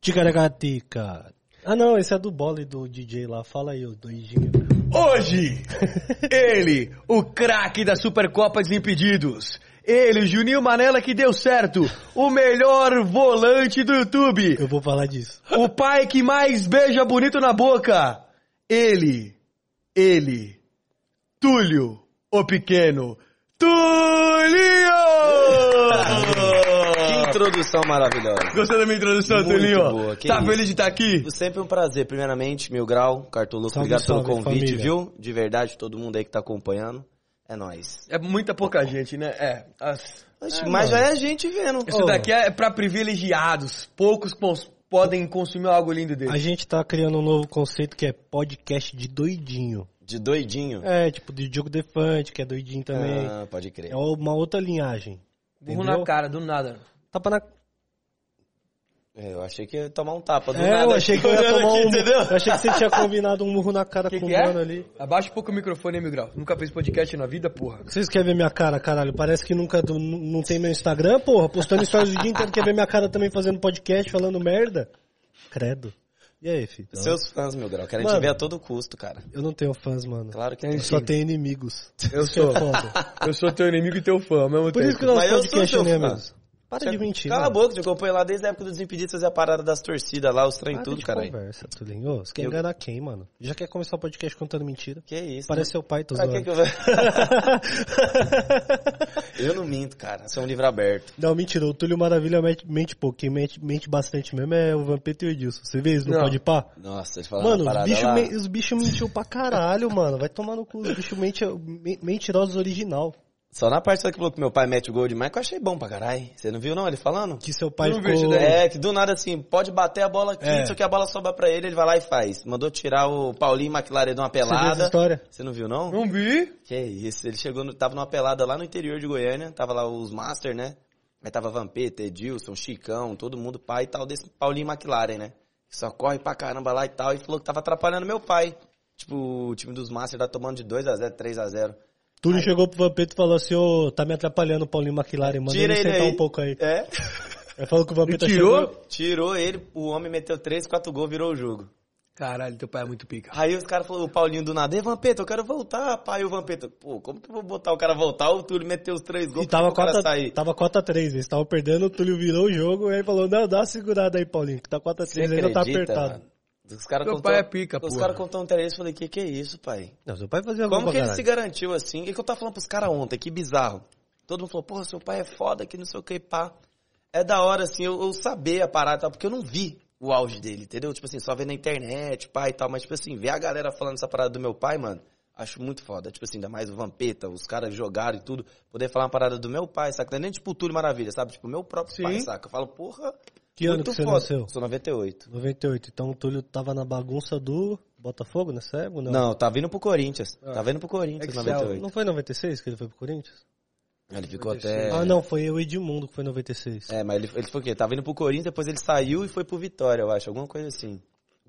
Ticaracatica. Ah, não, esse é do bola e do DJ lá. Fala aí, o doidinho. Hoje, ele, o craque da Supercopa Desimpedidos. Ele, o Juninho Manela que deu certo. O melhor volante do YouTube. Eu vou falar disso. O pai que mais beija bonito na boca. Ele, ele, Túlio, o pequeno. Túlio! Introdução maravilhosa. Gostou da minha introdução, Muito boa, que Tá isso. feliz de estar aqui? Sempre um prazer, primeiramente, Mil Grau, Cartoluco, Salve, obrigado pelo salve, convite, família. viu? De verdade, todo mundo aí que tá acompanhando. É nóis. É muita pouca gente, né? É. as- Oxe, É, mas mano. já é gente vendo. Isso daqui é pra privilegiados. Poucos cons- podem consumir algo lindo dele. A gente tá criando um novo conceito que é podcast de doidinho. De doidinho. É, tipo, de Diogo Defante, que é doidinho também. Ah, pode crer. É uma outra linhagem. Burro na cara, do nada. Tapa na... É, eu achei que ia tomar um tapa do É, nada. eu achei que eu ia tomar aqui, um... entendeu? Eu achei que você tinha combinado um murro na cara Que com que o é? mano ali. Abaixa um pouco o microfone, hein, Miguel? Nunca fez podcast na vida, porra. Vocês querem ver minha cara, caralho? Parece que nunca não tem meu Instagram, porra. Postando stories o dia inteiro, quer ver minha cara também fazendo podcast, falando merda? Credo. E aí, filho? Seus fãs, Mil Grau, querem Mano. te ver a todo custo, cara. Eu não tenho fãs, mano. Claro que Tem tem. Eu só tenho inimigos. Eu é sou. Eu sou teu inimigo e teu fã ao mesmo Por tempo. isso que nosso Mas eu sou podcast seu é fã. Para de mentir. Cala a mano. boca, te acompanho lá desde a época dos Desimpedidos, fazer a parada das torcidas lá, os trem Para tudo, caralho. conversa, Tulinho. Ô, Você quer Eu- enganar quem, mano? Já quer começar o podcast contando mentira? Que isso? Parece seu pai, tô zoando. que que eu. Eu não minto, cara. Isso é um livro aberto. Não, mentira. O Túlio Maravilha mente, mente pouco. Quem mente, mente bastante mesmo é o Vampeta e o Edilson. Você vê isso no. Pode Pá? Nossa, ele fala Mano, os bichos me, os bichos mentiu pra caralho, mano. Vai tomar no cu. Os bichos mente, me- mentirosos original. Só na parte que falou que meu pai mete o gol demais, que eu achei bom pra caralho. Você não viu não ele falando? Que seu pai Não ficou... É, que do nada assim, pode bater a bola aqui, É. só que a bola sobra pra ele, ele vai lá e faz. Mandou tirar o Paulinho McLaren de uma Você viu essa pelada. história? Você não viu não? Não vi. Que isso, ele chegou, no, tava numa pelada lá no interior de Goiânia, tava lá os Master, né? Aí tava Vampeta, Edilson, Chicão, todo mundo, pai e tal, desse Paulinho McLaren, né? Que só corre pra caramba lá e tal, e falou que tava atrapalhando meu pai. Tipo, o time dos Master tá tomando de 2x0, 3x0. Túlio chegou pro Vampeta e falou assim, ô, tá me atrapalhando o Paulinho McLaren, manda Tira ele ele sentar aí. um pouco aí. É, Aí falou que o Vampeta tirou? chegou... tirou ele, o homem meteu 3, 4 gols, virou o jogo. Caralho, teu pai é muito pica. Aí os caras falaram, o Paulinho do nada, "Ei, Vampeta, eu quero voltar, pai, o Vampeta. Pô, como que eu vou botar o cara voltar? O Túlio meteu os três gols, E tava 4 sair? tava 4x3, eles estavam perdendo, o Túlio virou o jogo, e aí falou, não, dá uma segurada aí, Paulinho, que tá 4x3, Você ainda tá apertado. mano? Os caras Teu contou, pai é pica, Os porra. caras contou um três, eu falei, que que é isso, pai? Não, seu pai fazia Como que ele se garantiu assim? O que, que eu tava falando pros caras ontem? Que bizarro. Todo mundo falou, porra, seu pai é foda, que não sei o que, pá. É da hora, assim, eu, eu saber a parada e porque eu não vi o auge dele, entendeu? Tipo assim, só ver na internet, pá e tal, mas tipo assim, ver a galera falando essa parada do meu pai, mano, acho muito foda. Tipo assim, ainda mais o Vampeta, os caras jogaram e tudo, poder falar uma parada do meu pai, saca? Não é nem tipo o Túlio Maravilha, sabe? Tipo, meu próprio Sim. pai, saca? Eu falo, porra, Que ano que você foda. nasceu? Sou 98. 98, então o Túlio tava na bagunça do Botafogo nessa época? Não. Não, tá vindo pro Corinthians. Ah. Tá vindo pro Corinthians, Excel. 98. Não foi em 96 que ele foi pro Corinthians? Ele ficou 96. até... Ah, não, foi o Edmundo que foi em 96. É, mas ele, ele foi o quê? Tava indo pro Corinthians, depois ele saiu e foi pro Vitória, eu acho. Alguma coisa assim.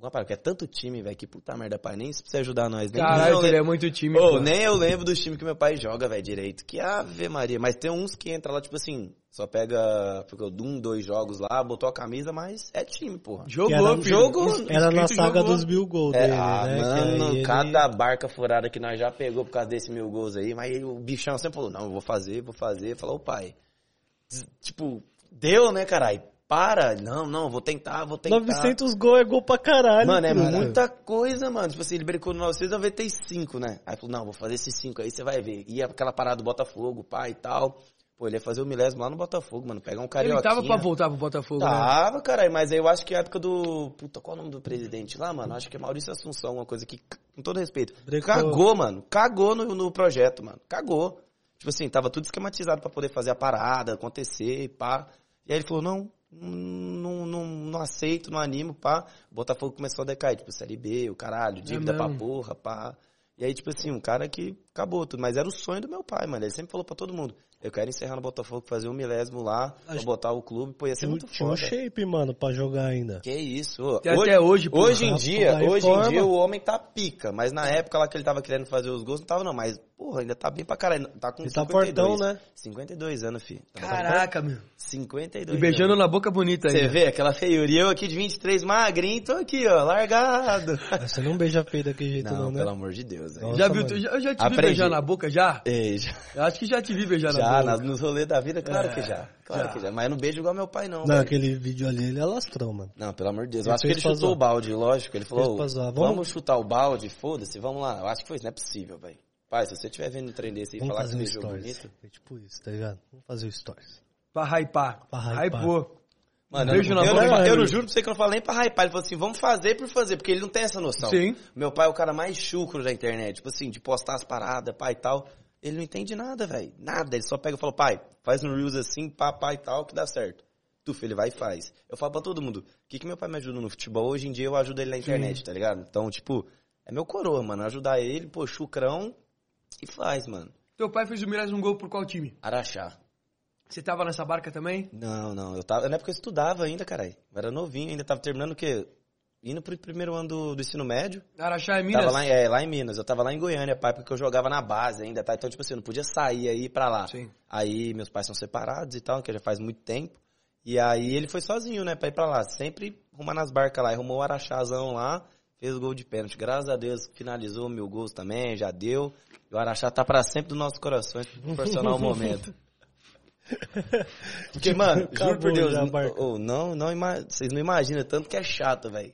Alguma parada, porque é tanto time, velho, que puta merda, pai. Nem se precisa ajudar nós. Nem, Caralho, ele é muito time. Pô. nem eu lembro dos times que meu pai joga, velho, direito. Que ave Maria. Mas tem uns que entra lá, tipo assim, só pega, ficou um, dois jogos lá, botou a camisa, mas é time, porra. Que Jogou, era- jogou. Era na saga jogou. dos mil gols É, dele, ah, né? que mano, ele- cada barca furada que nós já pegou por causa desse mil gols aí, mas o bichão sempre falou, não, eu vou fazer, vou fazer. Falou, pai, tipo, deu, né, caralho? Para, não, não, vou tentar, vou tentar. 900 gols é gol pra caralho. Mano, é Túlio. muita coisa, mano. Tipo assim, ele brincou no 995, né? Aí falou, não, vou fazer esses cinco aí, você vai ver. Ia aquela parada do Botafogo, pai e tal. Pô, ele ia fazer o milésimo lá no Botafogo, mano. Pegar um Ele carioquinha. tava pra voltar pro Botafogo, né? Tava, caralho, mas aí eu acho que a época do. Puta, qual é o nome do presidente lá, mano? Acho que é Maurício Assunção, uma coisa que, com todo respeito, Brecou. cagou, mano. Cagou no, no projeto, mano. Cagou. Tipo assim, tava tudo esquematizado pra poder fazer a parada, acontecer e pá. E aí ele falou, não, não, não, não aceito, não animo, pá. O Botafogo começou a decair, tipo, Série B, o caralho, dívida É pra porra, pá. E aí, tipo assim, um cara que acabou tudo. Mas era o sonho do meu pai, mano. Ele sempre falou pra todo mundo, eu quero encerrar no Botafogo, fazer um milésimo lá, pra Acho- botar o clube, pô, ia ser Tinha, muito tinha um foda. shape, mano, pra jogar ainda. Que isso. ô. Até hoje, hoje, pô, hoje em dia, aí hoje forma. em dia o homem tá pica, mas na época lá que ele tava querendo fazer os gols, não tava não, mas, porra, ainda tá bem pra caralho, tá com Ele tá 52. fortão, né? 52 anos, filho. Tá Caraca, meu. 52 E beijando anos. na boca bonita Você ainda. vê aquela feiura, e eu aqui de 23 magrinho, tô aqui, ó, largado. Você não beija feio daquele jeito, não, Não, né? pelo amor de Deus, velho. Nossa, Já viu? mano. eu já te vi Aprendi. beijar na boca, já? Ei, já, Eu acho que já te vi beijar na já boca. nas- nos rolês da vida, claro É, que já. Claro já. que já. Mas eu não beijo igual meu pai, não. Não, velho. aquele vídeo ali, ele alastrou, mano. Não, pelo amor de Deus. Ele Eu acho que ele chutou o balde, lógico. Ele falou, vamos... Vamos- chutar o balde, foda-se, vamos lá. Eu acho que foi isso, não é possível, velho. Pai, se você estiver vendo um trem desse e Vamos falar que fazer um beijou stories. bonito... É tipo isso, tá ligado? Vamos fazer o stories. Pra hypar. Pra hypar. Hypou. Mano, Beijo eu, na eu, não, eu não juro pra você que eu não falei nem pra hypar. Ele falou assim, vamos fazer por fazer, porque ele não tem essa noção. Sim. Meu pai é o cara mais chucro da internet, tipo assim, de postar as paradas, pai e tal. Ele não entende nada, velho. Nada. Ele só pega e fala, pai, faz no Reels assim, pá, pá e tal, que dá certo. Tu, filho, ele vai e faz. Eu falo pra todo mundo, o que, que meu pai me ajuda no futebol? Hoje em dia eu ajudo ele na internet, tá ligado? Então, tipo, é meu coroa, mano. Ajudar ele, pô, chucrão e faz, mano. Teu pai fez o milésimo gol por qual time? Araxá. Você tava nessa barca também? Não, não. Eu tava. Na época eu estudava ainda, caralho. Eu era novinho, ainda tava terminando o quê? Indo pro primeiro ano do, do ensino médio. Araxá é Minas? Tava lá, em- é, lá em Minas. Eu tava lá em Goiânia, pai, porque eu jogava na base ainda, tá? Então, tipo assim, eu não podia sair aí pra lá. Sim. Aí meus pais são separados e tal, que já faz muito tempo. E aí ele foi sozinho, né, pra ir pra lá. Sempre arrumando as barcas lá. Arrumou o Araxazão lá, fez o gol de pênalti. Graças a Deus, finalizou mil gols também, já deu. E o Araxá tá pra sempre dos nossos corações, proporcionar o momento. Porque, mano, juro Acabou por Deus, ô, não, não, vocês não imaginam tanto que é chato, velho.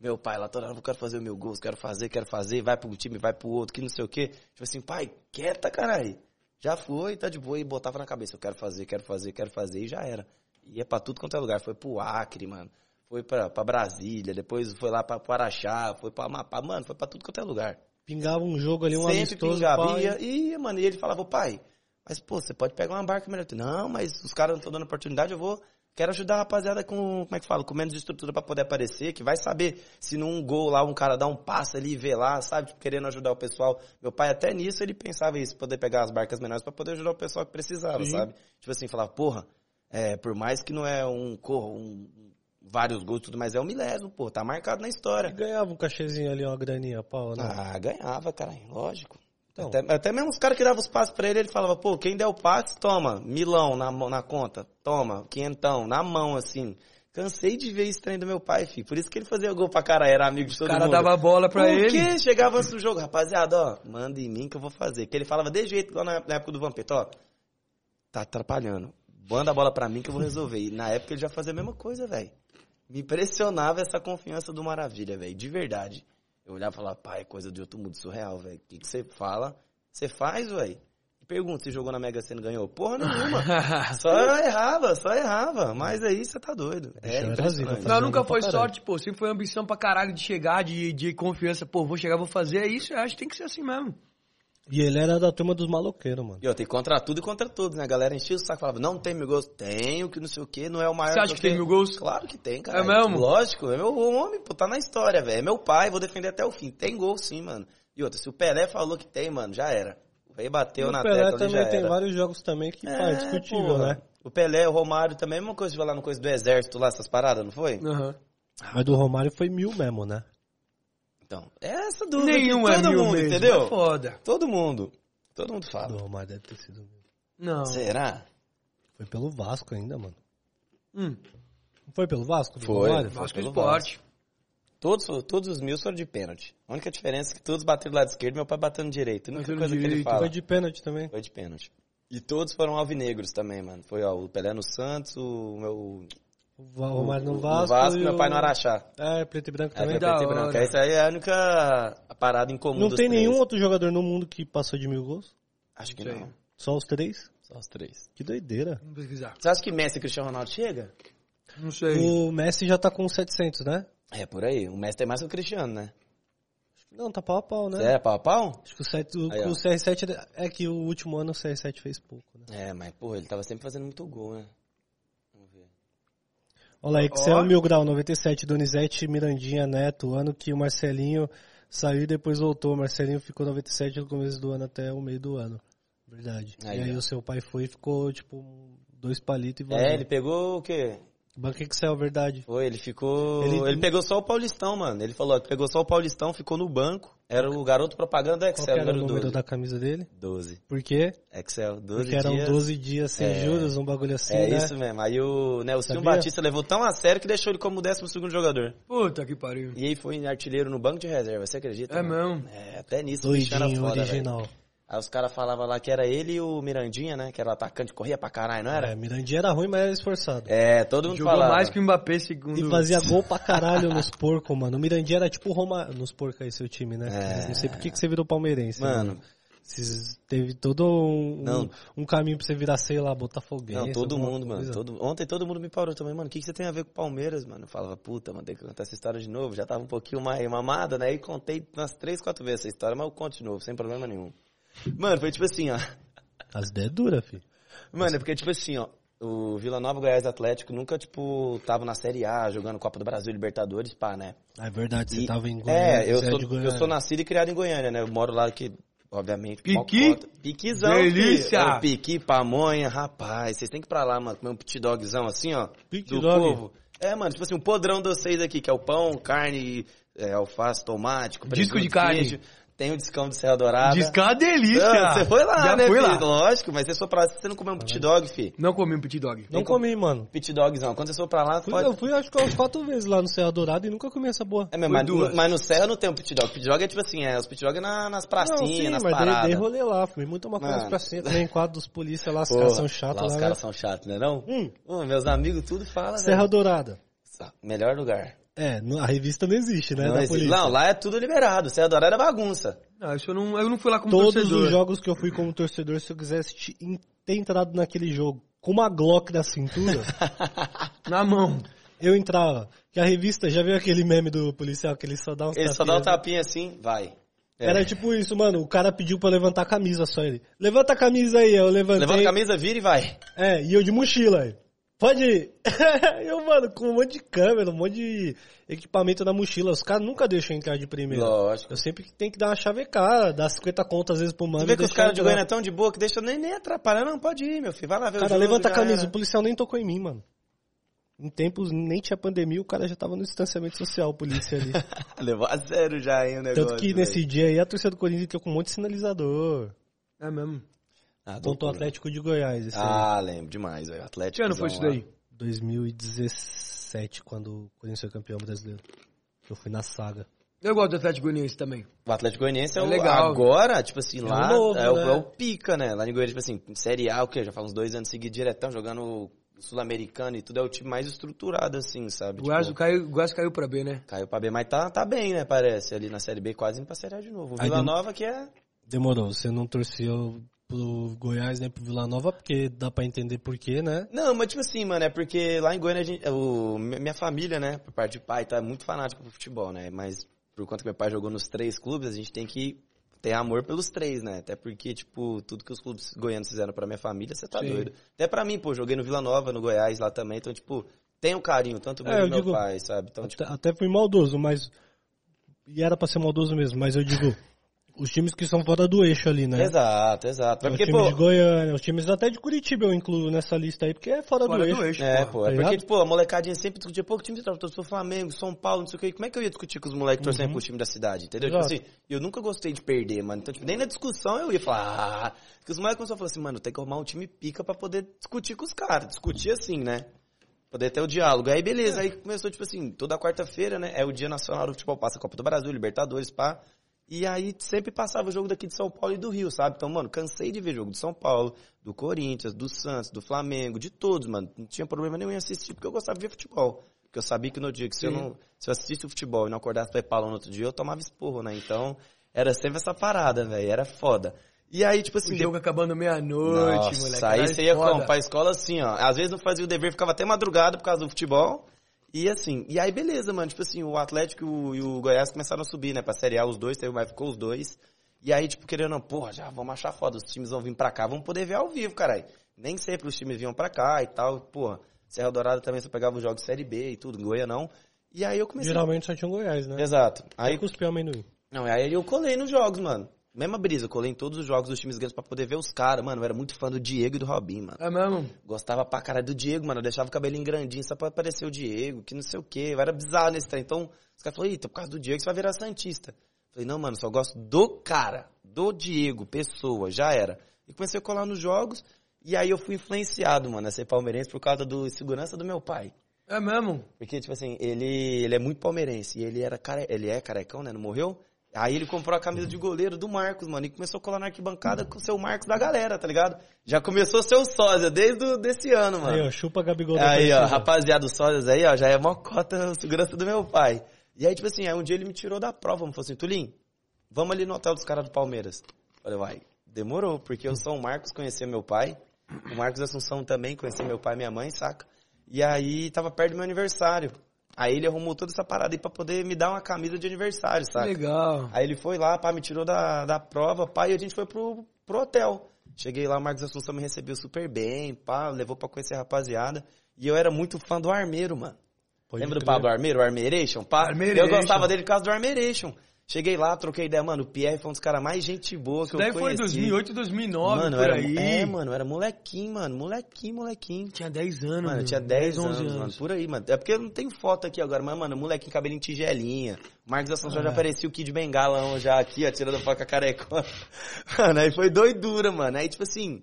Meu pai lá toda hora, eu quero fazer o meu gol, quero fazer, quero fazer, vai pra um time, vai pro outro, que não sei o quê. Tipo assim, pai, quieta, caralho. Já foi, tá de boa, e botava na cabeça, eu quero fazer, quero fazer, quero fazer, e já era. Ia pra tudo quanto é lugar, foi pro Acre, mano. Foi pra, pra Brasília, depois foi lá pra, pro Araxá, foi pra Amapá, mano, foi pra tudo quanto é lugar. Pingava um jogo ali, um Sempre amistoso. pingava. pá, Ia, ia, mano, e ele falava, pai, mas pô, você pode pegar uma barca melhor. Não, mas os caras não estão dando oportunidade, eu vou. Quero ajudar a rapaziada com, como é que fala, com menos estrutura pra poder aparecer, que vai saber se num gol lá um cara dá um passe ali e vê lá, sabe, tipo, querendo ajudar o pessoal. Meu pai até nisso ele pensava isso, poder pegar as barcas menores pra poder ajudar o pessoal que precisava, Sim. sabe? Tipo assim, falava, porra, é, por mais que não é um corro, um, vários gols e tudo, mas é um milésimo, pô, tá marcado na E história. ganhava um cachezinho ali, uma graninha, pau, né? Ah, ganhava, cara, lógico. Então. Até, até mesmo os caras que davam os passes pra ele, ele falava, pô, quem der o passe, toma, milão na, mão- na conta, toma, quinhentão, na mão, assim. Cansei de ver esse trem do meu pai, filho. Por isso que ele fazia gol pra cara, era amigo de O todo cara mundo. dava a bola pra Por ele. que chegava antes do jogo? Rapaziada, ó, manda em mim que eu vou fazer. Que ele falava de jeito, igual na, na época do Vampeta, ó. Tá atrapalhando. Manda a bola pra mim que eu vou resolver. E na época ele já fazia a mesma coisa, velho. Me impressionava essa confiança do Maravilha, velho. De verdade. Eu olhava e falava, pai, é coisa de outro mundo, surreal, velho. O que, que você fala? Você faz, velho? E pergunta se jogou na Mega Sena e ganhou. Porra nenhuma. só errava, só errava. Mas aí você tá doido. É era impressionante. zica, Não, nunca foi sorte, pô. Sempre foi ambição pra caralho de chegar, de, de confiança. Pô, vou chegar, vou fazer. É isso, eu acho que tem que ser assim mesmo. E ele era da turma dos maloqueiros, mano. E ó, tem contra tudo e contra todos, né? A galera enchia o saco, falava, não tem mil gols. Tenho, que não sei o que, não é o maior. Você acha que tem mil gols? Claro que tem, cara. É mesmo? Lógico, é meu homem, pô, tá na história, velho. É meu pai, vou defender até o fim. Tem gol sim, mano. E outra, se o Pelé falou que tem, mano, já era. O rei bateu E o na Pelé tecla também já tem vários jogos também que, pá, é discutível, né? O Pelé, o Romário também, é uma coisa de falar no coisa do exército lá, essas paradas, não foi? Aham. Mas do Romário foi mil mesmo, né? Então, é essa dúvida Nenhum que é todo mil mundo, mesmo. entendeu? É foda. Todo mundo. Todo mundo Do fala. Romário deve ter sido mil. Não. Será? Foi pelo Vasco ainda, mano. Hum, Não foi pelo Vasco? Do Foi. Vasco pelo Esporte. Todos, todos os mil foram de pênalti. A única diferença é que todos bateram do lado esquerdo e meu pai bateu no direito. A única coisa que ele direito. fala Foi de pênalti também. foi de pênalti. E todos foram alvinegros também, mano. Foi ó, o Pelé no Santos, o meu. O Romário no Vasco. O Vasco meu o- pai no Araxá. É, preto e branco É, também. foi preto e branco. Essa aí é a única parada em comum Não dos tem três. nenhum outro jogador no mundo que passou de mil gols? Acho que Não não. Só os três? Só os três. Que doideira. Vamos pesquisar. Você acha que Messi e Cristiano Ronaldo chega? Não sei. O Messi já tá com 700, né? É, por aí. O Messi tem mais que o Cristiano, né? Não, tá pau a pau, né? É, pau a pau? Acho que o, 7, o, Aí, o CR7 é que o último ano o CR7 fez pouco, né? É, mas, porra, ele tava sempre fazendo muito gol, né? Vamos ver. Olha aí, que Ó. você é o Mil Grau 97, Donizete, Mirandinha, Neto, ano que o Marcelinho Saiu e depois voltou. Marcelinho ficou 97 no começo do ano até o meio do ano. Verdade. Aí, e aí ó. o seu pai foi e ficou, tipo, dois palitos e vazou. É, ele pegou o quê? Banco Excel, verdade. Foi, ele ficou. Ele- Ele... pegou só o Paulistão, mano. Ele falou, pegou só o Paulistão, ficou no banco. Era o garoto propaganda do Qual Excel, que era o número número 12. da camisa dele? 12. Por quê? Excel, 12 Porque eram dias. 12 dias sem É. juros, um bagulho assim, é né? isso mesmo. Aí o Nelson? Batista levou tão a sério que deixou ele como 12 segundo jogador. Puta que pariu. E aí foi artilheiro no banco de reserva, você acredita? É mano? mesmo. É, até nisso o bicho era Doidinho, foda, original. velho. Aí os caras falavam lá que era ele e o Mirandinha, né? Que era o atacante, corria pra caralho, não era? É, Mirandinha era ruim, mas era esforçado. É, todo mundo Jogou falava. mais que o Mbappé segundo. E fazia gol pra caralho nos porcos, mano. O Mirandinha era tipo o Roma... Nos porcos aí, seu time, né? É. Não sei por que que você virou palmeirense. Mano, Esses- Teve todo um, Não. um, caminho pra você virar, sei lá, botafoguense. Não, todo mundo, mano. coisa. Todo... Ontem todo mundo me parou também, mano. O que, que você tem a ver com o Palmeiras, mano? Eu falava, puta, mano, tem que contar essa história de novo. Já tava um pouquinho mais mamada, né? E contei umas três, quatro vezes essa história, mas eu conto de novo, sem problema nenhum. Mano, foi tipo assim, ó. As ideias duras, filho. Mano, é porque, tipo assim, ó. O Vila Nova Goiás Atlético nunca, tipo, tava na Série A, jogando Copa do Brasil, Libertadores, pá, né? Ah, É verdade, você E- tava em Goiânia. É, eu é sou, de eu Goiânia. sou nascido e criado em Goiânia, né? Eu moro lá que, obviamente, Piqui? mocota. Piquizão, Delícia! filho. É, piqui, pamonha, rapaz. Vocês têm que ir pra lá, mano, comer um pit dogzão assim, ó. Pit do dog? povo. É, mano, tipo assim, um podrão de vocês aqui, que é o pão, carne, é, alface, tomate, Disco de carne. queijo. Tem o discão de Serra Dourada. Que é delícia. Não, você foi lá, Já né, fui filho? lá. Lógico, mas você for pra lá, você não comeu um pit dog, filho. Não comi um petit dog. Não comi, mano. Pit dogzão. Quando você for pra lá, Fui, pode... Eu fui acho que umas quatro vezes lá no Serra Dourada e nunca comi essa boa. É mesmo, Foi mas, duas. mas no Serra não tem um pit dog. Pit dog é tipo assim, é, os pit dog é na, nas pracinhas, não, sim, nas mas dei, paradas. dei rolê lá. Fui muito uma coisa pra cima. Também quadro dos polícia lá, os caras são chatos lá. lá. os né? caras são chatos, né não? Hum, Hum, meus amigos tudo falam, Serra velho. Dourada. Melhor lugar. É, a revista não existe, né? não, da existe- polícia. não, lá é tudo liberado. Serra Dourada é bagunça. Não, isso eu não, eu não fui lá como Todos torcedor. os jogos que eu fui como torcedor, se eu quisesse ter entrado naquele jogo com uma Glock na cintura, Na mão. eu entrava. Que a revista, já viu aquele meme do policial que ele só dá uns Ele só dá um né? tapinha assim, vai. É. Era tipo isso, mano. O cara pediu pra levantar a camisa só ele. Levanta a camisa aí, eu levantei. Levanta a camisa, vira e vai. É, e eu de mochila aí. Pode ir. eu, mano, com um monte de câmera, um monte de equipamento na mochila. Os caras nunca deixam entrar de primeira. Lógico. Eu sempre tenho que dar uma chavecada, dar 50 contas às vezes pro mano. Você vê que os caras de. Goiânia é tão de boa que deixa nem, nem atrapalhar. Não, pode ir, meu filho. Vai lá ver o Cara, levanta a camisa. era. O policial nem tocou em mim, mano. Em tempos nem tinha pandemia, o cara já tava no distanciamento social, a polícia ali. Levou a sério já, hein, o negócio. Tanto que velho. nesse dia aí a torcida do Corinthians entrou com um monte de sinalizador. É mesmo. Ah, Contou o loucura. Atlético de Goiás. Esse aí. Ah, lembro demais, velho. Atlético. Que ano foi isso daí? 2017, quando o Corinthians foi campeão brasileiro. Eu fui na saga. Eu gosto do Atlético Goianiense também. O Atlético Goianiense é, É o, legal. agora, tipo assim, É lá o novo, é, o, né? é o pica, né? Lá em Goiânia, tipo assim, Série A, o quê? Já faz uns dois anos seguidos diretão, jogando Sul-Americano e tudo, é o time mais estruturado, assim, sabe? O Goiás, Tipo, caiu, o Goiás caiu pra B, né? Caiu pra B, mas tá, tá bem, né? Parece, ali na Série B, quase indo pra Série A de novo. O Vila Nova que é... Demorou, você não torcia pro Goiás nem pro Vila Nova, porque dá pra entender por quê, né? Não, mas tipo assim, mano, é porque lá em Goiânia, a gente, o, mi- minha família, né, por parte de pai, tá muito fanático pro futebol, né? Mas por conta que meu pai jogou nos três clubes, a gente tem que ter amor pelos três, né? Até porque, tipo, tudo que os clubes goianos fizeram pra minha família, você tá Sim. doido. Até pra mim, pô, joguei no Vila Nova, no Goiás lá também, então, tipo, tem um carinho, tanto meu É, eu meu digo- pai, sabe? Então, tipo, Até, até fui maldoso, mas. E era pra ser maldoso mesmo, mas eu digo. Os times que são fora do eixo ali, né? exato, exato. Os porque, times pô, de Goiânia, os times até de Curitiba eu incluo nessa lista aí, porque é fora, Fora do, do eixo. eixo. É, pô, tá é porque, ligado? tipo, a molecadinha sempre discutia, pô, que time você torce pro Flamengo, São Paulo, não sei o que, como é que eu ia discutir com os moleques torcendo pro time da cidade, entendeu? Tipo assim, eu nunca gostei de perder, mano, então, tipo, nem na discussão eu ia falar, ah, que os moleques começaram a falar assim, mano, tem que arrumar um time pica pra poder discutir com os caras, discutir assim, né? Poder ter o diálogo. Aí, beleza, aí começou, tipo assim, toda quarta-feira, né, é o dia nacional do futebol, passa a Copa do Brasil, Libertadores, pá, e aí sempre passava o jogo daqui de São Paulo e do Rio, sabe? Então, mano, cansei de ver jogo do São Paulo, do Corinthians, do Santos, do Flamengo, de todos, mano. Não tinha problema nenhum em assistir, porque eu gostava de ver futebol. Porque eu sabia que no dia que se eu, não, se eu assistisse o futebol e não acordasse pra ir pra no outro dia, eu tomava esporro, né? Então, era sempre essa parada, velho. Era foda. E aí, tipo assim, O jogo acabando meia-noite, moleque. aí você ia foda. como? Pra escola assim, ó. Às vezes não fazia o dever, ficava até madrugada por causa do futebol. E assim, e aí beleza, mano. Tipo assim, o Atlético e o, o Goiás começaram a subir, né? Pra Série A, os dois, teve, mas ficou os dois. E aí, tipo, querendo, não, porra, já vamos achar foda. Os times vão vir pra cá, vamos poder ver ao vivo, caralho. Nem sempre os times vinham pra cá e tal. Porra, Serra Dourada também você pegava os jogos de Série B e tudo, Goiânia não. E aí eu comecei. Geralmente só tinha um Goiás, né? Exato. Aí Aí cuspiu amendoim. Não, aí eu colei nos jogos, mano. Mesma brisa, eu colei em todos os jogos dos times grandes pra poder ver os caras. Mano, eu era muito fã do Diego e do Robinho, mano. É mesmo? Gostava pra caralho do Diego, mano. Eu deixava o cabelinho grandinho só pra parecer o Diego, que não sei o quê. Eu era bizarro nesse trem. Então, os caras falaram, eita, por causa do Diego você vai virar Santista. Eu falei, não, mano, só gosto do cara, do Diego, pessoa, já era. E comecei a colar nos jogos, e aí eu fui influenciado, mano, a ser palmeirense por causa do segurança do meu pai. É mesmo? Porque, tipo assim, ele, ele é muito palmeirense, e ele, era care... ele é carecão, né, não morreu? Aí ele comprou a camisa de goleiro do Marcos, mano, e começou a colar na arquibancada com o seu Marcos da galera, tá ligado? Já começou a ser o sósia desde o, desse ano, mano. Aí, ó, chupa Gabigol Aí, ó, rapaziada, os sósias aí, ó, já é mó cota a segurança do meu pai. E aí, tipo assim, aí um dia ele me tirou da prova, me falou assim, Tulim, vamos ali no hotel dos caras do Palmeiras. Falei, vai, demorou, porque eu sou o Marcos, conhecia meu pai, o Marcos Assunção também conhecia meu pai e minha mãe, saca? E aí, tava perto do meu aniversário. Aí ele arrumou toda essa parada aí pra poder me dar uma camisa de aniversário, saca? Legal. Aí ele foi lá, pá, me tirou da, da prova, pá, e a gente foi pro, pro hotel. Cheguei lá, o Marcos Assunção me recebeu super bem, pá, levou pra conhecer a rapaziada. E eu era muito fã do Armeiro, mano. Pode Lembra do crer. Pablo Armeiro, o Armeiration? Pá, Armeiration. eu gostava dele por causa do Armeiration. Cheguei lá, troquei ideia, mano, o Pierre foi um dos caras mais gente boa que Isso eu daí foi conheci. 2008, 2009, mano, por era, aí. É, mano, era molequinho, mano, molequinho, molequinho. Tinha 10 anos. Mano, meu. tinha 10, 11 anos, mano, por aí, mano. É porque eu não tenho foto aqui agora, mas, mano, molequinho cabelinho tigelinha. Marcos Assunção É. já parecia o Kid Bengala já aqui, ó, tirando foto com a carecona. Mano, aí foi doidura, mano. Aí, tipo assim,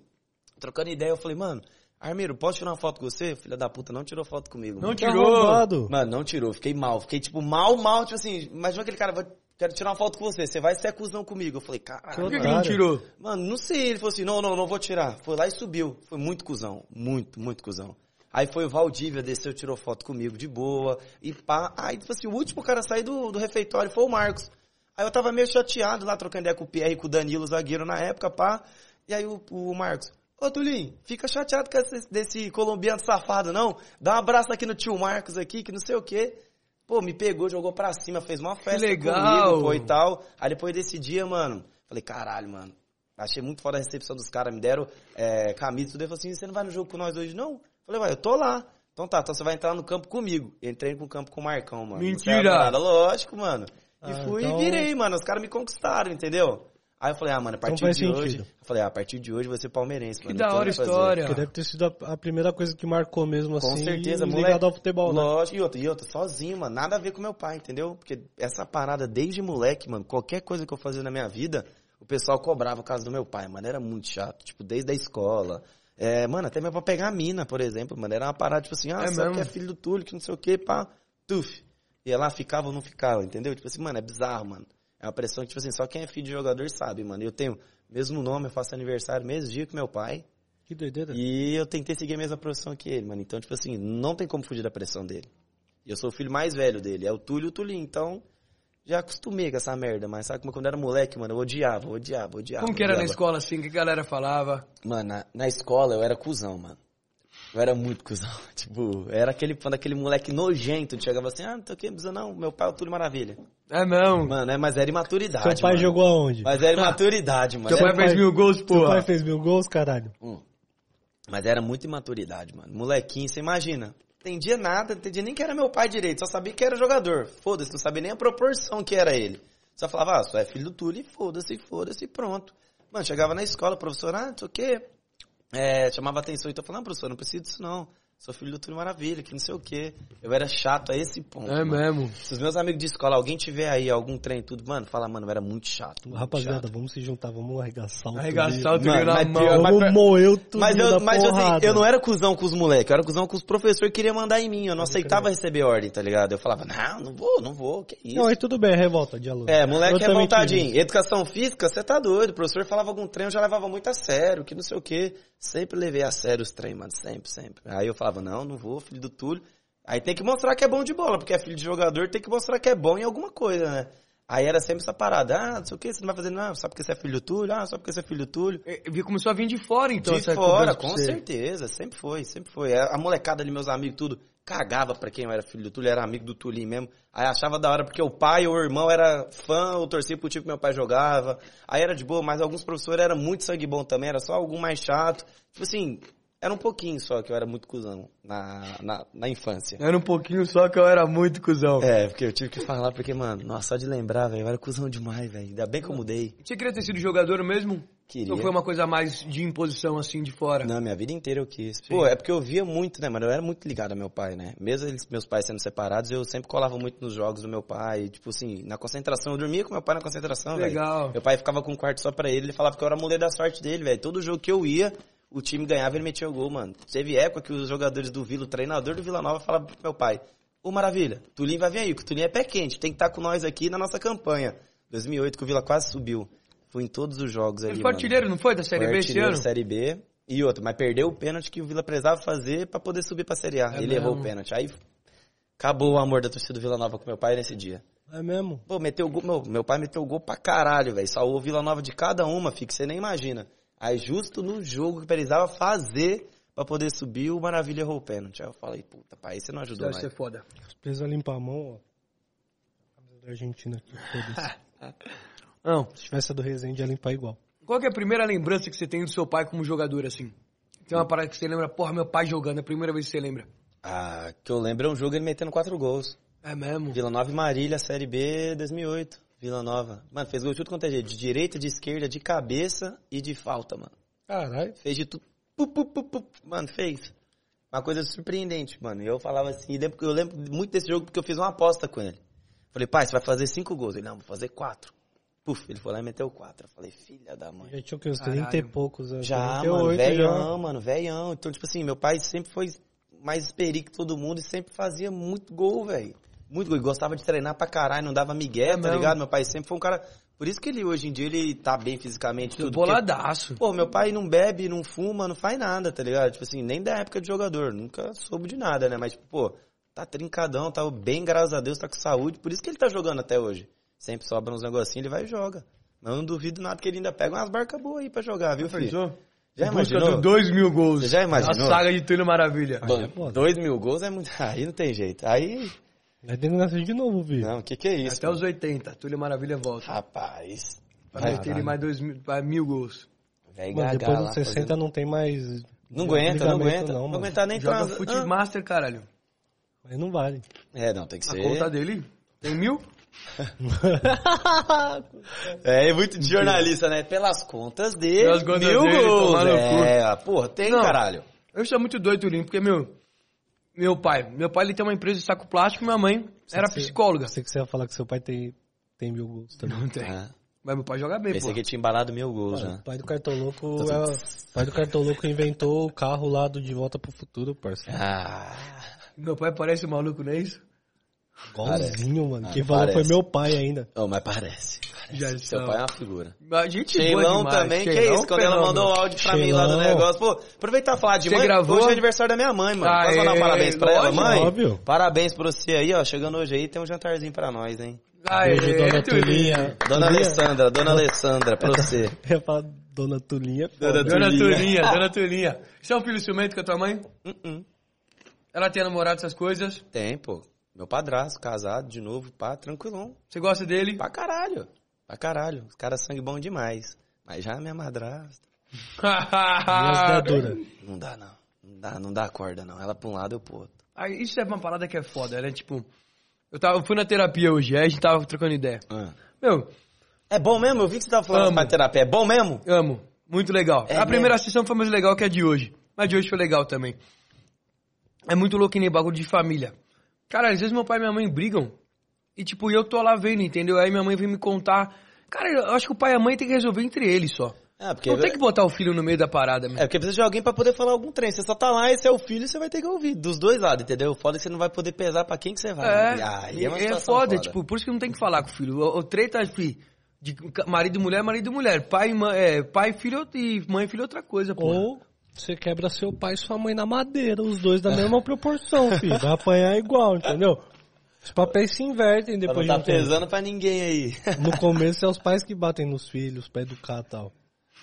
trocando ideia, eu falei, mano, Armeiro, posso tirar uma foto com você? Filha da puta, não tirou foto comigo. Não mano. Tirou. arrombado. Mano, não tirou, fiquei mal. Fiquei, tipo, mal, mal, tipo assim, imagina aquele cara, vai- quero tirar uma foto com você, você vai ser cuzão comigo. Eu falei, Por caralho. que, que não tirou? Mano, não sei. Ele falou assim: não, não, não vou tirar. Foi lá e subiu. Foi muito cuzão. Muito, muito cuzão. Aí foi o Valdívia, desceu, tirou foto comigo de boa. E pá. Aí, tipo assim, o último cara a sair do, do refeitório foi o Marcos. Aí eu tava meio chateado lá, trocando ideia com o Pierre e com o Danilo, zagueiro na época, pá. E aí o, o Marcos. Ô, Tulinho, fica chateado com esse, desse colombiano safado, não? Dá um abraço aqui no tio Marcos aqui, que não sei o quê. Pô, me pegou, jogou pra cima, fez uma festa legal. comigo, pô, e tal. Aí depois desse dia, mano, falei, caralho, mano. Achei muito foda a recepção dos caras, me deram é, camisa tudo. Ele falou assim, você não vai no jogo com nós hoje, não? Falei, vai, eu tô lá. Então tá, então você vai entrar no campo comigo. Entrei no campo com o Marcão, mano. Mentira! Não sei a parada, Lógico, mano. E Ah, fui então- e virei, mano. Os caras me conquistaram, entendeu? Aí eu falei, ah, mano, a partir faz de hoje... sentido. Eu falei, ah, a partir de hoje você palmeirense, Que mano. da não tem hora o a que fazer. história. Porque deve ter sido a, a primeira coisa que marcou mesmo Com assim. certeza, ligado moleque. ao futebol, né? Lógico, e outra, e outra, sozinho, mano. Nada a ver com meu pai, entendeu? Porque essa parada desde moleque, mano, qualquer coisa que eu fazia na minha vida, o pessoal cobrava por causa do meu pai, mano. Era muito chato. Tipo, desde a escola. É, mano, até mesmo pra pegar a mina, por exemplo, mano. Era uma parada, tipo assim, ah, É sabe mesmo? que é filho do Túlio, que não sei o quê, pá, tuf. Ia lá, ficava ou não ficava, entendeu? Tipo assim, mano, é bizarro, mano. É uma pressão que, tipo assim, só quem é filho de jogador sabe, mano. Eu tenho mesmo nome, eu faço aniversário mesmo dia que meu pai. Que doideira. E eu tentei seguir a mesma profissão que ele, mano. Então, tipo assim, não tem como fugir da pressão dele. E eu sou o filho mais velho dele. É o Túlio e o Tulinho. Então, já acostumei com essa merda. Mas sabe como quando eu era moleque, mano? Eu odiava, odiava, odiava. Como que era na escola assim? O que a galera falava? Mano, na, na escola eu era cuzão, mano. Eu era muito cuzão. Tipo, era aquele fã daquele moleque nojento. que Chegava assim, ah, não tô aqui, não, não. Meu pai é o Túlio Maravilha. É mesmo. Mano, é, mas era imaturidade. Seu pai mano. jogou aonde? Mas era imaturidade, mano. Seu Era- pai fez mil gols, Seu pô. pai fez mil gols, caralho. Hum. Mas era muita imaturidade, mano. Molequinho, você imagina. Entendia nada, entendia nem que era meu pai direito, só sabia que era jogador. Foda-se, não sabia nem a proporção que era ele. Só falava, ah, só é filho do Túlio e foda-se, foda-se, e pronto. Mano, chegava na escola, professor, ah, não sei o quê. É, chamava atenção, então eu falava, não, professor, não preciso disso não. Sou filho do Túlio Maravilha, que não sei o quê. Eu era chato a esse ponto. É mano. mesmo. Se os meus amigos de escola, alguém tiver aí algum trem e tudo, mano, fala, mano, eu era muito chato. muito Rapaziada, chato. vamos se juntar, vamos arregaçar o Arregaçar o na mão. pior- Vamos mas- moer o tudo Mas, eu, mas assim, eu não era cuzão com os moleques, eu era cuzão com os professores que queriam mandar em mim. Eu não aceitava receber ordem, tá ligado? Eu falava, não, não vou, não vou, que isso. Não, aí tudo bem, revolta de aluno. É, moleque Eu é tive. Educação física, você tá doido. O professor falava algum trem, eu já levava muito a sério, que não sei o quê. Sempre levei a sério os trem, mano. Sempre, sempre. Aí eu falava, não, não vou, filho do Túlio. Aí tem que mostrar que é bom de bola, porque é filho de jogador, tem que mostrar que é bom em alguma coisa, né? Aí era sempre essa parada. Ah, não sei o que, você não vai fazer nada, só porque você é filho do Túlio. Ah, só porque você é filho do Túlio. É, vi- Começou a vir de fora, então. de fora, com certeza. Sempre foi, sempre foi. A a molecada ali, meus amigos, tudo, cagava pra quem eu era filho do Túlio, era amigo do Tulinho mesmo. Aí achava da hora porque o pai ou o irmão era fã ou torcia pro time que meu pai jogava. Aí era de boa, mas alguns professores eram muito sangue bom também, era só algum mais chato. Tipo assim, Era um pouquinho só que eu era muito cuzão na, na, na infância. Era um pouquinho só que eu era muito cuzão. É, porque eu tive que falar, porque, mano, nossa, só de lembrar, velho, eu era cuzão demais, velho. Ainda bem que eu mudei. Você queria ter sido jogador mesmo? Queria. Ou foi uma coisa mais de imposição, assim, de fora? Não, minha vida inteira eu quis. Pô, é porque eu via muito, né, mano? Eu era muito ligado ao meu pai, né? Mesmo eles, meus pais sendo separados, eu sempre colava muito nos jogos do meu pai. Tipo assim, na concentração. Eu dormia com meu pai na concentração, velho. Legal. Meu pai ficava com um quarto só pra ele. Ele falava que eu era a mulher da sorte dele, velho. Todo jogo que eu ia, o time ganhava e ele metia o gol, mano. Teve época que os jogadores do Vila, o treinador do Vila Nova, falava pro meu pai: Ô, Maravilha, Tulinho vai vir aí, porque o Tulinho é pé quente. Tem que estar com nós aqui na nossa campanha. 2008, que o Vila quase subiu. Fui em todos os jogos ali. Ele foi artilheiro, não foi? Da Série Foi B esse ano? Série B. E outro, mas perdeu o pênalti que o Vila precisava fazer pra poder subir pra Série A. É Ele mesmo? errou o pênalti. Aí acabou o amor da torcida do Vila Nova com meu pai nesse dia. É mesmo? Pô, meteu gol, meu, meu pai meteu gol pra caralho, velho. Salvou o Vila Nova de cada uma, fi, que você nem imagina. Aí justo no jogo que precisava fazer pra poder subir, o Maravilha errou o pênalti. Aí eu falei, puta, pai, você não ajudou Deve mais. ser foda. Precisa limpar a mão, ó. Camisa da Argentina aqui, foda-se. Não. Se tivesse a do Resende, ia limpar igual. Qual que é a primeira lembrança que você tem do seu pai como jogador, assim? Tem uma parada que você lembra, porra, meu pai jogando, é a primeira vez que você lembra. Ah, que eu lembro é um jogo ele metendo quatro gols. É mesmo? Vila Nova e Marília, Série B 2008. Vila Nova. Mano, fez gol de tudo quanto é jeito. De direita, de esquerda, de cabeça e de falta, mano. Caralho. Fez de tudo. Pu, pu, pu, pu. Mano, fez. Uma coisa surpreendente, mano. E eu falava assim, e eu lembro muito desse jogo porque eu fiz uma aposta com ele. Falei, pai, você vai fazer cinco gols. Ele, não, vou fazer quatro. Puf, ele foi lá e meteu quatro. Eu falei, filha da mãe. Já tinha o que? Uns Caralho. 30 e poucos. Já, 38 mano, já. velhão, mano, velhão. Então, tipo assim, meu pai sempre foi mais experi que todo mundo e sempre fazia muito gol, velho. Muito. E gostava de treinar pra caralho, não dava migué, É tá mesmo? ligado? Meu pai sempre foi um cara... Por isso que ele, hoje em dia, ele tá bem fisicamente, tudo. porque- Boladaço. Pô, meu pai não bebe, não fuma, não faz nada, tá ligado? Tipo assim, nem da época de jogador. Nunca soube de nada, né? Mas, tipo, pô, tá trincadão, tá bem, graças a Deus, tá com saúde. Por isso que ele tá jogando até hoje. Sempre sobra uns negocinhos, ele vai e joga. Mas eu não duvido nada que ele ainda pega umas barcas boas aí pra jogar, viu, filho? Pensou? Já busca imaginou? 2 mil gols. Você já imaginou? A saga de Túlio Maravilha. Aí é. Dois mil gols é muito. Aí não tem jeito. Aí. Vai ter que nascer de novo, Vi. Não, o que que é isso? Até os 80. Túlio Maravilha volta. Rapaz. Meter ele mais dois mil, mil gols. Velho Mano, gaga depois dos 60 fazendo- não tem mais. Não aguenta, não aguenta. Não, Não, aguentar nem Joga transa. Fute Ah. Master, caralho. Mas não vale. É, não, tem que A ser. conta dele tem mil? É, é muito de jornalista, né? Pelas contas dele, Pelas contas mil dele, gols. É, porra, tem, Não. caralho. Eu sou muito doido, Tulinho, porque, meu, meu pai, meu pai ele tem uma empresa de saco plástico e minha mãe era Você- psicóloga. Sei que você ia falar que seu pai tem, tem mil gols também. Não tem. Ah, Mas meu pai joga bem, pensei pô. que tinha embalado mil gols já. o pai do Cartoloco é, o pai do Cartoloco inventou o carro lá do De Volta pro Futuro, parceiro. Ah, Meu pai parece um maluco, não é isso? Igualzinho, mano. Ah, Quem falou parece. foi meu pai ainda. oh, mas parece. Já Seu pai é uma figura. A gente Sheilão também, que Sheilão, isso, quando ela mandou o áudio pra mim lá do negócio. Pô, aproveitar e falar de Você mãe, gravou? hoje é aniversário da minha mãe, mano. Posso Aê, mandar um parabéns pra ela, mãe? Óbvio. Parabéns pra você aí, ó, chegando hoje aí, tem um jantarzinho pra nós, hein. Aê, Beijo, dona. Tulinha. Dona? Alessandra, Dona Alessandra, pra você. Eu ia falar Dona Tulinha. Dona Dona Tulinha. Tulinha, Dona Tulinha. Você é um filho ciumento com a tua mãe? Uh-uh. Ela tem namorado, essas coisas? Tem, pô. Meu padrasto, casado, de novo, pá, tranquilão. Você gosta dele? Pra caralho. Pra caralho. Os caras sangue bom demais. Mas já a minha madrasta. Minhas deduras. Não dá, não. Não dá, não dá corda, não. Ela pra um lado, eu pro outro. Aí, isso é uma parada que é foda, né? Tipo, eu, tava, eu fui na terapia hoje, aí a gente tava trocando ideia. Ah. Meu, É bom mesmo? Eu vi que você tava falando Amo. pra terapia. É bom mesmo? amo. Muito legal. É a primeira mesmo? sessão foi mais legal que a de hoje. Mas a de hoje foi legal também. É muito louco que nem bagulho de família. Cara, às vezes meu pai e minha mãe brigam. E tipo, eu tô lá vendo, entendeu? Aí minha mãe vem me contar. Cara, eu acho que o pai e a mãe tem que resolver entre eles só. É, porque, Não tem que botar o filho no meio da parada, meu. é porque precisa de alguém pra poder falar algum trem. Você só tá lá, esse é o filho, você vai ter que ouvir. Dos dois lados, entendeu? Foda é que você não vai poder pesar pra quem que você vai. É, e- é uma é situação foda, tipo, por isso que não tem que falar com o filho. O, o treta, fi, de ca- marido e mulher, marido e mulher. Pai, e mãe, é, pai filho e mãe e filho é outra coisa, pô. Ou você quebra seu pai e sua mãe na madeira, os dois da mesma proporção, filho. Vai apanhar igual, entendeu? Os papéis se invertem depois não tá tempo. pesando pra ninguém aí. No começo é os pais que batem nos filhos pra educar e tal.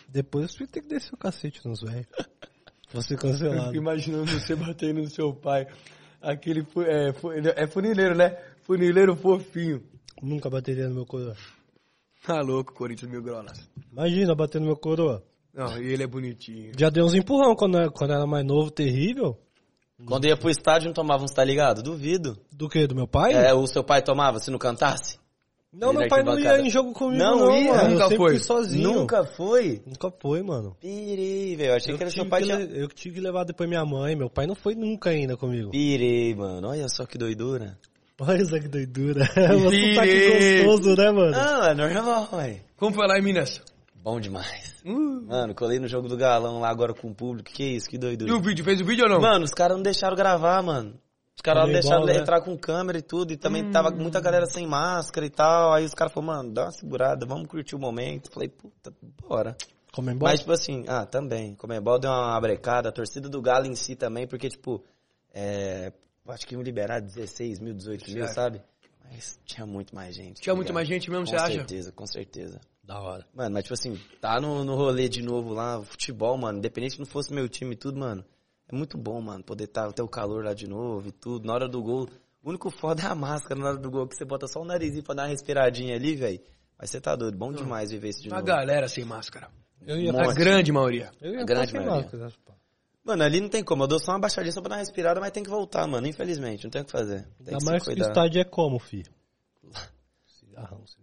Depois os filhos tem que descer o cacete nos velhos. Você Eu cancelado. fico imaginando você batendo no seu pai. Aquele. É, é funileiro, né? Funileiro fofinho. Nunca bateria no meu coroa. Tá louco, Corinthians Mil Gronas. Imagina bater no meu coroa. Não, e ele é bonitinho. Já deu uns empurrão quando, era- quando era mais novo, terrível. Quando ia pro estádio não tomava uns, tá ligado? Duvido. Do que? Do meu pai? É, o seu pai tomava se não cantasse? não, ele meu pai não ia em jogo comigo, Não não, ia? mano. Nunca foi? fui sozinho. Nunca foi? Nunca foi, mano. Pirei, velho. Achei Eu que era tive seu pai que le- eu que tive que levar depois minha mãe. Meu pai não foi nunca ainda comigo. Pirei, mano. Olha só que doidura. Olha só que doidura. Você tá aqui Pirei. gostoso, né, mano? Não, é normal, velho. Como foi lá em Minas? Bom demais. Uh. Mano, colei no jogo do galão lá agora com o público. Que isso, que E doidura. o vídeo? Fez o vídeo ou não? Mano, os caras não deixaram gravar, mano. Os caras não deixaram né? entrar com câmera e tudo. E também tava muita galera sem máscara e tal. Aí os caras falaram, mano, dá uma segurada, vamos curtir o momento. Falei, puta, bora. Comembol? Mas, tipo assim, ah, também. Comembol deu uma brecada. A torcida do Galo em si também, porque, tipo, é, acho que iam liberar 16 mil, 18 mil, sabe? Mas tinha muito mais gente. Tinha tá muito ligado? mais gente mesmo, Com você acha? certeza, com certeza. Da hora. Mano, mas tipo assim, tá no, no rolê de novo lá, futebol, mano, independente que não fosse meu time e tudo, mano, é muito bom, mano, poder tá, ter o calor lá de novo e tudo. Na hora do gol, o único foda é a máscara na hora do gol, que você bota só o narizinho pra dar uma respiradinha ali, velho. Mas você tá doido, bom demais viver isso de Uma novo. galera sem máscara. Eu ia Monte. A grande maioria. Eu ia A grande maioria. máscara. Mano, ali não tem como, eu dou só uma baixadinha só pra dar uma respirada, mas tem que voltar, mano, infelizmente, não tem o que fazer. Tem Ainda que mais se que o estádio é como, fi? Cigarrão, cigarrão.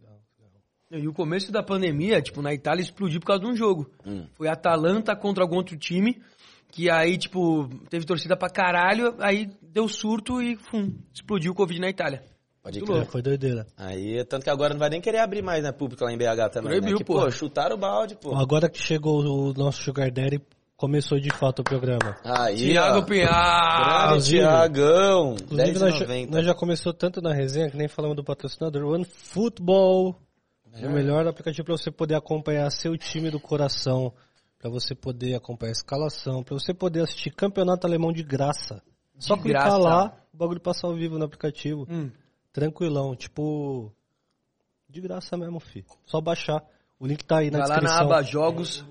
E o começo da pandemia, tipo, na Itália explodiu por causa de um jogo. Hum. Foi Atalanta contra algum outro time, que aí, tipo, teve torcida pra caralho, aí deu surto e, fum, explodiu o Covid na Itália. Pode crer. Foi doideira. Aí, tanto que agora não vai nem querer abrir mais, né, público lá em BH também, Proibiu, né? Que, porra. pô, chutaram o balde, pô. Agora que chegou o nosso Sugar Daddy, começou de fato o programa. Aí, Tiago ó. Pinhal! Tiagão, Inclusive, nós já, 10,90. nós já começou tanto na resenha que nem falamos do patrocinador. One Football. O melhor aplicativo para você poder acompanhar seu time do coração. Para você poder acompanhar a escalação. Para você poder assistir campeonato alemão de graça. Só De clicar graça. lá, o bagulho passar ao vivo no aplicativo. Hum. Tranquilão. Tipo. De graça mesmo, fi. Só baixar. O link tá aí na Vai lá na descrição. aba Jogos,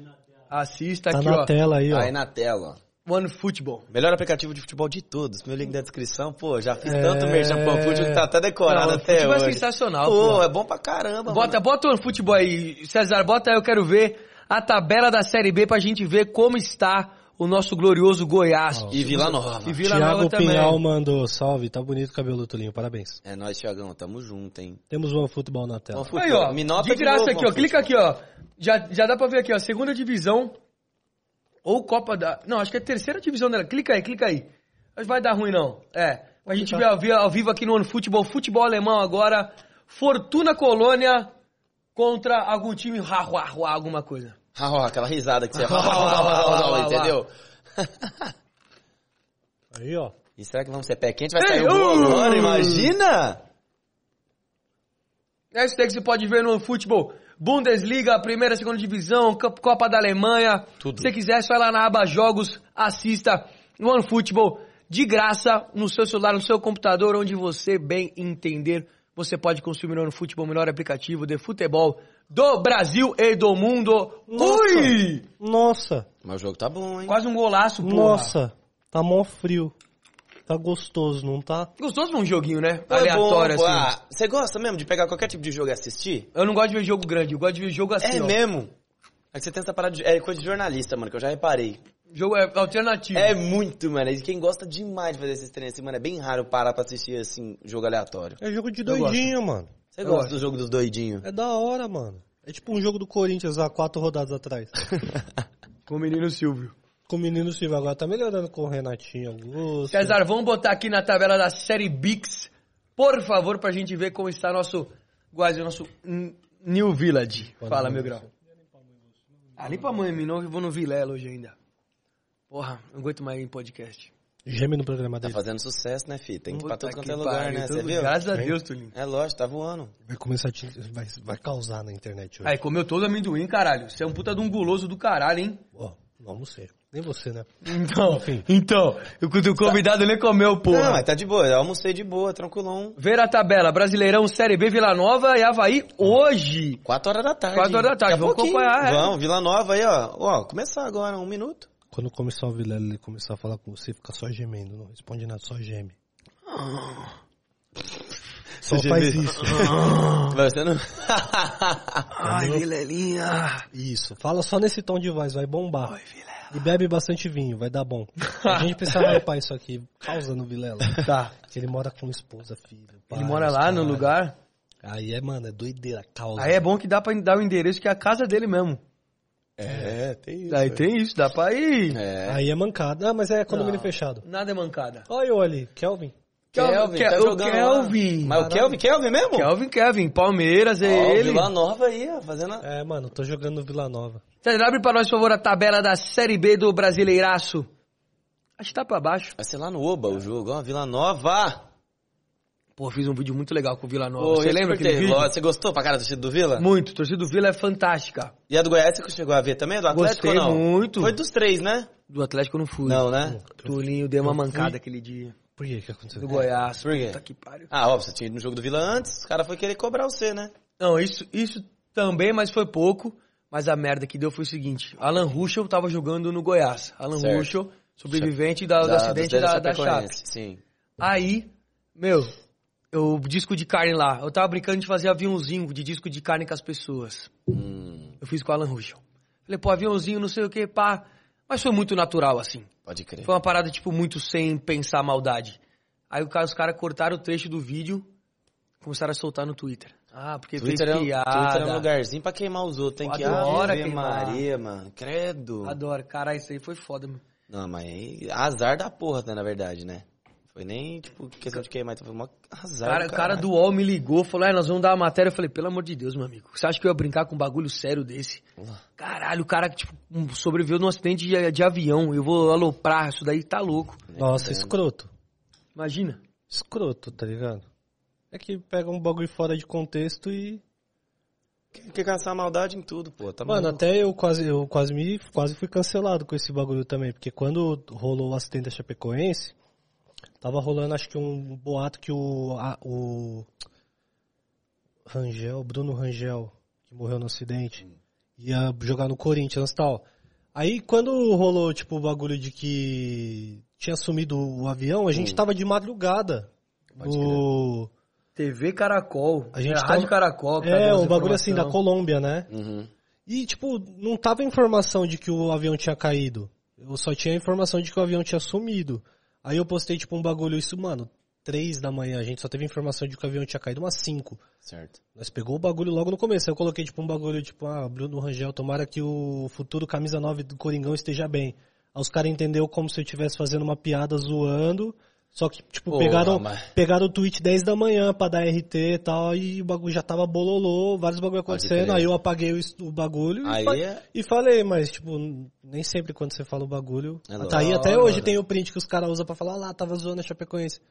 assista tá aqui, na ó. tela aí, ó. Aí na tela, ó. One Football. Melhor aplicativo de futebol de todos. Meu link na descrição. Pô, já fiz É. tanto merchan pro Futebol que tá até decorado Não, até futebol é hoje. sensacional, Pô, pô. é bom pra caramba, Bota, mano. bota o One Football aí, César, bota aí, eu quero ver a tabela da Série B pra gente ver como está o nosso glorioso Goiás. E Vila Nova. E Vila Thiago Nova também. Pinhal mandou. Salve, tá bonito o cabelo, Tulinho. Parabéns. É nóis, Tiagão. Tamo junto, hein. Temos One Futebol na tela. Aí, ó, Me nota de graça novo, aqui, ó. One Clica aqui, ó. Já, já dá pra ver aqui, ó. Segunda divisão. Ou Copa da. Não, acho que é a terceira divisão dela. Clica aí, clica aí. Mas vai dar ruim, não. É. A gente vê ao, ao vivo aqui no Ano Futebol. Futebol alemão agora. Fortuna Colônia contra algum time. Rá, alguma coisa. Ah, ó, aquela risada que você... Entendeu? Aí, ó. E será que vamos ser pé quente? Vai sair o gol uh! agora, imagina! É isso daí que você pode ver no futebol. Bundesliga, primeira, segunda divisão, Cop- Copa da Alemanha. Tudo. Se você quiser, só ir lá na aba Jogos, assista no One Football de graça no seu celular, no seu computador, onde você bem entender. Você pode consumir no One Football, o melhor aplicativo de futebol do Brasil e do mundo. Ui! Nossa, Mas o jogo tá bom, hein? Quase um golaço, porra. nossa. Tá mó frio. Tá gostoso, não tá? Gostoso um joguinho, né? Pô, é Aleatório, bom, pô. assim. Ah, Você gosta mesmo de pegar qualquer tipo de jogo e assistir? Eu não gosto de ver jogo grande, eu gosto de ver jogo assim, é ó. mesmo? É que você tem essa parada de... É coisa de jornalista, mano, que eu já reparei. Jogo é alternativo. É muito, mano. E quem gosta demais de fazer esses treinos assim, mano, é bem raro parar pra assistir, assim, jogo aleatório. É jogo de doidinho, mano. Você gosta gosto. do jogo dos doidinhos? É da hora, mano. É tipo um jogo do Corinthians há quatro rodadas atrás. Com o menino Silvio. Com o menino Silva agora tá melhorando com o Renatinho Augusto. César, vamos botar aqui na tabela da série Bix, por favor, pra gente ver como está nosso quase nosso New Village. Fala, meu grau. Ah, limpa a mãe, que eu vou no Vilela hoje ainda. Porra, não aguento mais ir em podcast. Geme no programa Tá dele. fazendo sucesso, né, fi? Tem que ir pra todo quanto é lugar, né? Você viu? Graças a. Deus, Tulinho. É lógico, tá voando. Vai começar a te... vai, vai causar na internet hoje. Aí, comeu todo amendoim, caralho. Você é um puta de um guloso do caralho, hein? Ó, não, não sei. Nem você, né? Então, Enfim. então, o o convidado nem comeu, porra. Não, mas tá de boa. Eu almocei de boa, tranquilão. Ver a tabela, Brasileirão, Série B, Vila Nova e Havaí hoje. 4 horas da tarde. Quatro horas da tarde, vamos acompanhar, é. Vamos, Vila Nova aí, ó. Ó, começar agora, um minuto. Quando começar o Vilela ele começar a falar com você, fica só gemendo. Não responde nada, só geme. Só Você faz isso. Você não... Ai, Vilelinha. Isso. Fala só nesse tom de voz, vai bombar. E bebe bastante vinho, vai dar bom. A gente precisa hypar isso aqui, causa no Vilela. Tá. Que ele mora com esposa, filho. pai, Ele mora lá no lugar. Aí é, mano, é doideira, causa. Aí é bom que dá pra dar o endereço que é a casa dele mesmo. É, tem isso. Aí tem isso, dá pra ir. É. Aí é mancada. Ah, mas é condomínio Não. fechado. Nada é mancada. Olha eu ali, Kelvin. Kelvin, Kel- tá o jogando Kelvin. lá. Mas o Kelvin, Kelvin mesmo? Kelvin, Kevin, Palmeiras, é Ó, ele. Vila Nova aí, ó, fazendo... a- É, mano, tô jogando no Vila Nova. Você abre pra nós, por favor, a tabela da Série B do Brasileiraço. Acho que tá pra baixo. Vai ser lá no Oba o jogo, ó, Vila Nova. Pô, fiz um vídeo muito legal com o Vila Nova. Pô, Você lembra aquele vídeo? Você gostou pra cara do torcida do Vila? Muito. Torcida do Vila é fantástica. E a do Goiás você chegou a ver também? Do Atlético Gostei ou não? muito. Foi dos três, né? Do Atlético eu não fui. Não, né? Tulinho deu uma mancada aquele dia. Por que que aconteceu? Do Goiás. Por quê? Puta que pariu. Ah, óbvio, você tinha ido no jogo do Vila antes, o cara foi querer cobrar você, né? Não, isso, isso também, mas foi pouco. Mas a merda que deu foi o seguinte. Alan Ruschel tava jogando no Goiás. Alan Certo. Ruschel, sobrevivente da- do Da- acidente dos da, da Chape. Sim. Aí, meu, eu disco de carne lá. Eu tava brincando de fazer aviãozinho de disco de carne com as pessoas. Hum, Eu fiz com o Alan Ruschel. Falei, pô, aviãozinho, não sei o que, pá. Mas foi muito natural, assim. pode crer. Foi uma parada, tipo, muito sem pensar maldade. Aí cara- os caras cortaram o trecho do vídeo começaram a soltar no Twitter. Ah, porque Twitter é, fez um, piada. Twitter é um lugarzinho pra queimar os outros. Tem que Adora queimar. Maria, mano. Credo. Adoro. Caralho, isso aí foi foda, meu. Não, mas azar da porra, né, na verdade, né? Foi nem, tipo, questão de queimar, então foi uma azar Cara, o cara do UOL me ligou, falou, é, nós vamos dar uma matéria. Eu falei, pelo amor de Deus, meu amigo. Você acha que eu ia brincar com um bagulho sério desse? Caralho, o cara, tipo, sobreviveu num acidente de, de avião. Eu vou aloprar, isso daí tá louco. Nossa, escroto. Imagina. Escroto, tá ligado? É que pega um bagulho fora de contexto e. Quer quer caçar maldade em tudo, pô. Tá Mano, maluco. até eu quase, eu quase me quase fui cancelado com esse bagulho também, porque quando rolou o acidente da Chapecoense, tava rolando acho que um boato que o a- o Rangel, Bruno Rangel, que morreu no acidente, ia jogar no Corinthians e tal. Aí quando rolou tipo o bagulho de que tinha sumido o avião, a gente tava de madrugada. No TV Caracol. A gente é, tava- Rádio Caracol. É, um as bagulho assim da. Colômbia, né? Uhum. E, tipo, não tava informação de que o avião tinha caído. Eu só tinha informação de que o avião tinha sumido. Aí eu postei, tipo, um bagulho, isso, mano, três da manhã. A gente só teve informação de que o avião tinha caído umas cinco. Certo. Nós pegou o bagulho logo no começo. Aí eu coloquei, tipo, um bagulho, tipo, ah, Bruno Rangel, tomara que o futuro camisa 9 do Coringão esteja bem. Aí os caras entenderam como se eu estivesse fazendo uma piada zoando. Só que, tipo, pegaram, mas- pegaram o tweet 10 da manhã pra dar RT e tal, e o bagulho já tava bololô, vários bagulho acontecendo. Aí eu apaguei o, o bagulho Aí e, fa- é- e falei, mas, tipo, nem sempre quando você fala o bagulho. É tá aí, até hoje tem o print que os caras usam pra falar, ah lá, tava zoando a Chapecoense.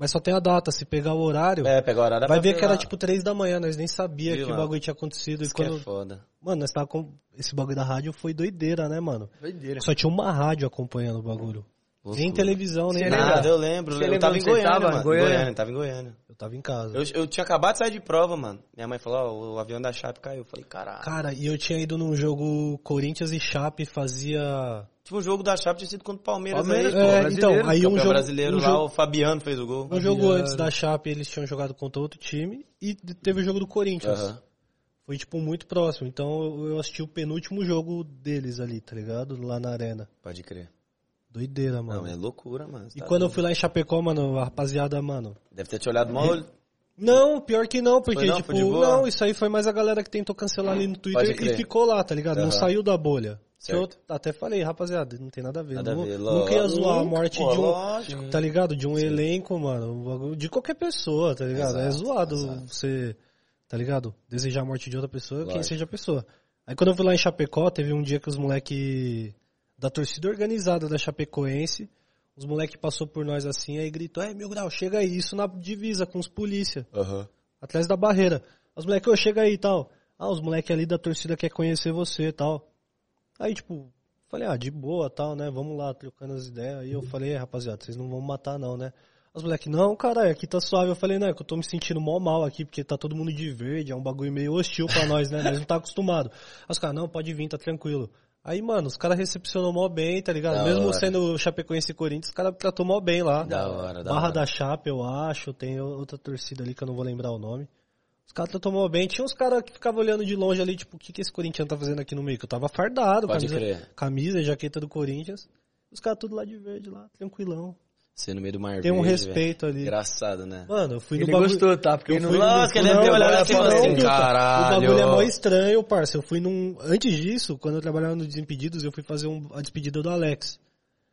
Mas só tem a data, se pegar o horário, É, pega a hora vai ver que era tipo 3 da manhã, nós nem sabia Viu que o bagulho tinha acontecido. Isso E que quando... é foda. Mano, nós tava com. Esse bagulho da rádio foi doideira, né, mano? Doideira. Só tinha uma rádio acompanhando o bagulho. Loucura. Nem televisão, nem Você nada. Nada, eu lembro. Você eu lembra tava em Goiânia, tava? mano. Goiânia? Goiânia, tava em Goiânia. Eu tava em casa. Eu, eu tinha acabado de sair de prova, mano. Minha mãe falou, ó, o avião da Chape caiu. Eu falei, caralho. Cara, e eu tinha ido num jogo Corinthians e Chape, fazia. Tipo, o jogo da Chape tinha sido contra o Palmeiras, Palmeiras, aí, pô. É, brasileiro, então, aí um Campeão jogo. brasileiro um lá, jogo, o Fabiano fez o gol. um jogo Fabiano. antes da Chape eles tinham jogado contra outro time e teve o jogo do Corinthians. Foi, tipo, muito próximo. Então eu assisti o penúltimo jogo deles ali, tá ligado? Lá na arena. Pode crer. Doideira, mano. Não, é loucura, mano. E Tá quando eu doido. fui lá em Chapecó, mano, a rapaziada, mano. Deve ter te olhado mal. Não, pior que não, porque, Foi não? tipo, não, isso aí foi mais a galera que tentou cancelar ali no Twitter e ficou lá, tá ligado? Não Aham. saiu da bolha. Que eu Certo. até falei, rapaziada, não tem nada a ver. Nada a Nu- ver, Nunca ia zoar a morte Pô, de um. lógico. Tá ligado? De um elenco, mano. De qualquer pessoa, tá ligado? é Exato, zoado exato. você, tá ligado? Desejar a morte de outra pessoa, quem Lógico. seja a pessoa. Aí quando eu fui lá em Chapecó, teve um dia que os moleque da torcida organizada da Chapecoense, os moleque passou por nós assim, aí gritou, é, meu grau, chega aí, isso na divisa com os polícia Aham. atrás da barreira. Os moleques, ô, chega aí e tal. Ah, os moleques ali da torcida quer conhecer você e tal. Aí, tipo, falei, ah, de boa tal, né? Vamos lá, trocando as ideias. Aí eu falei, rapaziada, vocês não vão matar não, né? Os moleques, não, caralho, aqui tá suave. Eu falei, não, é que eu tô me sentindo mó mal aqui, porque tá todo mundo de verde, é um bagulho meio hostil pra nós, né? Nós não tá acostumado. Aí os caras, não, pode vir, tá tranquilo. Aí, mano, os caras recepcionou mó bem, tá ligado? Da Mesmo hora. sendo Chapecoense e Corinthians, os caras tratou mó bem lá. Da hora, da Barra hora. da Chape, eu acho. Tem outra torcida ali que eu não vou lembrar o nome. Os caras tratou mó bem. Tinha uns caras que ficavam olhando de longe ali, tipo, o que, que esse corintiano tá fazendo aqui no meio? Que eu tava fardado, Pode camisa, crer. camisa, jaqueta do Corinthians. Os caras tudo lá de verde, lá, tranquilão. Você no meio do mar Tem um verde, respeito velho. ali. Engraçado, né? Mano, eu fui Ele no bagulho... gostou, tá? Porque Eu não... fui Nossa, que ele deve ter olhado assim e assim, caralho. O bagulho é mó estranho, parça. Eu fui num... Antes disso, quando eu trabalhava no Desimpedidos, eu fui fazer um- a despedida do Alex.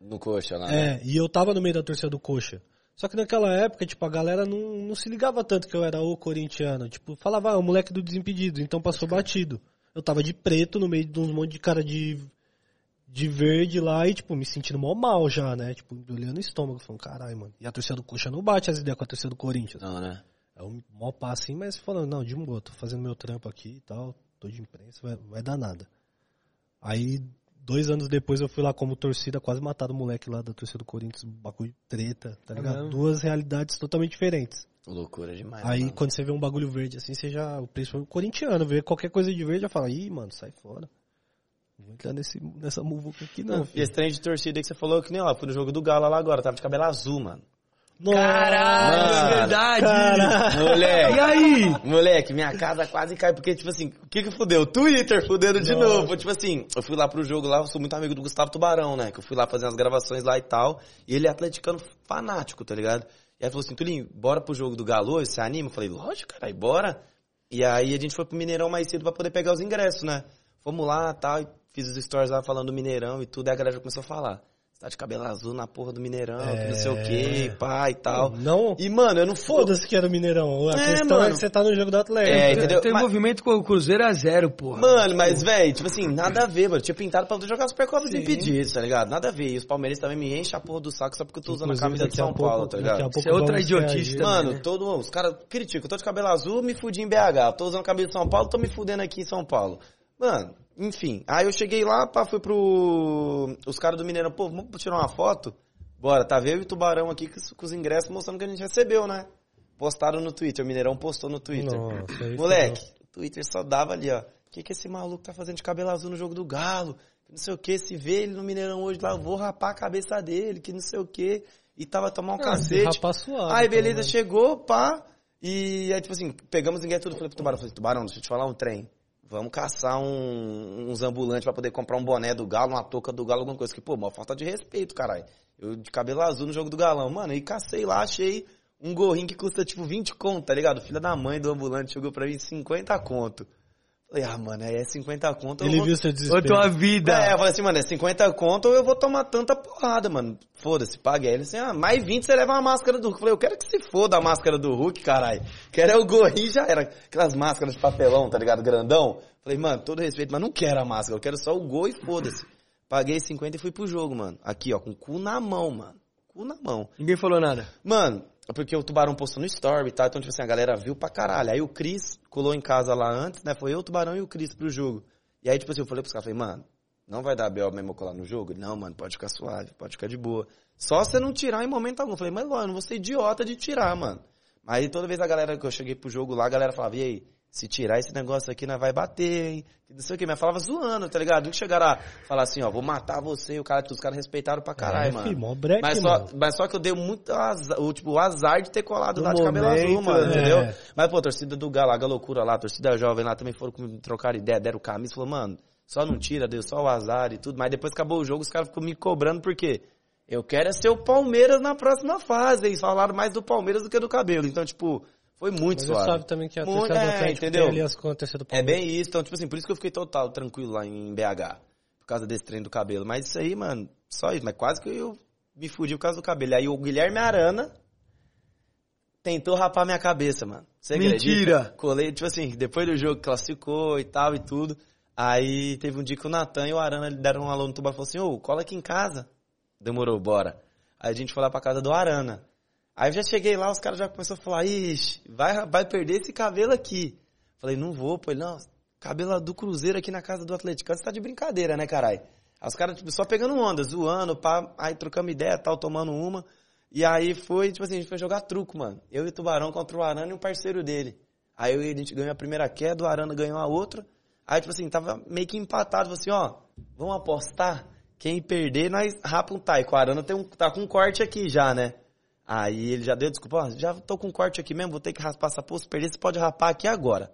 No coxa lá. né? É, e eu tava no meio da torcida do Coxa. Só que naquela época, tipo, a galera não, não se ligava tanto que eu era o corintiano. Tipo, falava, ah, o moleque do Desimpedidos, então passou batido. Eu tava de preto no meio de uns monte de cara de, de verde lá e, tipo, me sentindo mó mal já, né? Tipo, olhando o estômago, falando, caralho, mano. E a torcida do Coxa não bate as ideias com a torcida do Corinthians. Não, né? É um mó passo assim, mas falando, não, de boa, tô fazendo meu trampo aqui e tal, tô de imprensa, vai, vai dar nada. Aí, dois anos depois, eu fui lá como torcida, quase mataram o moleque lá da torcida do Corinthians, bagulho de treta, tá ligado? mesmo? Duas realidades totalmente diferentes. Loucura demais. Aí, mano. quando você vê um bagulho verde assim, você já, principalmente o corintiano, vê qualquer coisa de verde, já fala, ih, mano, sai fora. Não vou entrar nesse, nessa muvuca aqui não, e esse trem de torcida aí que você falou que nem ó, fui no jogo do Galo lá agora, tava de cabelo azul, mano. Caralho, Mano, é verdade. Moleque. E aí? Moleque, minha casa quase cai, porque, tipo assim, o que que fudeu? Twitter fudendo de Nossa. novo. Tipo assim, eu fui lá pro jogo lá, eu sou muito amigo do Gustavo Tubarão, né? Que eu fui lá fazer as gravações lá e tal. E ele é atleticano fanático, tá ligado? E aí falou assim, Tulinho, bora pro jogo do Galo hoje? Você anima? Eu falei, lógico, cara, bora. E aí a gente foi pro Mineirão mais cedo pra poder pegar os ingressos, né? Fomos lá tal, e fiz os stories lá falando do Mineirão e tudo, aí a galera já começou a falar. Você tá de cabelo azul na porra do Mineirão, que não sei o quê, pá e tal. Não, E, mano, eu não foda-se que era o Mineirão. A É, questão é mano. que você tá no jogo do Atlético. É, entendeu? Tem Mas- envolvimento com o Cruzeiro a zero, porra. Mano, mas, velho, tipo assim, nada a ver, mano. Eu tinha pintado pra jogar Supercopa impedidos, tá ligado? Nada a ver. E os palmeirenses também me enchem a porra do saco só porque eu tô usando a Inclusive, camisa de a São pouco- Paulo, tá a ligado? Isso é outra idiotice também. Mano, né? todo os caras criticam. Eu tô de cabelo azul, me fudi em BH. Tô usando a camisa de São Paulo, tô me fudendo aqui em São Paulo. Mano, enfim. Aí eu cheguei lá, pá, fui pro. Os caras do Mineirão, pô, vamos tirar uma foto? Bora, tá vendo o Tubarão aqui com os- ingressos mostrando que a gente recebeu, né? Postaram no Twitter, o Mineirão postou no Twitter. Nossa, Moleque, o Twitter só dava ali, ó. O que, que esse maluco tá fazendo de cabelo azul no jogo do Galo? Que não sei o que, se vê ele no Mineirão hoje lá, vou rapar a cabeça dele, que não sei o que. E tava tomando um Ah, se cacete. rapar suave, Aí beleza, menos. chegou, pá. E aí, tipo assim, pegamos ninguém tudo. Falei pro Tubarão, falei, Tubarão, deixa eu te falar um trem. Vamos caçar um- uns ambulantes pra poder comprar um boné do Galo, uma touca do Galo, alguma coisa. Que, pô, uma falta de respeito, caralho. Eu de cabelo azul no jogo do Galão. Mano, aí cacei lá, achei um gorrinho que custa tipo 20 conto, tá ligado? Filha da mãe do ambulante chegou pra mim 50 conto. Falei, ah, mano, aí é 50 conto. eu Ele vou... viu seu desespero. tua vida. É, eu falei assim, mano, é 50 conto ou eu vou tomar tanta porrada, mano. Foda-se, paguei. Ele assim, ah, mais 20 você leva uma máscara do Hulk. Eu falei, eu quero que se foda a máscara do Hulk, caralho. Quero é o gorrinho, já era. Aquelas máscaras de papelão, tá ligado? Grandão. Falei, mano, todo respeito, mas não quero a máscara. Eu quero só o gol e foda-se. Paguei 50 e fui pro jogo, mano. Aqui, ó, com o cu na mão, mano. Cu na mão. Ninguém falou nada. Mano, porque o Tubarão postou no story e tal, então, tipo assim, a galera viu pra caralho. Aí o Cris colou em casa lá antes, né? Foi eu, o Tubarão e o Cris pro jogo. E aí, tipo assim, eu falei pros caras, falei, mano, não vai dar B.O. mesmo eu colar no jogo? Não, mano, pode ficar suave, pode ficar de boa. Só você não tirar em momento algum. Eu falei, mas, mano, eu não vou ser idiota de tirar, mano. Aí toda vez a galera que eu cheguei pro jogo lá, a galera falava, e aí, se tirar esse negócio aqui, nós vai bater, hein? Não sei o que, mas falava zoando, tá ligado? Não que chegaram a falar assim, ó, vou matar você, e o cara, os caras respeitaram pra caralho, É, mano. filho, mó breque, mas, só, mano. mas só que eu dei muito azar, o, tipo, o azar de ter colado No lá de cabelo azul, momento, mano, né? entendeu? É. Mas, pô, a torcida do Galaga loucura lá, a torcida jovem lá também foram trocaram ideia, deram camisa, falou, mano, só não tira, deu só o azar e tudo. Mas depois que acabou o jogo, os caras ficam me cobrando, porque eu quero é ser o Palmeiras na próxima fase. Eles falaram mais do Palmeiras do que do cabelo. Então, tipo, foi muito Mas você suave. sabe também que a Muito- torcida do é, entendeu? tem as contas do É Palmeiras. bem isso, então, tipo assim, por isso que eu fiquei total tranquilo lá em BH. Por causa desse trem do cabelo. Mas isso aí, mano, só isso. Mas quase que eu me fudi por causa do cabelo. Aí o Guilherme Arana tentou rapar minha cabeça, mano. Você Mentira! acredita? Colei, tipo assim, depois do jogo classificou e tal e tudo. Aí teve um dia que o Natan e o Arana deram um alô no tubarão e falou assim, ô, cola aqui em casa. Demorou, bora. Aí a gente foi lá pra casa do Arana. Aí eu já cheguei lá, os caras já começaram a falar, ixi, vai, vai perder esse cabelo aqui. Falei, não vou, pô. Ele, não, cabelo do Cruzeiro aqui na casa do Atlético. Você tá de brincadeira, né, caralho? Aí os caras, tipo, só pegando onda, zoando, pá, aí trocamos ideia, tal, tomando uma. E aí foi, tipo assim, a gente foi jogar truco, mano. Eu e o Tubarão contra o Arana e um parceiro dele. Aí eu, a gente ganhou a primeira queda, o Arana ganhou a outra. Aí, tipo assim, tava meio que empatado. Assim, ó, vamos apostar? Quem perder, nós rapa um taiko. O Arana tem um, tá com um corte aqui já, né? Aí ele já deu desculpa, ó, já tô com um corte aqui mesmo, vou ter que raspar essa porra. Se perder, você pode rapar aqui agora.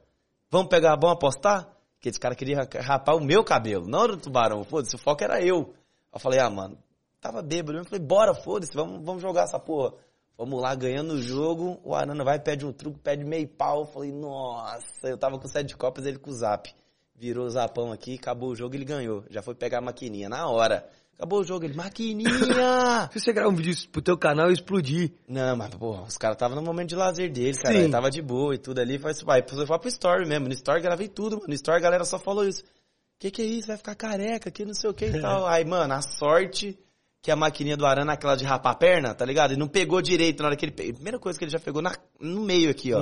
Vamos pegar, vamos apostar? Porque esse cara queria rapar o meu cabelo, não do tubarão. Foda-se, o foco era eu. Eu falei, ah, mano, tava bêbado. Eu falei, bora, foda-se, vamos, vamos jogar essa porra. Vamos lá, ganhando o jogo. O Arana vai, pede um truco, pede meio pau. Eu falei, nossa, eu tava com sete copas, ele com o zap. Virou o zapão aqui, acabou o jogo, ele ganhou. Já foi pegar a maquininha na hora. Acabou o jogo, ele, maquininha! Se você gravar um vídeo pro teu canal e explodir. Não, mas, porra, os caras estavam no momento de lazer dele, cara. Ele tava de boa e tudo ali. Foi, vai, foi pro Story mesmo. No Story gravei tudo, mano. No Story a galera só falou isso. Que que é isso? Vai ficar careca, que não sei o que e tal. Aí, mano, a sorte que a maquininha do Arana, aquela de rapar a perna, tá ligado? Ele não pegou direito na hora que ele pegou. Primeira coisa que ele já pegou na, no meio aqui, ó.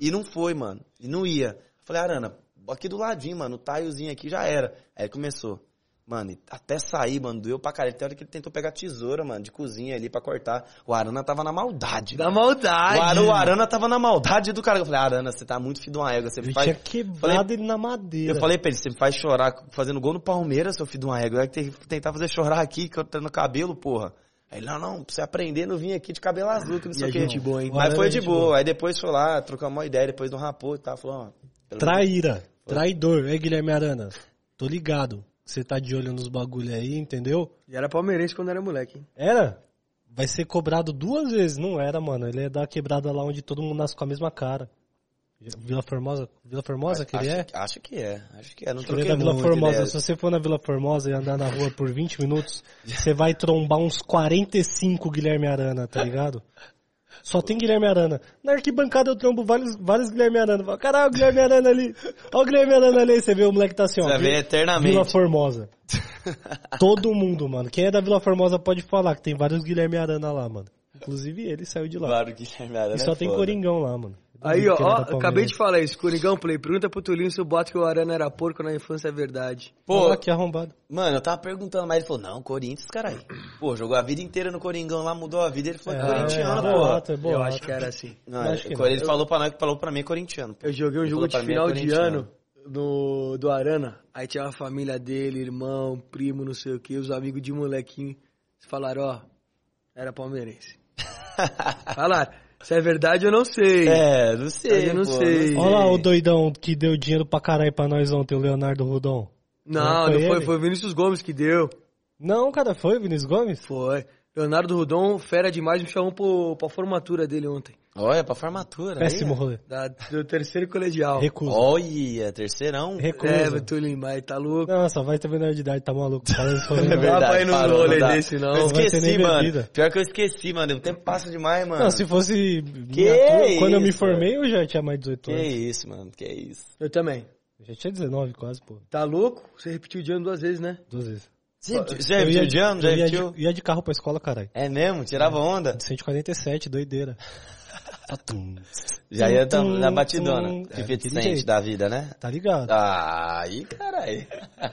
E não foi, mano. E não ia. Eu falei, Arana, aqui do ladinho, mano, o taiozinho aqui já era. Aí começou. Mano, até sair, mano, doeu pra caralho. A hora que ele tentou pegar tesoura, mano, de cozinha ali pra cortar. O Arana tava na maldade. Da mano. maldade. O, Ara- o Arana tava na maldade do cara. Eu falei, Arana, você tá muito filho de uma égua. Você ele faz... tinha quebrado ele na madeira. Eu falei pra ele, você me faz chorar fazendo gol no Palmeiras, seu filho de uma égua. Ter que tentar fazer chorar aqui, cortando o cabelo, porra. Aí ele, não, não, pra você aprender, não vim aqui de cabelo azul, que não sei o quê. gente boa, hein? Mas foi de boa. boa. Aí depois foi lá, trocamos uma ideia, depois não rapou e tal. Falou, ó. Traíra. Traidor. É, Guilherme Arana. Tô ligado. Você tá de olho nos bagulho aí, entendeu? E era palmeirense quando era moleque, hein? Era? Vai ser cobrado duas vezes. Não era, mano. Ele é da quebrada lá onde todo mundo nasce com a mesma cara. Vila Formosa? Vila Formosa que ele acho, é? Acho que é, acho que é. Não Acho que ele é troquei da Vila muito Formosa. ideia. Se você for na Vila Formosa e andar na rua por 20 minutos, você vai trombar uns 45 Guilherme Arana, tá ligado? Só tem Guilherme Arana. Na arquibancada eu trombo vários, vários Guilherme Arana. Falo, Caralho, o Guilherme Arana ali. Olha o Guilherme Arana ali. Você vê o moleque tá assim, ó. Você Vi- eternamente. Vila Formosa. Todo mundo, mano. Quem é da Vila Formosa pode falar que tem vários Guilherme Arana lá, mano. Inclusive ele saiu de lá. Claro Guilherme Arana E só é tem foda. Coringão lá, mano. Aí, ó, é ó, acabei de falar isso. Coringão Play. Pergunta pro Tulinho se o boato que o Arana era porco na infância é verdade. Pô, Pô, que arrombado. mano, eu tava perguntando, mas ele falou, não, Corinthians, caralho. Pô, jogou a vida inteira no Coringão lá, mudou a vida, ele foi corintiano, é, pô. boato, é Eu acho que era assim. Não, acho que ele não. falou pra nós, falou pra mim corintiano. pô. Eu joguei um Ele jogo falou de é final de corintiano. ano do, do Arana. Aí tinha a família dele, irmão, primo, não sei o que, os amigos de molequinho. Falaram, ó, era palmeirense. Falaram, se é verdade eu não sei. É, não sei. Eu não pô, sei. Olha lá o doidão que deu dinheiro pra caralho pra nós ontem, o Leonardo Rudon. Não, Não não foi foi, foi o Vinícius Gomes que deu. Não, cara, foi Vinícius Gomes? Foi. Leonardo Rudon, fera demais, me chamou pro, pra formatura dele ontem. Olha, pra formatura. Péssimo aí, rolê. Da, do terceiro colegial. Recuso. Olha, terceirão. Recuso. É, Tulinho, mas tá louco. Não, só vai ter menor de idade, tá maluco. Fala isso É aí, Não não. dá pra ir num rolê não desse, não. Eu vai esqueci, mano. bebida. Pior que eu esqueci, mano. O tempo passa demais, mano. Não, se fosse Que minha- quando eu me formei, eu já tinha mais de 18 Que anos. isso, mano. Que isso. Eu também. Eu já tinha 19 quase, pô. Tá louco? Você repetiu o de ano duas vezes, né? Duas vezes. Você já Eu repetiu de ano? Já eu ia repetiu? de, ia de carro pra escola, caralho. É mesmo? Tirava onda? De 147, doideira. Tatum. Já ia Tum, na batidona. É, Cent jeito. da vida, né? Tá ligado? Aí, caralho.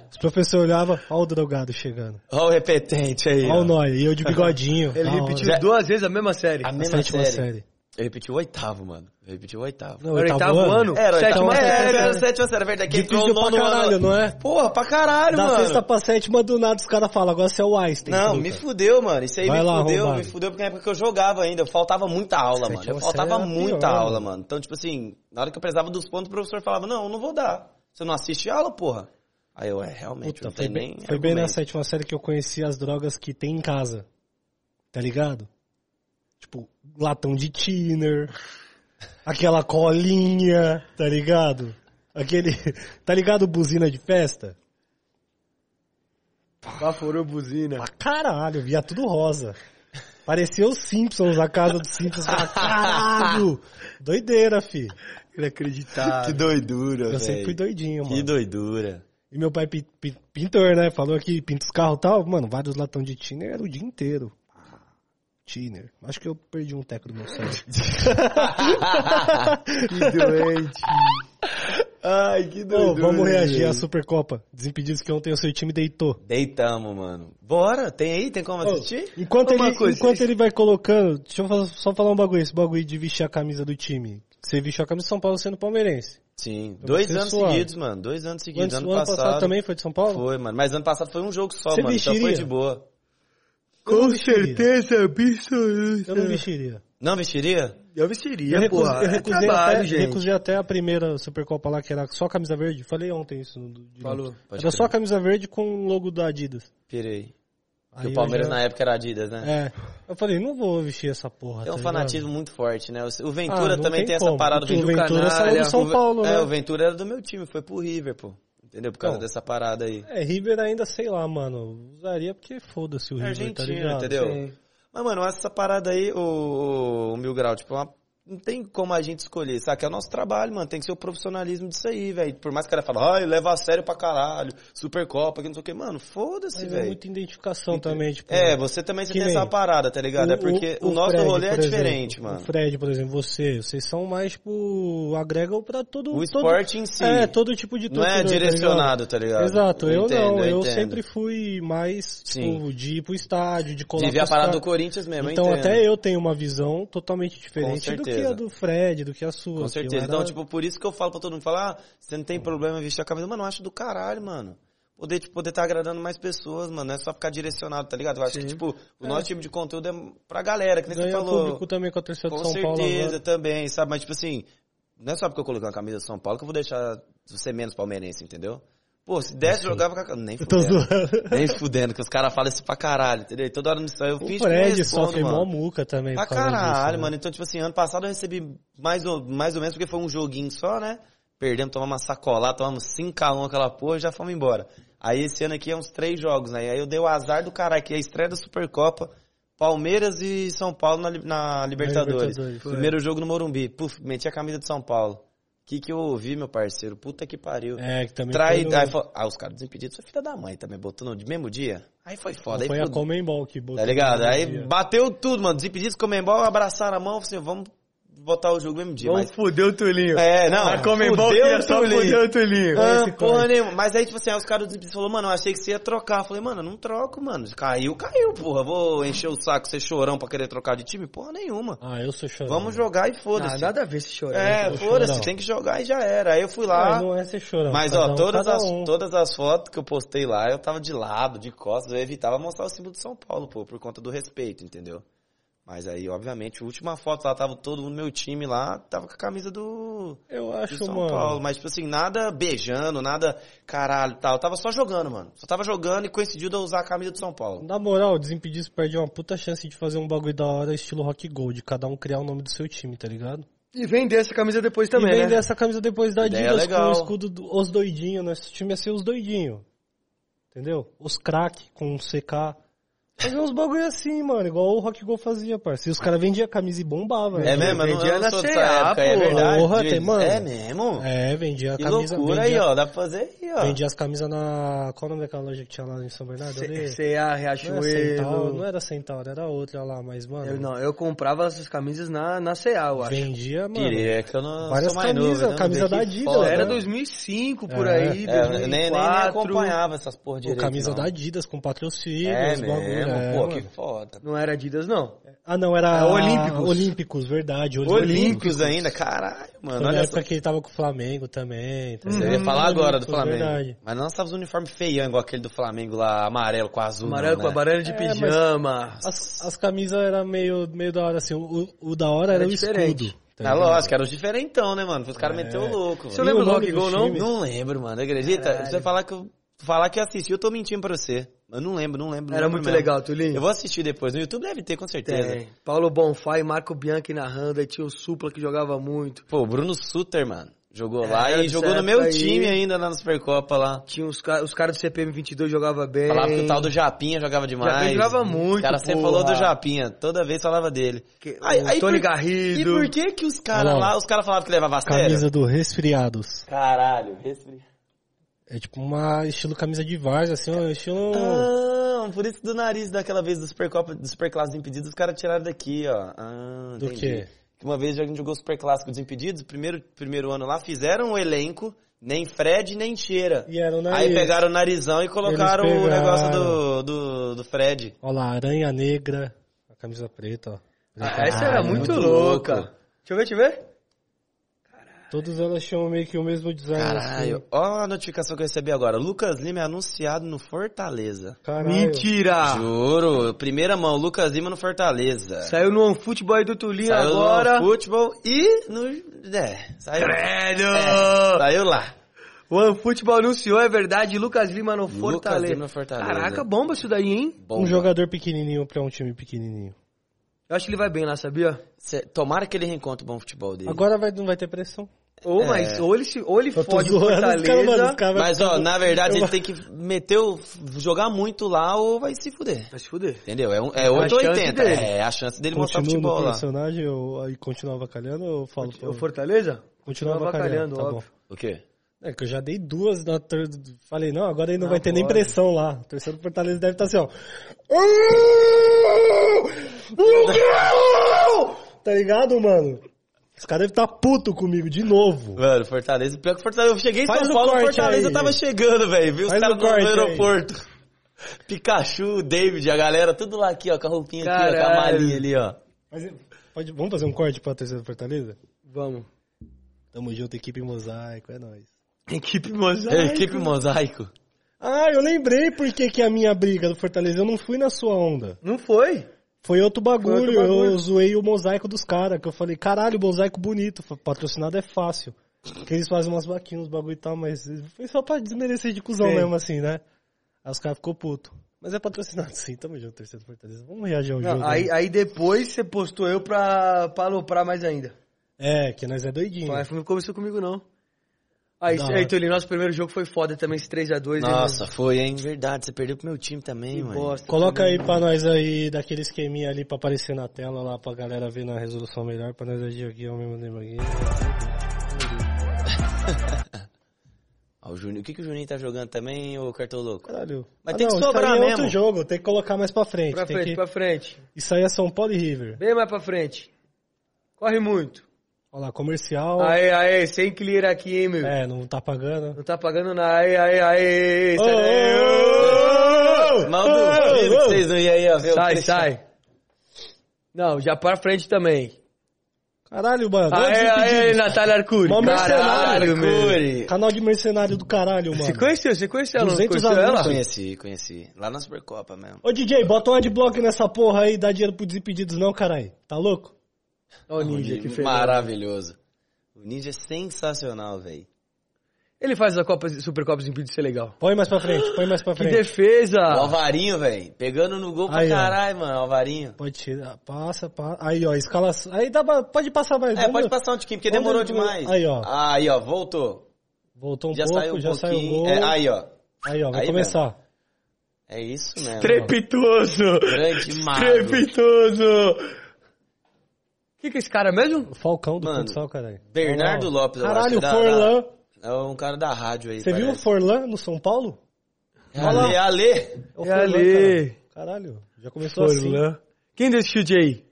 Os professores olhavam, ó o drogado chegando. Olha o repetente aí. Ó ó. o Nóia, e eu de bigodinho. Ele hora. repetiu Já- duas vezes a mesma série. A A mesma sétima série. série. Eu repeti o oitavo, mano. Eu repeti o oitavo. Não, Era oitavo ano? Era o Sétima oitavo. É, série, era né? a sétima série, é verdade. Que Difícil no pra nono caralho, ano. não é? Porra, pra caralho, Da mano. sexta pra sétima, do nada os caras falam, agora você é o Einstein. Não, me fudeu, mano. Isso aí Vai me lá, fudeu, arrombado. me fudeu porque na época que eu jogava ainda, faltava muita aula, mano. Sétima Eu faltava era muita pior, aula, mano. mano. Então, tipo assim, na hora que eu precisava dos pontos, o professor falava, não, eu não vou dar. Você não assiste aula, porra? Aí eu, é, realmente, Puta, não foi bem, nem foi bem na sétima série que eu conheci as drogas que tem em casa. Tá ligado? Tipo, latão de thinner, aquela colinha, tá ligado? Aquele. Tá ligado buzina de festa? Baforou buzina. Pra caralho, via tudo rosa. Parecia os Simpsons, a casa dos Simpsons. Pra caralho! Doideira, fi. Inacreditável. Que doidura, Eu sempre velho. fui doidinho, mano. Que doidura. E meu pai pi- pi- pintor, né? Falou que pinta os carros e tal. Mano, vários latão de thinner era o dia inteiro. Thinner. Acho que eu perdi um teco do meu cérebro. Que doente. Ai, que Ô, vamos reagir à Supercopa. Desimpedidos que ontem o seu time deitou. Deitamos, mano. Bora, tem aí? Tem como assistir? Enquanto, Uma ele, coisa, enquanto ele vai colocando, deixa eu só falar um bagulho, esse bagulho de vestir a camisa do time. Você vestiu a camisa de São Paulo sendo palmeirense. Sim, Pra dois anos suave. seguidos, mano. Dois anos seguidos. Antes, ano, o ano passado, também foi de São Paulo? Foi, mano. Mas ano passado foi um jogo só, Você mano. Então foi vestiria? de boa. Não vestiria. absoluta. Eu não vestiria. Não vestiria? Eu vestiria, Eu, porra. eu É recusei, trabalho, até, gente. recusei até a primeira Supercopa lá, que era só camisa verde. Falei ontem isso. No, de Falou. Era crer. só camisa verde com o logo da Adidas. Pirei. Aí o Palmeiras já- na época era Adidas, né? É. Eu falei, não vou vestir essa porra. Tem um tá fanatismo muito forte, né? O Ventura Ah, também tem tem, essa parada. O Ventura canalha, saiu do São Paulo, é, né? o Ventura era do meu time, foi pro River, pô. Entendeu? Por causa Não. dessa parada aí. É, River ainda, sei lá, mano. Usaria porque foda-se o River, tá Argentino, ligado? entendeu? Sim. Mas, mano, essa parada aí, o, o Mil Grau, tipo, uma- não tem como a gente escolher, sabe? É o nosso trabalho, mano. Tem que ser o profissionalismo disso aí, velho. Por mais que o cara fale, ai, leva a sério pra caralho, Supercopa, que não sei o que. Mano, foda-se, é velho. muita identificação também, tipo... É, você também você que tem essa parada, tá ligado? é porque o, nosso Fred, rolê é exemplo, diferente, mano. O Fred, por exemplo, você, vocês são mais, tipo, agregam pra todo... O todo- esporte em si. É, todo tipo de Não é torcedor, tá ligado? direcionado, tá ligado? Exato, eu, entendo, não, eu, entendo. sempre fui mais, tipo, Sim. de ir pro estádio, de colar De ver a parada do Corinthians mesmo, Então eu até eu tenho uma visão totalmente diferente do que certeza. a do Fred, do que a sua. Com que eu certeza. era- Então, tipo, por isso que eu falo pra todo mundo, falar, ah, você não tem problema em vestir a camisa. Mano, eu acho do caralho, mano. Poder, tipo, poder tá agradando mais pessoas, mano. Não é só ficar direcionado, tá ligado? Eu acho que, tipo, o nosso tipo de conteúdo é pra galera, que nem você ganha falou. público também com a torcida Com de São Paulo certeza agora. também, sabe? Mas, tipo assim, não é só porque eu coloquei uma camisa de São Paulo que eu vou deixar você menos palmeirense, entendeu? Pô, se desse, jogava com a. Nem Eu fudendo. Nem fudendo, que os caras falam isso pra caralho, entendeu? E Toda hora no eu O fiz Fred respondo, sofre mano. mó muca também. Pra caralho, disso, né? mano. Então, tipo assim, ano passado eu recebi mais ou, mais ou menos porque foi um joguinho só, né? Perdemos, tomamos uma sacolada, tomamos 5x1 aquela porra e já fomos embora. Aí esse ano aqui é uns três jogos, né? Aí eu dei o azar do caralho, que é a estreia da Supercopa, Palmeiras e São Paulo na, na Libertadores. Libertadores. Primeiro jogo no Morumbi. Puf, meti a camisa de São Paulo. O que que eu ouvi, meu parceiro? Puta que pariu. É, que também Trai... foi, no- Aí, falou- ah, os caras desimpedidos, foi filha da mãe também, botou no mesmo dia. Aí foi foda. aí foi a fudeu. Comembol que botou. Tá ligado? Aí dia. bateu tudo, mano. Desimpedidos, comembol, abraçaram a mão, assim, vamos botar o jogo no mesmo dia. Vamos Mas... fuder o Tulinho. É, não. A Comembol fudeu queria só Tulinho. fuder o Tulinho. Ah, porra nenhuma. Mas aí, tipo assim, aí os caras do Desimpedidos falaram, mano, eu achei que você ia trocar. Eu falei, mano, eu não troco, mano. Caiu, caiu, porra. Vou encher o saco, ser chorão pra querer trocar de time? Porra nenhuma. Ah, eu sou chorão. Vamos jogar e Ah, foda-se. nada a ver esse chorão. é, foda-se, tem que jogar e já era. Aí eu fui Mas lá. não é ser chorão. Mas, ó, um, todas, as, um. todas as fotos que eu postei lá, eu tava de lado, de costas, eu evitava mostrar o símbolo de São Paulo, pô, por conta do respeito, entendeu? Mas aí, obviamente, a última foto lá, tava todo mundo no meu time lá, tava com a camisa do, Eu do acho, São mano. Paulo. Mas, tipo assim, nada beijando, nada caralho e tal. Eu tava só jogando, mano. Só tava jogando e coincidiu de eu usar a camisa do São Paulo. Na moral, Desimpedidos perde uma puta chance de fazer um bagulho da hora estilo rock gold, de cada um criar o nome do seu time, tá ligado? E vender essa camisa depois também, e vender né? essa camisa depois da Ideia Adidas com legal. o escudo do, os doidinhos. Nosso time ia ser os doidinhos. Entendeu? Os crack com CK. Fazer uns bagulho assim, mano, igual o Rock Go fazia, parceiro. Os caras vendiam camisa e bombava. É né? mesmo? Eu não, vendia não na CA, época, é pô. verdade. Porra, tem, mano. É mesmo? É, vendia a Que camisa. loucura vendia, aí, ó. Dá pra fazer aí, ó. Vendia as camisas na. Qual o nome daquela loja que tinha lá em São Bernardo? C&A, Não era Centauro, não Riachuelo. era Centauro, era outra lá, mas, mano. Eu, não, eu comprava essas camisas na, na C&A, eu acho. Vendia, mano. Pirei, é que eu não Várias sou mais camisas, novo, né? camisa Não da que Adidas, foda. né? Era 2005, por É. aí, É, eu 2004. nem, nem, nem acompanhava essas porra direito. camisa não. da Adidas com patrocínio, É os bagulho, mesmo? é, Pô, mano. que foda. Não era Adidas, não. Ah, não, era É, Olímpicos. Olímpicos, verdade. Olímpicos ainda, caralho, mano. Foi na Olha época que ele tava com o Flamengo também. tá ia falar agora do Olímpicos, Flamengo. Verdade. Mas não tava os uniformes feião, igual aquele do Flamengo lá, amarelo com azul. Amarelo não, com a né? barulho de É, pijama. As, as camisas eram meio, meio da hora, assim. O, o da hora era, Era o diferente. escudo. tá Ah, ligado? lógico, era os diferentão, né, mano? Os caras É. meteu o louco. Você lembra o Rock dos Go, não? Não lembro, mano. Acredita? Caralho. Você falar que eu, falar que eu assisti, eu tô mentindo pra você. Eu não lembro, não lembro. não Era lembro muito mesmo. legal, Tulinho. Eu vou assistir depois. No YouTube deve ter, com certeza. Tem. Paulo Bonfá e Marco Bianchi narrando, aí tinha o Supla que jogava muito. Pô, o Bruno Suter, mano. Jogou É, lá e jogou no meu aí. time ainda lá na Supercopa lá. Tinha os, os caras do CPM 22 jogavam bem. Falava que o tal do Japinha jogava demais. Japinha jogava muito, O cara sempre falou do Japinha. Toda vez falava dele. Que- Aí- aí Tony por- Garrido. E por que que os caras lá. os caras falavam que levava a sério? Camisa do Resfriados. Caralho, resfri... É tipo uma estilo camisa de Vars, assim, um estilo... Ah, por isso do nariz daquela vez do Supercopa, do Superclássico Desimpedidos, os caras tiraram daqui, ó. Ah, Do quê? Que Uma vez a gente jogou Superclássico Desimpedidos, primeiro, primeiro ano lá, fizeram um elenco, nem Fred, nem Cheira. E era o nariz. Aí pegaram o narizão e colocaram o negócio do, do, do Fred. Olha lá, aranha negra, a camisa preta, ó. Ah, essa era Caralho, muito, muito louca. louco. Deixa eu ver, deixa eu ver. Todas elas chamam meio que o mesmo design. Caralho, assim. ó a notificação que eu recebi agora. Lucas Lima é anunciado no Fortaleza. Caralho. Mentira! Juro, primeira mão, Lucas Lima no Fortaleza. Saiu no OneFootball aí do Tulinho Saiu agora. no futebol e no... É, saiu, Credo! é, saiu lá. O OneFootball anunciou, é verdade, Lucas Lima no Fortaleza. Lima no Fortaleza. Caraca, bomba isso daí, hein? Bom, Um jogador pequenininho pra um time pequenininho. Eu acho que ele vai bem lá, sabia? cê- tomara que ele reencontre o bom futebol dele. Agora vai, não vai ter pressão. Ou, É. mas, ou ele, ou ele fode o os Fortaleza. mano, os caras- Mas, ó, na verdade, Eu- ele tem que meter o... jogar muito lá ou vai se fuder. Vai se fuder. Entendeu? É, um, é A 8 ou chance 80. dele. É a chance dele mostrar Continuo no futebol lá. personagem ou aí continua avacalhando ou eu falo. O Fortaleza? Continua Continua avacalhando, tá bom. óbvio. O quê? É que eu já dei duas na ter... Falei, não, agora aí não, vai ter nem pressão lá. O terceiro Fortaleza deve estar assim, ó. Tá ligado, mano? Os caras devem estar puto comigo de novo. Mano, Fortaleza. Pior que Fortaleza. Eu cheguei em Faz São Paulo, Fortaleza aí. tava chegando, velho. Viu os caras no, corte aí. aeroporto. Pikachu, David, a galera, tudo lá aqui, ó, com a roupinha aqui, ó, com a Caralho. malinha ali, ó. Mas, pode, vamos fazer um corte pra terceira Fortaleza? Vamos. Tamo junto, equipe mosaico, é nóis. Equipe mosaico. Equipe Mosaico. Ah, eu lembrei por que que a minha briga do Fortaleza, eu não fui na sua onda. Não foi? Foi outro bagulho, Foi outro bagulho. eu zoei o mosaico dos caras, que eu falei, caralho, mosaico bonito, patrocinado é fácil. Que eles fazem umas vaquinhas, uns bagulho e tal, mas foi só pra desmerecer de cuzão Sim. mesmo assim, né? Aí os caras ficou puto. Mas é patrocinado sim, tamo junto, terceiro Fortaleza. Vamos reagir ao Não, jogo. aí, né? aí depois você postou eu pra, pra aloprar mais ainda. É, que nós é doidinho. Mas não começou comigo, não. Aí, aí hora. Tulio, nosso primeiro jogo foi foda também, esse 3x2. Nossa, foi, hein? Verdade, você perdeu pro meu time também, que mano. bosta. Coloca aí pra nós aí, daquele esqueminha ali pra aparecer na tela lá, pra galera ver na resolução melhor, pra nós agir aqui ao mesmo tempo aqui. O, Juninho, o que, que o Juninho tá jogando também, ô cartão louco? Caralho. Mas Ah, tem que não, isso sobrar aí é mesmo. outro jogo, tem que colocar mais pra frente. Pra tem frente, que... pra frente. Isso aí é São Paulo e River. Bem mais pra frente. Corre muito. Olha lá, comercial. Aê, aê, sem clear aqui, hein, meu. É, não tá pagando. Não tá pagando nada. Aê, aê, aê. Daí. Mal que vocês não iam aí, ó, sai, sai. Não, já pra frente também. Caralho, mano. Aê, aê. Natália Arcuri. Mó mercenário, meu. Canal de mercenário do caralho, mano. Você conheceu, você conheceu ela? não 200 conheceu ela? Conheci, conheci. Lá na Supercopa mesmo. Ô DJ, bota um adblock nessa porra aí, dá dinheiro pro Desimpedidos não, caralho. Tá louco? Ó o ninja que fez. Maravilhoso. O Ninja é sensacional, velho. Ele faz a Copa, Supercopa Impedidos ser legal. Põe mais pra frente, põe mais pra Que frente. defesa! O Alvarinho, velho. Pegando no gol pra caralho, mano. Alvarinho. Pode tirar, passa, passa. Aí, ó, escalação. Aí dá pra, pode passar mais. É, vamos- pode passar um tiquinho, porque demorou demais. Aí, ó. Aí, ó, voltou. Voltou um já pouco, saiu um já saiu o gol. É, aí, ó. Aí, ó, vai Aí começar. É isso mesmo. Trepitoso! Grande mago. Trepitoso! O que, que é esse cara mesmo? O Falcão do Mano, futsal, caralho. Bernardo. Lopes, eu Caralho, acho o que é da- Forlan. É um cara da rádio aí. Você viu o parece. Forlan no São Paulo? Ale, Ale. É o É Forlan, ali. cara. Caralho, já começou assim. Forlan. Quem deu esse chute aí?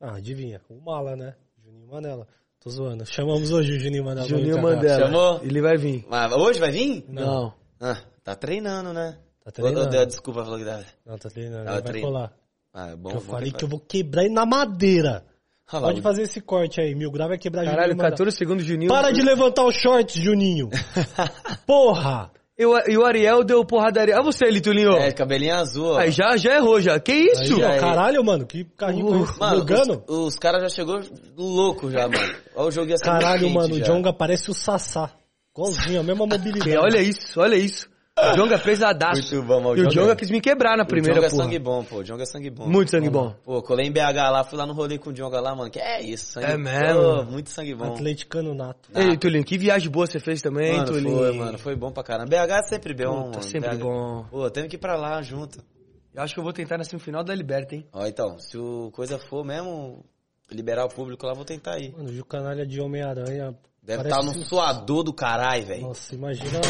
Ah, adivinha. O Mala, né? Juninho Manela. Tô zoando. Chamamos hoje o Juninho Manela. pra Juninho. Mandela. Chamou? Ele vai vir. Mas hoje vai vir? Não. Ah, tá treinando, né? Tá treinando. deu a desculpa, falou que dá. Não, tá treinando. Ele vai treino. colar. Ah, é bom. eu bom falei que que eu vou quebrar ele na madeira. Lá, Pode fazer esse corte aí. Mil grau vai quebrar Caralho, Juninho Manela. 14 segundos, Juninho. Para de levantar os shorts, Juninho. Porra! E o, e o Ariel deu porradaria. Ah, você, Litulinho. É, cabelinho azul, ó. Aí já, já errou, já. Que isso? Aí, aí. caralho, mano, que carrinho Uh? Mano, Bugando? os, os caras já chegou louco já, mano. Olha o jogo ia ser Caralho, mano, o. Jonga parece o Sassá. Igualzinho, a mesma mobilidade. Olha isso, olha isso. O Jonga pesadaço. Muito bom, mas o E o Jonga- Jonga quis me quebrar na O primeira, Jonga é porra. sangue bom, pô. O Jonga é sangue bom. Muito sangue bom. Pô, colei em BH lá, fui lá no rolê com o Jonga lá, mano. Que é isso, sangue É mesmo? Pô, muito sangue bom. Atleticano nato. Ei, Tulinho, que viagem boa você fez também, Mano, Tulinho. foi, mano. Foi bom pra caramba. BH é sempre bom, Puta, mano. sempre BH... bom. Pô, temos que ir pra lá junto. Eu acho que eu vou tentar na semifinal da Liberta, hein? Ó, então, se o coisa for mesmo liberar o público lá, vou tentar ir. Mano, o canalha de Homem-Aranha. Deve parece estar no um- suador do caralho, velho. Nossa, imagina.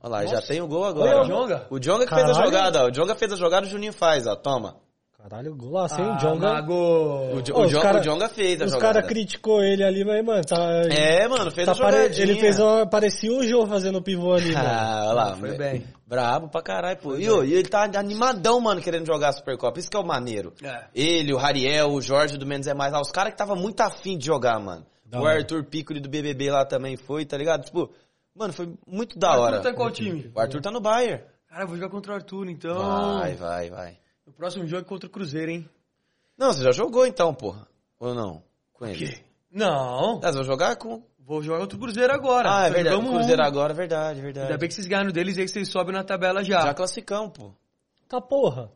Olha lá, já tem o gol agora. Olha o Jonga. O Jonga que fez a Caralho. jogada, ó. O Jonga fez a jogada, o Juninho faz, ó. Toma. Caralho, golaço, hein? Ah, Jonga. O, Mago. Jo- Ô, o os Jonga, cara- o Jonga fez a Os jogada. caras criticou ele ali, mas, mano, tá. É, mano, fez tá a pare- jogadinha. Ele fez uma. Parecia o Jô fazendo o pivô ali, mano. Ah, olha lá. Foi bem. Brabo pra caralho, pô. E, ô, e ele tá animadão, mano, querendo jogar a Supercopa. Isso que é o maneiro. É. Ele, o Rariel, o Jorge do Menos é Mais. Ah, os caras que tava muito afim de jogar, mano. Da o. Arthur Piccoli do BBB lá também foi, tá ligado? Tipo, mano, foi muito da Arthur hora. tá em qual time? O Arthur tá no Bayern. Cara, eu vou jogar contra o Arthur, então. Vai, vai, vai. O próximo jogo é contra o Cruzeiro, hein? Não, você já jogou então, porra. Ou não? Com ele. Não. Ah, você vai jogar com... Vou jogar contra o Cruzeiro agora. Ah, é verdade. jogamos Cruzeiro um. agora, é verdade, verdade. Ainda bem que vocês ganharam deles e aí vocês sobem na tabela já. Já classificamos, pô. Tá porra.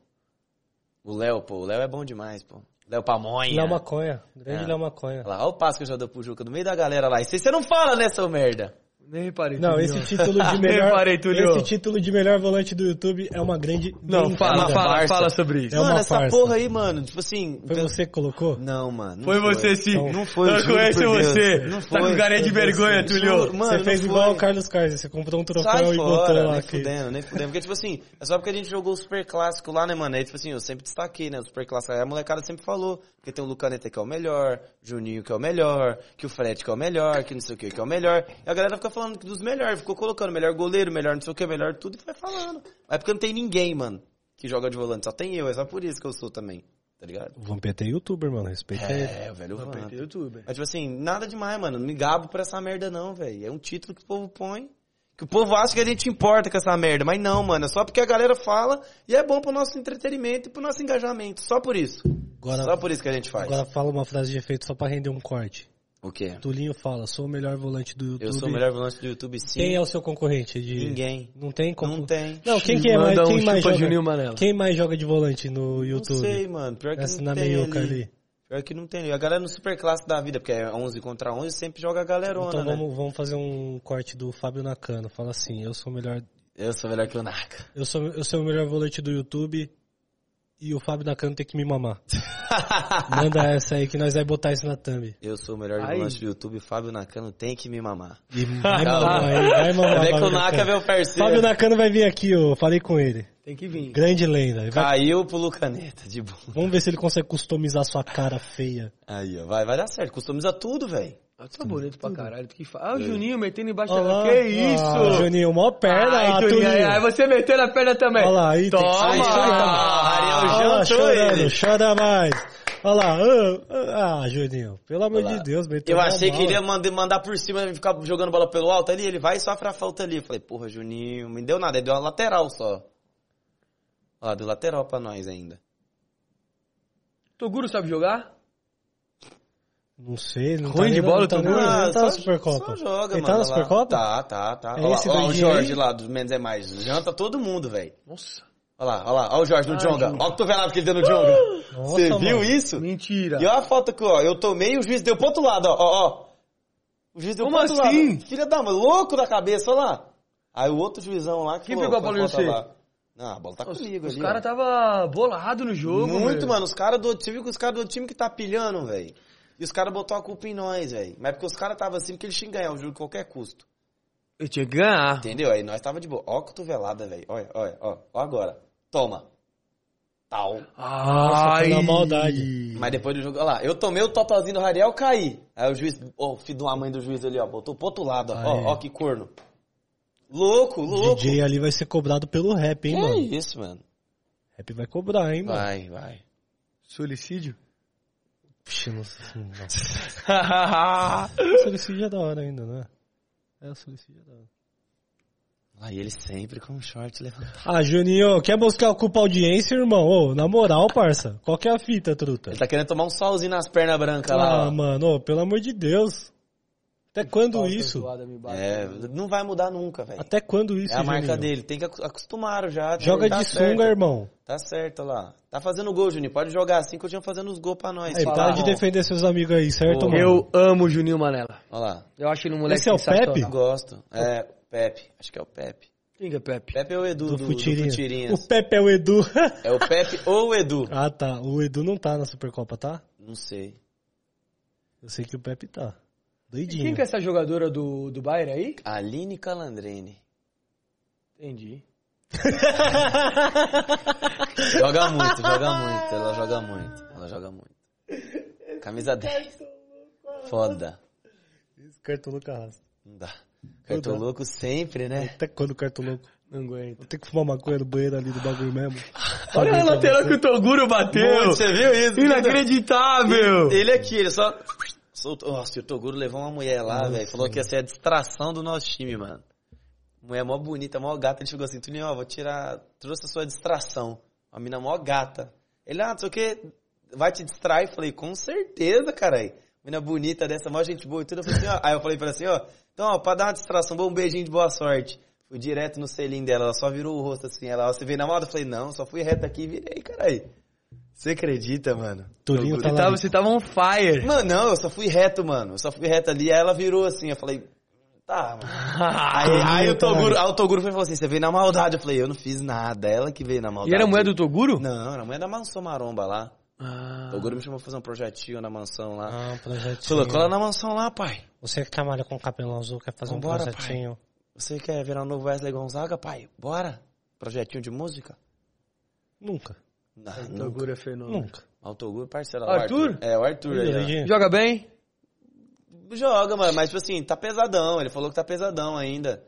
O Léo, pô. O Léo é bom demais, pô. Léo Pamonha. Léo Maconha. Grande É. Léo Maconha. Olha lá, olha o passo que eu já dou pro Juca no meio da galera lá. Isso aí você não fala, né, seu merda? Nem reparei. Não, Tulio. esse título de melhor. Esse título de melhor volante do YouTube é uma grande. Não, fala, fala, fala sobre isso. É mano, uma essa farsa. porra aí, mano, tipo assim... Foi você que colocou? Não, mano. não Foi você sim. Não, Não foi, Eu juro conheço Deus. você. Não Tá foi. com carinha de Foi vergonha. Tulio. Mano, você fez não igual foi. o Carlos Carlos. Você comprou um troféu Sai e botou fora, lá nem fudendo, nem fudendo. Porque, tipo assim, é só porque a gente jogou o Super Clássico lá, né, mano? Aí, tipo assim, eu sempre destaquei, né? O Super Clássico. Aí a molecada sempre falou. Porque tem o Lucaneta que é o melhor, Juninho que é o melhor, que o Fred que é o melhor, que não sei o que que é o melhor. E a galera fica falando que dos melhores, ficou colocando melhor goleiro, melhor não sei o que, melhor tudo, e vai falando. Mas é porque não tem ninguém, mano, que joga de volante. Só tem eu, é só por isso que eu sou também. Tá ligado? O Vampeta é youtuber, mano. Respeita ele. É, o velho Vamp. Apertei o YouTube. Mas, tipo assim, nada demais, mano. Não me gabo por essa merda, não, velho. É um título que o povo põe. Que o povo acha que a gente importa com essa merda. Mas não, mano. É só porque a galera fala e é bom pro nosso entretenimento e pro nosso engajamento. Só por isso. Agora- só por isso que a gente faz. Agora fala uma frase de efeito só pra render um corte. O quê? Tulinho fala, sou o melhor volante do YouTube. Eu sou o melhor volante do YouTube, sim. Quem é o seu concorrente? De... Ninguém. Não tem como. Não tem. Não, quem que é mais, Manda um quem mais joga? Juninho Manela. Quem mais joga de volante no Não YouTube? sei, mano. Pior que Essa não na tem meiuca ali. ali. Pior que não tem. A galera no super clássico da vida, porque é 11 contra 11, sempre joga a galerona, Então né? vamos, vamos fazer um corte do Fábio Nakano. Fala assim, eu sou o melhor. Eu sou melhor que o Naka. Eu sou, eu sou o melhor volante do YouTube e o Fábio Nakano tem que me mamar. Manda essa aí que nós vai botar isso na thumb. Eu sou o melhor volante do YouTube, Fábio Nakano tem que me mamar. E vai mamar aí, vai mamar. Vê que Fábio o Naka é Nakano. meu parceiro. Fábio Nakano vai vir aqui, eu falei com ele. Tem que vir. Grande lenda. Vai- Caiu pro Lucaneta, de boa. Vamos ver se ele consegue customizar sua cara feia. Aí, ó, vai, vai dar certo. Customiza tudo, velho. Ah, tu tá bonito pra caralho. Tu que fa... Ah, o Juninho metendo embaixo Olha da... Que isso? Ah, Juninho, mó perna. Ai, ah, Tulinho, Tulinho. aí, aí você meteu na perna também. Olha lá, aí tem que Toma! sair Ah, Ariel jantou chorando, ele. chora mais. Olha lá, ah, ah, Juninho, pelo amor de Deus, meteu Eu achei que ele ia mandar, mandar por cima e ficar jogando bola pelo alto ali. Ele vai e sofre a falta ali. Eu falei, porra, Juninho, não me deu nada. Ele deu uma lateral só. Olha lá, deu lateral pra nós ainda. Toguro sabe jogar? Não sei, não Ruim tá de nem- bola, não tá, nem- Ah, não tá só- na Supercopa. Só joga, Ele mano. tá na. Supercopa? Tá, tá, tá. É Olha lá, esse ó, o Jorge aí? lá, dos Menos é Mais. Janta todo mundo, velho. Nossa. Olha lá, olha lá, olha o Jorge no Ah, Jonga. Olha o cotovelado que ele deu no Jonga. Nossa, Você viu mano. isso? Mentira. E olha a foto aqui, ó. Eu tomei e o juiz deu pro outro lado, ó. ó, ó. O juiz deu Como pro outro assim? lado. Filha da mãe, louco da cabeça, olha lá. Aí o outro juizão lá que Quem pegou a bola em "Falta você?" lá. Não, a bola tá Os, comigo os ali. caras tava bolado no jogo, Muito, mano. Os caras do Você viu que os caras do time que tá pilhando, velho. E os caras botou a culpa em nós, velho. Mas é porque os caras tava assim, porque eles tinham que ganhar o jogo a qualquer custo. Eu tinha que ganhar. Entendeu? Aí nós tava de boa. Ó a cotovelada, velho. Olha, olha, ó. Ó agora. Toma. Tal. Nossa, foi na maldade. Mas depois do jogo, olha lá, eu tomei o totozinho do Rariel, caí. Aí o juiz, ó, o filho de uma mãe do juiz ali, ó, botou pro outro lado, ó, Aí. ó, ó que corno. Louco, O louco. DJ ali vai ser cobrado pelo rap, hein, que mano? isso, mano? Rap vai cobrar, hein, mano? Vai, vai. Solicídio? Puxa, não, não. O solicídio é da hora ainda, né? É, o solicídio é da hora. Aí ele sempre com o short levantado. Ah, Juninho, quer buscar a culpa audiência, irmão? Ô, na moral, parça. Qual que é a fita, truta? Ele tá querendo tomar um solzinho nas pernas brancas Ah, lá, ó. mano, ô, pelo amor de Deus. Até quando isso? É, não vai mudar nunca, velho. Até quando isso, É a marca Juninho? dele, tem que acostumar já. Joga tá de certo. sunga, irmão. Tá certo olha lá. Tá fazendo gol, Juninho. Pode jogar assim, continua fazendo os gols pra nós. Aí, para de defender seus amigos aí, certo, Ô, mano? Eu amo o Juninho Manela. Olha lá. Eu acho ele um moleque Esse é o. Pepe? Gosto. É, Pepe. Acho que é o Pepe. Quem que é Pepe? Pepe é o Edu Do, do, do Futirinha. Futirinhas. O Pepe é o Edu. É o Pepe ou o Edu? ah, tá. O Edu não tá na Supercopa, tá? Não sei. Eu sei que o Pepe tá. E Doidinho. quem que é essa jogadora do, do Bayern aí? Aline Calandrini. Entendi. Joga muito, joga muito. Ela joga muito. Ela joga muito. Camisa 10. Foda. Esse cartoloco arrasta. Não dá. Cartoloco sempre, né? Até quando o cartoloco? Não aguento. Vou ter que fumar maconha no banheiro ali do bagulho mesmo. Olha a lateral que o Toguro bateu. Muito, você viu isso? Inacreditável. Ele aqui, ele só... Nossa, o Toguro levou uma mulher lá, velho. Falou que ia ser a distração do nosso time, mano. Mulher mó bonita, mó gata. Ele chegou assim, Tuninho, ó, vou tirar. Trouxe a sua distração. Uma mina mó gata. Ele, ah, não sei o que, vai te distrair? Falei, com certeza, caralho. Mina bonita dessa, mó gente boa e tudo. Eu falei assim, ó. Aí eu falei pra ela assim, ó. Então, ó, pra dar uma distração, bom, um beijinho de boa sorte. Fui direto no selinho dela, ela só virou o rosto assim. Ela, ó, você veio na moda? Eu falei, não, só fui reto aqui e virei, caralho. Você acredita, mano? Tá tava, você tava on fire. Mano, não, eu só fui reto, mano. Eu só fui reto ali, aí ela virou assim, eu falei, tá, mano. Aí, aí o Toguro, aí o Toguro foi e falou assim, você veio na maldade. Eu falei, eu não fiz nada, ela que veio na E maldade. era a mulher do Toguro? Não, era a mulher da mansão maromba lá. Ah. O Toguro me chamou pra fazer um projetinho na mansão lá. Ah, um projetinho. Falou, cola na mansão lá, pai. Você que trabalha com cabelo azul, quer fazer Vambora, um projetinho. Você quer virar o novo Wesley Gonzaga, pai? Bora. Projetinho de música? Nunca. Não, nunca. É fenômeno. Nunca. Ah, O Toguro, parceiro. Arthur? É, o Arthur aí, ó. Joga bem? Joga, mano, mas tipo assim, tá pesadão. Ele falou que tá pesadão ainda.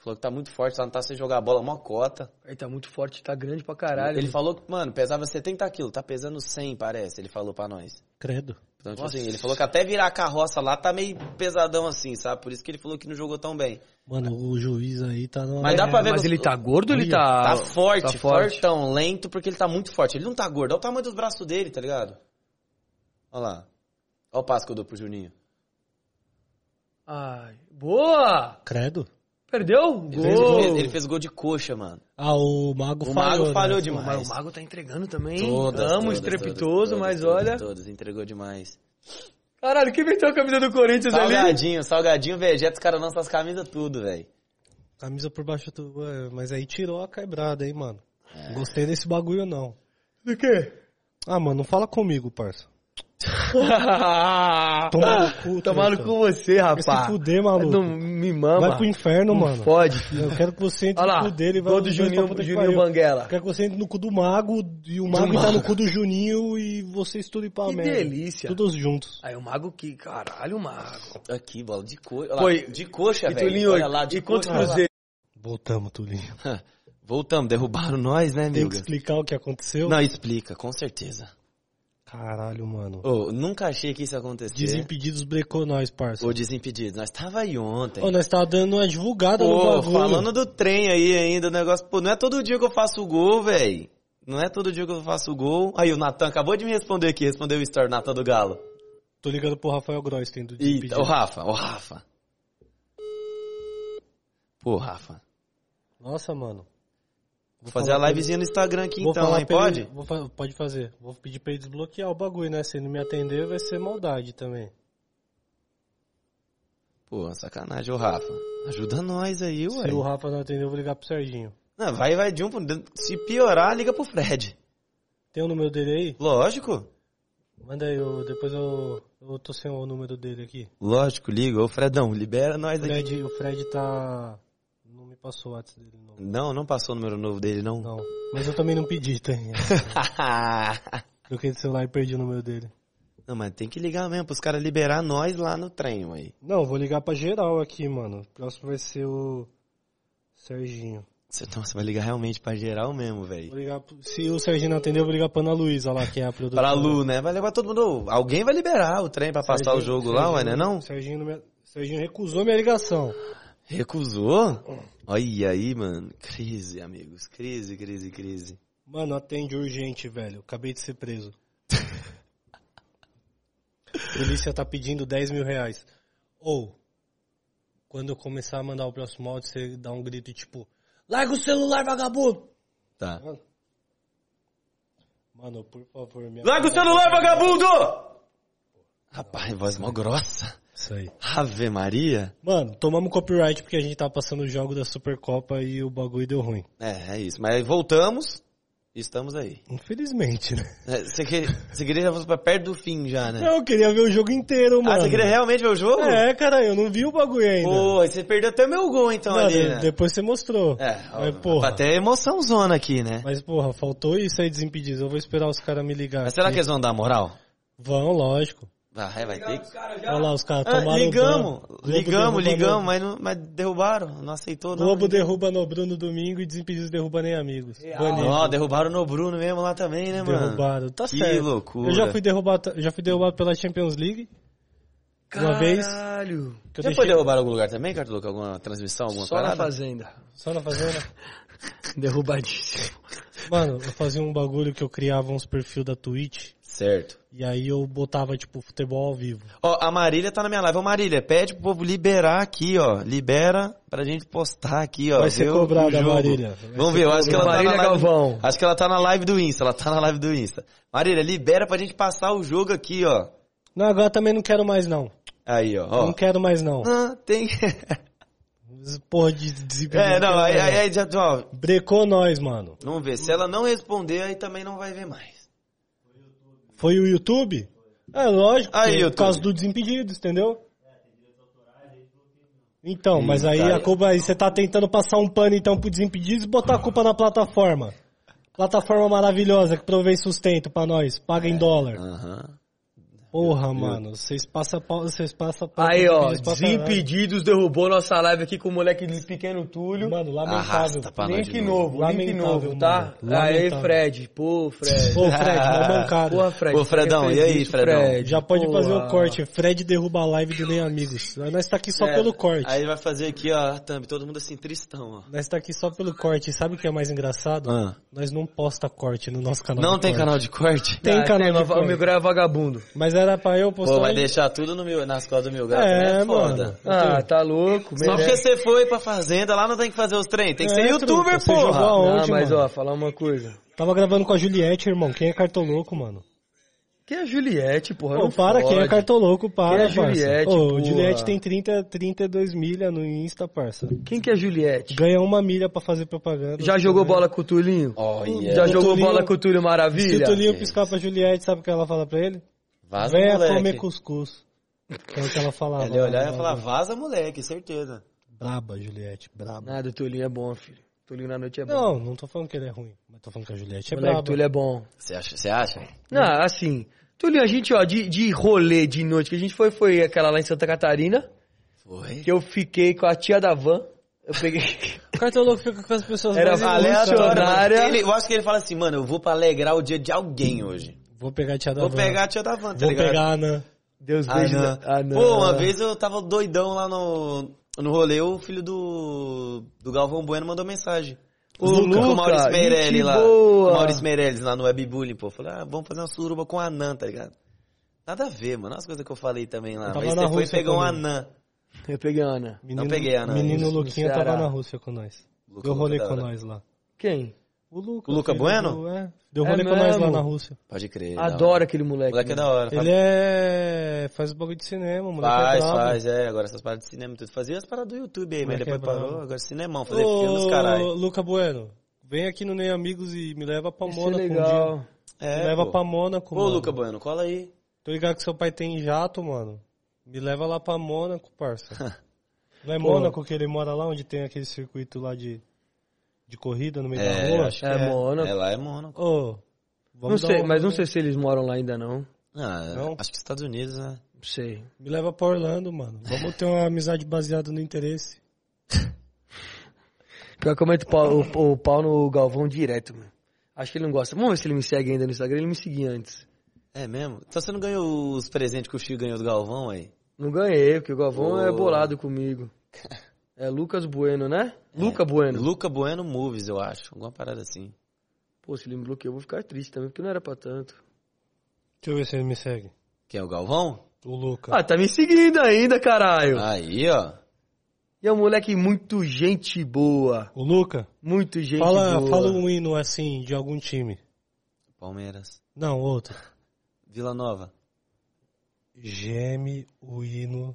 Falou que tá muito forte, lá não tá sem jogar a bola, mó cota. Ele tá muito forte, tá grande pra caralho. Ele falou que, mano, pesava 70 quilos, tá pesando 100, parece. Ele falou pra nós. Credo. Então, tipo assim, ele falou que até virar a carroça lá tá meio pesadão assim, sabe? Por isso que ele falou que não jogou tão bem. Mano, o juiz aí tá no. Mas dá pra ver Mas ele tá gordo ou ele Olha, tá... Tá forte, tá forte. fortão, lento, porque ele tá muito forte. Ele não tá gordo, olha o tamanho dos braços dele, tá ligado? Olha lá. Olha o passo que eu dou pro Juninho. Ai, boa! Credo. Perdeu? Ele fez, Gol! ele fez gol de coxa, mano. Ah, o Mago O falhou. Mago falhou né? demais. Mas o Mago tá entregando também. Todas, Amo, todas, estrepitoso, todas, mas todas, olha... Todas, entregou demais. Caralho, quem meteu a camisa do Corinthians ali? Salgadinho, salgadinho, Vegeta, os caras lançam as camisas tudo, velho. Camisa por baixo do. Mas aí tirou a quebrada, hein, mano. É. Gostei desse bagulho, não. Do quê? Ah, mano, não fala comigo, parça. Toma no cu, Tomar no cu você, Vai se rapaz. fuder, maluco. Não me mama. Vai pro inferno, Não mano. Fode, filho. Eu quero que você entre Olha lá, no cu dele e do os dois Juninho, que Juninho. Banguela. Eu quero que você entre no cu do Mago e o Mago tá no cu do Juninho e vocês tudo ir pra Que merda. delícia. Todos juntos. Aí o Mago que... Caralho, o Mago. Aqui, bola de coxa. Foi- De coxa, E velho. Tulinho, Olha lá, de e quantos cruzeiros? Voltamos, Tulinho. Voltamos, derrubaram nós, né, Tem que amigo? explicar o que aconteceu? Não, explica, com certeza. Caralho, mano. Ô, nunca achei que isso ia acontecer. Desimpedidos brecou nós, parça. Ô, Desimpedidos, nós tava aí ontem. Ô, nós tava dando uma divulgada no bagulho. falando do trem aí ainda, o negócio, pô, não é todo dia que eu faço gol, velho. Não é todo dia que eu faço gol. Aí o Natan acabou de me responder aqui, respondeu o story, Natan do Galo. Tô ligando pro Rafael Gross, tem do Eita, Desimpedidos. o Rafa, o Rafa. Pô, Rafa. Nossa, mano. Vou fazer a livezinha no Instagram aqui Vou então, hein? Pode? ele- vou pode fazer. Vou pedir pra ele desbloquear o bagulho, né? Se ele não me atender, vai ser maldade também. Pô, sacanagem, ô Rafa. Ajuda nós aí, ué. Se o Rafa não atender, eu vou ligar pro Serginho. Não, vai, vai de um. Se piorar, liga pro Fred. Tem o número dele aí? Lógico. Manda aí, eu, depois eu, eu tô sem o número dele aqui. Lógico, liga. Ô, Fredão, libera nós. Fred, o Fred tá... Me passou o WhatsApp dele, não. Não, não passou o número novo dele, não. Não. Mas eu também não pedi, tem. Troquei de celular e perdi o número dele. não, mas tem que ligar mesmo pros caras liberar nós lá no trem, aí. Não, vou ligar pra geral aqui, mano. O próximo vai ser o Serginho. Você, vai ligar realmente pra geral mesmo, velho. Se o Serginho não atender, eu vou ligar pra Ana Luísa lá, que é a produtora. Pra Lu, né? Vai levar todo mundo. Alguém vai liberar o trem pra passar o Serginho- jogo lá, ué, né? Serginho- Não? Serginho, não me- Serginho recusou minha ligação. Recusou? Olha aí, mano. Crise, amigos. Crise, crise, crise. Mano, atende urgente, velho. Acabei de ser preso. Polícia tá pedindo 10 mil reais. Ou, quando eu começar a mandar o próximo áudio, você dá um grito tipo: Larga o celular, vagabundo! Tá. Mano, por favor, me Larga o celular, vagabundo! Rapaz, voz mó grossa. Isso aí. Ave Maria. Mano, tomamos copyright porque a gente tava passando o jogo da Supercopa e o bagulho deu ruim. É, é isso. Mas voltamos e estamos aí. Infelizmente, né? É, Você, que, você queria já fosse pra perto do fim já, né? Não, eu queria ver o jogo inteiro, mano. Ah, você queria realmente ver o jogo? É, cara, eu não vi o bagulho ainda. Pô, você perdeu até meu gol então Não, ali, de- né? Depois você mostrou. É, Mas, ó, porra. até emoção zona aqui, né? Mas, porra, faltou isso aí desimpedido. Eu vou esperar os caras me ligar. Mas será aqui. que eles vão dar moral? Vão, lógico. Vai, vai ter que... Olha lá, os caras Ah, tomaram ligamos. Globo ligamos, ligamos, no- mas, não, mas derrubaram, não aceitou não. Globo derruba no Bruno domingo e Desimpedidos derruba nem amigos. Ó, derrubaram no Bruno mesmo lá também, né, mano? Derrubaram. Tá que certo. loucura. Eu já fui derrubado, já fui derrubado pela Champions League. Uma vez Caralho. que Já deixei... foi derrubar em algum lugar também, Cartoloco? Alguma transmissão, alguma Só na parada? fazenda. Só na fazenda. Derrubadíssimo. Mano, eu fazia um bagulho que eu criava uns perfil da Twitch. Certo. E aí eu botava, tipo, futebol ao vivo. Ó, a Marília tá na minha live. Ô, Marília, pede pro povo liberar aqui, ó. Libera pra gente postar aqui, ó. Vai ser cobrada, jogo. Marília. Vai Vamos ver, eu acho que ela tá Marília na live... Galvão. Acho que ela tá na live do Insta, ela tá na live do Insta. Marília, libera pra gente passar o jogo aqui, ó. Não, agora também não quero mais, não. Aí, ó. ó. Não quero mais, não. Ah, tem... Porra de desimpedido. é, não, aí, aí já... Ó, Brecou nós, mano. vamos ver. Se ela não responder, aí também não vai ver mais. Foi o YouTube? É, lógico, Aí, é YouTube. por causa do Desimpedidos, entendeu? Então, mas aí a culpa, aí você tá tentando passar um pano então pro Desimpedidos e botar a culpa na plataforma. Plataforma maravilhosa que provém sustento pra nós, paga em dólar. Aham. Porra, mano, vocês passam pau, vocês passam pau Aí, ó, Desimpedidos derrubou nossa live aqui com o moleque de pequeno Túlio. Mano, lamentável. Arrasta pra nós Link de novo, link novo, tá? Aí, Lamentável. Fred. Pô, Fred. Ô, Fred, uma bancada. Porra, Fred. Ô, Fredão, e aí, isso, Fredão? Fred? Já pode Porra. fazer o corte. Fred derruba a live do Nem Amigos. Nós tá aqui só É, pelo corte. Aí vai fazer aqui, ó, a thumb, todo mundo assim, tristão, ó. Nós tá aqui só pelo corte. Sabe o que é mais engraçado? Ah. Nós não posta corte no nosso canal. Não de tem corte. canal de corte? Tem Ah, canal de mas corte. O meu grau é vagabundo. Mas era pra eu postar. Pô, vai deixar tudo no meu, nas costas do meu gato, É, né? mano. Foda. Ah, tá louco. Só porque você foi pra fazenda, lá não tem que fazer os trem, tem que É, ser youtuber, você jogou porra. aonde, Não, mas mano? ó, falar uma coisa. Tava gravando com a Juliette, irmão. Quem é cartoloco, mano? Quem é a Juliette, porra? Pô, não para, quem é cartoloco, para, Quem é parça. Juliette, Ô, porra? Juliette tem 30, 32 milha no Insta, parça. Quem que é a Juliette? Ganha uma milha pra fazer propaganda. Já jogou bola com o Tulinho? Olha. Já O jogou Tulinho- bola com o Túlio Se Maravilha? o Tulinho piscar pra Juliette, sabe o que ela fala pra ele? Vaza, Venha moleque. comer cuscuz. Que é o que ela falava. Ele ia olhar e lá, ia falar, vaza, moleque, certeza. Braba, Juliette, braba. Nada, o Tulinho é bom, filho. O Tulinho na noite é bom. Não, não tô falando que ele é ruim. Mas tô falando que a Juliette é o moleque braba. Túlio é bom. Você acha? Você acha? Não, assim, Tulinho, a gente, ó, de, de rolê de noite que a gente foi, foi aquela lá em Santa Catarina, Foi. que eu fiquei com a tia da van. Eu peguei. O cartoloco fica com as pessoas Era mais aleatório. Funcionária. Ele- eu acho que ele fala assim, mano, eu vou pra alegrar o dia de alguém hoje. Vou pegar a tia da Vou van. pegar a tia da van, tá Vou ligado? pegar a Ana. Deus Ah, beije. não. Ah, não. Pô, uma vez eu tava doidão lá no, no rolê, o filho do, do Galvão Bueno mandou mensagem. O Com Luca, o Maurício Meirelles lá. boa. O Maurício Meirelles lá no Webbullying, pô. Falei, ah, vamos fazer uma suruba com a Anã, tá ligado? Nada a ver, mano. As coisas que eu falei também lá. Eu tava Mas na você foi e pegou um. Anã. Eu peguei a Ana. Menino, peguei a Ana. Menino No- no Luquinha tava na Rússia com nós. Luca, Deu rolê Luca com nós lá. Quem? O Luca. O Luca Bueno? é. Deu É rolê com nós lá na Rússia. Pode crer. Adoro aquele O moleque. moleque é da hora. Ele é... faz bagulho de cinema, moleque Faz, é faz, é. Agora essas paradas de cinema tudo. Fazia as paradas do YouTube aí, mas depois é brabo. parou. Agora cinemão, fazer filme dos caralho. Ô, Luca Bueno, vem aqui no Nem Amigos e me leva pra Isso é Mônaco um dia. legal. É, Me leva pô. pra Mônaco, mano. Luca Bueno, cola aí. Tô ligado que seu pai tem jato, mano. Me leva lá pra Mônaco, parça. Não é Pô. Mônaco que ele mora lá, onde tem aquele circuito lá de, de corrida no meio da É, rua? acho que É Mônaco. É lá é Mônaco. Ô, Não sei, um- mas não sei se eles moram lá ainda não. Ah, Não? acho que Estados Unidos, né? Não sei. Me leva pra Orlando, mano. Vamos ter uma amizade baseada no interesse. Pior que eu meto pau, o, o pau no Galvão direto, mano. Acho que ele não gosta. Vamos ver se ele me segue ainda no Instagram. Ele me seguia antes. É mesmo? Então você não ganhou os presentes que o Chico ganhou do Galvão aí? Não ganhei, porque o Galvão é Ô. bolado comigo. É Lucas Bueno, né? Luca Bueno. Luca Bueno Movies, eu acho. Alguma parada assim. Pô, se ele me bloqueou, eu vou ficar triste também, porque não era pra tanto. Deixa eu ver se ele me segue. Quem é o Galvão? O Luca. Ah, tá me seguindo ainda, caralho. Aí, ó. E é um moleque muito gente boa. O Luca? Muito gente Fala, boa. fala um hino assim de algum time. Palmeiras. Não, outro. Vila Nova. Geme o hino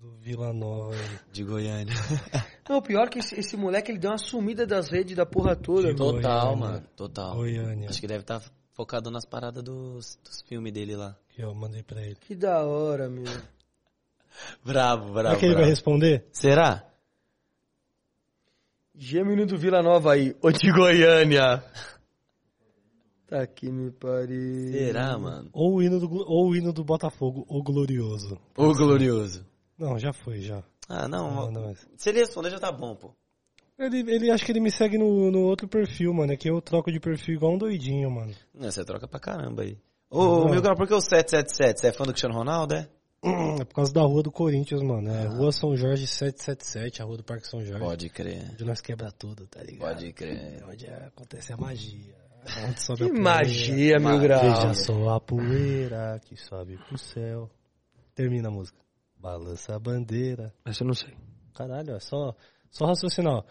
do Vila Nova aí. De Goiânia. Não, pior que esse, esse moleque, ele deu uma sumida das redes da porra toda. De mano. Total, Goiânia. mano. Total. Goiânia. Acho que deve estar focado nas paradas dos, dos filmes dele lá. Que eu mandei pra ele. Que da hora, meu. Bravo, Será bravo. que ele vai responder? Será? Gêmeo do Vila Nova aí, ô de Goiânia. Tá aqui, me pariu. Será, mano? Ou o hino do, ou o hino do Botafogo, o Glorioso. O glorioso. Não, já foi, já. Ah, não. Não, não, mas- Se ele responder, já tá bom, pô. Ele, ele acha que ele me segue no, no outro perfil, mano. É que eu troco de perfil igual um doidinho, mano. Não, você troca pra caramba aí. Ô, ô, meu cara, por que o 777? Você é fã do Cristiano Ronaldo, é? É por causa da rua do Corinthians, mano. É Rua São Jorge 777, a rua do Parque São Jorge. Pode crer. Onde nós quebra tudo, tá ligado? Pode crer. Onde acontece a magia. Onde sobe a Que poeira. magia, mil Veja graus. Veja só a poeira que sobe pro céu. Termina a música. Balança a bandeira. Essa eu não sei. Caralho, é só, só raciocinar. ó.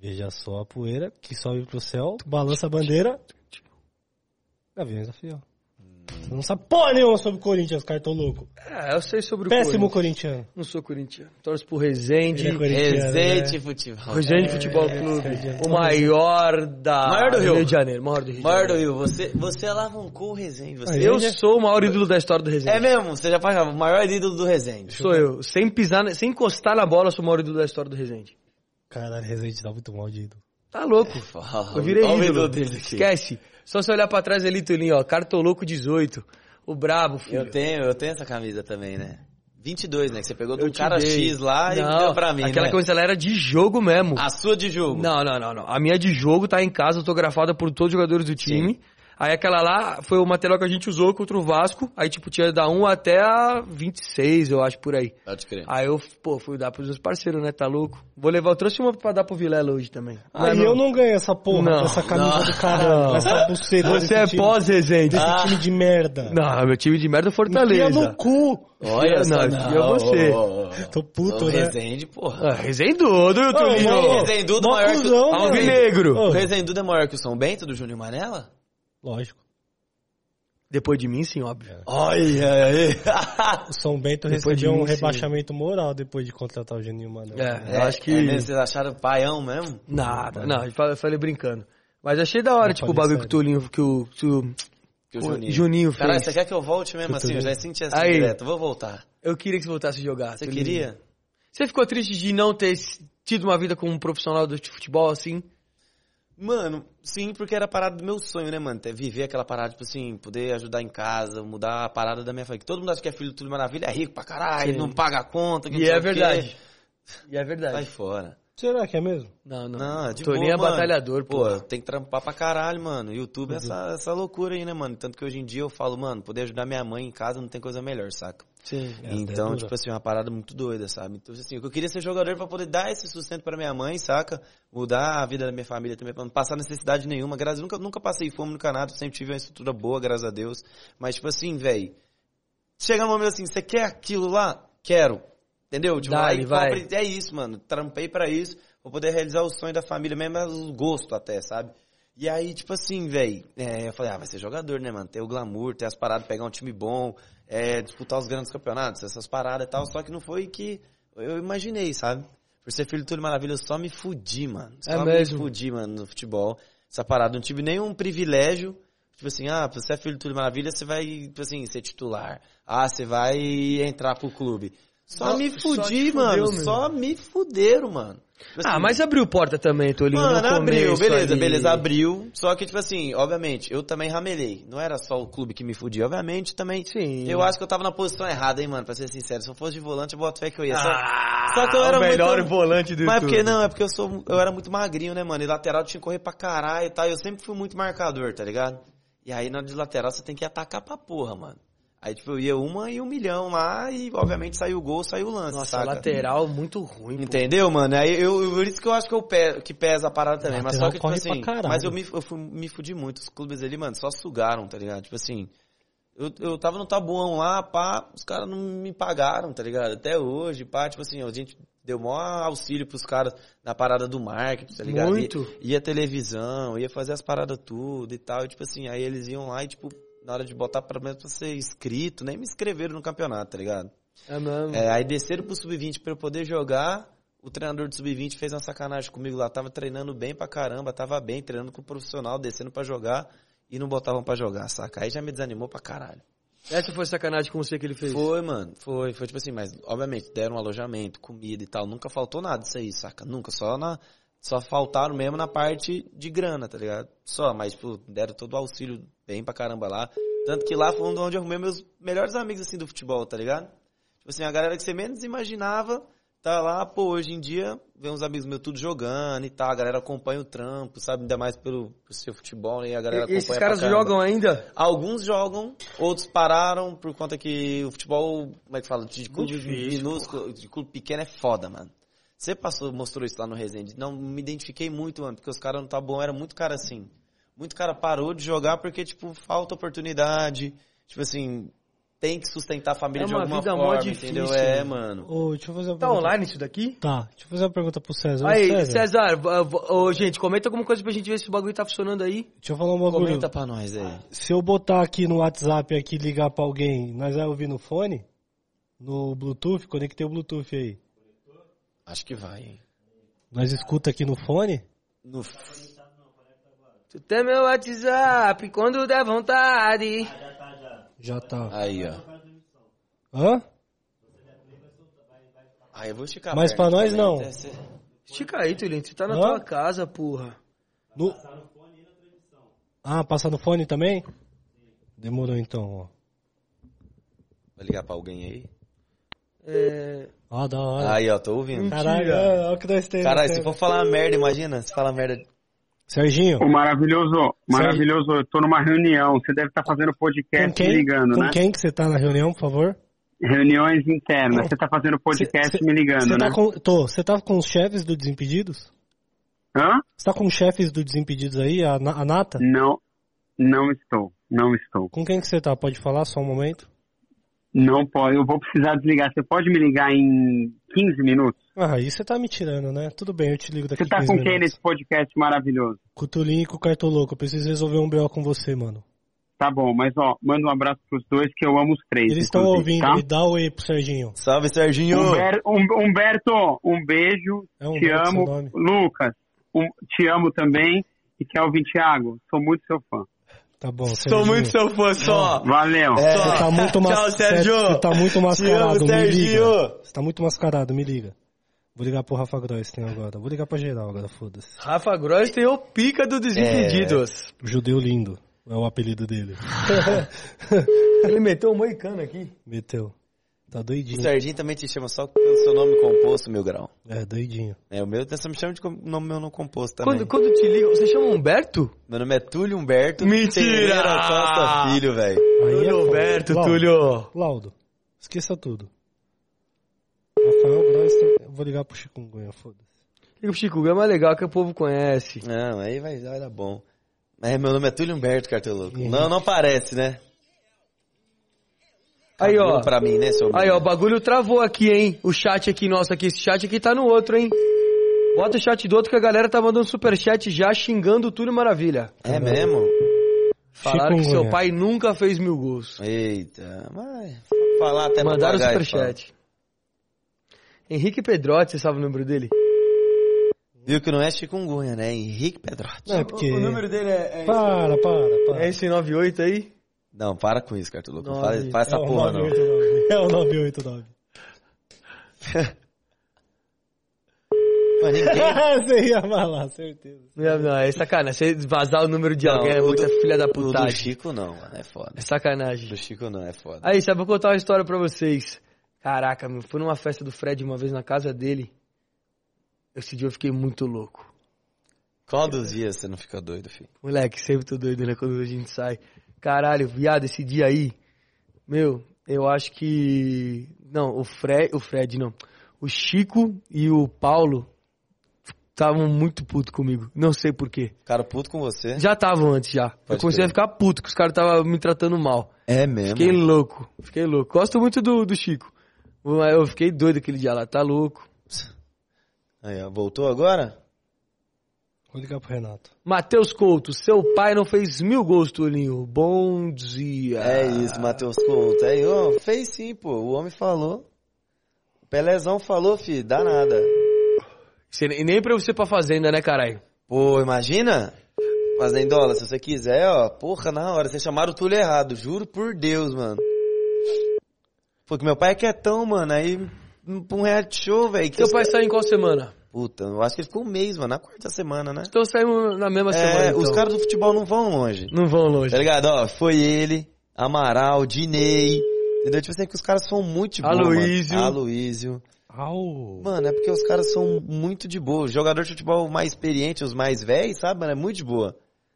Veja só a poeira que sobe pro céu, balança a bandeira. Gaviões da Fiel. Você não sabe porra nenhuma sobre o Corinthians, cartão louco. É, eu sei sobre o Péssimo Corinthians. corintiano. Não sou corintiano. Torço pro Resende. É Resende né? Futebol. Resende É, Futebol é, Clube. é, o maior da Maior do Rio. de Janeiro. Maior do Rio. de Maior do. Rio, você, você alavancou o Resende. Você... Eu sou o maior ídolo da história do Resende. É mesmo, você já pagava o maior ídolo do Resende. Sou eu. Sem pisar, sem encostar na bola, sou o maior ídolo da história do Resende. Caralho, Resende tá muito mal de ídolo. Tá louco. Fala, Eu virei o ídolo. ídolo dele aqui. Esquece. Só se olhar pra trás ali, Tulinho, ó. Cartoloco 18. O brabo, filho. Eu tenho, eu tenho essa camisa também, né? 22, né? Que você pegou de um te cara dei. X lá e Não, deu pra mim, Aquela né? camisa ela era de jogo mesmo. A sua de jogo. Não, não, não, não. A minha de jogo tá em casa, autografada por todos os jogadores do time. Aí aquela lá foi o material que a gente usou contra o Vasco. Aí, tipo, tinha da 1 até a 26, eu acho, por aí. Pode crer. Aí eu, pô, fui dar pros meus parceiros, né? Tá louco? Vou levar, eu trouxe uma pra dar pro Vilela hoje também. Aí eu não ganho essa porra, Não, com essa camisa não, do caralho, não. essa buceta Você é pós-Resende. desse time de merda. Não, meu time de merda é Enfia Fortaleza. no cu. Olha só, não, não. você. ô, ô. Tô puto, né? Resende, porra. Ah, Resendudo, Tulinho. mano, Resendudo maior que o- cuzão, mano. Alvinegro. Ô, O Resendudo é maior que o São Bento do Júnior Manela? Lógico. Depois de mim, sim, óbvio. Olha aí. O São Bento Depois de recebeu um mim, sim. rebaixamento moral depois de contratar o Geninho Mano. É, eu acho que... É mesmo, vocês acharam paião mesmo? Nada, não, eu falei, eu falei brincando. Mas achei da hora, Não, tipo, o bagulho que o Tulinho, que o, que o Que o Juninho fez. Caralho, você quer que eu volte mesmo Que assim? eu já senti essa Aí. direto. Vou voltar. Eu queria que você voltasse a jogar. Você Tulinho. queria? Você ficou triste de não ter tido uma vida como um profissional do futebol, assim? Mano, sim, porque era a parada do meu sonho, né, mano? Ter- Viver aquela parada, tipo assim, poder ajudar em casa, mudar a parada da minha família. Todo mundo acha que é filho do Tudo Maravilha, é rico pra caralho, Sim. não paga a conta. que E sei é o quê. verdade. E é verdade. Sai fora. Será que é mesmo? Não, não. Não, é de boa, é mano. batalhador, pô. Pô, tem que trampar pra caralho, mano. YouTube é essa, essa loucura aí, né, mano? Tanto que hoje em dia eu falo, mano, poder ajudar minha mãe em casa não tem coisa melhor, saca? Sim. É, então, tipo assim, uma parada muito doida, sabe? Então, assim, eu queria ser jogador pra poder dar esse sustento pra minha mãe, saca? Mudar a vida da minha família também, pra não passar necessidade nenhuma. Graças nunca, nunca passei fome no Canadá, sempre tive uma estrutura boa, graças a Deus. Mas, tipo assim, velho, chega um momento assim, você quer aquilo lá? Quero. Entendeu? Tipo, vai. compre- é isso, mano. Trampei pra isso, vou poder realizar o sonho da família mesmo, o gosto até, sabe? E aí, tipo assim, velho, eu falei, ah, vai ser jogador, né, mano? Ter o glamour, ter as paradas, pegar um time bom, é, disputar os grandes campeonatos, essas paradas e tal. Só que não foi que eu imaginei, sabe? Por ser filho do Túlio Maravilha, eu só me fudi, mano. Só É me mesmo? fudi, mano, no futebol. Essa parada, não tive nenhum privilégio. Tipo assim, ah, você é filho do Túlio Maravilha, você vai, tipo assim, ser titular. Ah, você vai entrar pro clube. Só Não, me só fudi, fudeu, mano. Só me fuderam, mano. Tipo Ah, assim, mas abriu porta também, Tolinho. Mano, no abriu, beleza, ali. beleza, abriu. Só que, tipo assim, obviamente, eu também ramelei. Não era só o clube que me fudia, obviamente, também. Sim. Eu acho que eu tava na posição errada, hein, mano, pra ser sincero. Se eu fosse de volante, eu boto fé que eu ia. Só, Ah, só que eu era o melhor muito... volante do Mas é YouTube. porque não, é porque eu sou, eu era muito magrinho, né, mano? E lateral tinha que correr pra caralho e tal. e Eu sempre fui muito marcador, tá ligado? E aí na de lateral você tem que atacar pra porra, mano. Aí, tipo, eu ia uma e um milhão lá e, obviamente, saiu o gol, saiu o lance, Nossa, saca? lateral muito ruim, pô. Entendeu, mano? Aí eu, por isso que eu acho que, eu pe- que pesa a parada também. Mas só que, tipo assim, mas eu me, eu fui- me fudi muito. Os clubes ali, mano, só sugaram, tá ligado? Tipo assim, eu, eu tava no tabuão lá, pá, os caras não me pagaram, tá ligado? Até hoje, pá, tipo assim, a gente deu maior auxílio pros caras na parada do marketing, tá ligado? Muito. Ia, ia televisão, ia fazer as paradas tudo e tal. E, tipo assim, aí eles iam lá e, tipo, na hora de botar pra menos pra ser inscrito, nem me inscreveram no campeonato, tá ligado? É mesmo. É, aí desceram pro sub-20 pra eu poder jogar. O treinador do sub-20 fez uma sacanagem comigo lá. Tava treinando bem pra caramba, tava bem, treinando com o profissional, descendo pra jogar e não botavam pra jogar, saca? Aí já me desanimou pra caralho. Essa foi sacanagem com você que ele fez. Foi, mano, foi, foi tipo assim, mas obviamente deram um alojamento, comida e tal. Nunca faltou nada disso aí, saca? Nunca, só na. Só faltaram mesmo na parte de grana, tá ligado? Só, mas, tipo, deram todo o auxílio bem pra caramba lá. Tanto que lá foi onde eu arrumei meus melhores amigos, assim, do futebol, tá ligado? Tipo assim, a galera que você menos imaginava tá lá, pô, hoje em dia, vem uns amigos meus tudo jogando e tal, a galera acompanha o trampo, sabe? Ainda mais pelo, pelo seu futebol, né? E a galera E- Esses caras jogam ainda? Alguns jogam, outros pararam por conta que o futebol, como é que fala? De clube minúsculo, de clube pequeno é foda, mano. Você passou, mostrou isso lá no Resende. Não me identifiquei muito, mano, porque os caras não tá bom, era muito cara assim. Muito cara parou de jogar porque, tipo, falta oportunidade. Tipo assim, tem que sustentar a família É de uma alguma mó forma, difícil, entendeu? É, mano. Ô, deixa eu fazer uma Tá pergunta. online isso daqui? Tá, deixa eu fazer uma pergunta pro César. Aí, César, César, ô, gente, comenta alguma coisa pra gente ver se o bagulho tá funcionando aí. deixa eu falar um bagulho. Comenta pra nós aí. Se eu botar aqui no WhatsApp aqui ligar pra alguém, nós vai ouvir no fone? No Bluetooth? Conectei o Bluetooth aí. Acho que vai, hein? Nós escuta aqui no fone? No... Tu tem meu WhatsApp quando der vontade. Já tá. Aí, ó. Hã? Aí eu vou esticar Mas pra nós, também, não. ser- Estica aí, Tulinho, você tá na Hã? tua casa, porra. No... Ah, passa no fone também? Demorou então, ó. Vai ligar pra alguém aí? É... Ó, da hora. Aí, ó, tô ouvindo. Caralho, olha o que nós temos. Caralho, se for falar merda, imagina, se fala merda. Serginho, Ô, maravilhoso, maravilhoso, eu tô numa reunião. Você deve estar fazendo com podcast quem, me ligando, com né? quem que você tá na reunião, por favor? Reuniões internas. Você tá fazendo podcast Cê- me ligando, Você né? tá com... Tô, você tá com os chefes do Desimpedidos? Hã? Você tá com os chefes do Desimpedidos aí, a, a Nata? Não, não estou. Não estou. Com quem que você tá? Pode falar só um momento? Não pode. Eu vou precisar desligar. Você pode me ligar em 15 minutos? Ah, aí você tá me tirando, né? Tudo bem, eu te ligo daqui Você tá 15 com quem minutos. nesse podcast maravilhoso? Com o Tulinho e com o Cartoloco. Eu preciso resolver um BO com você, mano. Tá bom, mas ó, manda um abraço pros dois que eu amo os três. Eles estão ouvindo. tá? Me dá o oi pro Serginho. Salve, Serginho! Humber- Hum- Humberto, um beijo. É um te beijo, amo. nome. Lucas, um- te amo também. E Kelvin Thiago, sou muito seu fã. Tá bom, Sou Serginho. muito seu fã, só! Valeu. É. Você tá muito, mas... Tchau, Sérgio. Você tá muito mascarado, amo, me liga. Você tá muito mascarado, me liga. Vou ligar pro Rafa Gross tem agora. Vou ligar pra geral agora, foda-se. Rafa Gross tem o pica do Desimpedidos. Judeu lindo. É o apelido dele. Ele meteu um moicano aqui. Meteu. Tá O doidinho. Serginho também te chama só pelo seu nome composto, meu grau. É, doidinho. É, o meu só me chama de nome meu não composto também. Quando, quando te liga, você chama Humberto? Meu nome é Túlio Humberto Mentira! Costa Filho, velho. Aí é Túlio. Humberto, Laudo, Túlio. Laudo, esqueça tudo. Rafael. Eu vou ligar pro Chikungunya, foda-se. Liga pro Chico, é mais legal que o povo conhece. Não, aí vai, vai dar bom. Mas meu nome é Túlio Humberto, cartoloco. Não, não parece, né? Aí, ó. Pra mim, né, seu Aí, ó, o bagulho travou aqui, hein? O chat aqui, nosso aqui. Esse chat aqui tá no outro, hein? Bota o chat do outro que a galera tá mandando superchat já xingando o Túlio Maravilha. É mesmo? Falaram que seu pai nunca fez mil gols. Eita, mas falar até Mandaram o superchat. Henrique Pedrotti, você sabe o número dele? Viu que não é chikungunya, né? Henrique Pedrotti. Não, é porque... dele é... Para, para, para. É esse 98 aí? Não, para com isso, Nove. faz, faz essa é o porra, não. 989. É o 989. Mas ninguém... Você ia falar, certeza. Não, não, é sacanagem. Você vazar o número de Não, alguém é o muita do- filha da O do. Chico não, mano. É foda. É sacanagem. Do Chico não, é foda. Aí, sabe, vou contar uma história pra vocês. Caraca, meu, fui numa festa do Fred uma vez na casa dele. Esse dia eu fiquei muito louco. Qual dos dias você não fica doido, filho? Moleque, sempre tô doido, né, quando a gente sai. Caralho, viado, esse dia aí, meu, eu acho que... Não, o Fred, o Fred não. O Chico e o Paulo estavam muito puto comigo. Não sei porquê. Ficaram puto com você? Já estavam antes, já. eu Pode comecei crer. a ficar puto, que os caras estavam me tratando mal. É mesmo? Fiquei louco, fiquei louco. Gosto muito do, do Chico. Eu fiquei doido aquele dia lá, tá louco. Aí, ó, voltou agora? Vou ligar pro Renato. Matheus Couto, seu pai não fez mil gols, Tulinho. Bom dia. É isso, Matheus Couto. Aí, ó, fez sim, pô. O homem falou. O Pelezão falou, filho, dá nada. E nem pra você ir pra fazenda, né, caralho? Pô, imagina? Fazendola, se você quiser, ó, porra, na hora. Vocês chamaram o Túlio errado, juro por Deus, mano. Pô, que meu pai é quietão, mano. Aí, pra um reality show, velho. que Seu pai sai em qual semana? Puta, eu acho que ele ficou um mês, mano, na quarta semana, né? Então saímos na mesma semana. É, então. os caras do futebol não vão longe. Não vão longe. Tá ligado? Ó, foi ele, Amaral, Dinei. Entendeu? Tipo assim, que os caras são muito de boa, Aloísio. mano. Aloísio. Au. Mano, é porque os caras são muito de boa. Os jogadores de futebol mais experientes, os mais velhos, sabe, mano? É muito de boa.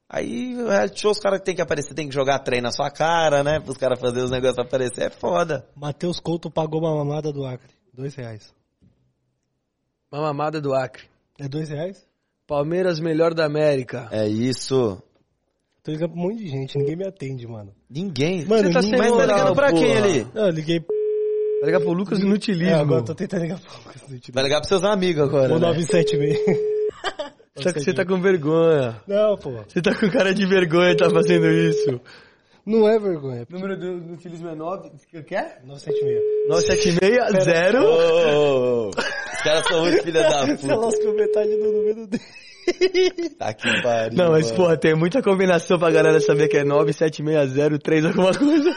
Aí, o reality show, os caras tem que aparecer, tem que jogar trem na sua cara, né? Os caras fazerem os negócios aparecer. É foda. Matheus Couto pagou uma mamada do Acre. Dois reais. Uma mamada do Acre. É dois reais? Palmeiras, melhor da América. É isso. Tô ligando pra um monte de gente, ninguém me atende, mano. Ninguém. Mano, Você tá ninguém- Mas tá ligando pra porra. quem ali? Não, eu liguei. Vai ligar pro Lucas Inutilismo. É, agora eu tô tentando ligar pra Lucas. Vai ligar pros seus amigos agora. O né? 976. Só que você tá com vergonha. Não, pô. Você tá com cara de vergonha tá fazendo isso. Não é vergonha. O número do Inutilismo é 9... O que é? 976. 976 Ô, ô, ô. Os caras são muito filha da Você puta. lascou metade do número dele. Tá que pariu. Não, mas mano. porra, tem muita combinação pra galera saber que é 97603 alguma coisa.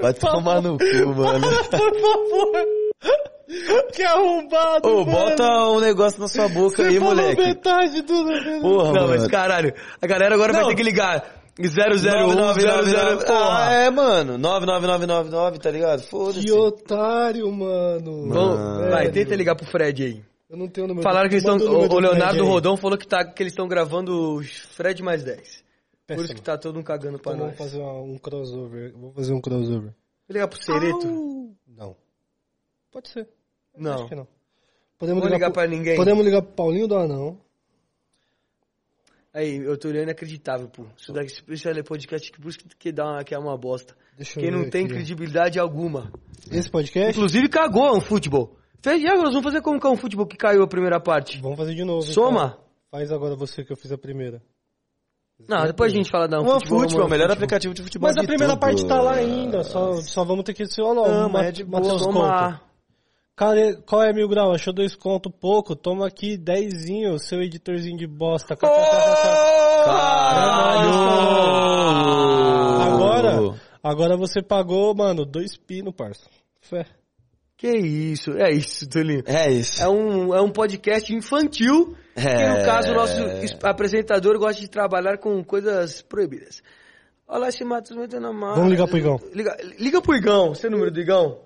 Vai tomar no cu, mano. Por favor. Que arrombado. Ô, mano. bota um negócio na sua boca Você aí, falou moleque. metade do número. Porra, Não, mano. mas caralho, a galera agora vai Não. ter que ligar 001, 999, 00, Ah, é, mano. 99999, tá ligado? Foda-se. Que otário, mano. Vamos- vai, tenta ligar pro Fred aí. Eu não tenho o número Falaram que eles estão. O, o do Leonardo Fred aí. Rodão falou que, tá, que eles estão gravando os Fred mais 10. Por isso que tá todo um cagando pra Então nós. vamos fazer uma- um crossover. Vou fazer um crossover. Vou ligar pro Cereto? Não. Pode ser. Não. Acho que não. Podemos Vou ligar pro- pra ninguém. Podemos ligar pro Paulinho do Anão. Aí, eu tô olhando inacreditável, pô. Isso daqui, isso é podcast que por isso que, dá uma, que é uma bosta. Deixa eu Quem não ver tem aqui. credibilidade alguma. Esse podcast? Inclusive cagou um futebol. Fez, e agora nós vamos fazer como que é um futebol que caiu a primeira parte? Vamos fazer de novo. Soma? então. Faz agora você que eu fiz a primeira. Não, depois a gente fala da um Uma futebol. futebol, é o melhor futebol. aplicativo de futebol Mas a primeira tudo. parte tá lá ainda. Só, só vamos ter que ser. Lá, Não, o mas Ma- é de boa. Cara, qual é mil grau? Achou dois conto pouco? Toma aqui dezinho, seu editorzinho de bosta. Caralho! Agora, agora você pagou, mano, dois pino, parça. Fé. Que isso, é isso, Tulinho. É isso. É um, é um podcast infantil, que É. no caso o nosso es- apresentador gosta de trabalhar com coisas proibidas. Olha lá esse Matos metendo a mão. Vamos ligar pro Igão. Liga, liga pro Igão, você é o número do Igão?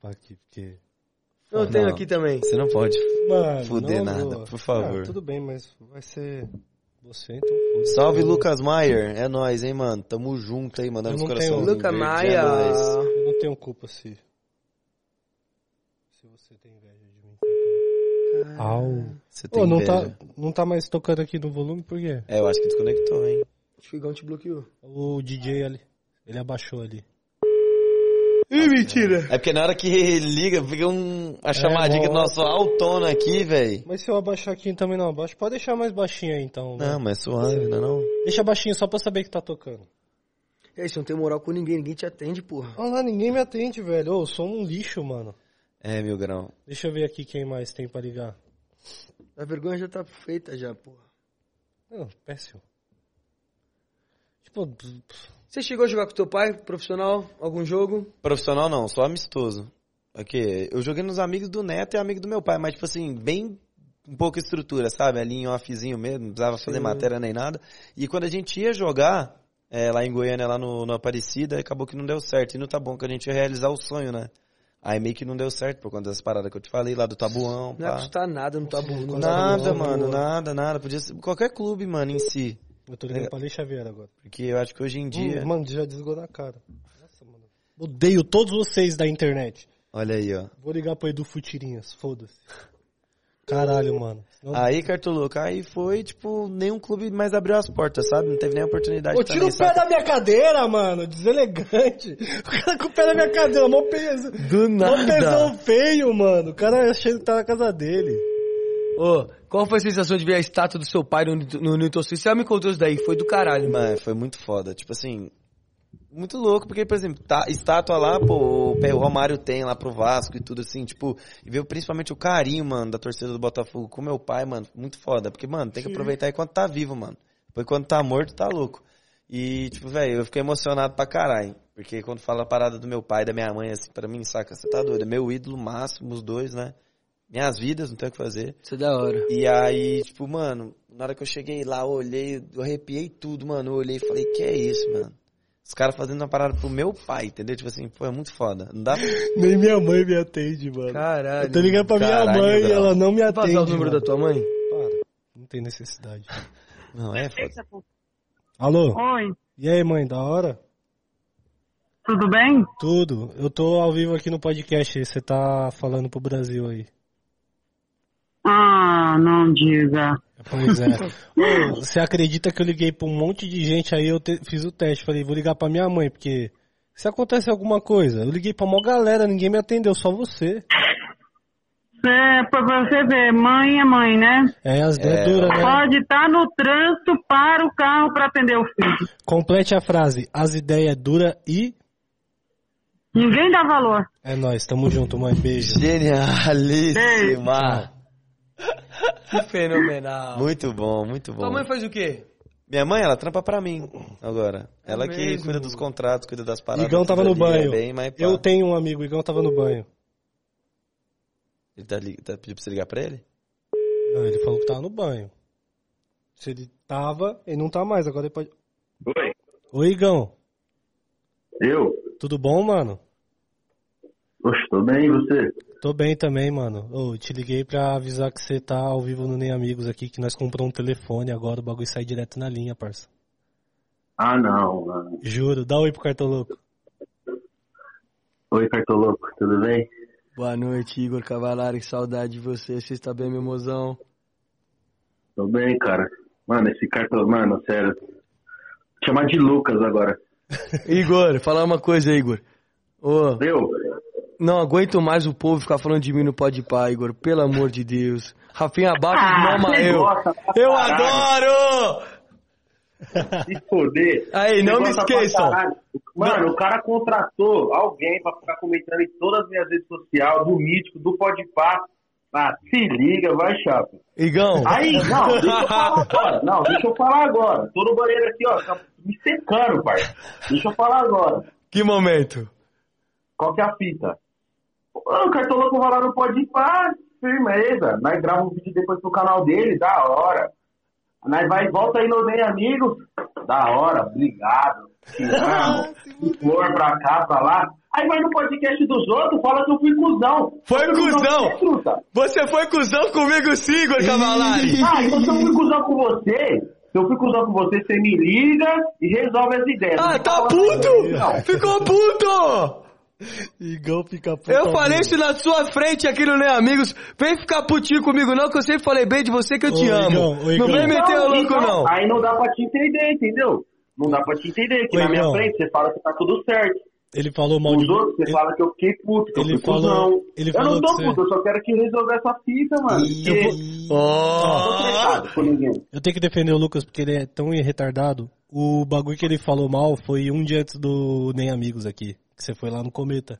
Tampar aqui, porque... Eu tenho não. aqui também. Você não pode. Mano, Fuder não nada, por favor. Ah, tudo bem, mas vai ser você, então foda-se. Salve, Lucas Maier. É nóis, hein, mano. Tamo junto aí, mandando os não corações. tenho- Luca verdes, Maia. É. Eu não tenho culpa se... Se você tem inveja de mim. Au. Você tem Ô, não inveja. tá, não tá mais tocando aqui no volume, por quê? É, eu acho que desconectou, hein. Acho que o Igão te bloqueou. O DJ ali, ele abaixou ali. Ih, mentira. É porque na hora que liga, fica um, a chamadinha bom. do nosso autona aqui, velho. Mas se eu abaixar aqui também não abaixo, pode deixar mais baixinho aí então. né? Não, mas suave, não é não? Deixa baixinho só pra saber que tá tocando. É isso, não tem moral com ninguém, ninguém te atende, porra. Olha lá, ninguém me atende, velho. Ô, eu sou um lixo, mano. É, mil grau. Deixa eu ver aqui quem mais tem pra ligar. A vergonha já tá feita já, porra. Não, péssimo. Tipo, Você chegou a jogar com teu pai, profissional, algum jogo? Profissional não, só amistoso. Aqui, eu joguei nos amigos do Neto e amigo do meu pai, mas tipo assim, bem um pouco estrutura, sabe? Ali em offzinho mesmo, não precisava fazer matéria nem nada. E quando a gente ia jogar, é, lá em Goiânia, lá no, no Aparecida, acabou que não deu certo. E não tá bom que a gente ia realizar o sonho, né? Aí meio que não deu certo por conta das paradas que eu te falei, lá do Tabuão, Não ia pá. custar nada, bom. não tá Nada, bom, mano, boa. nada, nada. Podia ser qualquer clube, mano, em si. Eu tô ligando pra Lei Xavier agora. Porque eu acho que hoje em dia. Hum, mano, já desligou na cara. Nossa, mano. Odeio todos vocês da internet. Olha aí, ó. Vou ligar pro Edu Futirinhas, foda-se. Caralho, mano. Aí, Cartoluca, aí foi, tipo, nenhum clube mais abriu as portas, sabe? Não teve nem oportunidade Ô, tira o pé da minha cadeira, mano. Deselegante. O cara com o pé da minha cadeira, mó peso. Do Mó nada. pesão feio, mano. O cara achando que tá na casa dele. Ô, qual foi a sensação de ver a estátua do seu pai no, no Newton Suíça? Você já me contou isso daí, foi do caralho, mano. Mano, foi muito foda. Tipo assim, muito louco, porque, por exemplo, tá, estátua lá, pô, o Romário tem lá pro Vasco e tudo assim, tipo, e ver principalmente o carinho, mano, da torcida do Botafogo com meu pai, mano, muito foda. Porque, mano, tem que aproveitar enquanto tá vivo, mano. Depois quando tá morto, tá louco. E, tipo, velho, eu fiquei emocionado pra caralho. Porque quando fala a parada do meu pai, da minha mãe, assim, pra mim, saca, você tá doido. É meu ídolo máximo, os dois, né? Minhas vidas, não tem o que fazer. Isso é da hora. E aí, tipo, mano, na hora que eu cheguei lá, eu olhei, eu arrepiei tudo, mano. Eu olhei e falei, que é isso, mano? Os caras fazendo uma parada pro meu pai, entendeu? Tipo assim, pô, é muito foda. Não dá pra... Nem minha mãe me atende, mano. Caralho. Eu tô ligando pra minha Caralho, mãe e ela não me atende. passar o número mano. da tua mãe? Para. Não tem necessidade. Não, é foda. Alô? Oi, E aí, mãe, da hora? tudo bem? Tudo. Eu tô ao vivo aqui no podcast. Você tá falando pro Brasil aí. Ah, não diga. Pois é. Ô, você acredita que eu liguei pra um monte de gente aí, eu te- fiz o teste, falei, vou ligar pra minha mãe, porque se acontece alguma coisa, eu liguei pra mó galera, ninguém me atendeu, só você. É, pra você ver, mãe é mãe, né? É, as ideias duras, né? Pode estar no trânsito, para o carro pra atender o filho. Complete a frase, as ideias duras e... Ninguém dá valor. É nóis, tamo junto, mãe, beijo. Genialíssima! Que fenomenal. Muito bom, muito bom. Tua mãe faz o quê? Minha mãe, ela trampa pra mim agora. Ela que mesmo? cuida dos contratos, cuida das paradas. Igão tava no é banho. bem, mas. Eu tenho um amigo, Igão tava no banho. Ele tá, tá pedindo pra você ligar pra ele? Não, ele falou que tava no banho. Se ele tava, ele não tá mais, agora ele pode... Oi. Oi, Igão, Eu? tudo bom, mano? Oxe, tô bem, e você? Tô bem também, mano. Ô, te liguei pra avisar que você tá ao vivo no Nem Amigos aqui, que nós compramos um telefone agora, o bagulho sai direto na linha, parça. Ah, não, mano. Juro, dá oi pro cartoloco. Oi, Cartoloco, tudo bem? Boa noite, Igor Cavalari. Que saudade de você. Você está bem, meu mozão? Tô bem, cara. Mano, esse cartoloco, mano, sério. Chamar de Lucas agora. Igor, falar uma coisa, Igor. Ô, Eu? Não aguento mais o povo ficar falando de mim no Pode Pá, Igor. Pelo amor de Deus. Rafinha Baixo Ah, mama eu. Eu adoro! Se foder. Aí, não me esqueçam. Mano, o cara contratou alguém pra ficar comentando em todas as minhas redes sociais, do Mítico, do Podpah. Ah, se liga, vai, chapa. Igão, Aí, não, deixa eu falar agora. Não, deixa eu falar agora. Tô no banheiro aqui, ó, tá me secando, pai. Deixa eu falar agora. que momento? Qual que é a fita? O Cartoloco vai lá no Podpah, firmeza. Nós gravamos um vídeo depois pro canal dele, da hora. Nós vai, volta aí no Nem Amigos, da hora, obrigado. Te amo. For pra cá, pra lá. Aí vai no podcast dos outros, fala que eu fui cuzão. Foi cuzão? você, truta. Você foi cuzão comigo sim, Igor Cavalari. Ah, então se eu fui cuzão com você, se eu fui cuzão com você, você me liga e resolve as ideias. Ah, tá puto? Ficou puto! Igão fica puto. Eu falei isso na sua frente aqui no Nem Amigos. Vem ficar putinho comigo não, que eu sempre falei bem de você que eu te Ô, amo. Igão, ô, não Igão. vem meter o louco então, não. Aí não dá pra te entender, entendeu? Não dá pra te entender, que Oi, na minha Igão. frente você fala que tá tudo certo. Ele falou mal de Os outros, você ele, fala que eu fiquei puto, que ele eu fui falou- cuzão. ele eu falou não tô você- puto, eu só quero que resolver essa fita, mano. Porque Eu tô Oh. ninguém. Eu tenho que defender o Lucas porque ele é tão retardado. O bagulho que ele falou mal foi um dia antes do Nem Amigos aqui, que você foi lá no Cometa.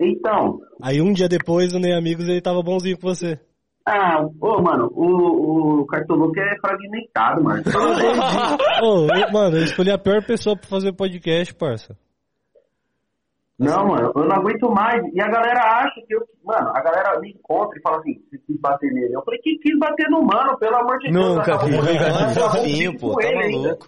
Então, Aí um dia depois, o Nem Amigos, ele tava bonzinho com você. ah, ô, mano, o, o Cartoloco é fragmentado, mano. Ô, eu- mano, eu escolhi a pior pessoa pra fazer podcast, parça. Não, mano, eu não aguento mais. E a galera acha que eu. Mano, a galera me encontra e fala assim: você quis bater nele. Eu falei: que quis bater no mano, pelo amor de Deus. Nunca morrendo, nunca é pô, tá ele ainda.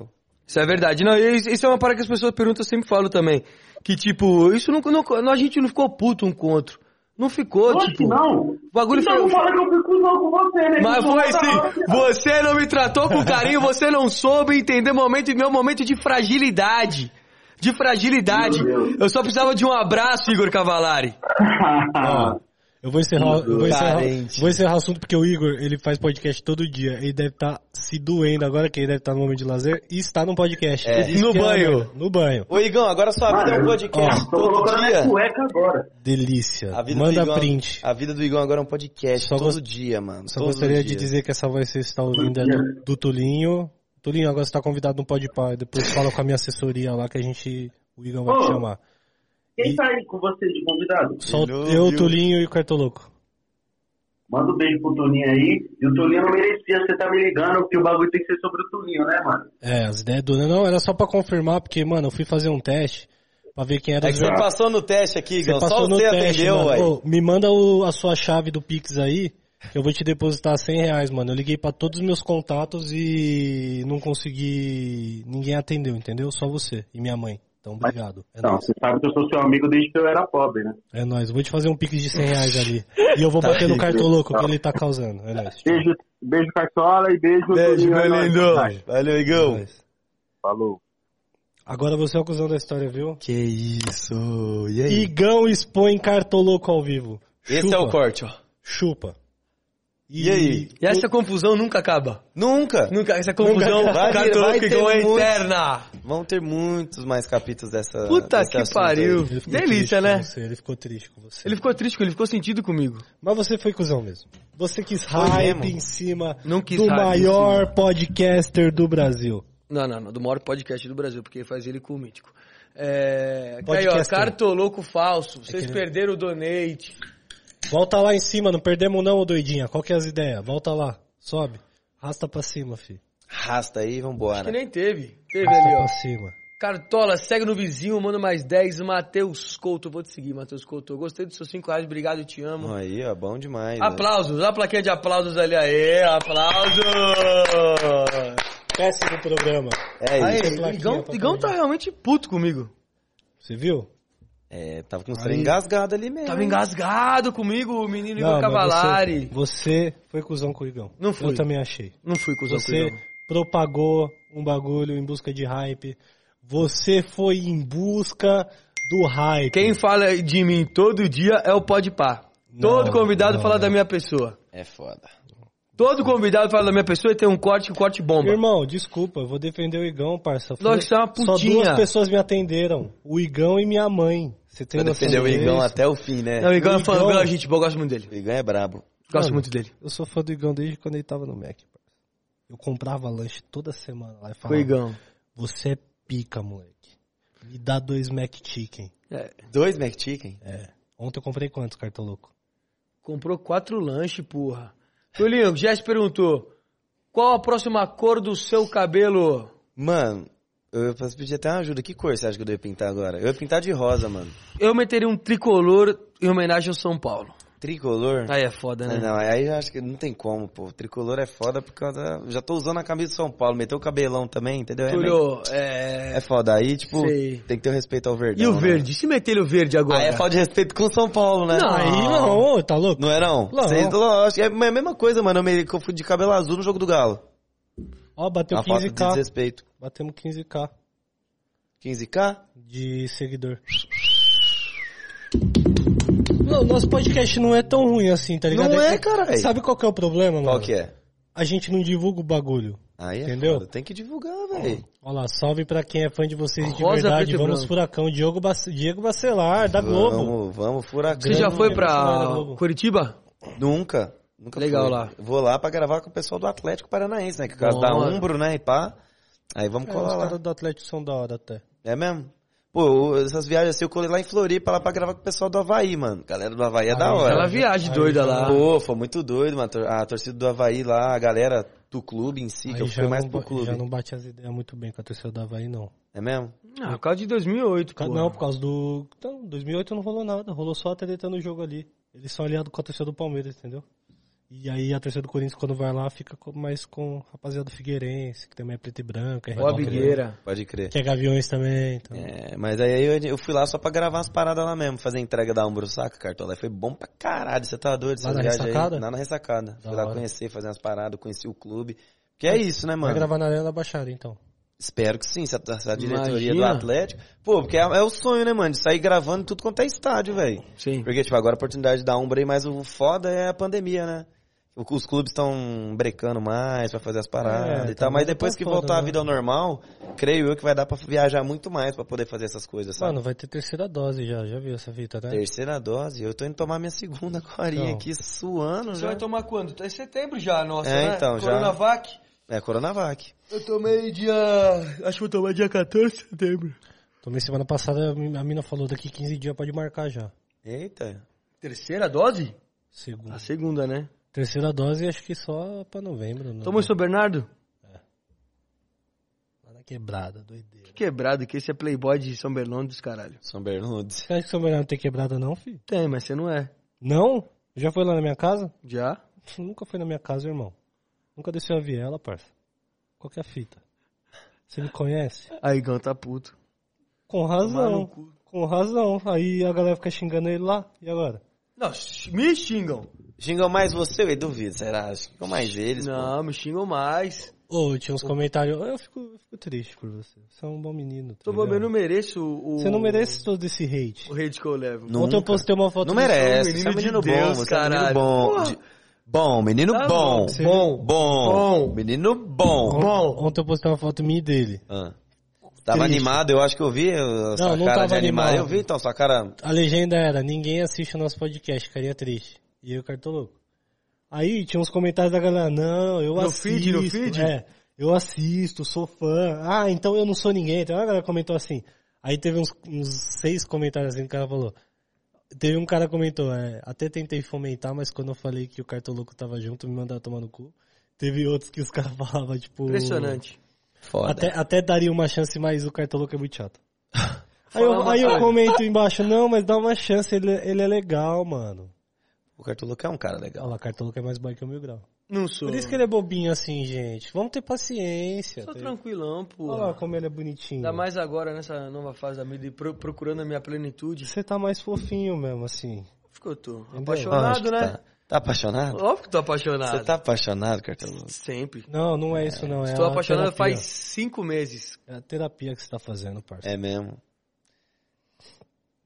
Isso é verdade. Não, isso é uma parada que as pessoas perguntam, eu sempre falo também. Que tipo, isso não, não- a gente não ficou puto um com o outro. Não ficou, Oxe, tipo. não. O bagulho então foi. não fala que eu fui cuzão com você, né? Mas foi da hora, sim. cara. Você não me tratou com carinho, você não soube entender momento, meu momento de fragilidade. De fragilidade. Eu só precisava de um abraço, Igor Cavalari. Ó, eu vou encerrar, eu vou encerrar, vou encerrar o assunto porque o Igor, ele faz podcast todo dia. Ele deve estar se doendo agora, que ele deve estar no momento de lazer e está no podcast. É. No que é banho. merda. no banho. Ô, Igão, agora sua vida é um Mano, podcast ó, todo dia. minha cueca agora. Delícia. A vida do Manda Igão- print. A vida do Igão agora é um podcast Só todo dia, mano. Só gostaria os de dizer que essa voz que você está ouvindo é do, do Tulinho. Tulinho, agora você está convidado no Pode Pá. Depois fala com a minha assessoria lá que a gente. O Igor vai te Ô. chamar. Quem tá aí com você de convidado? Só eu, ouviu. Tulinho e o Cartoloco. Manda um beijo pro Tulinho aí. E o Tulinho não merecia você tá me ligando, porque o bagulho tem que ser sobre o Tulinho, né, mano? É, as ideias do. Não, era só pra confirmar, porque, mano, eu fui fazer um teste pra ver quem era É que você passou no teste aqui, Igão. Só passou no você teste, atendeu, mano. ué. Me manda o- a sua chave do Pix aí, Eu vou te depositar 100 reais, mano. Eu liguei pra todos os meus contatos e não consegui. Ninguém atendeu, entendeu? Só você e minha mãe. Então, obrigado. É Não, nóis. você sabe que eu sou seu amigo desde que eu era pobre, né? É nóis. Vou te fazer um pix de 100 reais ali. E eu vou bater no cartoloco que ele tá causando. É nóis. Beijo, beijo Cartola e beijo... Beijo, é meu nóis. lindo. Valeu, É Igão. nóis. Falou. Agora você é o cuzão da história, viu? Que isso. E aí? Igão expõe cartoloco ao vivo. Esse Chupa, é o corte, ó. Chupa. E aí? E essa confusão nunca acaba. Nunca. Nunca, essa confusão acaba. Vai- cartoloco vai ter igual é muito- eterna. Vão ter muitos mais capítulos dessa. Puta desse que pariu. aí. Ele ficou Delícia, triste né? com você, ele ficou triste com você. Ele ficou triste, ele ficou sentido comigo. Mas você foi cuzão mesmo. Você quis Foi hype mesmo. em cima Não quis do maior podcaster do Brasil. Não, não, não, do maior podcast do Brasil, porque faz ele com o mítico. É. Aí, ó, cartoloco falso. Vocês que ele- perderam o donate. Volta lá em cima, não perdemos não, ô doidinha. Qual que é as ideias? Volta lá, sobe. Rasta pra cima, fi. Arrasta aí, Que vambora. nem teve. Teve Rasta ali, ó. pra cima. Cartola, segue no vizinho, manda mais 10. Matheus Couto, vou te seguir, Matheus Couto. Eu gostei dos seus 5 reais, obrigado, eu te amo. Aí, ó, bom demais. né? Aplausos, a plaquinha de aplausos ali, aê, aplausos! Péssimo programa. É isso. Aí, plaquinha Igão, pra Igão tá realmente puto comigo. Você viu? É, tava com os Aí. trem engasgado ali mesmo. Tava engasgado comigo, o menino Igor Cavalari. Você, você foi cuzão com o Igão. Não fui. Eu também achei. Não fui com o Você Igão. propagou um bagulho em busca de hype. Você foi em busca do hype. Quem fala de mim todo dia é o Podpah. Todo Não, convidado não, fala não. da minha pessoa. É foda. Todo convidado fala da minha pessoa e tem um corte, um corte bomba. Irmão, desculpa, eu vou defender o Igão, parça. Lógico você é uma Só putinha. duas pessoas me atenderam. O Igão e minha mãe. Você tem Vai noção defender o Igão disso? até o fim, né? Não, o Igão é fã, Igão- o Igão é gente boa, eu gosto muito dele. O Igão é brabo. Gosto Mano, muito dele. Eu sou fã do Igão desde quando ele tava no Mac. Eu comprava lanche toda semana lá e Com o falava, Igão. você é pica, moleque. Me dá dois Mac Chicken. É, Dois McChicken? É. Ontem eu comprei quantos, cartoloco? comprou quatro lanches, porra. Tulinho, o Jess perguntou, qual a próxima cor do seu cabelo? Mano, eu posso pedir até uma ajuda. Que cor você acha que eu devo pintar agora? Eu ia pintar de rosa, mano. Eu meteria um tricolor em homenagem ao São Paulo. Tricolor? Aí é foda, né? Não, aí eu acho que não tem como, pô. Tricolor é foda por causa. Já tô usando a camisa de São Paulo, meteu o cabelão também, entendeu? É, meio- Túlio, é... é foda. Aí, tipo, Sei. tem que ter o respeito ao verdão. E o né? verde? Se meter o verde agora? Aí é falta de respeito com o São Paulo, né? Não. Aí não, tá louco? Não é não? Não. Vocês, lógico, é a mesma coisa, mano. Eu, me, eu fui de cabelo azul no jogo do Galo. Ó, bateu Uma falta de 15k. desrespeito. Batemos 15k 15k? de seguidor. Não, nosso podcast não é tão ruim assim, tá ligado? Não é, que- caralho. Sabe qual que é o problema, mano? Qual que é? A gente não divulga o bagulho. Aí é Entendeu? foda. Tem que divulgar, velho. Olha lá, salve pra quem é fã de vocês de Rosa, verdade. preto e Vamos branco. Furacão, Diego, Bac... Diego Bacelar, da Globo. Vamos, vamos, furacão. Você já foi pra. Curitiba? Nunca. Nunca Legal fui. lá. Vou lá pra gravar com o pessoal do Atlético Paranaense, né? Que é o caso da. Umbro, né? E pá. Aí vamos É, colar os lá. caras do Atlético são da hora até. É mesmo? Pô, eu- essas viagens assim, eu colei lá em Floripa lá pra gravar com o pessoal do Havaí, mano. Galera do Havaí é da Aí, hora. Aquela viagem aí doida lá. Pô, foi muito doido, mano. A torcida do Havaí lá, a galera do clube em si, que Aí eu já fui mais pro clube. já não bate as ideias muito bem com a torcida do Havaí, não. É mesmo? Ah, por causa de 2008, Ca- pô. Não, por causa do... Então, 2008 não rolou nada, rolou só a treta no jogo ali. Eles são aliados com a torcida do Palmeiras, entendeu? E aí a torcida do Corinthians, quando vai lá, fica mais com rapaziada do Figueirense, que também é preto e branco. É Ó a redondo, Bigueira. Pode crer. Que é Gaviões também, então... É, mas aí eu, eu fui lá só pra gravar umas paradas lá mesmo, fazer a entrega da Umbro, saca, Cartola? Aí Foi bom pra caralho, você tá doido? Lá na viagens aí. ressacada? Lá na ressacada. Da fui lá hora. conhecer, fazer umas paradas, conheci o clube. Que é isso, né, Vai mano? gravar na Arena da Baixada, então. Espero que sim, se a, se a diretoria do Imagina. Atlético. Pô, porque é, é o sonho, né, mano? De sair gravando tudo quanto é estádio, velho. Sim. Porque, tipo, agora a oportunidade da Umbra aí, mas o foda é a pandemia, né? Os clubes estão brecando mais pra fazer as paradas É, e tá tal, mas depois que foda, voltar a né? vida ao normal, creio eu que vai dar pra viajar muito mais pra poder fazer essas coisas, sabe? Mano, vai ter terceira dose já, já viu essa fita, né? Terceira dose, eu tô indo tomar minha segunda corinha Então. aqui, suando Você já. vai tomar quando? Tá em setembro já, nossa, É, né? então, já. Coronavac. É, Coronavac. Eu tomei dia... Acho que vou tomar dia 14 de setembro. Tomei semana passada, a mina falou daqui 15 dias pode marcar já. Eita. Terceira dose? Segunda. A segunda, né? Terceira dose acho que só pra novembro. Né? Tomou em São Bernardo? Lá na quebrada, doideira. Que quebrado, que esse é playboy de São Bernardo dos caralho. São Bernardo. Você acha que São Bernardo tem quebrada não, filho? Tem, mas você não é. Não? Já foi lá na minha casa? Já? Nunca foi na minha casa, irmão. Nunca desceu a viela, parça. Qual que é a fita? Você me conhece? Aí, Igão tá puto. Com razão. Com razão. Aí a galera fica xingando ele lá. E agora? Não, me xingam. Xingam mais você, eu duvido, será? Xingam mais eles, pô. Não, me xingam mais. Ô, tinha uns comentários. Eu fico, eu fico triste por você. Você é um bom menino. Tá Tô bom, eu não mereço o... Você não merece todo esse hate. O hate que eu levo. Não. Ontem eu Nunca. postei uma foto Não do merece, menino você é um de menino Deus, bom, você é um menino bom. Porra. De- Bom, menino Tá bom. bom. Bom. Bom. Menino bom. Bom. Ontem eu postei uma foto minha e dele. Ah. Tava Triste. animado, eu acho que eu vi a sua não cara tava de animado. animado. Eu vi, então, sua cara... A legenda era, ninguém assiste o nosso podcast, carinha triste. E eu, cartoloco. Aí tinha uns comentários da galera, não, eu No assisto. feed, no feed? É, eu assisto, sou fã. Ah, então eu não sou ninguém. Então a galera comentou assim. Aí teve uns, uns seis comentários assim que o cara falou. Teve um cara que comentou, é, até tentei fomentar, mas quando eu falei que o cartoloco tava junto, me mandaram tomar no cu. Teve outros que os caras falavam, tipo... Impressionante. Foda. Até, até daria uma chance, mas o cartoloco é muito chato. aí eu, aí eu comento embaixo, não, mas dá uma chance, ele, ele é legal, mano. O Cartoloco é um cara Olha legal. lá, cartoloco é mais boy que o Mil Grau. Não sou. Por isso que ele é bobinho assim, gente. Vamos ter paciência. Sou tá? tranquilão, pô. Olha lá como ele é bonitinho. Ainda mais agora, nessa nova fase da vida, e pro- procurando a minha plenitude. Você tá mais fofinho mesmo, assim. Acho que eu tô. Entendeu? Apaixonado, né? Tá, tá apaixonado? Óbvio que tô apaixonado. Você tá apaixonado, Cartoloco? Sempre. Não, não é isso não. É Estou a apaixonado terapia. faz cinco meses. É a terapia que você tá fazendo, parça. É mesmo.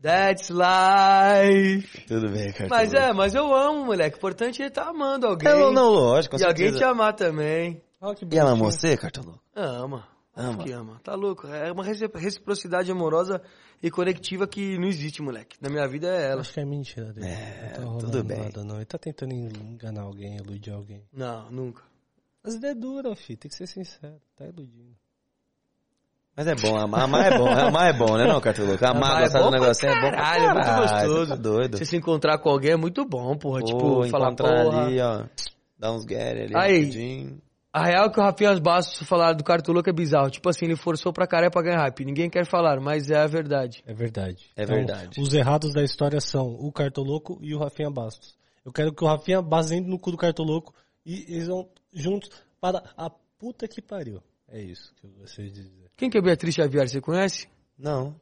That's life. Tudo bem, Cartoloco. Mas é, mas eu amo, moleque. O importante é estar amando alguém. É, não, não, lógico, com e alguém te amar também. Que E ela você, Cartoloco? Ama. Ama. Que ama. Tá louco. É uma reci- reciprocidade amorosa e conectiva que não existe, moleque. Na minha vida é Eu ela. Acho que é mentira dele. É, não tá tudo bem. nada, não. Ele tá tentando enganar alguém, iludir alguém. Não, nunca. As ideias duras, filho. Tem que ser sincero. Tá iludindo. Mas é bom, amar, amar é bom, amar é bom, né não, Cartoloco? Amar, Amar é gostar bom do negócio é bom pra caralho, é muito caralho, gostoso. Tá doido. Você se encontrar com alguém é muito bom, porra. Pô, tipo, falar encontrar porra. ali, ó, dar uns get ali, Aí. rapidinho. A real é que o Rafinha Bastos falaram do Cartoloco é bizarro. Tipo assim, ele forçou pra caralho pra ganhar hype. Ninguém quer falar, mas é a verdade. É verdade. É verdade. Os errados da história são o Cartoloco e o Rafinha Bastos. Eu quero que o Rafinha Bastos entre no cu do Cartoloco e eles vão juntos para a puta que pariu. É isso que eu gostaria de dizer. Quem que é Beatriz Xavier? Você conhece? Não,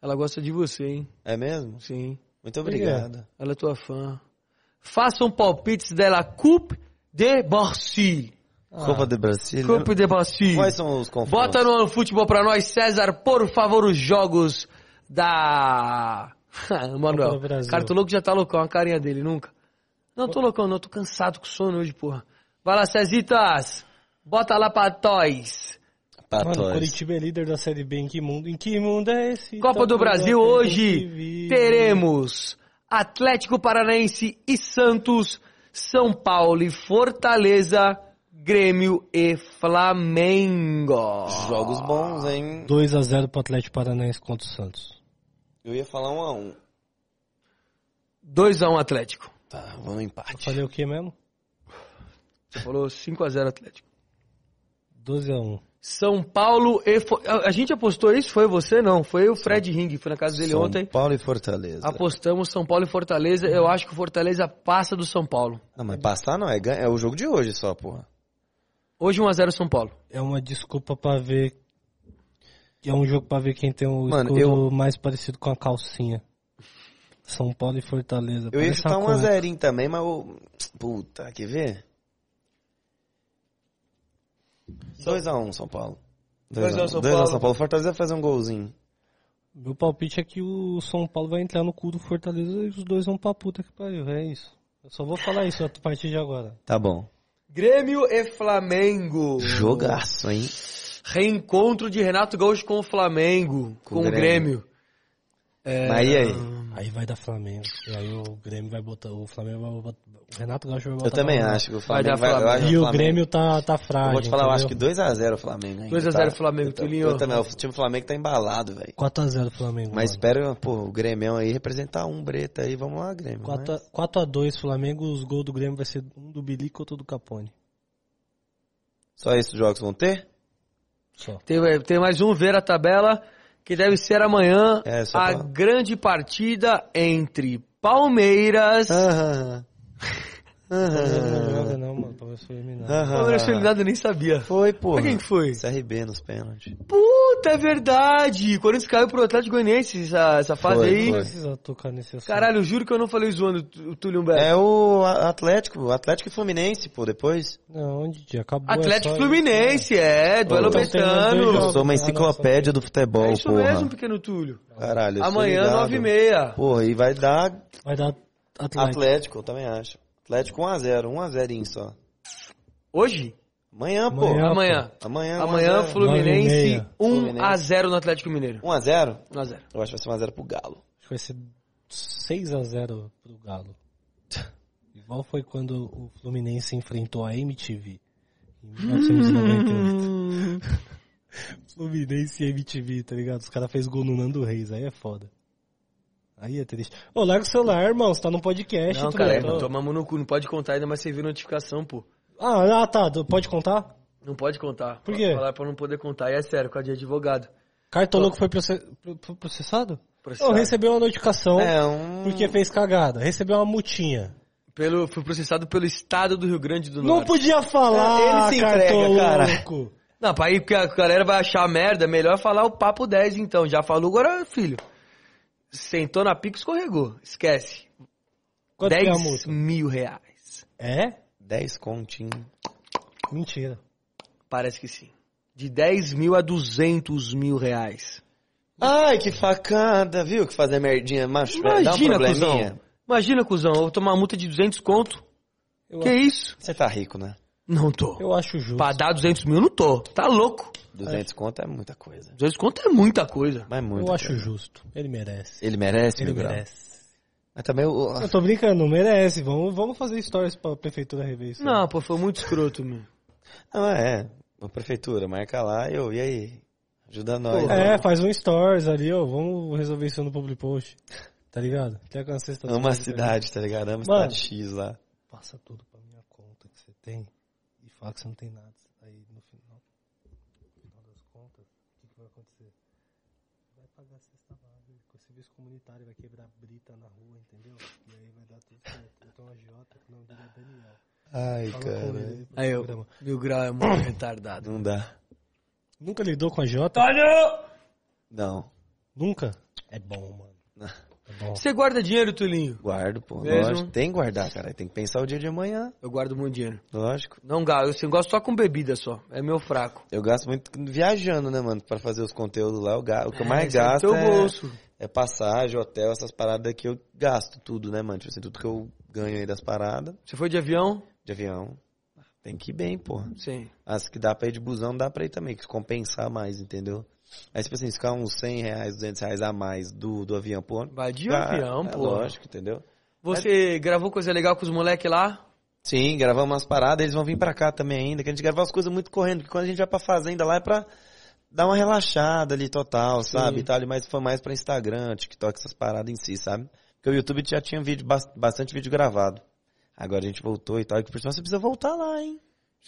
Ela gosta de você, hein? é mesmo? Sim. Muito obrigado. Ela é tua fã. Façam palpites dela Coupe de Barcy. Copa do Brasil. Coupe de Barcy. Quais são os confrontos? Bota no futebol pra nós, César, por favor, os jogos da. Manuel, Brasil. cara, tô louco já tá loucão, a carinha dele, nunca. Não tô loucão, não, tô cansado com sono hoje, porra. Vai lá, Cezitas, bota lá pra Toys. Mano, o. Curitiba é líder da Série B. Em que mundo? Em que mundo é esse? Copa Tá do Brasil hoje teremos Atlético Paranaense e Santos, São Paulo e Fortaleza, Grêmio e Flamengo. Jogos bons, hein? 2x0 pro Atlético Paranaense contra o Santos. Eu ia falar um a um. 2x1 Atlético. Tá, vamos no Eu empate. falei o que mesmo? Você falou 5x0 Atlético. 12x1. São Paulo e... A a gente apostou isso? Foi você? Não. Foi o Fred Ring. Foi na casa dele São ontem. Paulo e Fortaleza. Apostamos São Paulo e Fortaleza. Eu acho que o Fortaleza passa do São Paulo. Não, mas passar não, é, é o jogo de hoje só, porra. Hoje 1x0 São Paulo. É uma desculpa pra ver. É um jogo pra ver quem tem o Mano, escudo eu- mais parecido com a calcinha. São Paulo e Fortaleza. Eu ia chutar uma um a zerinho também, mas o... Puta, quer ver? 2x1 São Paulo. 2 a 1 São 2 a Paulo. São Paulo. Fortaleza vai fazer um golzinho. Meu palpite é que o São Paulo vai entrar no cu do Fortaleza e os dois vão pra puta que pariu. É isso. Eu só vou falar isso a partir de agora. Tá bom. Grêmio e Flamengo. Jogaço, hein? Reencontro de Renato Gaúcho com o Flamengo. Com Com, o Grêmio. Mas e aí? Aí vai dar Flamengo. E aí o Grêmio vai botar. O Flamengo vai Renato Gaúcho vai botar. Eu também pra- acho que o Vai Flamengo vai... Flamengo. acho E o Flamengo- Grêmio tá, tá frágil. Eu vou te falar, eu acho que entendeu? 2x0 o Flamengo. ainda, 2 a 0 Flamengo, eu, ta- Tulinho. eu também, o time do Flamengo tá embalado, velho. 4x0 Flamengo. Mas mano. espero, pô, o Grêmio aí representar um breta aí. Vamos lá, Grêmio. 4 né? a- 4x2 Flamengo, os gols do Grêmio vai ser um do Bilico e outro do Capone. Só esses jogos vão ter? Só. Tem, tem mais um ver a tabela, que deve ser amanhã É, só a pra- grande partida entre Palmeiras Ah, Aham. Joga não, mano. Palmeiras foi eliminado. Aham. Palmeiras foi eliminado, eu nem sabia. Foi, pô. Pra quem que foi? CRB nos pênaltis. Puta, é verdade. O Corinthians caiu pro Atlético Goianiense essa, essa fase Foi, aí. foi. Precisa tocar nesse assunto. Caralho, eu juro que eu não falei zoando o Túlio Humberto. É o Atlético, o Atlético e Fluminense, pô, depois. Não, onde dia? Acabou. é Atlético só- Fluminense, é, duelo Então dois betano. Eu sou uma Ah, enciclopédia do futebol, É isso porra. mesmo, pequeno Túlio. Caralho, Amanhã, nove e meia. Porra, e vai dar Vai dar Atlético. Atlético, eu também acho. Atlético 1x0, 1x0 só. Hoje? Amanhã, pô. Amanhã. Amanhã. Amanhã, Amanhã, 1x0. Fluminense Nove 1x0 no Atlético Mineiro. 1x0? 1x0. Eu acho que vai ser 1x0 pro Galo. Acho que vai ser 6x0 pro Galo. Igual foi quando o Fluminense enfrentou a MTV. Em 1998. Fluminense e MTV, tá ligado? Os caras fez gol no Nando Reis, aí é foda. Aí é triste. Ô, larga o celular, irmão. Você tá no podcast. Não, cara, não tomamos no cu. Não pode contar ainda, mas você viu notificação, pô. Ah, ah, tá. Pode contar? Não pode contar. Por quê? Falar pra não poder contar. E é sério, com a de advogado. Cartoloco foi proce- pro- pro- processado? Processado. Não, recebeu uma notificação É, um... porque fez cagada. Recebeu uma multinha. Pelo, foi processado pelo estado do Rio Grande do Não Norte. podia falar, É, ele se entrega, cartoloco. Não, pra ir, porque a galera vai achar merda, melhor falar o papo 10 então. Já falou, agora, filho. Sentou na pica, escorregou. Esquece. Quanto que é a 10 multa? mil reais. É? 10 continho. Mentira. Parece que sim. De 10 mil a 200 mil reais. Ai, que facada, viu? Que fazer merdinha, macho. dá um Imagina, cuzão. Imagina, cuzão, eu vou tomar uma multa de 200 conto. Eu, que isso? Você tá rico, né? Não tô. eu acho justo. Pra dar 200 mil, não tô. Tá louco. 200 conto é muita coisa. 200 conto é muita coisa. Mas muito. eu acho justo. Ele merece. Ele merece, Ele meu grau. merece. Mas também o... Eu tô brincando, não merece. Vamos, vamos fazer stories pra prefeitura rever isso. Não, pô, foi muito escroto, meu. Não, é. A prefeitura, marca lá e eu, e aí? Ajuda nós. É, faz um stories ali, ó. Vamos resolver isso no public post. Tá ligado? Quer que a sexta Ama a cidade, tá ligado? Ama a Mano. cidade X lá. Passa tudo pra minha conta que você tem e fala que você não tem nada. Aí no final, no final das contas, o que, que vai acontecer? Vai pagar a cesta básica, o serviço comunitário vai quebrar brita na rua, entendeu? E aí vai dar tudo certo. Então a Jota, que o nome dele é Daniel. Ai, Fala cara. Aí eu, mil grau é muito retardado. Não dá. Nunca lidou com a Jota? Não. Nunca? É bom, mano. É bom. Você guarda dinheiro, Tulinho? Guardo, pô. Mesmo? Lógico. Tem que guardar, cara. Tem que pensar o dia de amanhã. Eu guardo muito dinheiro. Lógico. Não gasto, eu gosto só com bebida só. É meu fraco. Eu gasto muito viajando, né, mano? Pra fazer os conteúdos lá. Eu ga- O que eu É, mais é gasto teu é, bolso. é passagem, hotel, essas paradas que eu gasto tudo, né, mano? Tipo assim, tudo que eu ganho aí das paradas Você foi de avião? de avião. Tem que ir bem, porra. Sim. As que dá pra ir de busão, dá pra ir também, que compensar mais, entendeu? Aí, tipo assim, se ficar uns 100 reais, 200 reais a mais do, do avião, pô. Vai de cara, avião, é pô. Lógico, entendeu? Você gravou coisa legal com os moleques lá? Sim, gravamos umas paradas, eles vão vir pra cá também ainda, que a gente grava as coisas muito correndo, porque quando a gente vai pra fazenda lá é pra dar uma relaxada ali total, sabe? E tal, mas foi mais pra Instagram, TikTok, essas paradas em si, sabe? Porque o YouTube já tinha vídeo, bas- bastante vídeo gravado. Agora a gente voltou e tal, e por sinal você precisa voltar lá, hein?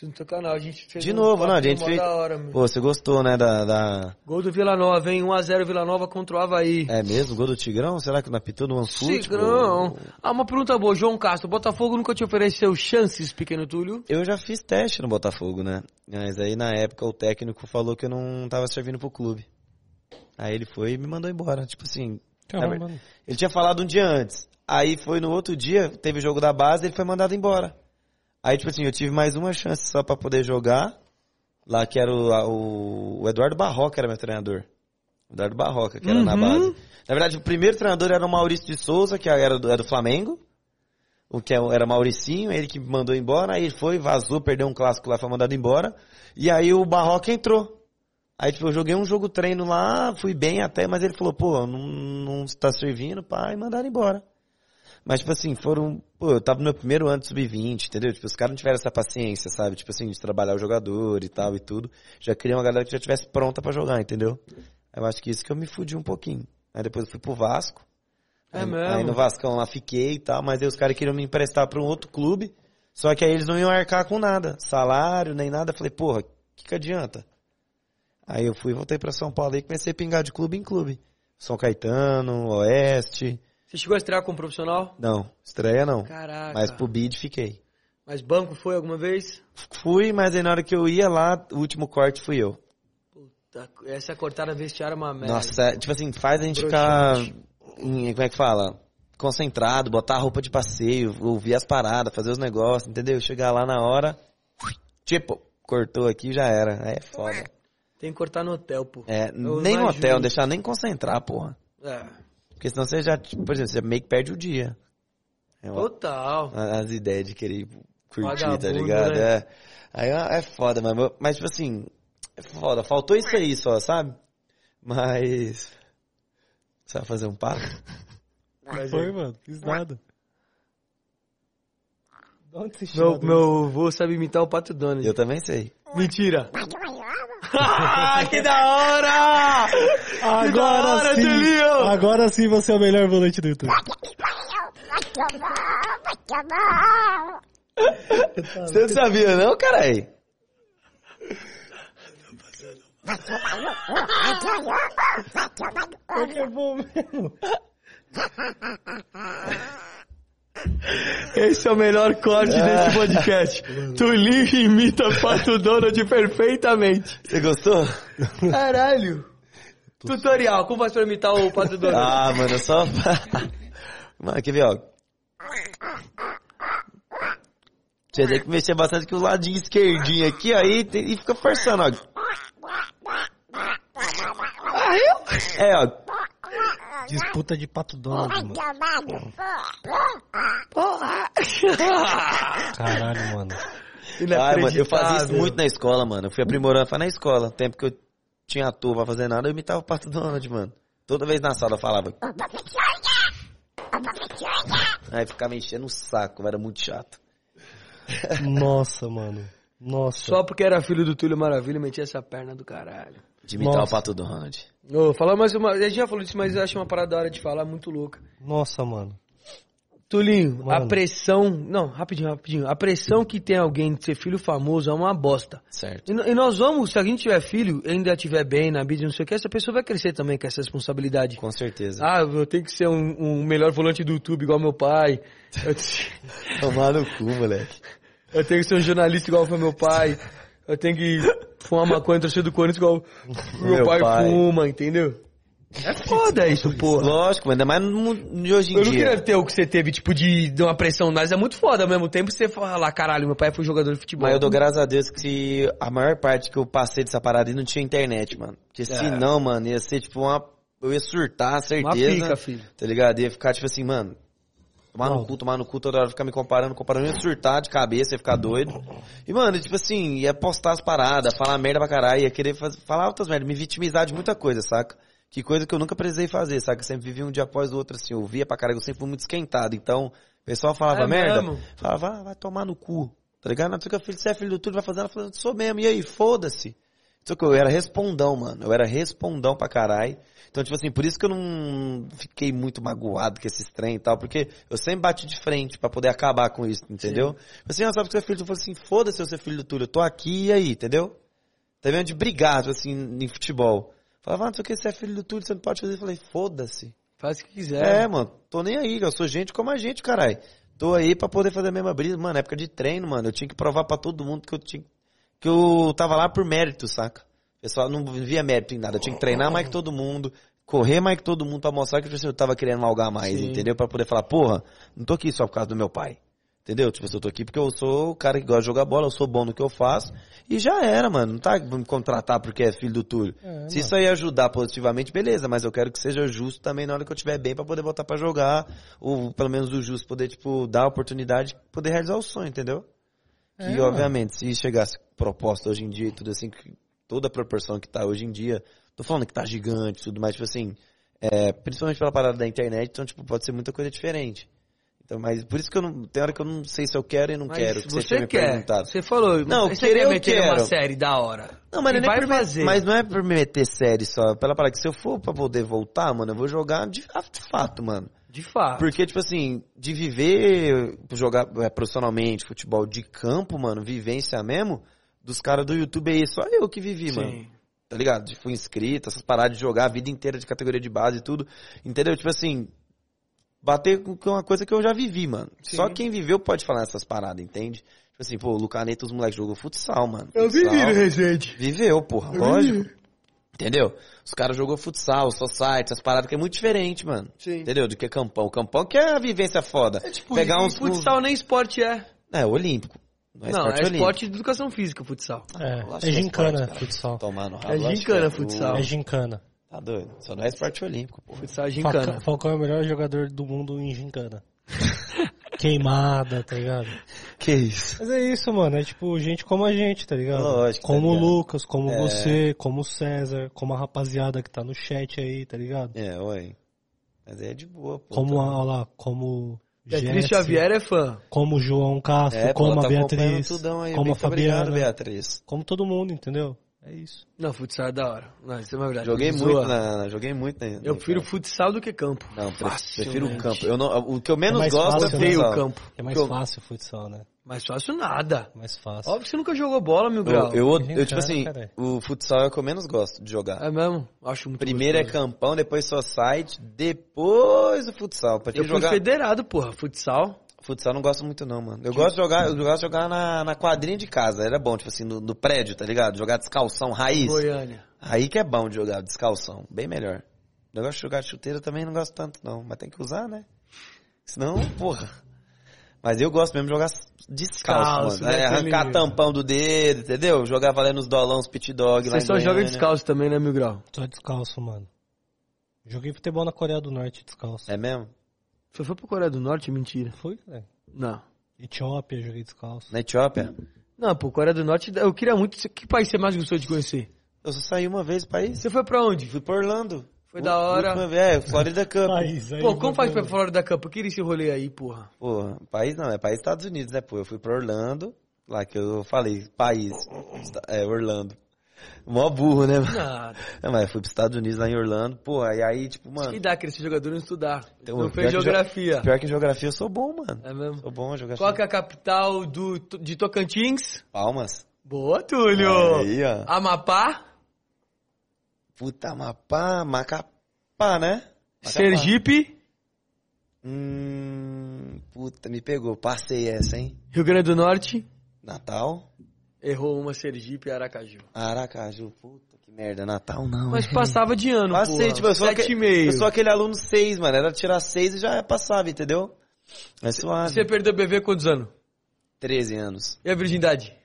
No teu canal, a gente fez De um novo, não, a gente fez- da hora, meu. Pô, você gostou, né, da... da... Gol do Vila Nova, hein? 1x0 Vila Nova contra o Havaí. É mesmo? Gol do Tigrão? Será que não apitou no OneFoot? Tigrão. Ah, uma pergunta boa. João Castro, Botafogo nunca te ofereceu chances, pequeno Túlio? Eu já fiz teste no Botafogo, né? Mas aí na época o técnico falou que eu não tava servindo pro clube. Aí ele foi e me mandou embora. Tipo assim, Caramba, Na ver- ele tinha falado um dia antes. Aí foi no outro dia, teve o jogo da base, ele foi mandado embora. Aí, tipo assim, eu tive mais uma chance só pra poder jogar. Lá que era o, o, Eduardo Barroca era meu treinador. O Eduardo Barroca, que era na base. Na verdade, o primeiro treinador era o Maurício de Souza, que era do, era do Flamengo. O que é- era Mauricinho, ele que me mandou embora. Aí ele foi, vazou, perdeu um clássico lá, foi mandado embora. E aí o Barroca entrou. Aí, tipo, eu joguei um jogo treino lá, fui bem até, mas ele falou, pô, não, não está servindo, pá, e mandaram embora. Mas, tipo assim, foram, pô, eu tava no meu primeiro ano de sub-20, entendeu? Tipo, os caras não tiveram essa paciência, sabe? Tipo assim, de trabalhar o jogador e tal e tudo. Já queria uma galera que já tivesse pronta pra jogar, entendeu? Eu acho que isso que eu me fudi um pouquinho. Aí depois eu fui pro Vasco. É aí, mesmo? aí no Vascão lá fiquei e tal, mas aí os caras queriam me emprestar pra um outro clube. Só que aí eles não iam arcar com nada. Salário, nem nada. Eu falei, porra, o que, que adianta? Aí eu fui, voltei pra São Paulo e comecei a pingar de clube em clube. São Caetano, Oeste. Você chegou a estrear como profissional? Não, estreia não. Caraca. Mas pro bid fiquei. Mas banco foi alguma vez? Fui, mas aí na hora que eu ia lá, o último corte fui eu. Puta, essa cortada vestiário é uma merda. Nossa, é, tipo assim, faz a gente ficar. em- como é que fala? Concentrado, botar a roupa de passeio, ouvir as paradas, fazer os negócios, entendeu? Chegar lá na hora. Tipo, cortou aqui já era. Aí é foda. Tem que cortar no hotel, pô. É, Eu nem no hotel, não deixar nem concentrar, porra. É. Porque senão você já, tipo, por exemplo, você meio que perde o dia. É uma- Total. as ideias de querer curtir, tá Vagabundo, ligado? né? É. Aí é é foda, mano. Mas, tipo assim, é foda. Faltou isso aí só, sabe? Mas. Você vai fazer um papo? Foi, mano. Fiz nada. De onde você Meu, meu avô sabe imitar o Pato Donald. Eu também sei. Mentira. que da hora! Agora hora, sim! Agora sim você é o melhor volante do YouTube. Você não sabia, não, carai? É bom mesmo. Esse é o melhor corte desse podcast. Tulinho imita Pato Donald perfeitamente. Você gostou? Caralho. Tutorial, como faz pra imitar o Pato Donald? Ah, mano, eu só. mano, quer ver, ó? Você tem que mexer bastante com o ladinho esquerdinho aqui, aí tem- e fica forçando, ó. É, ó. Disputa de pato Donald, mano. Caralho, mano. Ai, mano, eu fazia isso muito na escola, mano. Eu fui aprimorando, foi na escola. Tempo que eu tinha ator pra fazer nada, eu imitava o Pato Donald, mano. Toda vez na sala eu falava. Aí ficava enchendo o saco, era muito chato. Nossa, mano. Nossa. Só porque era filho do Túlio Maravilha, metia essa perna do caralho. De imitar Nossa. o Pato Donald. Ô, falar mais uma. A gente já falou disso, mas eu acho uma parada da hora de falar muito louca. Nossa, mano. Tulinho, a Mano. pressão. Não, rapidinho, rapidinho. A pressão que tem alguém de ser filho famoso é uma bosta. Certo. E, e nós vamos, se a gente tiver filho ainda estiver bem na vida, não sei o que, essa pessoa vai crescer também com essa responsabilidade. Com certeza. Ah, eu tenho que ser um, um melhor volante do YouTube igual meu pai. Eu, Tomar no cu, moleque. eu tenho que ser um jornalista igual foi meu pai. Eu tenho que fumar maconha e torcer do Corinthians igual meu, Meu pai, pai. fuma, entendeu? É foda isso, porra. Lógico, ainda mais no de hoje em Eu não dia. queria ter o que você teve, tipo, de, de uma pressão, mas é muito foda ao mesmo tempo você falar, caralho, meu pai foi jogador de futebol. Mas eu dou graças a Deus que a maior parte que eu passei dessa parada aí não tinha internet, mano. Porque se não, mano, ia ser tipo uma. Eu ia surtar, Uma certeza. pica, filho. Tá ligado? Ia ficar tipo assim, mano. Tomar no cu, tomar no cu, toda hora ficar me comparando, comparando, ia surtar de cabeça, ia ficar doido. E, mano, tipo assim, ia postar as paradas, falar merda pra caralho, ia querer faz- falar outras merdas, me vitimizar de muita coisa, saca? Que coisa que eu nunca precisei fazer, saca? Eu sempre vivi um dia após o outro, assim, eu via pra caralho, eu sempre fui muito esquentado. Então, o pessoal falava É merda, mesmo? falava, ah, vai tomar no cu, tá ligado? Não sei o que, filho, você é filho do tudo, vai fazer, ela falou, sou mesmo, e aí, foda-se. Só que eu era respondão, mano. Eu era respondão pra caralho. Então, tipo assim, por isso que eu não fiquei muito magoado com esses trem e tal, porque eu sempre bati de frente pra poder acabar com isso, entendeu? Assim, ah, sabe que você é filho do Eu falei assim, foda-se eu ser filho do Túlio, eu tô aqui e aí, entendeu? Tá vendo de brigar, tipo assim, em futebol. Falava, ah, não sei o que, você é filho do Túlio, você não pode fazer. Eu falei, foda-se. Faz o que quiser. É, mano, tô nem aí, eu sou gente como a gente, caralho. Tô aí pra poder fazer a mesma brisa. Mano, época de treino, mano, eu tinha que provar pra todo mundo que eu tinha. Que eu tava lá por mérito, saca? O pessoal não via mérito em nada. Eu tinha que treinar mais que todo mundo, correr mais que todo mundo pra mostrar que tipo assim, eu tava querendo malgar mais, Sim. entendeu? Pra poder falar, porra, não tô aqui só por causa do meu pai. Entendeu? Tipo, eu tô aqui porque eu sou o cara que gosta de jogar bola, eu sou bom no que eu faço. E já era, mano. Não tá me contratar porque é filho do Túlio. É, Se isso aí ajudar positivamente, beleza. Mas eu quero que seja justo também na hora que eu estiver bem pra poder botar pra jogar. Ou pelo menos o justo poder, tipo, dar a oportunidade de poder realizar o sonho, entendeu? É, que, obviamente, se chegasse proposta hoje em dia e tudo assim, que toda a proporção que tá hoje em dia, tô falando que tá gigante e tudo mais, tipo assim, é, principalmente pela parada da internet, então, tipo, pode ser muita coisa diferente. Então, mas por isso que eu não, tem hora que eu não sei se eu quero e não Mas quero, que você, quer. perguntado. Você falou, Não, você querer quer eu meter uma série da hora. Não, mas, não é vai nem fazer. mas não é me meter série só, pela parada que se eu for pra poder voltar, mano, eu vou jogar de fato, mano. De fato. Porque, tipo assim, de viver, jogar é, profissionalmente, futebol de campo, mano, vivência mesmo, dos caras do YouTube aí, só eu que vivi, mano. Sim. Tá ligado? De- Fui inscrito, essas paradas de jogar a vida inteira de categoria de base e tudo. Entendeu? Tipo assim, bater com uma coisa que eu já vivi, mano. Só quem viveu pode falar essas paradas, entende? Tipo assim, pô, o Lucaneta, os moleques jogou futsal, mano. Eu Futsal. vivi no Resende. Viveu, porra, lógico. Entendeu? Os caras jogou futsal, society, essas paradas que é muito diferente, mano. Sim. Entendeu? Do que campão. Campão que é a vivência foda. É tipo, Pegar uns. futsal nem esporte é. É, olímpico. Não é não, esporte é olímpico. esporte de educação física, futsal. É, é é gincana, esporte, futsal. Rabo, É gincana, que futsal. É gincana. Tá doido. Só não é esporte olímpico, porra. Futsal é Falcão, gincana. Falcão é o melhor jogador do mundo em gincana. Queimada, tá ligado? Que isso? Mas é isso, mano. É tipo gente como a gente, tá ligado? Lógico, tá como o ligado. Lucas, como É. você, como o César, como a rapaziada que tá no chat aí, tá ligado? É, ué. Mas é de boa, pô. Como, Tá- a, olha lá, como Beatriz Jesse, Xavier é fã. como o João Castro, É, pô, como ela a tá Beatriz, tudão aí. como a Muito obrigado, Fabiana, Beatriz. como todo mundo, entendeu? É isso. Não, futsal é da hora. Não, isso é uma verdade. Joguei muito na, joguei muito na, Eu prefiro futsal do que campo. Não, Facilmente. prefiro o campo. Eu não, o que eu menos É mais gosto fácil, é né? O campo. É mais Eu- fácil o futsal, né? Mais fácil nada. É mais fácil. Óbvio que você nunca jogou bola, meu grau. Eu, eu, eu, tipo assim, cara. o futsal é o que eu menos gosto de jogar. É mesmo? Acho muito Primeiro é gostoso. campão, depois society, depois o futsal. Pra Eu quem fui jogar federado, porra. Futsal. Futsal não gosto muito não, mano. Eu gosto de jogar, eu gosto de jogar na, na quadrinha de casa. Era bom, tipo assim, no, no prédio, tá ligado? Jogar descalção, raiz. Goiânia. Aí que é bom de jogar descalção, bem melhor. O negócio de jogar de chuteira também não gosto tanto não, mas tem que usar, né? Senão, porra. Mas eu gosto mesmo de jogar descalço, Descalço, mano. É, né, arrancar Toninho? tampão do dedo, entendeu? Jogar valendo os dolões, pit dog lá Você em só joga Goiânia. descalço também, né, meu grau? Só descalço, mano. Joguei futebol na Coreia do Norte descalço. É mesmo? Você foi pra Coreia do Norte? Mentira. Velho. Não. Etiópia, joguei descalço. Na Etiópia? Não, pô, Coreia do Norte, eu queria muito. Que país você mais gostou de conhecer? Eu só saí uma vez do país. Você foi pra onde? Fui pra Orlando. Foi da hora. Última É, Florida Cup. País, aí Pô, como faz pra. Florida Cup? Eu queria esse rolê aí, porra. Pô, país não, é país Estados Unidos, né, pô? Eu fui pra Orlando, lá que eu falei, país, é, Orlando. Mó burro, né? Nada. É, mas fui pros Estados Unidos, lá em Orlando, pô, e aí, tipo, Que mano, dá crescer jogador não estudar. Então, não fez que geografia. pior que em geografia eu sou bom, mano. É mesmo? Sou bom em geografia. Qual que é a capital do, de Tocantins? Palmas. Boa, Túlio! Aí, ó. Amapá? Puta, Mapá, Macapá, né? Macapá. Sergipe? Hum, puta, me pegou. Passei essa, hein? Rio Grande do Norte? Natal. Errou uma Sergipe e Aracaju. Aracaju. Puta, que merda. Natal não. Mas passava de ano, Passei, porra. tipo, eu sou, Sete aque- e meio. eu sou aquele aluno 6, mano. Era tirar 6 e já passava, entendeu? É suave. Você perdeu o bebê quantos anos? 13 anos. E a virgindade?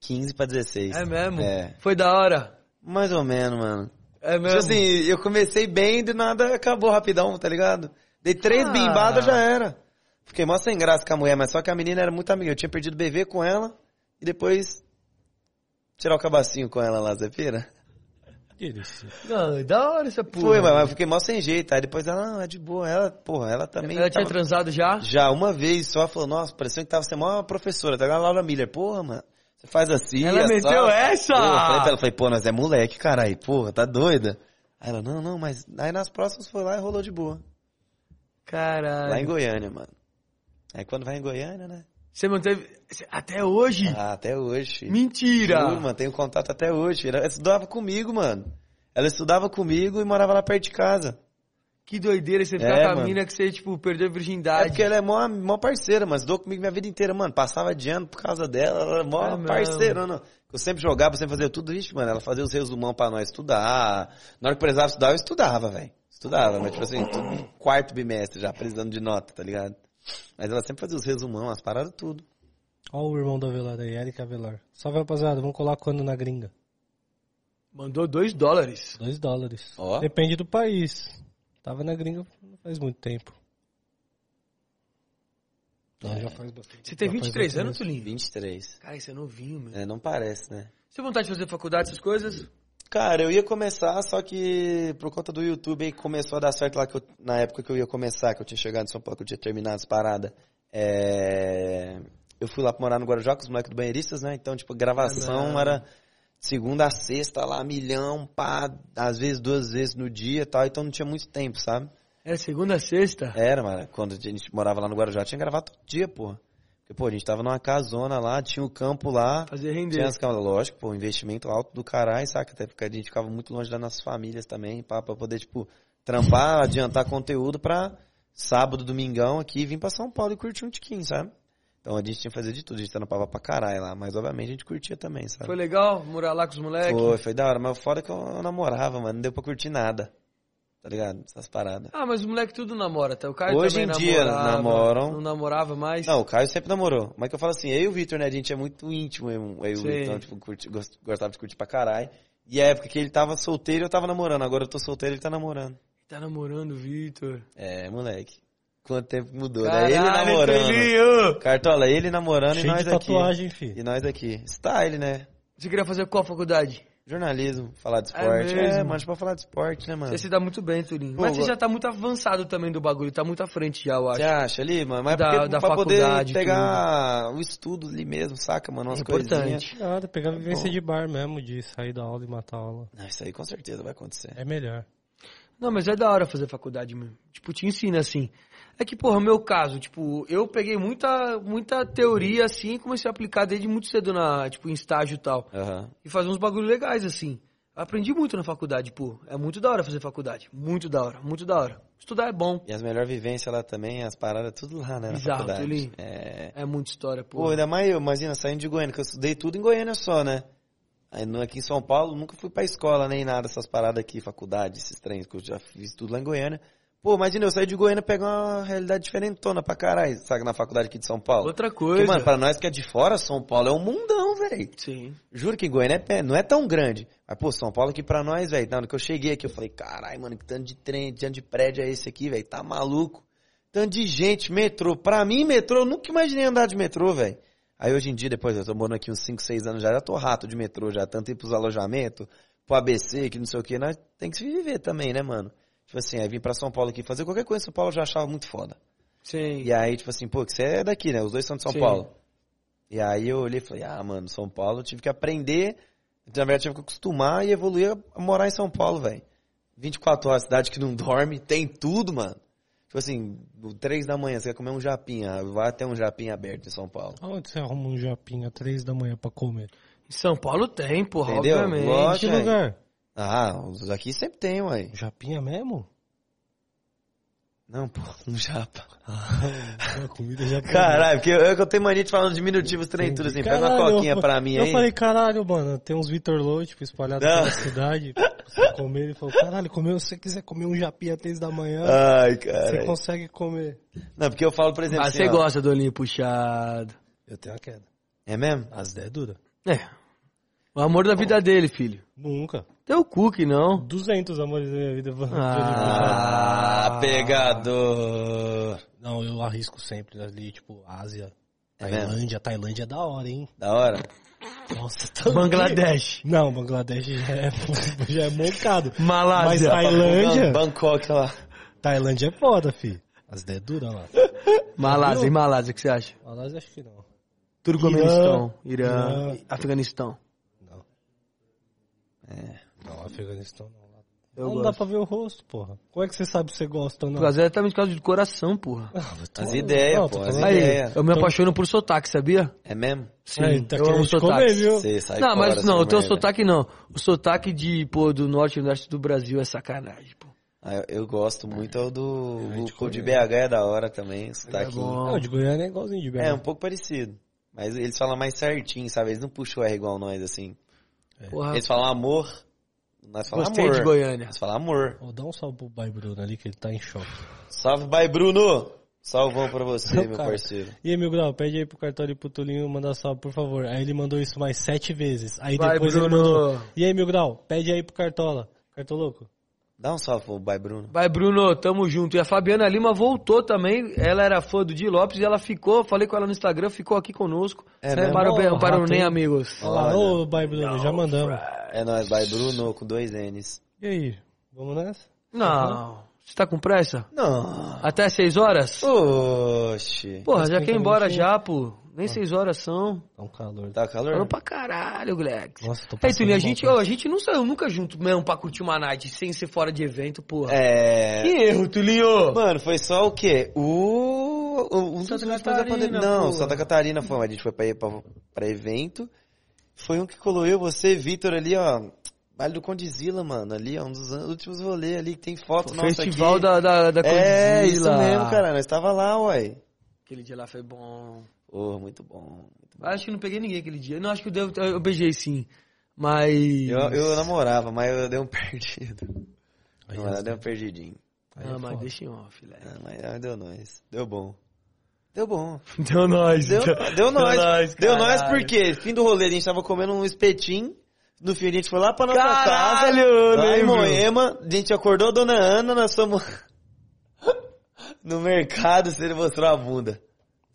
15 pra 16. É mesmo? É. Foi da hora? Mais ou menos, mano. É Tipo mesmo? assim, eu comecei bem, de nada acabou rapidão, tá ligado? Dei três Ah. bimbadas, já era. Fiquei mó sem graça com a mulher, mas só que a menina era muito amiga. Eu tinha perdido o bebê com ela e depois tirar o cabacinho com ela lá, você pira? Não, é da hora essa porra. Foi, mas mas eu fiquei mó sem jeito. Aí depois ela, não, é de boa. Ela, porra, ela também. Ela tinha tava- transado já? Já, uma vez só, falou, nossa, parecia que tava sendo uma professora, tá ligado? Laura Miller, porra, mano. Você faz assim, Ela assado. meteu essa? Porra, eu falei pra ela, falei, pô, nós é moleque, caralho, porra, tá doida? Aí ela, não, não, mas aí nas próximas foi lá e rolou de boa. Caralho. Lá em Goiânia, mano. Aí quando vai em Goiânia, né? Você manteve. Até hoje? Ah, até hoje. Mentira! Juro, mano, tenho contato até hoje. Ela estudava comigo, mano. Ela estudava comigo e morava lá perto de casa. Que doideira você ficar É, com a mano. mina que você, tipo, perdeu a É virgindade. porque ela é mó, mó parceira, mas estudou comigo minha vida inteira, mano. Passava de ano por causa dela, ela é mó É parceira, não. Eu sempre jogava, sempre fazia tudo isso, mano. Ela fazia os resumão pra nós estudar. Na hora que precisava estudar, eu estudava, velho. Estudava, mas tipo assim, tudo quarto bimestre já, precisando de nota, tá ligado? Mas ela sempre fazia os resumão, as paradas tudo. Olha o irmão do Avelar aí, Eric Avelar. Salve, rapaziada. Vamos colar quando na gringa? Mandou dois dólares. Dois dólares. Ó. Depende do país. Tava na gringa não faz muito tempo. Não, já faz bastante. Você tem já faz 23 bastante anos. Tulinho? 23. Cara, isso é novinho, meu. É, não parece, né? Você tem vontade de fazer faculdade, essas coisas? Cara, eu ia começar, só que por conta do YouTube aí começou a dar certo lá que eu- na época que eu ia começar, que eu tinha chegado em São Paulo, que eu tinha terminado as paradas. É, Eu fui lá pra morar no Guarujá com os moleques do Banheiristas, né? Então, tipo, gravação Ah, era segunda a sexta lá, milhão, pá, às vezes duas vezes no dia e tal, então não tinha muito tempo, sabe? Era segunda a sexta? Era, mano, quando a gente morava lá no Guarujá, tinha que gravar todo dia, porra. Porque, pô, a gente tava numa casona lá, tinha o campo lá, Fazer render. tinha as câmeras, lógico, pô, investimento alto do caralho, saca? Até porque a gente ficava muito longe das nossas famílias também, pá, pra poder, tipo, trampar, adiantar conteúdo pra sábado, domingão aqui vim pra São Paulo e curtir um tiquinho, sabe? Então a gente tinha que fazer de tudo, a gente trampava pra caralho lá, mas obviamente a gente curtia também, sabe? Foi legal morar lá com os moleques? Foi, foi da hora, mas o foda é que eu namorava, mano, não deu pra curtir nada. Tá ligado? Essas paradas. Ah, mas os moleques tudo namora, tá? O Caio Hoje também em dia namorava, namoram. Não namorava mais. Não, o Caio sempre namorou. Mas que eu falo assim, eu e o Vitor, né? A gente é muito íntimo, eu, eu e o Sim. Vitor, tipo, curti- gostava de curtir pra caralho. E a época que ele tava solteiro, eu tava namorando. Agora eu tô solteiro, ele tá namorando. Tá namorando, Vitor. É, moleque. Quanto tempo mudou, né? Caralho, Ele namorando. filhinho! Cartola, ele namorando e Cheio nós de aqui. tatuagem, fi. E nós aqui. Style, né? Você queria fazer qual faculdade? Jornalismo, falar de É esporte. É, mesmo? mano, pra falar de esporte, né, mano? Você se dá muito bem, Turinho. Pô, Mas você já tá muito avançado também do bagulho, tá muito à frente já, eu acho. Você acha ali, mano? Mas Da- porque da pra poder faculdade, pegar o estudo ali mesmo, saca, mano? Umas É coisinhas. importante. Nada, pegar a vivência de bar mesmo, de sair da aula e matar a aula. Não, isso aí com certeza vai acontecer. É melhor. Não, mas é da hora fazer faculdade mesmo. Tipo, te ensina assim. É que, porra, meu caso, tipo, eu peguei muita, muita teoria assim e comecei a aplicar desde muito cedo na, tipo, em estágio e tal. Aham. E fazer uns bagulho legais assim. Aprendi muito na faculdade, pô. É muito da hora fazer faculdade. Muito da hora, muito da hora. Estudar é bom. E as melhores vivências lá também, as paradas, tudo lá, né? Na Exato, faculdade. ele- É. É muita história, pô. Pô, ainda mais eu, imagina, saindo de Goiânia, que eu estudei tudo em Goiânia só, né? Aí aqui em São Paulo, nunca fui pra escola nem nada, essas paradas aqui, faculdade, esses trens, que eu já fiz tudo lá em Goiânia. Pô, imagina, eu saí de Goiânia pegar uma realidade diferentona pra caralho, sabe, na faculdade aqui de São Paulo. Outra Porque, coisa. mano, pra nós que é de fora, São Paulo é um mundão, velho. Sim. Juro que Goiânia é não é tão grande. Mas, pô, São Paulo aqui pra nós, velho. Na hora que eu cheguei aqui, eu falei, caralho, mano, que tanto de trem, tanto de prédio é esse aqui, velho? Tá maluco? Tanto de gente, metrô. Pra mim, metrô, eu nunca imaginei andar de metrô, velho. Aí hoje em dia, depois, eu tô morando aqui uns 5, 6 anos já, já tô rato de metrô, já. Tanto ir pros alojamentos, pro ABC, que não sei o que. Nós tem que se viver também, né, mano? Tipo assim, aí vim pra São Paulo aqui fazer qualquer coisa em São Paulo eu já achava muito foda. Sim. E aí, tipo assim, pô, que você é daqui, né? Os dois são de São Sim. Paulo. E aí eu olhei e falei, ah, mano, São Paulo eu tive que aprender, na verdade tive que acostumar e evoluir a morar em São Paulo, velho. 24 horas, cidade que não dorme, tem tudo, mano. Tipo assim, no 3 da manhã, você quer comer um japinha, vai ter um japinha aberto em São Paulo. Aonde você arruma um japinha três da manhã pra comer? Em São Paulo tem, porra, Entendeu? obviamente. Lógico. Que lugar? Ah, os aqui sempre tem, ué. Japinha mesmo? Não, pô, um japa. A comida já Caralho, porque eu, eu, que eu tenho mania de falando diminutivos trem tudo assim. Pega uma coquinha eu, pra mim eu aí. falei, caralho, mano, tem uns Vitor Low, tipo, espalhados pela cidade. Você comer, ele falou, caralho, comeu, se você quiser comer um japinha três da manhã, Ai, você consegue comer. Não, porque eu falo, por exemplo, Mas assim, você ó, gosta do olhinho puxado. Eu tenho a queda. É mesmo? As 10 dura. É. O amor da vida dele, filho. Nunca. Teu cookie, não. 200 amores da minha vida. Ah, pegador. Não, eu arrisco sempre ali, tipo, Ásia, É mesmo? Tailândia. Tailândia é da hora, hein? Da hora. Nossa, tá Bangladesh. Não, Bangladesh já é, já é moncado. Mas Malásia. Tailândia, Bangkok lá. Tailândia é foda, fi. As 10 dura lá. Malásia. E Malásia, o que você acha? Malásia acho que não. Turcomenistão. Irã. Irã. Afeganistão. Não. É. Não, Afeganistão não. Eu não gosto. dá pra ver o rosto, porra. Como é que você sabe se você gosta ou não? Por causa exatamente por causa do coração, porra. As ideias, Não, pô, as ideias. eu me apaixono por sotaque, sabia? É mesmo? Sim, Aí, tá eu amo comer, sotaque. sai Não, mas não, o teu sotaque não. O sotaque de, pô, do norte e nordeste do Brasil é sacanagem, pô. Ah, eu, eu gosto muito é o do... a gente O, o de. BH é da hora também, o sotaque. bom. Não, de Goiânia é igualzinho de BH. É, um pouco parecido. Mas eles falam mais certinho, sabe? Eles não puxam o R igual nós, assim. Porra, Eles falam amor, nós falamos gostei amor. de Goiânia. Nós falamos amor. Ô, dá um salve pro Bai Bruno ali, que ele tá em choque. Salve, bye, Bruno! Salvão pra você, meu cara. parceiro. E aí, meu grau, pede aí pro cartório e pro Tulinho mandar salve, por favor. Aí ele mandou isso mais sete vezes. Aí Vai, depois ele Bruno. mandou. E aí, meu grau, pede aí pro Cartola. Cartoloco. Dá um salve pro bye, Bruno. Vai, Bruno, tamo junto. E a Fabiana Lima voltou também. Ela era fã do Di Lopes e ela ficou, falei com ela no Instagram, ficou aqui conosco. É mesmo? para, o, para o Nem? Amigos. Olá, ô, Bai Bruno, já mandamos. É nóis, bye, Bruno, com dois N's. E aí, vamos nessa? Não, você tá com pressa? Não. Até seis horas? Oxi. Porra, já quer ir embora já, pô. Nem seis horas são. Tá um calor. Tá calor? Falou pra caralho, Glex. Nossa, tô Aí, passando Tulinho, a gente, ó, a gente não saiu nunca junto mesmo pra curtir uma night sem ser fora de evento, porra. É. Que erro, Tulinho! Mano, foi só o quê? O. o um Santa dos da Catarina, pandemia. Não, porra. Santa Catarina foi, mas a gente foi pra, pra, pra evento. Foi um que colou eu, você, Vitor ali, ó. Vale do Condizila, mano, ali, ó, um dos últimos rolês ali, que tem foto nossa Festival aqui. da, da, da É, isso mesmo, cara, nós tava lá, uai. Aquele dia lá foi bom. Pô, muito bom. muito bom. Acho que não peguei ninguém aquele dia. Não, acho que eu, devo- eu beijei sim. Mas. Eu, eu namorava, mas eu dei um perdido. Não, ela deu um perdidinho. Aí Ah, é mas foda. deixa em off, Léo. Ah, mas ah, deu nós. Deu bom. Deu bom. Deu nós. Deu, deu nós. nós, Deu nós porque fim do rolê a gente tava comendo um espetinho. No fim a gente foi lá pra nossa Caralho, casa. Lá em. Moema. A gente acordou a dona Ana, nós fomos no mercado, você mostrou a bunda.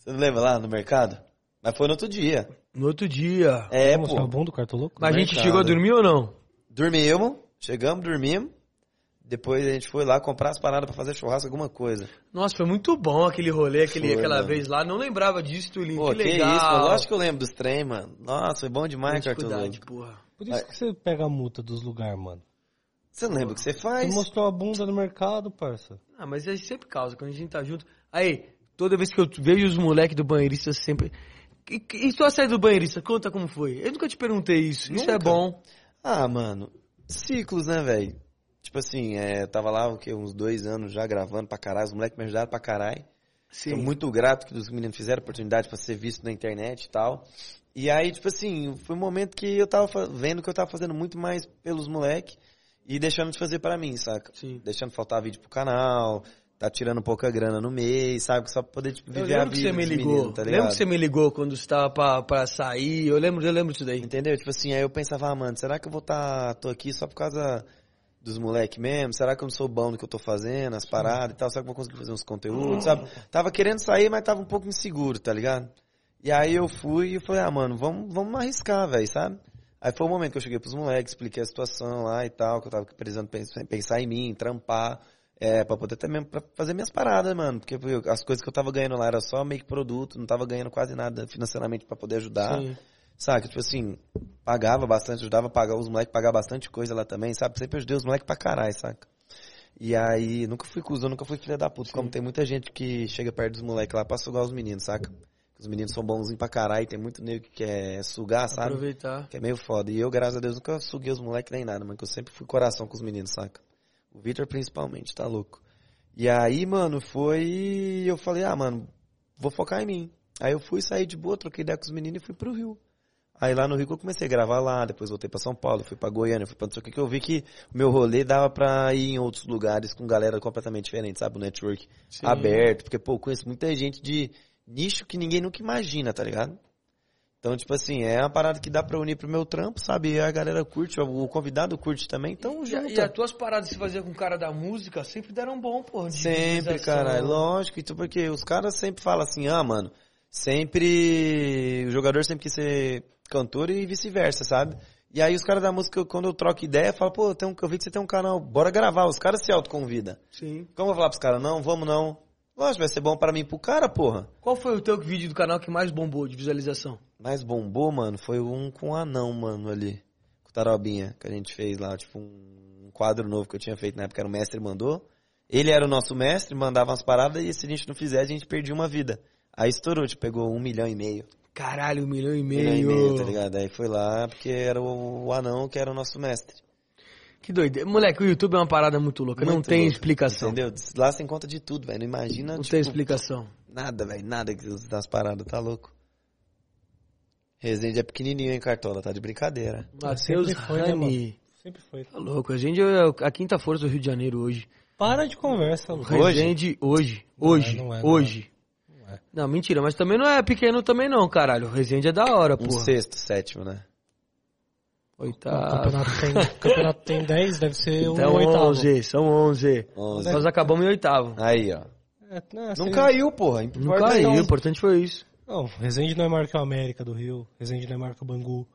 Você não lembra lá no mercado? Mas foi no outro dia. No outro dia. É, o pô. bom do cartoloco? Mas a gente mercado. chegou a dormir ou não? Dormimos, chegamos, dormimos. Depois a gente foi lá comprar as paradas pra fazer churrasco, alguma coisa. Nossa, foi muito bom aquele rolê, aquele, Foi, aquela mano. vez lá. Não lembrava disso, Tulinho. Pô, que que, legal. isso, mano. Lógico que eu lembro dos trem, mano. Nossa, foi bom demais, Cartoloco. porra. Por isso que você pega a multa dos lugares, mano. Você não lembra o que você Você faz? mostrou a bunda no mercado, parça. Ah, mas a gente sempre causa, quando a gente tá junto. Aí, toda vez que eu vejo os moleques do banheirista, sempre... E, e sua saída do banheirista, conta como foi. Eu nunca te perguntei isso. Isso é Nunca. bom. Ah, mano, ciclos, né, velho? Tipo assim, é, eu tava lá, o quê, uns dois anos já gravando pra caralho, os moleques me ajudaram pra caralho. Tô muito grato que os meninos fizeram oportunidade pra ser visto na internet e tal. E aí, tipo assim, foi um momento que eu tava vendo que eu tava fazendo muito mais pelos moleques e deixando de fazer pra mim, saca? Sim. Deixando faltar vídeo pro canal, tá tirando pouca grana no mês, sabe? Só pra poder tipo, Eu viver a lembro que vida você me ligou. meninos, tá lembro que você me ligou quando você tava pra, pra sair. Eu lembro, eu lembro disso daí. Entendeu? Tipo assim, aí eu pensava, ah, mano, será que eu vou tá, tô aqui só por causa dos moleques mesmo? Será que eu não sou bom no que eu tô fazendo, as paradas e tal? Será que eu vou conseguir fazer uns conteúdos, sabe? Tava querendo sair, mas tava um pouco inseguro, tá ligado? E aí eu fui e falei, ah, mano, vamos, vamos arriscar, velho, sabe? Aí foi o momento que eu cheguei pros moleques, expliquei a situação lá e tal, que eu tava precisando pensar em mim, trampar, é, pra poder também pra fazer minhas paradas, mano. Porque as coisas que eu tava ganhando lá era só meio que produto, não tava ganhando quase nada financeiramente pra poder ajudar. Sim. Saca? Tipo assim, pagava bastante, ajudava a pagar os moleques, pagar bastante coisa lá também, sabe? Sempre ajudei os moleques pra caralho, saca? E aí, nunca fui cuzão, nunca fui filha da puta. Como tem muita gente que chega perto dos moleques lá pra sugar os meninos, saca? Os meninos são bonzinhos pra caralho, tem muito nego que quer sugar, sabe? Aproveitar. Que é meio foda. E eu, graças a Deus, nunca suguei os moleques nem nada, mano. Que eu sempre fui coração com os meninos, saca? O Victor principalmente, tá louco. E aí, mano, foi. Eu falei, ah, mano, vou focar em mim. Aí eu fui sair de boa, troquei ideia com os meninos e fui pro Rio. Aí lá no Rio que eu comecei a gravar lá, depois voltei pra São Paulo, fui pra Goiânia, fui pra não sei o que, que eu vi que o meu rolê dava pra ir em outros lugares com galera completamente diferente, sabe? O network Sim. aberto, porque, pô, eu conheço muita gente de nicho que ninguém nunca imagina, tá ligado? Então, tipo assim, é uma parada que dá pra unir pro meu trampo, sabe? E a galera curte, o convidado curte também, então E, junta. e as tuas paradas você fazia com o cara da música sempre deram bom, pô. de Sempre, cara, é lógico, então, porque os caras sempre falam assim, ah, mano, sempre, o jogador sempre quis ser cantor e vice-versa, sabe? E aí os caras da música, quando eu troco ideia, falam, pô, tem um, eu vi que você tem um canal, bora gravar, os caras se autoconvidam. Sim. Como eu vou falar pros caras, não, vamos não. Lógico, vai ser bom pra mim e pro cara, porra. Qual foi o teu vídeo do canal que mais bombou de visualização? mais bombou, mano, foi um com o anão, mano, ali. Com o Tarobinha, que a gente fez lá, tipo, um quadro novo que eu tinha feito na época, era o mestre mandou. Ele era o nosso mestre, mandava umas paradas, e se a gente não fizesse, a gente perdia uma vida. Aí estourou, tipo, pegou um milhão e meio. Caralho, um milhão e Um meio. milhão e meio, tá ligado? Aí foi lá, porque era o, o anão que era o nosso mestre. Que doido. Moleque, o YouTube é uma parada muito louca. não Muito tem louco, explicação. Entendeu? Lá você encontra de tudo, velho. Não imagina, Não tipo, tem explicação. nada, velho. Nada que das paradas, tá louco. Resende é pequenininho, hein, Cartola? Tá de brincadeira. Matheus sempre foi, né, Rani. Sempre foi. Tá louco. A gente é a quinta força do Rio de Janeiro hoje. Para de conversa, Lu. Hoje? Resende hoje. Não Hoje. é, não é, não hoje. Não é. Não, mentira, mas também não é pequeno também não, caralho. O Resende é da hora, Um porra. sexto, sétimo, né? O Oitavo. campeonato tem, o campeonato tem 10, deve ser o Então oitavo. 11, são 11. Onze. Nós acabamos em oitavo. Aí, ó. É, não, Não seria- caiu, porra. Não caiu, o importante foi isso. Não, Resende não é maior que o América do Rio. Resende não é maior que o Bangu.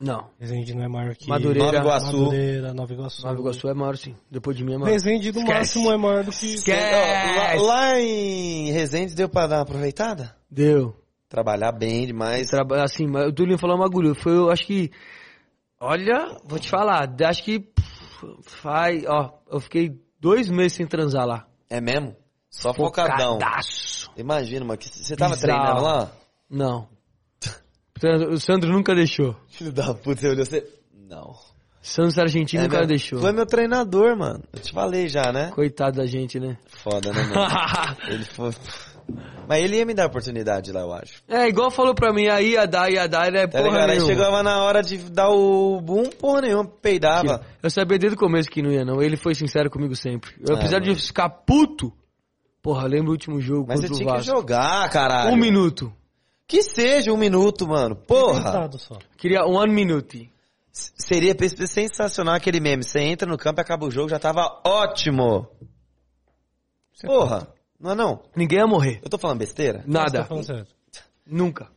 Não. Resende não é maior que... Madureira. Nova Iguaçu. Madureira, Nova Iguaçu. Nova Iguaçu é maior sim. Depois de mim é maior. Resende no Esquece. máximo é maior do que... Ó, Lá, lá em Resende deu pra dar uma aproveitada? Deu. Trabalhar bem demais. Traba- Assim, mas o Tulinho falou um bagulho. Foi, eu acho que. Olha, vou te falar. Acho que. pff, Faz. Ó, eu fiquei dois meses sem transar lá. É mesmo? Só focadão. Focadaço. Imagina, mano. que Você tava Bizarro. treinando lá? Não. O Sandro nunca deixou. Filho da puta, você olhou você. Não. Santos Argentino É cara meu- deixou. Foi meu treinador, mano. Eu te falei já, né? Coitado da gente, né? Foda, né, mano? ele foi... Mas ele ia me dar oportunidade lá, eu acho. É, igual falou pra mim, aí ia dar, ia dar, ele é Tá porra ligado? Aí nenhuma. chegava na hora de dar o boom, porra nenhuma, peidava. Eu sabia desde o começo que não ia, não. Ele foi sincero comigo sempre. Eu, Ah, apesar de mano. ficar puto, porra, lembra o último jogo Mas você contra o tinha que Vasco. jogar, caralho. Um minuto. Que seja um minuto, mano. Porra. Tentado só. Queria one minute. S- Seria sensacional aquele meme. Você entra no campo e acaba o jogo, já tava ótimo. Porra. Não é não? Ninguém ia morrer. Eu tô falando besteira? Você tá Nada. falando. Nunca.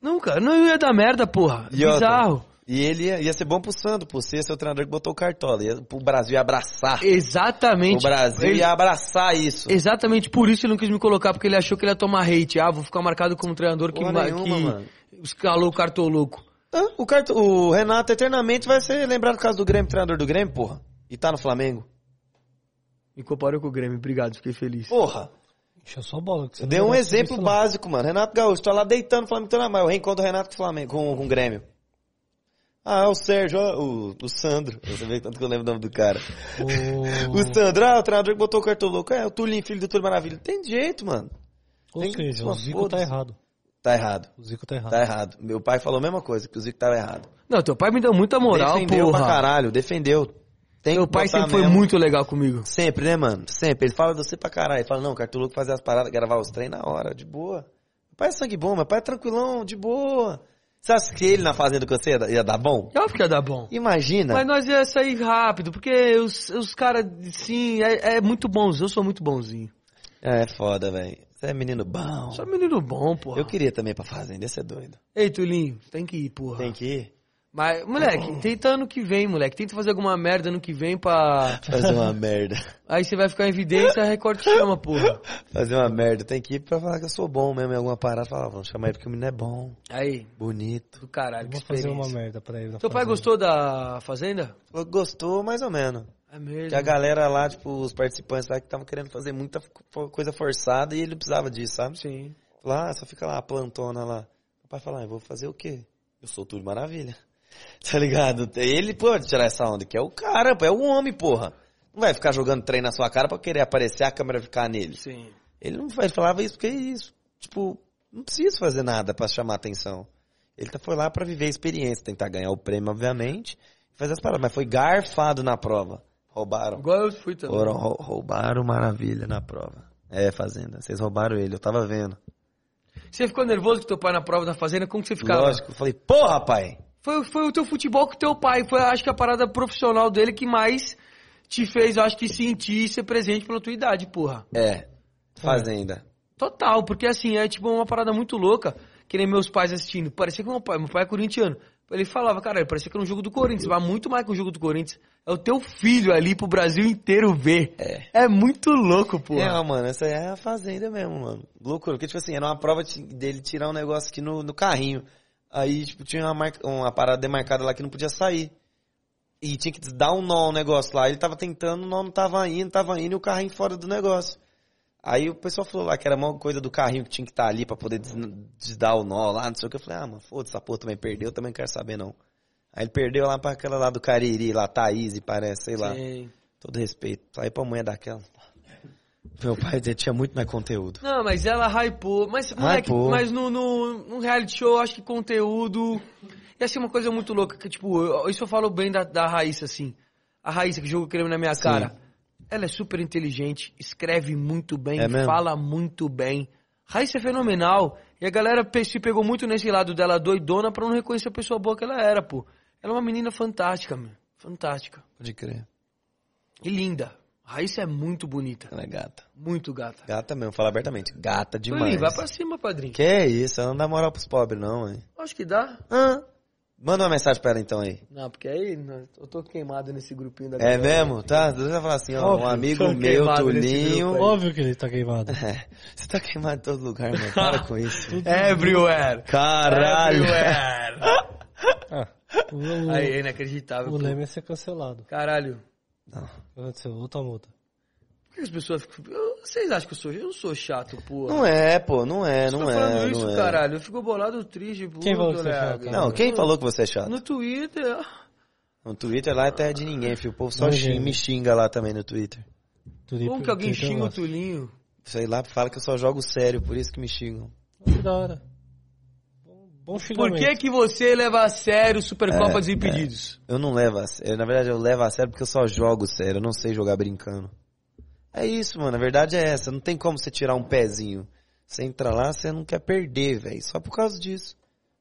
Nunca. Não ia dar merda, porra. E outra, Bizarro. E ele ia, ia ser bom pro Sandro, por ser seu treinador que botou o cartola. Ia, o Brasil ia abraçar. Exatamente. O Brasil Ele- ia abraçar isso. Exatamente por isso ele não quis me colocar, porque ele achou que ele ia tomar hate. Ah, vou ficar marcado como treinador que, Porra nenhuma, que mano. escalou o cartoloco. Ah, O, carto- o Renato eternamente vai ser lembrado por causa do Grêmio, treinador do Grêmio, porra. E tá no Flamengo. Me comparou com o Grêmio. Obrigado, fiquei feliz. Porra. Encheu só bola. que você Eu não dei um exemplo básico, mano. Renato Gaúcho, tô lá deitando o Flamengo, mas eu reencontro o Renato com o Flamengo, com, com o Grêmio. Ah, o Sérgio, ó, o, o Sandro. Você vê tanto que eu lembro o nome do cara. O- O Sandro, ah, o treinador que botou o cartão louco. É, o Tulinho, filho do Túlio Maravilha. Tem jeito, mano. Ou Tem que- seja, o uma Zico tá foda-se. errado. Tá errado. O Zico tá errado. Tá errado. Meu pai falou a mesma coisa, que o Zico tava errado. Não, teu pai me deu muita moral, defendeu pra porra. caralho, defendeu. Tem Meu pai sempre foi mesmo. muito legal comigo. Sempre, né, mano? Sempre. Ele fala você pra caralho. Ele fala, não, Cartoloco fazer as paradas, gravar os treinos na hora, de boa. Meu pai é sangue bom, meu pai é tranquilão, de boa. Você acha que ele na fazenda com você ia, ia dar bom? Óbvio que ia dar bom. Imagina. Mas nós ia sair rápido, porque os, os caras, sim, é, é muito bons. Eu sou muito bonzinho. É foda, velho. Você é menino bom. Sou menino bom, porra. Eu queria também ir pra fazenda, esse é doido. Ei, Tulinho, tem que ir, porra. Tem que ir. Mas, moleque, tenta ano que vem, moleque. Tenta fazer alguma merda ano que vem pra. Fazer uma merda. Aí você vai ficar em evidência, a Record te chama, porra. Fazer uma merda. Tem que ir pra falar que eu sou bom mesmo em alguma parada. Falar, vamos chamar ele porque o menino é bom, Aí, bonito. do caralho, vou fazer uma merda pra ele. Teu pai gostou da Fazenda? Gostou mais ou menos. É mesmo. Que a galera lá, tipo, os participantes lá que estavam querendo fazer muita coisa forçada e ele precisava disso, sabe? Sim. Lá, só fica lá, a plantona lá. O pai fala, ah, eu vou fazer o quê? Eu sou tudo maravilha. Tá ligado? Ele pode tirar essa onda, que é o cara, é o homem, porra. Não vai ficar jogando trem na sua cara pra querer aparecer a câmera ficar nele. Sim. Ele não ele falava isso porque é isso. Tipo, não precisa fazer nada pra chamar atenção. Ele tá- foi lá pra viver a experiência, tentar ganhar o prêmio, obviamente, fazer as paradas. Mas foi garfado na prova. Roubaram. Igual eu fui também. Foram, rou- roubaram maravilha na prova. É, Fazenda. Vocês roubaram ele, eu tava vendo. Você ficou nervoso com teu pai na prova da Fazenda? Como que você ficava? Lógico, eu falei, porra, pai! Foi, foi o teu futebol com o teu pai. Foi, acho que, a parada profissional dele que mais te fez, acho que, sentir e ser presente pela tua idade, porra. É, Fazenda. Total, porque assim, é tipo uma parada muito louca, que nem meus pais assistindo. Parecia que meu pai, meu pai é corintiano. Ele falava, cara, parecia que era um jogo do Corinthians, mas muito mais que um jogo do Corinthians. É o teu filho ali pro Brasil inteiro ver. É. É muito louco, porra. É, mano, essa é a Fazenda mesmo, mano. Loucura, porque, tipo assim, era uma prova de- dele tirar um negócio aqui no, no carrinho. Aí, tipo, tinha uma, marca, uma parada demarcada lá que não podia sair. E tinha que dar um nó no negócio lá. Ele tava tentando, o nó não tava indo, tava indo e o carrinho fora do negócio. Aí o pessoal falou lá que era uma coisa do carrinho que tinha que estar ali pra poder des- desdar o nó lá, não sei o que. Eu falei, ah, mano, foda-se, essa porra também perdeu, também não quero saber não. Aí ele perdeu lá pra aquela lá do Cariri, lá, Thaís, parece, sei lá. Sim. Todo respeito. Aí pra mulher daquela. Meu pai tinha muito mais conteúdo. Não, mas ela hypou. Mas, moleque, Hypou. mas no, no, no reality show, eu acho que conteúdo. E assim, uma coisa muito louca, que tipo, eu- isso eu falo bem da, da Raíssa, assim. A Raíssa que joga o creme na minha Sim. cara. Ela é super inteligente, escreve muito bem, É fala muito bem. Raíssa é fenomenal. E a galera se pegou muito nesse lado dela doidona pra não reconhecer a pessoa boa que ela era, pô. Ela é uma menina fantástica, meu. Fantástica. Pode crer. E linda. A Raíssa é muito bonita. Ela é gata. Muito gata. Gata mesmo, fala abertamente. Gata demais. Tolinho, vai pra cima, padrinho. Que é isso, ela não dá moral pros pobres, não, hein? Acho que dá. Ah, manda uma mensagem pra ela então aí. Não, porque aí eu tô queimado nesse grupinho da É galera. mesmo? Tá? Você vai falar assim, ó, um Óbvio, amigo tô meu, Tulinho. Óbvio que ele tá queimado. É, você tá queimado em todo lugar, mano. Para com isso. Everywhere. Caralho. Everywhere. Ah, o, aí, é inacreditável. o pô. Leme ia ser cancelado. Caralho. Não. Que aconteceu? Outra multa. Por que as pessoas ficam... eu- Vocês acham que eu sou... Eu não sou chato, pô. Não é, pô, não é, não tá é, falando isso, não é. caralho. Eu fico bolado triste, pô. Quem falou que você é Dolega. chato? Não, quem falou que você é chato? No Twitter. No Twitter lá é terra de ninguém, filho. O povo só Não, xinga, me xinga lá também no Twitter. Como que alguém Twitter eu xinga o. Tulinho? Sei lá, fala que eu só jogo sério, por isso que me xingam. Que da hora. Bom, Por que que você leva a sério Supercopa dos Impedidos? Eu não levo a sério. Na verdade, eu levo a sério porque eu só jogo sério. Eu não sei jogar brincando. É isso, mano. A verdade é essa. Não tem como você tirar um pezinho. Você entra lá, você não quer perder, velho. Só por causa disso.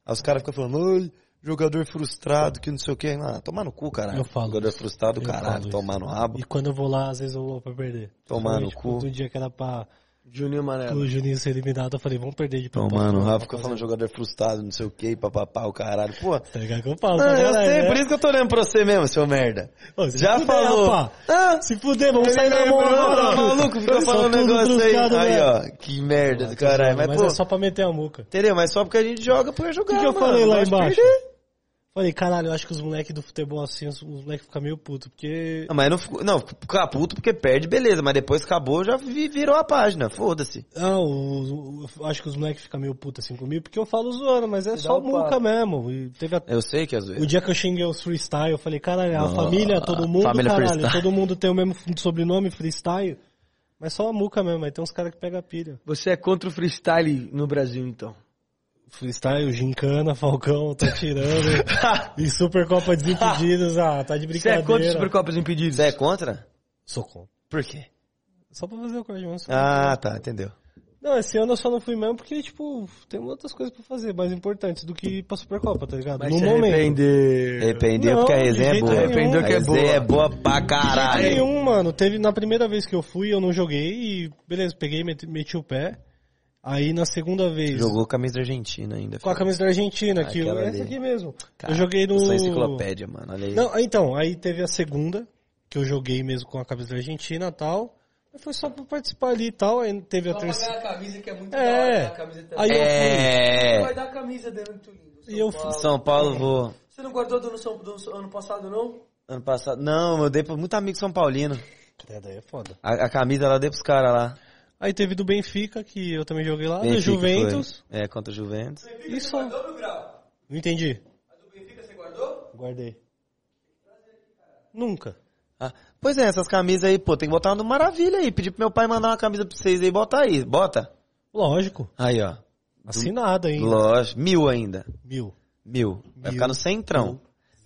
Aí os caras ficam falando, jogador frustrado, que não sei o que. Ah, tomar no cu, caralho. Eu falo Jogador isso. frustrado, Eu caralho. Tomar no rabo. E quando eu vou lá, às vezes eu vou pra perder. Tomar no cu. tipo, Do dia que era pra Juninho Manela. o Juninho ser eliminado, eu falei, vamos perder de propósito. Tomar no rabo, fica Rapaziada. falando jogador frustrado, não sei o que, papapá, o caralho. Pô, Tá ligado que eu falo, Não, pra eu galera, sei, né? por isso que eu tô olhando pra você mesmo, seu merda. Ô, se Já fuder, falou. rapá. Ah, Se fuder, vamos sair na mão Tá agora. maluco, fica falando tudo negócio aí. Aí, velho. ó, que merda do caralho. Mas, Mas pô, é só pra meter a muca. entendeu? Mas só porque a gente joga por O jogar, que, que eu mano. falei lá embaixo? perder. Falei, caralho, eu acho que os moleques do futebol assim, os, os moleques ficam meio putos, porque... Não, mas não fico, não, ficar puto porque perde, beleza. Mas depois acabou, já vi- virou a página. Foda-se. Não, o- o- eu acho que os moleques ficam meio putos assim comigo, porque eu falo zoando, mas é só um muca mesmo. E teve a- Eu sei que às o vezes. dia que eu xinguei os freestyle, eu falei, caralho, a Nossa, família, todo mundo, família caralho, freestyle. todo mundo tem o mesmo sobrenome, freestyle. Mas só a muca mesmo, aí tem uns caras que pegam pilha. Você é contra o freestyle no Brasil, então. Freestyle, gincana, Falcão, tá tirando. e Supercopa Desimpedidos, ah, tá de Você brincadeira. é contra o Supercopas Impedidos? Você é contra? Sou contra. Por quê? Só pra fazer o sou Ah, tá, entendeu. Não, esse ano eu só não fui mesmo porque, tipo, tem outras coisas pra fazer mais importantes do que ir pra Supercopa, tá ligado? Mas no momento. arrepender. Arrependeu Não, porque a de resenha é jeito boa. nenhum. Arrependeu que é a resenha boa. é boa pra Jeito caralho. nenhum, mano. Teve, na primeira vez que eu fui, eu não joguei e, beleza, peguei, meti, meti o pé. Aí na segunda vez, Jogou camisa da Argentina ainda. com a camisa da Argentina, que eu, Aquela essa aqui mesmo. Cara, eu joguei no... Eu sou enciclopédia, mano. Olha aí. Não, então, aí teve a segunda, que eu joguei mesmo com a camisa da Argentina e tal. Mas foi só pra participar ali e tal. Aí teve a terceira. a camisa que é muito É. a camisa Aí eu fui. É. dar a camisa dele muito lindo. E eu fui. São Paulo, vou. Você não guardou do, São- do ano passado, não? Ano passado. Não, eu dei pra muito amigo São Paulino. É, daí é foda. A, a camisa ela dei pros caras lá. Aí teve do Benfica, que eu também joguei lá, Benfica Juventus. foi. É, contra o Juventus. E só. Não entendi. A do Benfica você guardou? Guardei. Nunca. Ah, pois é, essas camisas aí, pô, tem que botar uma do Maravilha aí. Pedir pro meu pai mandar uma camisa pra vocês aí, bota aí. Bota. Lógico. Aí, ó. Assinado ainda. Lógico. Mil ainda. Mil. Mil. Vai Mil. ficar no centrão.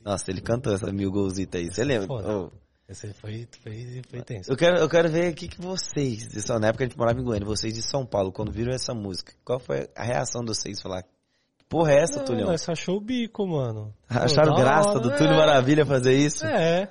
Nossa, ele cantou essa mil golzita aí. Você lembra? Foda. Ô, Esse foi, foi, foi tenso. eu, quero, eu quero ver o que, que vocês, na época a gente morava em Goiânia, vocês de São Paulo, quando viram essa música, qual foi a reação de vocês? Falar, que porra é essa, Não, Tulhão? Nós achou o bico, mano. Acharam graça hora, do é. Túlio Maravilha fazer isso? É.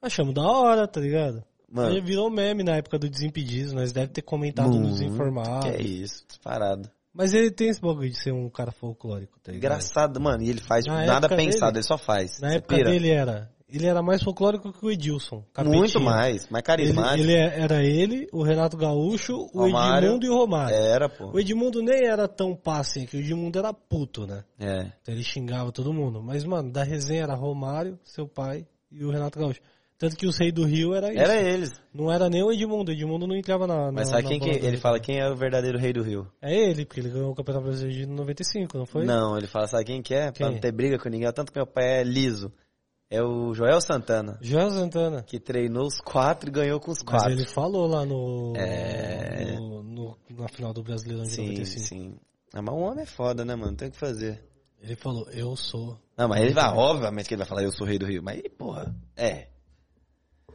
Achamos da hora, tá ligado? Mano. Aí virou meme na época do Desimpedidos, nós deve ter comentado Muito, Desinformado. Que é isso, disparado. Mas ele tem esse bagulho de ser um cara folclórico, tá ligado? Engraçado, mano. E ele faz tipo, Na nada pensado, dele- ele só faz. Na Você época pira? dele era. Ele era mais folclórico que o Edilson. Capetinha. Muito mais, mais Ele, carismático. ele é- era ele, o Renato Gaúcho, o Romário. Edmundo e o Romário. Era, pô. O Edmundo nem era tão pá assim, que o Edmundo era puto, né? É. Então ele xingava todo mundo. Mas, mano, da resenha era Romário, seu pai e o Renato Gaúcho. Tanto que os reis do Rio era isso. Era eles. Não era nem o Edmundo, o Edmundo não entrava na. Mas na, sabe na quem que ele dele. fala quem é o verdadeiro rei do Rio? É ele, porque ele ganhou o Campeonato Brasileiro de 95, não foi? Não, ele fala, sabe quem que é? Pra Quem? não ter briga com ninguém. Tanto que meu pai é liso. É o Joel Santana. João Santana. Que treinou os quatro e ganhou com os Mas quatro. ele falou lá no, É. no- no- na final do Brasileirão de Sim, 95. sim. Ah, mas o homem é foda, né, mano? Tem o que fazer. Ele falou, eu sou. Não, mas ele vai, obviamente que ele vai falar, eu sou o rei do Rio. Mas, porra, é.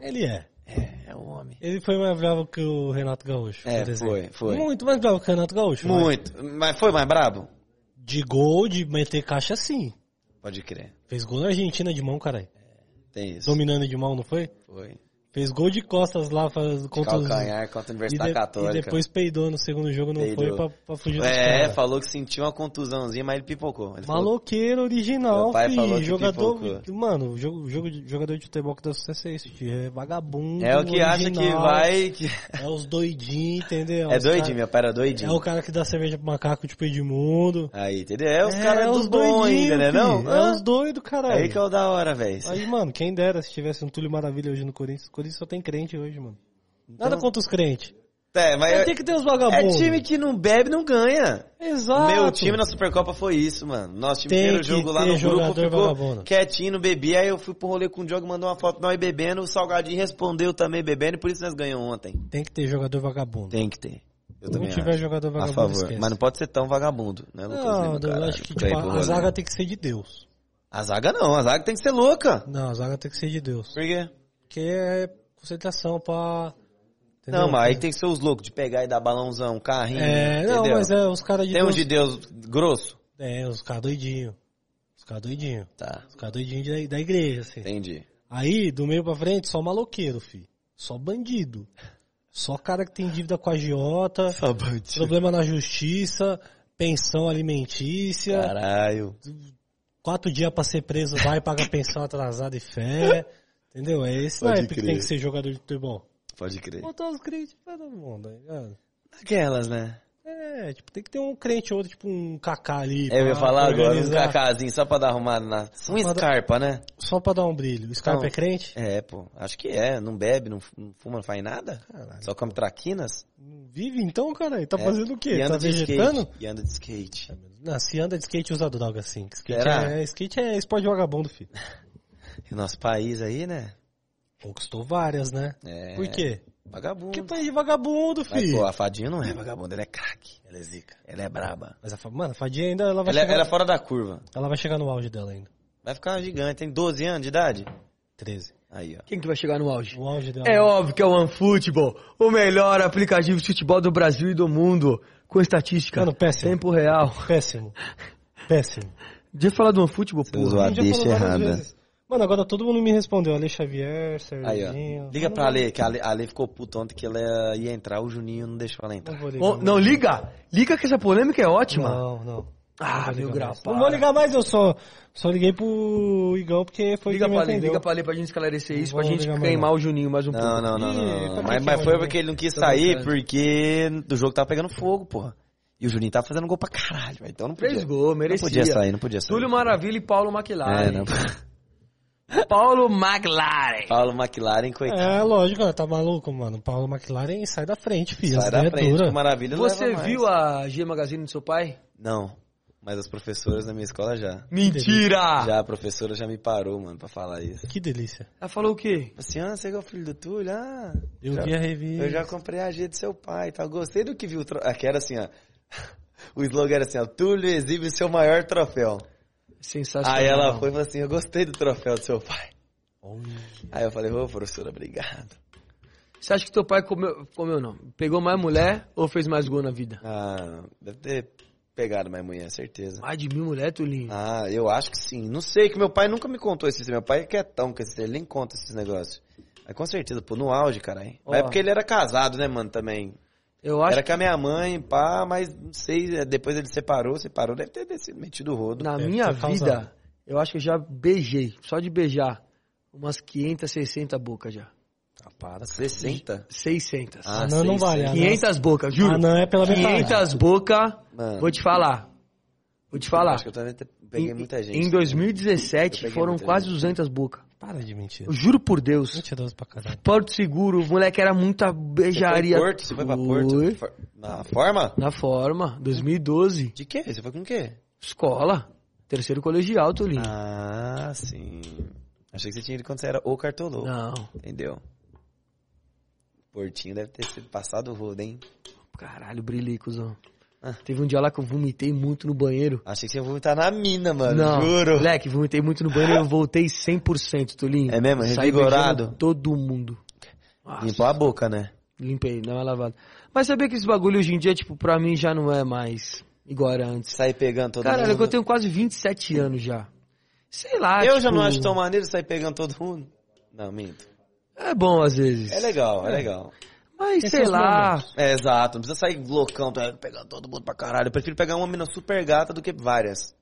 Ele é. É, é o homem. Ele foi mais bravo que o Renato Gaúcho. É, foi, foi. Muito mais bravo que o Renato Gaúcho. Muito. Mas foi mais brabo? De gol, de meter caixa, sim. Pode crer. Fez gol na Argentina de mão, caralho. Tem isso. Dominando de mão, não foi? Foi. Fez gol de costas lá faz, contra os... Calcanhar contra a E, Universidade de- Católica. e depois peidou no segundo jogo, não Peidou. foi pra, pra fugir dos É, caras. falou que sentiu uma contusãozinha, mas ele pipocou. Ele falou- Maloqueiro original, falou filho. que Jogador. pipocou. Mano, jogo, jogo de- jogador de futebol que dá sucesso é tio. É vagabundo. É o que acha que original, vai. que- É os doidinhos, entendeu? É Os doidinho, cara- meu pai era doidinho. É o cara que dá cerveja pro macaco, tipo Edmundo. Aí, entendeu? É os É, caras é dos os bons ainda, né? Não? filho. É os doidos, caralho. Aí que é o da hora, velho. Aí, mano, quem dera se tivesse um Túlio Maravilha hoje no Corinthians. Só tem crente hoje, mano. Nada Então- contra os crentes. É, mas é, tem que ter os é vagabundos. time que não bebe, não ganha. Exato. Meu time na Supercopa foi isso, mano. Nosso time Tem inteiro jogo lá no grupo ficou vagabundo. quietinho, não bebia. Aí eu fui pro rolê com o Diogo, mandou uma foto nós bebendo. O Salgadinho respondeu também bebendo e por isso nós ganhamos ontem. Tem que ter jogador vagabundo. Tem que ter. Eu Se também não tiver acho. jogador A vagabundo, favor. esquece. Mas não pode ser tão vagabundo, né, Lucas Não, Lima, eu acho que tipo, a zaga tem que ser de Deus. A zaga não, a zaga tem que ser louca. Não, a zaga tem que ser de Deus. Por quê? Porque é concentração pra... entendeu? Não, mas aí tem que ser os loucos de pegar e dar balãozão, carrinho. É, não, entendeu? mas é os caras de Tem uns de Deus grosso? É, os caras doidinhos. Os caras doidinhos. Tá, Os caras doidinhos da, da igreja, assim. entendi. Aí, do meio pra frente, só maloqueiro, fi. Só bandido. Só cara que tem dívida com a agiota, problema na justiça, pensão alimentícia, Caralho. quatro dias pra ser preso, vai pagar pensão atrasada e fé. Entendeu? É esse Pode naipe que crer. tem que ser jogador de futebol. Pode crer. Botar os crentes pra todo mundo, tá ligado? Aquelas, né? É, tipo, tem que ter um crente ou outro, tipo um cacá ali. É, eu ia falar agora, um cacazinho só pra dar arrumada na... Um pra dar- né? Só pra dar um brilho. O Scarpa Não. é crente? É, pô. Acho que é. Não bebe, não, fuma, não faz nada. Caralho. Só come traquinas. Não Vive então, cara? Tá É. fazendo o quê? E Tá anda de vegetando? skate. E anda de skate. Não, se anda de skate, usa droga sim. Skate Será? é, skate é esporte vagabundo, filho. E nosso país aí, né? Conquistou várias, né? É. Por quê? Vagabundo. Que país de vagabundo, Mas, filho. pô, a fadinha não é vagabunda, ela é craque. Ela é zica. Ela é braba. Mas a, mano, a Fadinha ainda ela vai, Ela, é- chegar, ela é fora da curva. ela vai chegar no auge dela ainda. Vai ficar gigante. Tem 12 anos de idade? 13. Aí, ó. Quem que vai chegar no auge? O auge dela. É óbvio que é o OneFootball, o melhor aplicativo de futebol do Brasil e do mundo, com estatística, Mano, péssimo. tempo real. Péssimo. Péssimo. Deixa eu falar do OneFootball, Você usou porra. a deixa errada. Mano, agora todo mundo me respondeu. Ale Xavier, Aí, ó. Serginho. Liga pra Ale, que a Ale, a Ale ficou puta ontem que ela ia entrar, o Juninho não deixou ela entrar. Não vou ligar. Ô, não, liga! Liga que essa polêmica é ótima. Não, não. Ah, meu para. Não vou ligar mais, eu só, só liguei pro Igão porque foi Liga quem me pra, atendeu. liga pra Ale pra gente esclarecer isso, pra gente queimar o Juninho mais um pouco. Não, não, não, não. Mas, que mas que foi porque ele não quis sair, porque do jogo tava pegando fogo, porra. E o Juninho tava fazendo gol pra caralho, velho. Então não podia. Fez gol, merecia. Não podia sair, não podia sair. Túlio Maravilha e Paulo McLaren. É, não. Paulo McLaren. Paulo McLaren, coitado. É, lógico, tá maluco, mano. Paulo McLaren sai da frente, filho. Sai da é frente, dura. maravilha Você viu a G Magazine do seu pai? Não, mas as professoras da minha escola já. Mentira! Já, a professora já me parou, mano, pra falar isso. Que delícia. Ela falou o quê? Assim, ah, você é o filho do Túlio? Ah, Eu já- vi a revista. Eu já comprei a G do seu pai e tal. Gostei do que viu. Tro... Aqui era assim, ó. O slogan era assim, ó. Túlio exibe o seu maior troféu. Sensacional. Aí ela foi e falou assim, eu gostei do troféu do seu pai. Aí eu falei, ô professora, obrigado. Você acha que teu pai comeu, comeu não? Pegou mais mulher ou fez mais gol na vida? Ah, deve ter pegado mais mulher, certeza. Mais de mil mulheres, Tulinho. Ah, eu acho que sim. Não sei, que meu pai nunca me contou esses. Meu pai é quietão com esses, ele nem conta esses negócios. Mas com certeza, pô, no auge, caralho. Mas é porque ele era casado, né, mano, também. Eu acho Era com a minha mãe, pá, mas não sei, é, depois ele separou, separou, deve ter descido, metido o rodo. Na Deve minha causado. vida, eu acho que eu já beijei, só de beijar, umas 500, 600 bocas já. Ah, para. 60? 600. Ah, não, não vale. Ah, 500 bocas, juro. Ah, não, é pela metade. 500 bocas, vou te falar. Vou te falar. acho que eu também peguei Em- muita gente. Em 2017 Eu peguei foram quase gente. 200 bocas. Para de mentir. Eu juro por Deus. Mentiroso pra caralho. Porto Seguro, o moleque era muita Você foi beijaria. Porto? Você foi pra Porto? Na forma? Na forma, 2012. De quê? Você foi com o quê? Escola. Terceiro colegial, Tolinho. Ah, sim. Achei que você tinha ido quando você era o cartolou. Não. Entendeu? Portinho deve ter sido passado o rodo, hein? Caralho, brilhei, cuzão. Ah. Teve um dia lá que eu vomitei muito no banheiro. Achei que você ia vomitar na mina, mano. Não, Juro. moleque, vomitei muito no banheiro e eu voltei 100%, Tolinho. É mesmo? Revigorado? todo mundo. Nossa, Limpou a boca, né? Limpei, não é lavado. Mas sabia que esse bagulho hoje em dia, tipo, pra mim já não é mais igual era antes. Sair pegando todo Caralho, é mundo. que eu tenho quase 27 anos já. Sei lá, Eu já tipo, não acho tão maneiro sair pegando todo mundo. Não, minto. É bom às vezes. É legal, é, legal. Mas Tem sei lá. É, exato. Não precisa sair loucão, tá, pegando todo mundo pra caralho. Eu prefiro pegar uma mina super gata do que várias.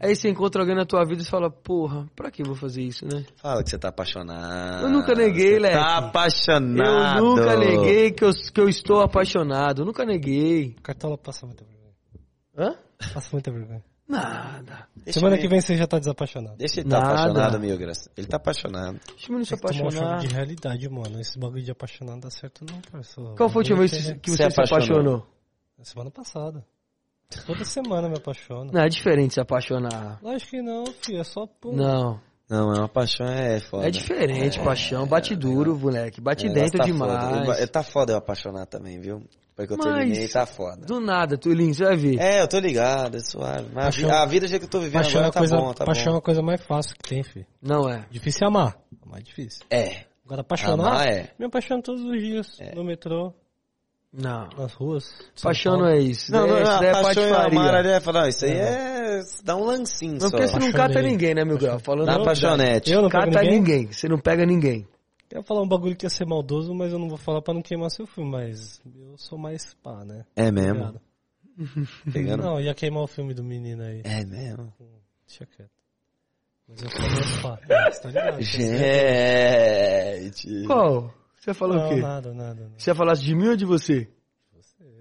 Aí você encontra alguém na tua vida e você fala, porra, pra que eu vou fazer isso, né? Fala que você tá apaixonado. Eu nunca neguei, Leque. Tá apaixonado. Eu nunca neguei que eu, que eu estou apaixonado. Eu nunca neguei. Cartola passa muita vergonha. Hã? Passa muita vergonha. Nada. Deixa Semana ele- que vem você já tá desapaixonado. Deixa ele tá Nada. apaixonado, Milgras. Ele tá apaixonado. Deixa o menino se um apaixonar. de realidade, mano. Esse bagulho de apaixonado não dá certo não, parceiro. Qual foi a última vez que você se apaixonou. apaixonou? é- Semana passada. Toda semana me apaixono. Não, é diferente se apaixonar. Lógico que não, filho. É só por... Não, Não, é uma paixão, é foda. é diferente, paixão. Bate duro, moleque. Bate negócio dentro tá demais. Foda. Tá foda eu apaixonar também, viu? Porque eu Mas- terminei, tá foda. Do nada, Tulinho, você vai ver. É, eu tô ligado, é suave. Mas Paixão- a vida do jeito que eu tô vivendo é agora a tá coisa, bom, tá paixão é bom. a coisa mais fácil que tem, filho. Não é. Difícil é amar. Amar é difícil. É. Agora apaixonar, Amar é. me apaixono todos os dias. No metrô, Não. nas ruas. Paixão não é isso. Não, não, isso não, daí é a paixão amar, vai falar, não, isso aí é... dá um lancinho Não, só. porque você não cata ninguém, né, meu grau? Falando Na apaixonete. Eu não Cata ninguém. ninguém. Você não pega ninguém. Eu ia falar um bagulho que ia ser maldoso, mas eu não vou falar pra não queimar seu filme, mas eu sou mais pá, né? É mesmo? Pegando... Não, ia queimar o filme do menino aí. É mesmo? Deixa quieto. Mas eu sou mais pá. Tá ligado? Gente... Qual? Você falou não, o quê? nada, nada, nada. Você ia falar de mim ou de você?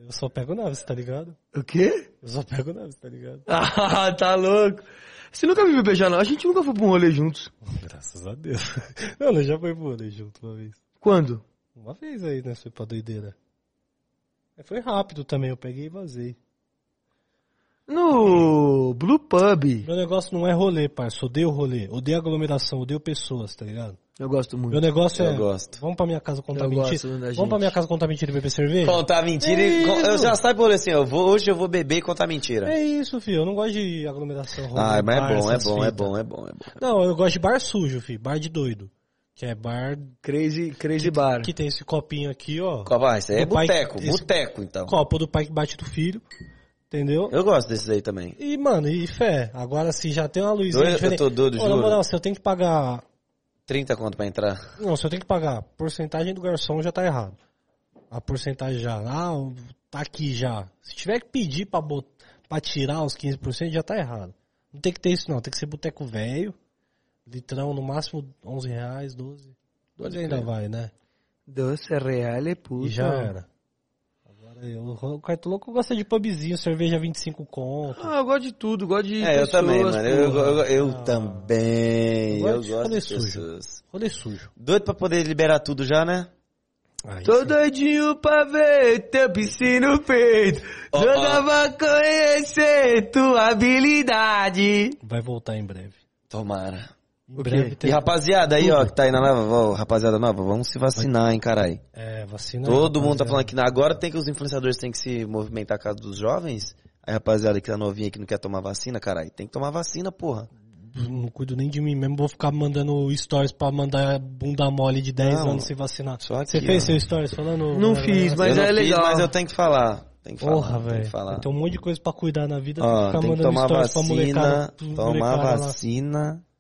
Eu só pego nave, você tá ligado? O quê? Eu só pego nave, você tá ligado? Ah, tá louco. Você nunca me viu beijar, não? A gente nunca foi pra um rolê juntos. Graças a Deus. Não, nós já foi pro rolê junto uma vez. Quando? Uma vez aí, né? Foi pra doideira. Foi rápido também, eu peguei e vazei. No Blue Pub. Meu negócio não é rolê, parça. Odeio rolê. Odeio aglomeração, odeio pessoas, tá ligado? Eu gosto muito. Meu negócio Eu é. gosto. Vamos pra minha casa contar Eu mentira. gosto da Vamos pra minha casa contar mentira e beber cerveja? Contar mentira e... É Eu isso. já saio por assim, eu vou, hoje eu vou beber e contar mentira. É isso, filho. Eu não gosto de aglomeração. Ah, mas é bar, bom, é essas bom, é bom, é bom, é bom. Não, eu gosto de bar sujo, filho. Bar de doido. Que é bar Crazy, crazy Bar. que tem esse copinho aqui, ó. Vai? Isso aí é Do pai- boteco, boteco então. Copo do pai que bate do filho. Entendeu? Eu gosto desses aí também. E, mano, e fé. Agora, se já tem uma luzinha Doido, eu diferente... tô doido, Ô, na juro. moral, se eu tenho que pagar 30 conto pra entrar. Não, se eu tenho que pagar a porcentagem do garçom já tá errado. A porcentagem já, ah, tá aqui já. Se tiver que pedir pra, bot... pra tirar os 15% já tá errado. Não tem que ter isso não, tem que ser boteco velho, litrão no máximo 11 reais, 12. 12 ainda vai, né? Doce real é puta. E já era. Eu, o Caetano Louco gosta de pubzinho, cerveja 25 conto. Ah, eu gosto de tudo, gosto de É, eu pessoas, também, mano. Eu, eu, eu Ah. também. Eu Eu gosto de gosto rolê de sujo. pessoas. Rolê sujo. Doido pra poder liberar tudo já, né? Aí Tô sim. doidinho pra ver teu piscina no peito. Doida ó. pra conhecer tua habilidade. Vai voltar em breve. Tomara. E rapaziada aí, Tudo. ó, que tá aí na nova, ó, rapaziada nova, vamos se vacinar, hein, carai. É, vacina. Todo mundo tá rapaziada. falando que agora tem que os influenciadores têm que se movimentar a casa dos jovens. Aí, rapaziada que tá novinha que não quer tomar vacina, carai, tem que tomar vacina, porra. Não cuido nem de mim mesmo, vou ficar mandando stories pra mandar bunda mole de 10 Não, anos sem vacinar. só aqui, Você fez ó. seu stories falando? Não fiz? Mas eu é não fiz, legal. mas eu tenho que falar. Tem que falar, Porra, tem que velho. falar. Tem um monte de coisa pra cuidar na vida, Ó, ficar tem que mandando tomar stories pra molecada. vacina, tomar molecada lá.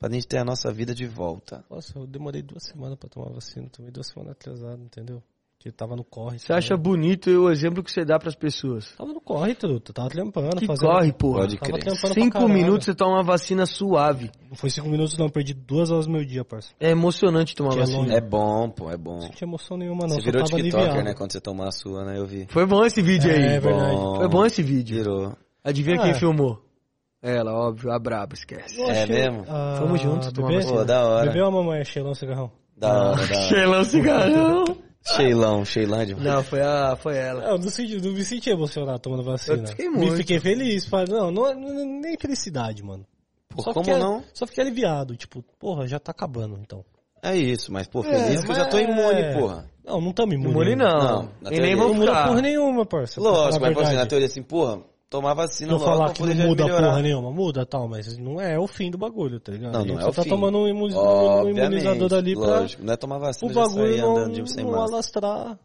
Vacina pra gente ter a nossa vida de volta. Nossa, eu demorei duas semanas pra tomar vacina, tomei duas semanas atrasado, entendeu? Porque tava no corre. Você acha bonito o exemplo que você dá pras pessoas? Tava no corre, truta, tava trampando, Que fazendo... corre, porra. Pode Tava crer. Cinco minutos você toma uma vacina suave. Não foi cinco minutos não, perdi duas horas do meu dia, parça. É emocionante tomar Que é vacina. longe. É bom, pô, é bom. Não tinha emoção nenhuma não, Você virou tava TikToker, aliviado. né? Quando você tomar a sua, né? Eu vi. Foi bom esse vídeo É, aí. é verdade. Foi bom esse vídeo. Virou. Adivinha Ah, quem é. filmou? Ela, óbvio, a braba, esquece. É mesmo? Ah, Fomos juntos tomar bebê? Pô, da hora. Bebeu a mamãe, Sheilão Cigarrão? Da hora, da hora. Sheilão cigarrão. Sheilão, Sheilândia. Não, foi, a, foi ela. Eu não, senti, não me senti emocionado tomando vacina. Eu fiquei Me muito. fiquei feliz. Falei, não, não, não- nem felicidade, mano. Pô, Só como fiquei, não? Só fiquei aliviado. Tipo, porra, já tá acabando, então. É isso, mas pô, feliz É, que eu já tô imune, porra. Não, não tamo imune. Imune não. Não, e nem vou Não muda ficar. porra nenhuma, parça. Lógico, mas pô, assim, na verdade. teoria assim, porra, tomar vacina eu logo falar que não muda melhorar. porra nenhuma, muda tal, mas não é o fim do bagulho, tá ligado? Não, não é o tá fim. tomando um, imu- um imunizador ali pra lógico, não é tomar o vacina já bagulho sair não, andando de sem não máscara. alastrar.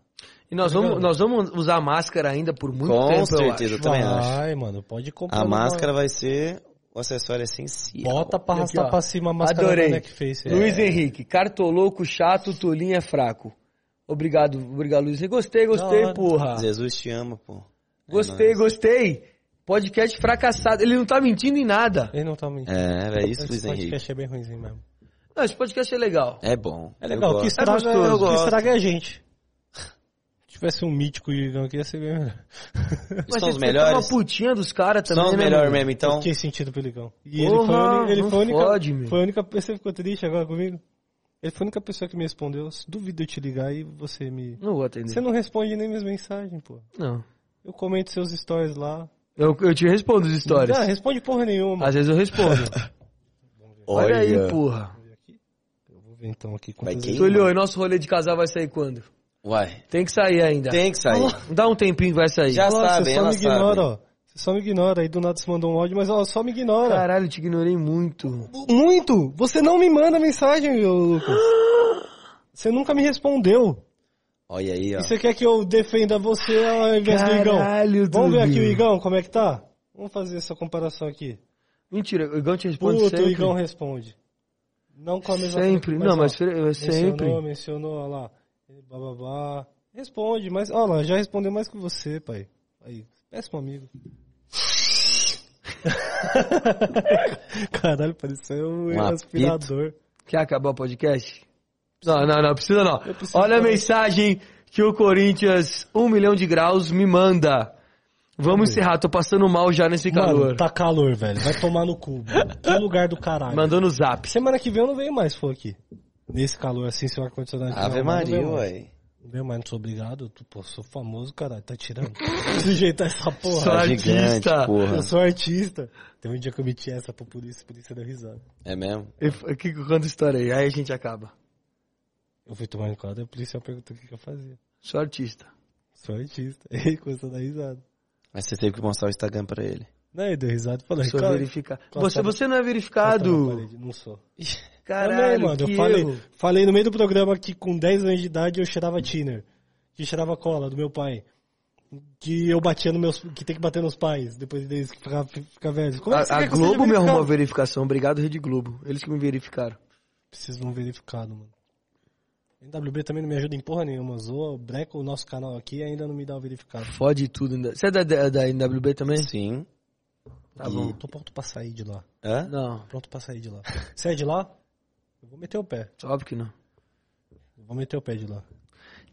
E nós vamos, nós vamos usar máscara ainda por muito Com tempo, eu certeza, eu acho. também acho. Vai, mano, pode comprar. A máscara vai ser o acessório essencial. Bota pra Aqui, arrastar ó. pra cima a máscara Adorei. da Neckface. Luiz É. Henrique, cartoloco, chato, tolinho é fraco. Obrigado, obrigado, Luiz. Gostei, gostei, porra. Jesus te ama, pô. É Gostei, nóis. gostei. Podcast fracassado. Ele não tá mentindo em nada. Ele não tá mentindo. É, é isso, Esse Luiz Henrique. podcast é bem ruimzinho mesmo. Não, esse podcast é legal. É bom. É legal, o que gosto. estraga, É gostoso, eu o que gosto. estraga é a gente. tivesse um mítico Igão aqui, ia ser bem melhor. Mas São os melhores? Uma putinha dos caras também, São os né, melhores mesmo, então. Eu fiquei sentido pro Igão. E ele Porra, foi, ele não foi a única. fode, foi a única pessoa que ficou triste agora comigo. Ele foi a única pessoa que me respondeu. Duvido eu te ligar e você me. Não vou atender. Você não responde nem minhas mensagens, pô. Não. Eu comento seus stories lá. Eu, eu te respondo as histórias. Ah, responde porra nenhuma. Às vezes eu respondo. Olha aí, porra. Eu vou ver então aqui vezes- Tulio, e nosso rolê de casal vai sair quando? Uai. Tem que sair ainda. Tem que sair. Dá um tempinho que vai sair. Já Nossa, sabem, você só me ignora, sabe. ó. Você só me ignora. Aí do nada você mandou um áudio, mas ó, só me ignora. Caralho, te ignorei muito. Muito! Você não me manda mensagem, ô Lucas. Você nunca me respondeu. Olha aí, ó. E você quer que eu defenda você ao invés do Igão? Caralho, Vamos ver aqui o Igão, como é que tá? Vamos fazer essa comparação aqui. Mentira, o Igão te responde Puta, o sempre. Igão responde. Não com a mesma Sempre. frequência, Não, ó, mas sempre. Mencionou, mencionou, ó lá. Bababá. Responde, mas, ó lá, já respondeu mais que você, pai. Aí, péssimo amigo. Caralho, pareceu um, Um aspirador. Quer acabar o podcast? Não, não, não, precisa não. Eu Olha a mensagem que o Corinthians, um milhão de graus, me manda. Vamos encerrar, tô passando mal já nesse calor. Mano, tá calor, velho. Vai tomar no cu. mano. Que lugar do caralho. Mandou no zap. Semana que vem eu não venho mais, for aqui. Nesse calor assim, se o ar-condicionado Ave eu Maria, uai. Não venho mais, não sou obrigado. Eu, Pô, sou famoso, caralho. Tá tirando. Sujeitar essa porra. Sou Tá gigante, artista. porra. Eu sou artista. Tem um dia que eu meti essa pra polícia, a polícia deu risada. É mesmo? E que conta a história aí, aí a gente acaba. Eu fui tomar no quadro e a polícia perguntou o que, que eu fazia. Sou artista. Sou artista. Ele começou a dar risada. Mas você teve que mostrar o Instagram pra ele. Não, ele deu risada e falou, Sou "Cara, verificado. Você, você não é verificado. parede." Não sou. Caralho, mano. que Eu falei, falei no meio do programa que com 10 anos de idade eu cheirava thinner. Que cheirava cola do meu pai. Que eu batia no meus. Que tem que bater nos pais depois deles que ficar, ficar velhos. Como é A, a Globo me arrumou a verificação. Obrigado, Rede Globo. Eles que me verificaram. Preciso de um verificado, mano. NWB também não me ajuda em porra nenhuma. Zoa, breca o nosso canal aqui e ainda não me dá o verificado. Fode tudo. ainda. Você é da, da, da NWB também? Sim. Tá bom. Tô pronto pra sair de lá. Hã? Não, Pronto pra sair de lá. Você é de lá? Eu vou meter o pé. óbvio que não. Eu vou meter o pé de lá.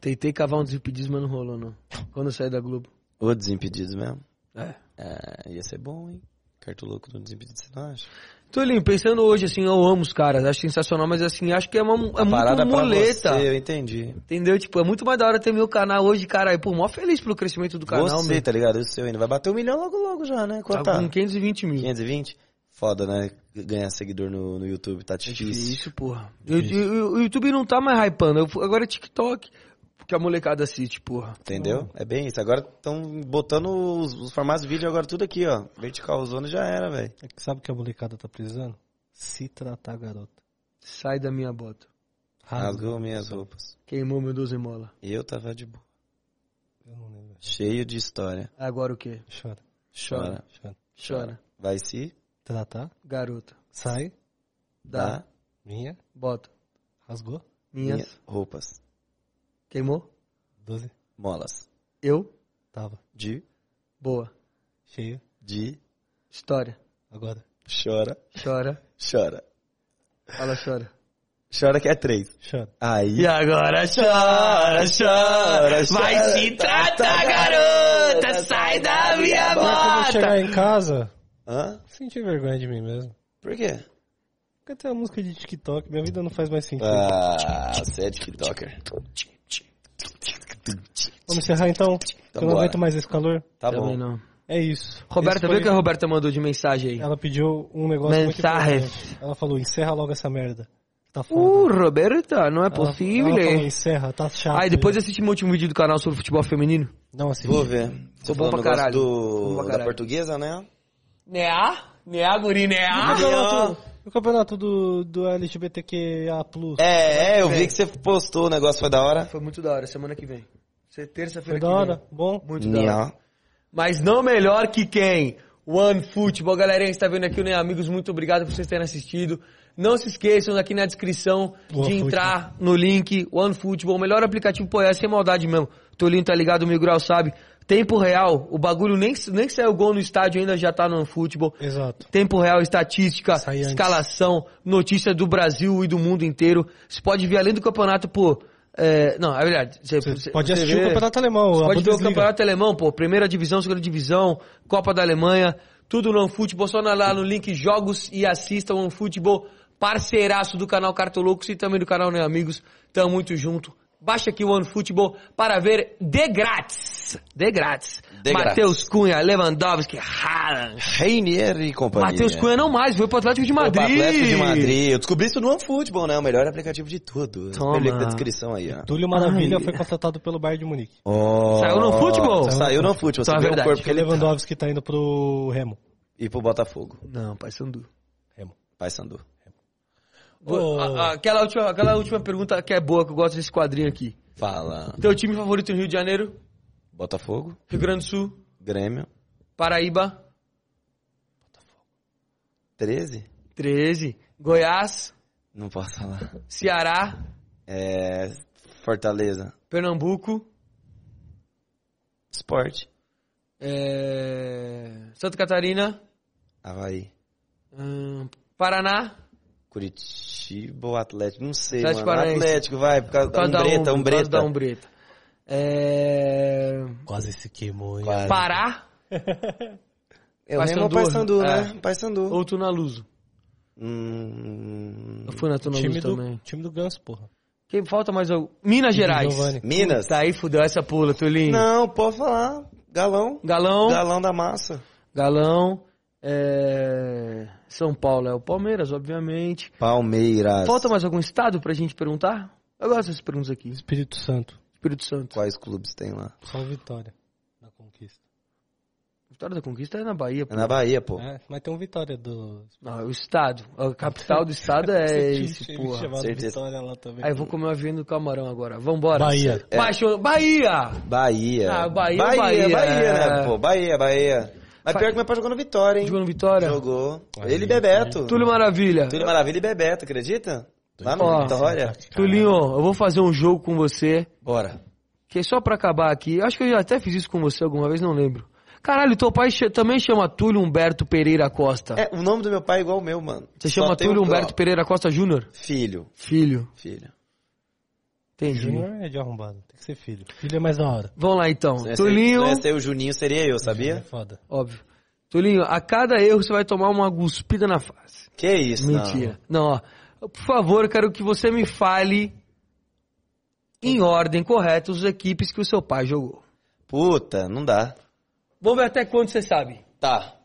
Tentei cavar um desimpedidos, mas não rolou, não. Quando eu saí da Globo. Ô, Desimpedidos mesmo. É. É, ia ser bom, hein? Cartoloco do Desimpedidos, você não acha? Tolinho, pensando hoje, assim, eu amo os caras, acho sensacional, mas assim, acho que é, uma, é Parada muito pra muleta. você, eu entendi. Entendeu? Tipo, é muito mais da hora ter meu canal hoje, cara. E, pô, mó feliz pelo crescimento do canal, você, meu. tá ligado? O seu ainda. Vai bater um milhão logo logo já, né? Quanto Tá com 520 mil. 520? Foda, né? Ganhar seguidor no, no YouTube tá É difícil. difícil, porra. Eu- eu- o YouTube não tá mais hypando, eu- agora é TikTok. Porque a molecada assiste, porra. Entendeu? É bem isso. Agora estão botando os, os formatos de vídeo agora tudo aqui, ó. Vertical zona já era, velho. É que sabe o que a molecada tá precisando? Se tratar, garota. Sai da minha bota. Rasgou minhas roupas. Queimou meu 12 mola. E eu tava de boa. Eu não lembro. Cheio de história. Agora o quê? Chora. Chora. Chora. Chora. Vai se Tratar. Garota. Sai. Dá. dar Minha. Bota. Rasgou. Minhas. minhas roupas. Queimou. 12. Molas. Eu. Tava. De, Boa. Cheio. de, História. Agora. chora, Chora. chora. Fala, chora. Chora que é três. Chora. Aí. E agora chora, chora. Vai se tratar, garota. Sai da minha Agora que eu vou bota. chegar em casa, Hã? senti vergonha de mim mesmo. Por quê? Porque tem a música de TikTok, minha vida não faz mais sentido. Ah, você é TikToker. Vamos encerrar então? que eu não aguento mais esse calor. Tá Também bom. não. É isso. Roberta, Esse vê foi- o que a Roberta mandou de mensagem aí. Ela pediu um negócio Mensagem. muito importante. Ela falou, encerra logo essa merda. Tá foda. Uh, Roberta, não é Ela- possível. Ela falou, encerra, tá chato. Aí depois já. assisti meu último vídeo do canal sobre futebol feminino. Não assiste. Vou ver. Você Bom pra caralho. do, da portuguesa, né? Neá? Neá, guri, campeonato, o campeonato do, do LGBTQIA+. É, é, eu vi que você postou o negócio, foi da hora. Foi muito da hora, semana que vem. Você- Terça-feira Foi que da hora, vem. bom. Muito da hora. Mas não melhor que quem? One Football. Galerinha que está vendo aqui, né, amigos, muito obrigado por vocês terem assistido. Não se esqueçam aqui na descrição One de entrar no link One Football, o melhor aplicativo, pô, é sem maldade mesmo. Tolinho tá ligado, o Mil Grau sabe. Tempo real, o bagulho nem, nem que saiu gol no estádio ainda já tá no One Football. Exato. Tempo real, estatística, Sai antes. escalação, notícia do Brasil e do mundo inteiro. Você pode ver além do campeonato, pô, É, não, é verdade. Você, pode assistir vê- o Campeonato Alemão, pode ver o Bundesliga. Campeonato Alemão, pô. Primeira divisão, segunda divisão, Copa da Alemanha, tudo no OneFootball. Só lá no link Jogos e assista o OneFootball, parceiraço do canal Cartoloucos e também do canal Né Amigos. Tamo muito junto. Baixa aqui o OneFootball para ver de grátis. De grátis. De Matheus. Cunha, Lewandowski, Haaland. Reinier e companhia. Matheus Cunha não mais, foi pro Atlético de Foi pro Madrid. Atlético de Madrid. Eu descobri isso no OneFootball, né? O melhor aplicativo de tudo. Toma. O link da descrição aí, ó. Túlio Maravilha Ai. foi contratado pelo Bayern de Munique. Oh, Saiu no futebol? Saiu no futebol. Então é Você vê o verdade. corpo que ele tá. Lewandowski tá indo pro Remo. E pro Botafogo. Não, pai Sandu. Remo. Pai Sandu. Ô, A- a- Aquela última, aquela última pergunta que é boa, que eu gosto desse quadrinho aqui. Fala. Teu time favorito no Rio de Janeiro? Botafogo, Rio Grande do Sul? Grêmio, Paraíba? 13? 13. Goiás? Não posso falar. Ceará? É. Fortaleza. Pernambuco? Esporte. é, Santa Catarina? Havaí. hum, Paraná? Curitiba ou Atlético? Não sei, Atlético mano. Atlético, vai. Por causa Por causa da Um- Umbreta. da Umbreta. É... Quase se queimou, hein? Quase. Pará? Eu Paysandu, mesmo Paysandu, é. né? Paysandu. Ou Tunaluso? Hum... Eu fui na Tunaluso Time do, também. time do Ganso, porra. Quem falta mais algum? Minas Gerais. Minas? Tá aí, fudeu essa pula, Tulinho. Não, pode falar. Galão. Galão. Galão da massa. Galão. é, São Paulo é o Palmeiras, obviamente. Palmeiras. Falta mais algum estado pra gente perguntar? Eu gosto dessas perguntas aqui. Espírito Santo. Espírito Santo. Quais clubes tem lá? Só Vitória. Na conquista. Vitória da Conquista é na Bahia, pô. É na Bahia, pô. É, mas tem um Vitória do. Não, é o estado. A capital do estado é esse, porra. Certeza. Vitória lá também. Aí eu vou comer um avião do camarão agora. Vambora. Bahia. É. Baixo... Bahia! Bahia. Ah, Bahia, Bahia, Bahia, Bahia, é. né, pô? Bahia, Bahia. Mas Fa- pior que meu pai jogou no Vitória, hein? Jogou no Vitória? Jogou. Ele e Bebeto. Túlio Maravilha. Túlio Maravilha e Bebeto, acredita? Lá no. Vitória. Tulinho, eu vou fazer um jogo com você. Bora. Que é só pra acabar aqui. Acho que eu já até fiz isso com você alguma vez, não lembro. Caralho, teu pai também chama Túlio Humberto Pereira Costa. É, o nome do meu pai é igual o meu, mano. Você Só chama Túlio um- Humberto Pereira Costa Júnior? Filho. Filho. Filho. Entendi. Júnior é de arrombado. Tem que ser filho. Filho é mais da hora. Vamos lá então. Se não ser- Tulinho. Se não ser o Juninho, seria eu, É sabia? foda. Óbvio. Tulinho, a cada erro você vai tomar uma cuspida na face. Que isso, não. Mentira. Não, ó. Por favor, eu quero que você me fale em ordem correta as equipes que o seu pai jogou. Puta, não dá. Vamos ver até quando você sabe. Tá.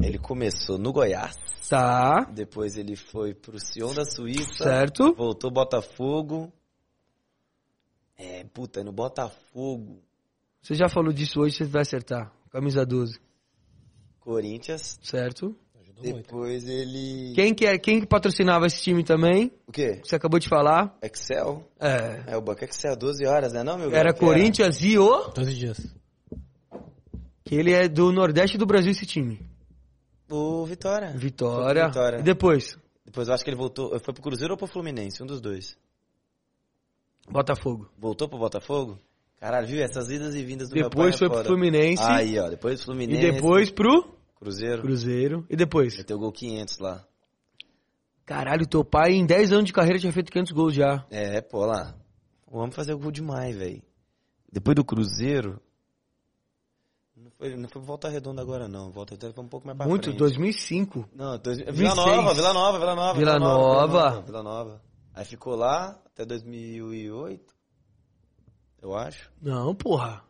Ele começou no Goiás. Tá. Depois ele foi pro Sion da Suíça. Certo. Voltou Botafogo. É, puta, no Botafogo. Você já falou disso hoje, você vai acertar. Camisa 12. Corinthians. Certo. Depois ele. Quem que, é, quem que patrocinava esse time também? O quê? Você acabou de falar. Excel? É. É, o Banco Excel, 12 horas, né? Não, meu Era velho? Corinthians e o... 12 dias. Que ele é do Nordeste do Brasil, esse time. O Vitória. Vitória. Vitória. E depois? Depois eu acho que ele voltou. Foi pro Cruzeiro ou pro Fluminense? Um dos dois. Botafogo. Voltou pro Botafogo? Caralho, viu? Essas idas e vindas do meu pai Depois é foi pro. Fluminense. Aí, ó. Depois E Fluminense. depois pro Cruzeiro. Cruzeiro. E depois? Meteu gol 500 lá. Caralho, teu pai em 10 anos de carreira tinha feito 500 gols já. É, pô, lá. O homem fazia gol demais, velho. Depois do Cruzeiro. Não foi, não foi Volta Redonda agora, não. Volta Redonda foi um pouco mais pra Muito, frente. 2005. Não, dois, Vila 26. Nova, Vila Nova, Vila Nova. Vila Nova. Vila Nova. Aí ficou lá até 2008. Eu acho. Não, porra.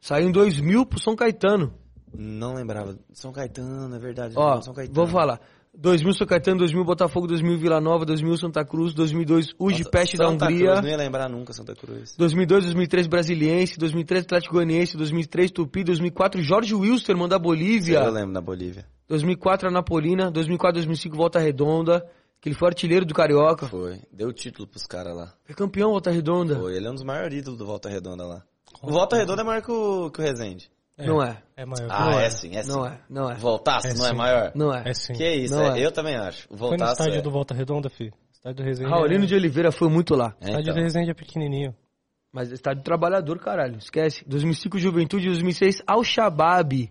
Saiu em 2000 pro São Caetano. Não lembrava. São Caetano, é verdade. Ó, São Caetano. vou falar. 2000 São Caetano, 2000 Botafogo, 2000 Vila Nova, 2000 Santa Cruz, 2002 Uji Nossa, Peste da Hungria, Cruz, não ia lembrar nunca Santa Cruz. 2002, 2003 Brasiliense, 2003 Atlético Goianiense, 2003 Tupi, 2004 Jorge Wilstermann da Bolívia, Eu lembro da Bolívia. 2004 Anapolina, 2004, 2005 Volta Redonda, que ele foi artilheiro do Carioca. Foi. Deu título pros caras lá. Foi campeão Volta Redonda. Foi. Ele é um dos maiores ídolos do Volta Redonda lá. O Volta Redonda é maior que o, que o Não é. É maior. Ah, Não é, é. sim, é sim. Não é, não é. Voltaço, É não é sim. maior? Não é. É sim. Que isso, Não é. é. eu também acho. O Foi no Voltaço estádio é... do Volta Redonda, filho. Estádio do Resende. Raulino é... de Oliveira foi muito lá. É, Estádio então. do Resende é pequenininho. Mas estádio trabalhador, caralho. Esquece. 2005 Juventude, 2006 Al Shabaab.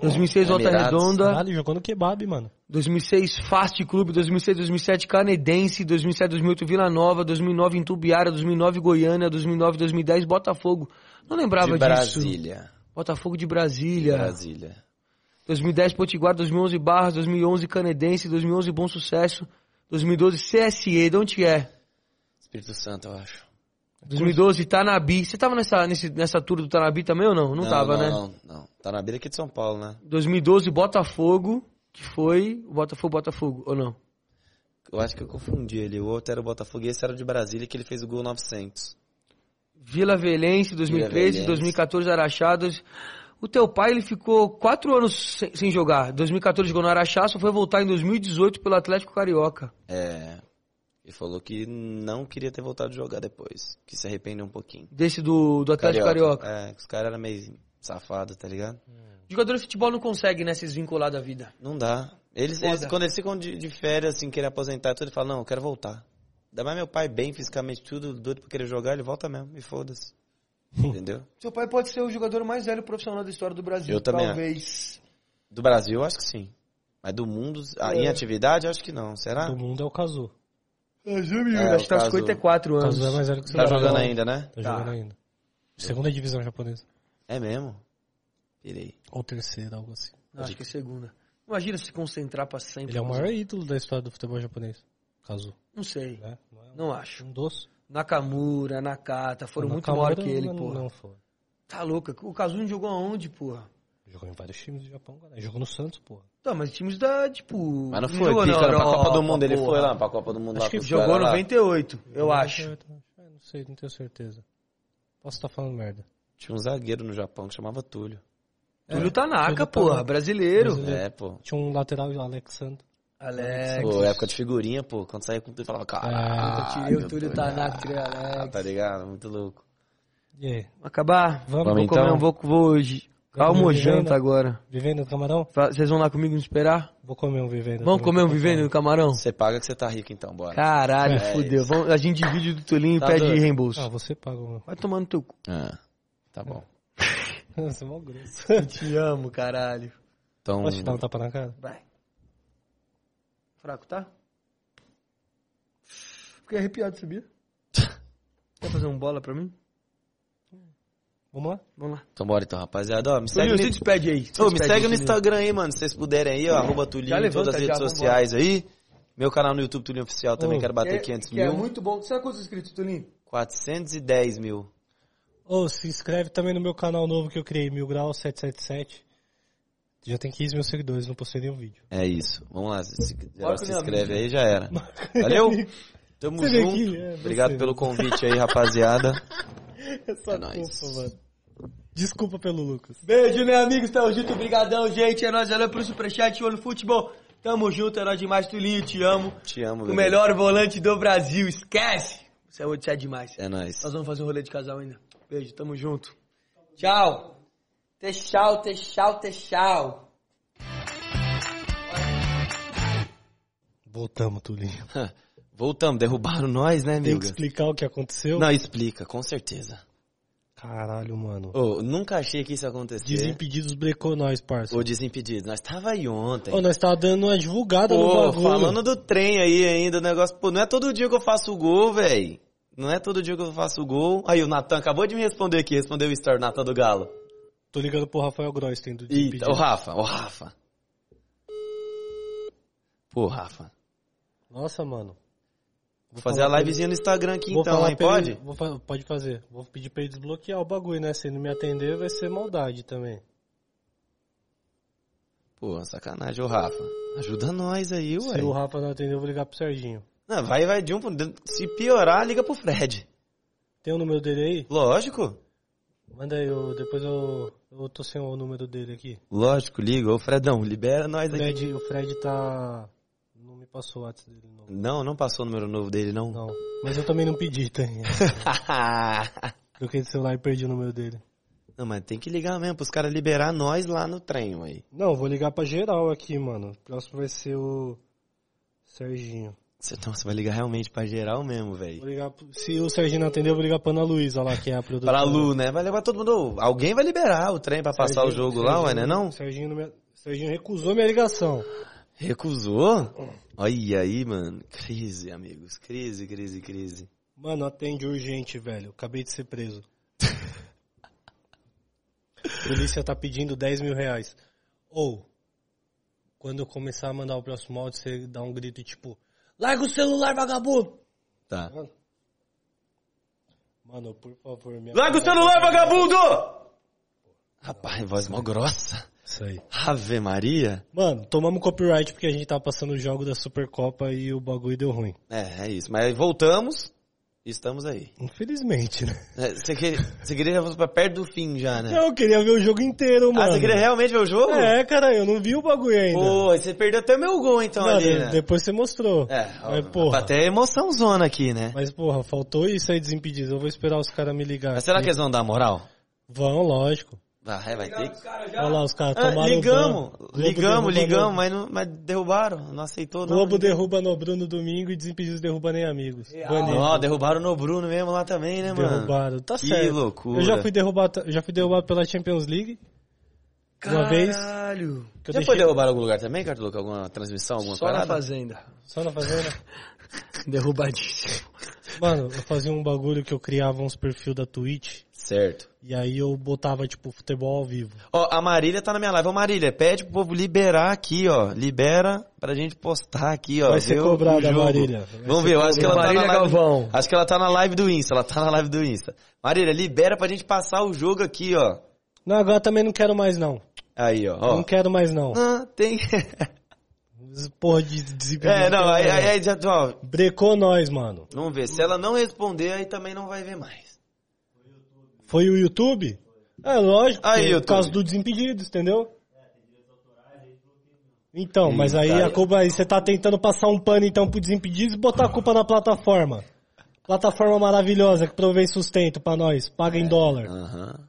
2006 Volta Emirados. Redonda. Caralho, jogou no kebab, mano. 2006 Fast Clube, 2006, 2007 Canedense, 2007, 2008 Vila Nova, 2009 Intubiara, 2009 Goiânia, 2009, 2010 Botafogo. Não lembrava De disso. Brasília. Botafogo de De Brasília. Brasília. 2010 Potiguar, 2011 Barras, 2011 Canedense, 2011 Bom Sucesso, 2012 CSE, de onde é? Espírito Santo, eu acho. 2012 Tanabi. Você tava nessa, nesse, nessa tour do Tanabi também ou não? Não, tava, não, né? Não, não. Na beira aqui de São Paulo, né? 2012 Botafogo, que foi o Botafogo, Botafogo, ou não? Eu acho que eu confundi ele. O outro era o Botafogo e esse era o de Brasília, que ele fez o gol 900. Vila Velense, 2013, Velense. 2014 Araxadas. O teu pai, ele ficou quatro anos sem, sem jogar. 2014 jogou no Araxá, só foi voltar em 2018 pelo Atlético Carioca. É. Ele falou que não queria ter voltado a jogar depois. Que se arrependeu um pouquinho. Desse do, do Atlético Carioca. É, que os caras eram meio safados, tá ligado? Jogador de futebol não consegue, né, se desvincular da vida. Não dá. Eles, eles- quando eles ficam de, de férias, assim, querer aposentar e tudo, ele fala, não, eu quero voltar. Ainda mais meu pai bem fisicamente, tudo, doido pra querer jogar, ele volta mesmo, e foda-se. Entendeu? Seu pai pode ser o jogador mais velho profissional da história do Brasil. Eu também Talvez. Do Brasil, eu acho que sim. Mas do mundo, ah, em atividade, eu acho que não. Será? Do mundo é o Cazu. É, Acho que o tá caso- 54 O anos. Cazu é mais velho que você. Tá jogando ainda, né? Tá Tá. jogando ainda. Segunda divisão japonesa. É mesmo? Pirei. Ou terceira, algo assim. Não, acho que é segunda. Imagina se concentrar pra sempre. Ele é o maior ídolo da história do futebol japonês. Cazu. Não sei. Né? Não, é Não acho. um doce. Nakamura, Nakata, foram O muito Nakamura maiores que ele, não, porra. Não foi. Tá louca. O Kazuno jogou aonde, porra? Jogou em vários times do Japão, cara. Jogou no Santos, porra. Tá, mas times da, tipo... Mas não foi, jogou pica, na pra Copa Europa, do Mundo, ele porra. foi lá pra Copa do Mundo Acho lá que Jogou caras lá. 98, eu acho. É, Não sei, não tenho certeza. Posso estar falando merda. Tinha um zagueiro no Japão que chamava Túlio. Túlio Tanaka, Túlio porra, Tanaka. brasileiro. Brasileiro. É, pô. Tinha um lateral, o Alexandre. Alex. Pô, época de figurinha, pô. Quando saía com tudo, falava, eu caralho. tirei o Túlio Tanaka, tirei o Ah, Alex. tá ligado? Muito louco. E aí? Vamos acabar? Vamos, vou então? comer um pouco, vou hoje. Calma, Vamos janta vivendo. agora. Vivendo no camarão? Vocês vão lá comigo me esperar? Vou comer um vivendo. Vamos comer um tô vivendo no camarão? Você paga que você tá rico, então, bora. Caralho, É fudeu. Vamos, a gente divide do Tulinho e Tá pede doido. reembolso. Ah, você paga o meu. Vai tomando teu cu. Ah, tá bom. Você é mó grosso. Te amo, caralho. Então, Posso te dar um tapa na cara? Vai. Fraco, tá? Fiquei arrepiado, sabia? Quer fazer um bola pra mim? Vamos lá? Vamos lá. então bora então, rapaziada. Ó, me segue, Tulinho, no... se despede aí. Se Ô, me segue aí, no. Instagram aí, mano. Se vocês puderem aí, ó, arroba Tulinho em todas as redes já, sociais aí. Meu canal no YouTube, Tulinho Oficial, também Ô, quero bater Que- 500 que mil. é muito bom. Sabe quantos inscritos, Tulinho? 410 mil. Ô, se inscreve também no meu canal novo que eu criei, Mil Grau 777. Já tem 15 mil seguidores, não postei nenhum vídeo. É isso. Vamos lá. Se, se, Bora se meu inscreve amigo. aí, já era. Valeu? Tamo Você junto. é. Obrigado pelo convite aí, rapaziada. Essa É nóis. culpa, mano. Desculpa pelo Lucas. Beijo, né, amigos? Tamo junto. Obrigadão, gente. É nóis. Valeu pro Superchat, olho no futebol. Tamo junto. É nóis demais, Tulinho. Te amo. Te amo, O bebê. melhor volante do Brasil. Esquece. Você é você é demais. É nóis. Nós vamos fazer um rolê de casal ainda. Beijo, tamo junto. Tchau. Tchau, tchau, tchau. Voltamos, Tulinho. Voltamos, derrubaram nós, né, Tem que amigo? explicar o que aconteceu? Não, explica, com certeza. Caralho, mano. Ô, nunca achei que isso ia acontecer. Desimpedidos brecou nós, parça. Ô, Desimpedidos, nós tava aí ontem. Ô, nós tava dando uma divulgada no Pô, bagulho. falando do trem aí ainda, o negócio, pô, não é todo dia que eu faço gol, velho. Não é todo dia que eu faço gol. Aí o Natan acabou de me responder aqui, respondeu o story, Natan do Galo. Tô ligando pro Rafael Gross, tem do Eita, Desimpedidos. o Rafa, o Rafa. Pô, Rafa. Nossa, mano. Vou fazer a livezinha no Instagram aqui Vou então, hein? Pode? ele- fa- pode fazer. Vou pedir pra ele desbloquear o bagulho, né? Se ele não me atender, vai ser maldade também. Pô, sacanagem, ô Rafa. Ajuda nós aí, ué. Se o Rafa não atender, eu vou ligar pro Serginho. Não, vai, vai de um. Se piorar, liga pro Fred. Tem o número dele aí? Lógico. Manda aí, eu, depois eu, eu tô sem o número dele aqui. Lógico, liga. Ô, Fredão, libera nós aqui. Fred, o Fred tá... Não me passou o WhatsApp dele, não. Não, não passou o número novo dele, não. Não. Mas eu também não pedi, tá? Troquei de celular e perdi o número dele. não, mas tem que ligar mesmo, pros caras liberar nós lá no trem, aí. Não, vou ligar pra geral aqui, mano. O próximo vai ser o Serginho. Você, então, você vai ligar realmente pra geral mesmo, velho. Se o Serginho não atender, eu vou ligar pra Ana Luísa lá, que é a produtora. Pra Lu, né? Vai levar todo mundo. Alguém vai liberar o trem pra passar o Serginho- jogo lá, ué, né? Serginho- Não? Serginho, me- Serginho recusou minha ligação. Recusou? Olha aí, mano. Crise, amigos. Crise, crise, crise. Mano, atende urgente, velho. Acabei de ser preso. Polícia tá pedindo 10 mil reais. Ou, quando eu começar a mandar o próximo áudio, você dá um grito tipo, larga o celular, vagabundo! Tá. Mano, por favor, me Larga o celular, vagabundo! Rapaz, voz mó grossa. Isso aí. Ave Maria. Mano, tomamos copyright porque a gente tava passando o jogo da Supercopa e o bagulho deu ruim. É, é isso. Mas voltamos estamos aí. Infelizmente, né? É, Você queria, você queria já pra perto do fim já, né? Não, eu queria ver o jogo inteiro, mano. Ah, você queria realmente ver o jogo? É, cara, eu não vi o bagulho ainda. Pô, você perdeu até meu gol então Não, ali, né? Depois você mostrou. É, Mas, porra. até emoção zona aqui, né? Mas, porra, faltou isso aí desimpedido. Eu vou esperar os caras me ligar. Mas será que eles vão dar moral? Vão, lógico. Vai, vai ter que... Olha lá, os caras Ah, tomaram ligamos. Globo ligamos, ligamos, no- mas, não, mas derrubaram, não aceitou não. Globo derruba no Bruno domingo e Desimpedidos derruba nem amigos. Ó, derrubaram no Bruno mesmo lá também, né, mano? Derrubaram. Tá que certo. loucura. Eu já fui derrubado, já fui derrubado pela Champions League. Uma vez. Caralho. Que Já deixei- foi derrubar em algum lugar também, Cartoluca? Alguma transmissão, alguma Só na parada? fazenda. Só na fazenda. Derrubadíssimo. Mano, eu fazia um bagulho que eu criava uns perfil da Twitch. Certo. E aí eu botava, tipo, futebol ao vivo. Ó, a Marília tá na minha live. Ô, Marília, pede pro povo liberar aqui, ó. Libera pra gente postar aqui, ó. Vai ser cobrada, jogo. Marília. Vai Vamos ver, eu acho que ela tá Marília na live... Galvão. Acho que ela tá na live do Insta, ela tá na live do Insta. Marília, libera pra gente passar o jogo aqui, ó. Não, agora também não quero mais, não. Aí, ó. ó. Não quero mais, não. Ah, tem... Porra de desimpedido. é, não, aí, aí, aí já... Ó, Brecou nós, mano. vamos ver. Se ela não responder, aí também não vai ver mais. Foi o YouTube? É, lógico, Aí, é YouTube. por causa do Desimpedidos, entendeu? Então, mas aí a culpa aí você tá tentando passar um pano então pro Desimpedidos e botar a culpa na plataforma. Plataforma maravilhosa que provém sustento pra nós, paga em dólar. Aham.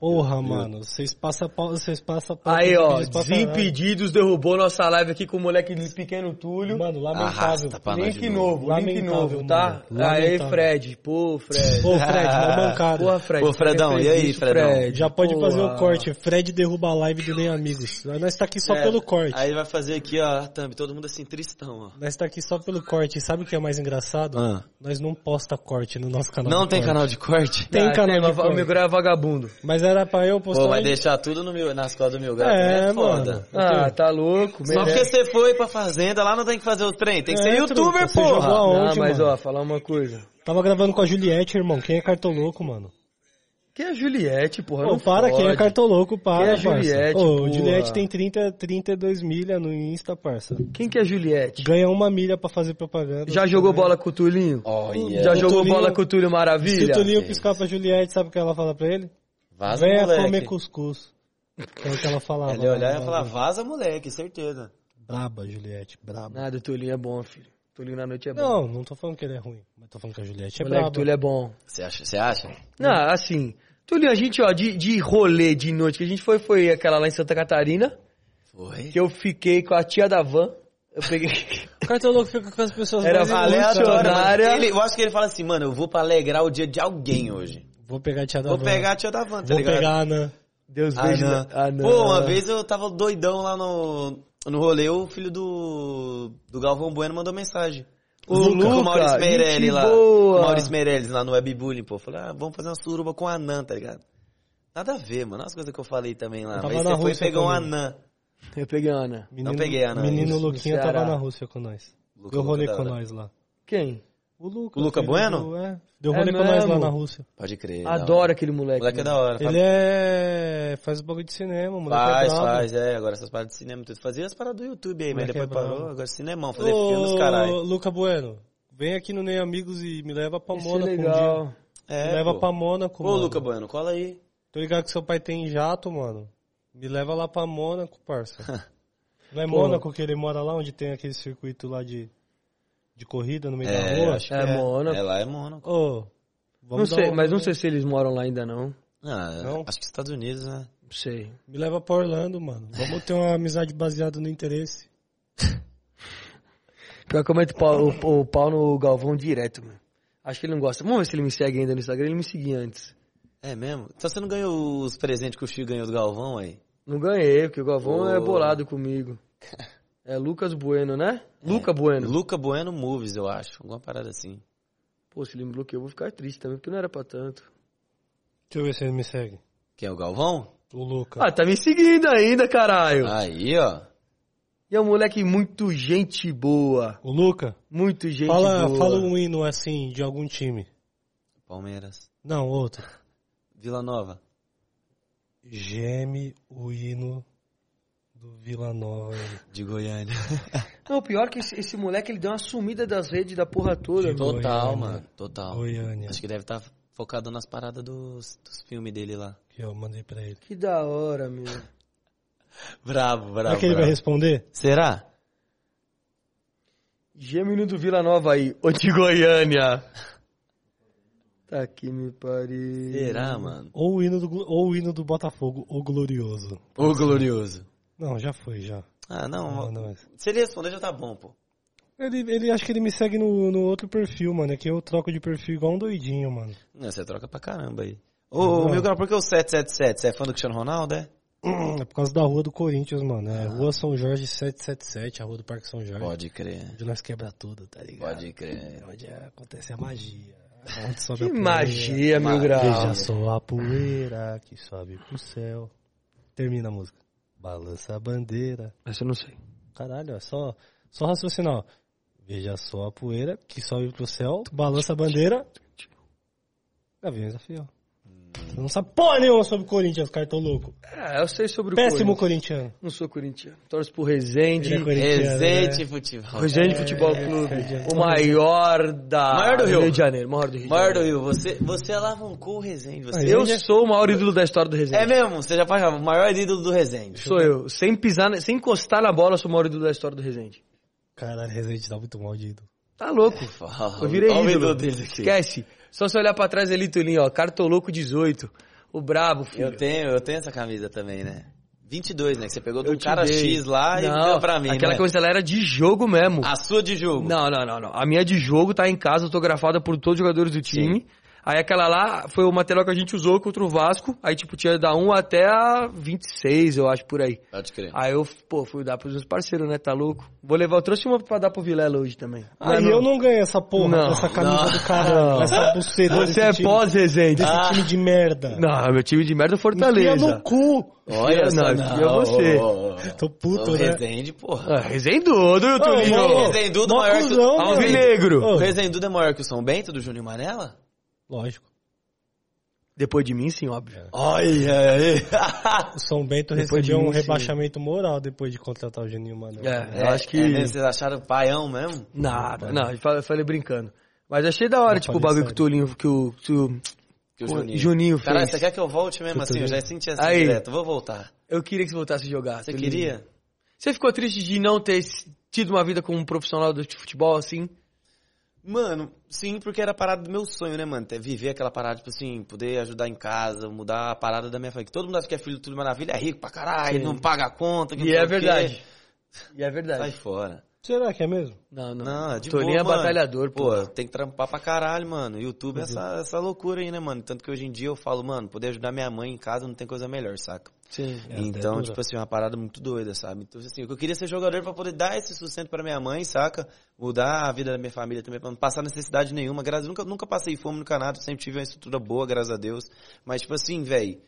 Porra, mano, vocês passam pau, vocês passam pau Aí, ó, Desimpedidos derrubou nossa live aqui com o moleque de pequeno Túlio. Mano, lamentável. Arrasta pra nós Link de novo, link Lamentável, novo, tá? mano. Aí, Lamentável. Fred. Pô, Fred. Pô, Fred, mó mancada. Porra, Fred. Pô, Fredão, e aí, isso, Fredão? Fred? Já pode Porra. fazer o corte. Fred derruba a live do Nem Amigos. Nós tá aqui só É, pelo corte. Aí vai fazer aqui, ó, a thumb, todo mundo assim, tristão, ó. Nós tá aqui só pelo corte. E sabe o que é mais engraçado? Ah. Nós não posta corte no nosso canal. Não de tem corte. canal de corte? Tem Ah, canal de mas corte. O meu é vagabundo. Mas era pra eu postar. Pô, vai deixar tudo no mil, nas costas do mil grau. É, É, foda. mano. Ah, tá louco. Só porque você foi pra fazenda, lá não tem que fazer o trem. Tem que ser É, youtuber, truta, você jogou porra. aonde, Não, mas mano? ó, falar uma coisa. Tava gravando com a Juliette, irmão. Quem é cartoloco, mano? Quem é a Juliette, porra? Pô, não para, quem é cartoloco, para, Quem é parça. Juliette, Ô, porra? Juliette tem 30, 32 milha no Insta, parça. Quem que é Juliette? Ganha uma milha pra fazer propaganda. Já jogou bola com o Tulinho? Olha. Já O jogou Tulinho- bola com o Túlio Se Maravilha? o Toninho piscar pra Juliette, sabe o que ela fala pra ele? Vaza, Venha moleque. comer cuscuz. Que é o que ela falava. Ele ia olhar e lá, ia falar, vaza, moleque, certeza. Braba, Juliette, braba. Nada, o Tulinho é bom, filho. O Tulinho na noite é bom. Não, não tô falando que ele é ruim. Mas tô falando que a Juliette é moleque braba. Túlio é bom. Você acha? Você acha? Não, assim, Tulinho, a gente, ó, de, de rolê de noite que a gente foi, foi aquela lá em Santa Catarina, Foi. que eu fiquei com a tia da van. Eu peguei. O cartoloco fica com as pessoas Era mais. Aleatório, funcionária. Ele- eu acho que ele fala assim, mano, eu vou pra alegrar o dia de alguém hoje. Vou pegar a tia da Vou van. pegar a tia da van, tá Vou ligado? pegar a Ana. Deus Ah, não. Ah, não. Pô, uma vez eu tava doidão lá no, no rolê, o filho do, do Galvão Bueno mandou mensagem. O com o Luca, Maurício Meirelles lá. boa. Com o Maurício Meirelles lá no Webbullying, pô. Falei, ah, vamos fazer uma suruba com a Anã, tá ligado? Nada a ver, mano. As coisas que eu falei também lá. Eu tava Mas na você foi e pegou um. Anã. Eu peguei a Ana. Menino, peguei a Ana, Menino Luquinha tava na Rússia com nós. Luca, Luca da com nós lá. Quem? O Luca. O Luca Bueno? do- é. Deu É rolê com nós lá na Rússia. Pode crer. Adoro aquele O moleque. moleque é mano. da hora. Ele é... faz bagulho de cinema, moleque Faz, é faz, é. Agora essas paradas de cinema, tudo. Fazia as paradas do YouTube aí, mas depois é brabo. parou. Agora cinemão, fazer filme dos caralho. Ô, Luca Bueno, vem aqui no Nem Amigos e me leva pra Isso é Mônaco um dia. legal. É, Me leva pô. pra Mônaco, Ô, mano. Luca Bueno, cola aí. Tô ligado que seu pai tem jato, mano. Me leva lá pra Mônaco, parça. Não é Pô. Mônaco que ele mora lá, onde tem aquele circuito lá de, de corrida no meio da É, rua? acho que É é. Mônaco. É lá, é Mônaco. Ô, Não sei, mas não sei se eles moram lá ainda não. Ah, Não? acho que Estados Unidos, né? Não sei. Me leva pra Orlando, mano. Vamos ter uma amizade baseada no interesse. Pior que eu meto pau, o, o pau no Galvão direto, mano. Acho que ele não gosta. Vamos ver se ele me segue ainda no Instagram. Ele me seguia antes. É mesmo? Então você não ganhou os presentes que o Chico ganhou do Galvão aí? Não ganhei, porque o Galvão é Ô. bolado comigo. É Lucas Bueno, né? Luca Bueno. Luca Bueno Movies, eu acho. Alguma parada assim. Pô, se ele me bloqueou, eu vou ficar triste também, porque não era pra tanto. Deixa eu ver se ele me segue. Quem é o Galvão? O Luca. Ah, tá me seguindo ainda, caralho. Aí, ó. E é um moleque muito gente boa. O Luca? Muito gente Fala, boa. fala um hino assim de algum time. Palmeiras. Não, outro. Vila Nova. Geme o hino do Vila Nova. aí. De Goiânia. Não, pior que esse, esse moleque, ele deu uma sumida das redes da porra toda. De. Total, Goiânia. mano. Total. Goiânia. Acho que deve estar focado nas paradas dos, dos filmes dele lá. Que eu mandei pra ele. Que da hora, meu. Bravo, bravo. Será que ele vai bravo. responder? Será? Gêmeo do Vila Nova aí, o de Goiânia. Tá que me pariu. Será, mano? Ou o hino do, ou o hino do Botafogo, o Glorioso. O glorioso. Não, já foi, já. Ah, não. Não, não, mas- Se ele responder, já tá bom, pô. Ele, ele acho que ele me segue no, no outro perfil, mano. É que eu troco de perfil igual um doidinho, mano. Não, você troca pra caramba aí. Ô, ô Milgram, por que o 777? Você é fã do Cristiano Ronaldo, é? É por causa da rua do Corinthians, mano. É Rua São Jorge 777, a rua do Parque São Jorge. Pode crer. Onde nós quebra tudo, tá ligado? Pode crer. Onde acontece a magia. Onde sobe Que a poeira. magia, meu grau. Veja só a poeira que sobe pro céu. Termina a música. Balança a bandeira. Essa eu não sei. Caralho, é só, só raciocinar. Veja só a poeira que sobe pro céu, balança a bandeira. Gaviões da Fiel. Você não sabe porra nenhuma sobre o Corinthians, cartão louco. É, eu sei sobre o Péssimo Corinthians. corintiano. Não sou corintiano. Torço pro Resende. É Resende né? Futebol. Resende É, Futebol Clube. é, o maior da Maior do Rio. de Janeiro. Maior do Rio. Maior do. Rio, você, você alavancou o Resende. Você... Eu Resende é- sou o maior ídolo da história do Resende. É mesmo, você já pagava o maior ídolo do Resende. Sou eu. Sem pisar, sem encostar na bola, sou o maior ídolo da história do Resende. Caralho, Resende tá muito maldito. Tá louco. Fala, Eu virei olha o ídolo. ídolo dele aqui. Esquece. Só se olhar pra trás ali, Tulinho, ó. Cartoloco 18. O brabo, filho. Eu tenho, eu tenho essa camisa também, né? 22, né? Que você pegou de um te cara dei. X lá e Não, deu pra mim, Aquela né? ela era de jogo mesmo. A sua de jogo. Não, não, não, não. A minha de jogo tá em casa, autografada por todos os jogadores do time. Aí aquela lá foi o material que a gente usou contra o Vasco. Aí, tipo, tinha da 1 até a 26, eu acho, por aí. Pode crer. Aí eu, pô, fui dar pros meus parceiros, né? Tá louco? Vou levar, eu trouxe uma pra dar pro Vilela hoje também. Aí Mas eu não ganho essa porra, Não, essa camisa não, do caralho, não. essa buceta Você é pós-Resende. desse time de merda. Não, meu time de merda é Fortaleza. no cu. Olha Não, só, enfia você. Tô puto, O né? Resende, porra. Ah, Resendudo, Tulinho. mano, Resendudo maior que- mano. Alvinegro. O Resendudo é maior que o São Bento do Júnior Manela? Lógico. Depois de mim, sim, óbvio. Olha aí. O São Bento Depois de recebeu um mim, sim. rebaixamento moral depois de contratar o Juninho Mano. É, eu acho que... É mesmo? Vocês acharam paião mesmo? Nada, não, eu falei, eu falei brincando. Mas achei da hora, Eu tipo, o bagulho que o Tulinho, que o, que o Que o Juninho. Juninho fez. Caralho, você quer que eu volte mesmo assim? Eu já senti assim Aí. direto. Vou voltar. Eu queria que você voltasse a jogar. Você queria? Você ficou triste de não ter tido uma vida como um profissional do futebol, assim? Mano, sim, porque era a parada do meu sonho, né, mano? Viver aquela parada, tipo assim, poder ajudar em casa, mudar a parada da minha família. Todo mundo acha que é filho do Tudo Maravilha, é rico pra caralho, Sim. não paga a conta. que E é verdade. E é Sai verdade. fora. Será que é mesmo? Não, não. Não, é de Tolinho boa, é mano. batalhador, pô. Pô, tem que trampar pra caralho, mano. YouTube é essa, essa loucura aí, né, mano? Tanto que hoje em dia eu falo, mano, poder ajudar minha mãe em casa não tem coisa melhor, saca? Sim. É, então, tipo assim, uma parada muito doida, sabe? Então, assim, eu queria ser jogador pra poder dar esse sustento pra minha mãe, saca? Mudar a vida da minha família também, pra não passar necessidade nenhuma. Graças, nunca, nunca passei fome no Canadá, sempre tive uma estrutura boa, graças a Deus. Mas, tipo assim, velho,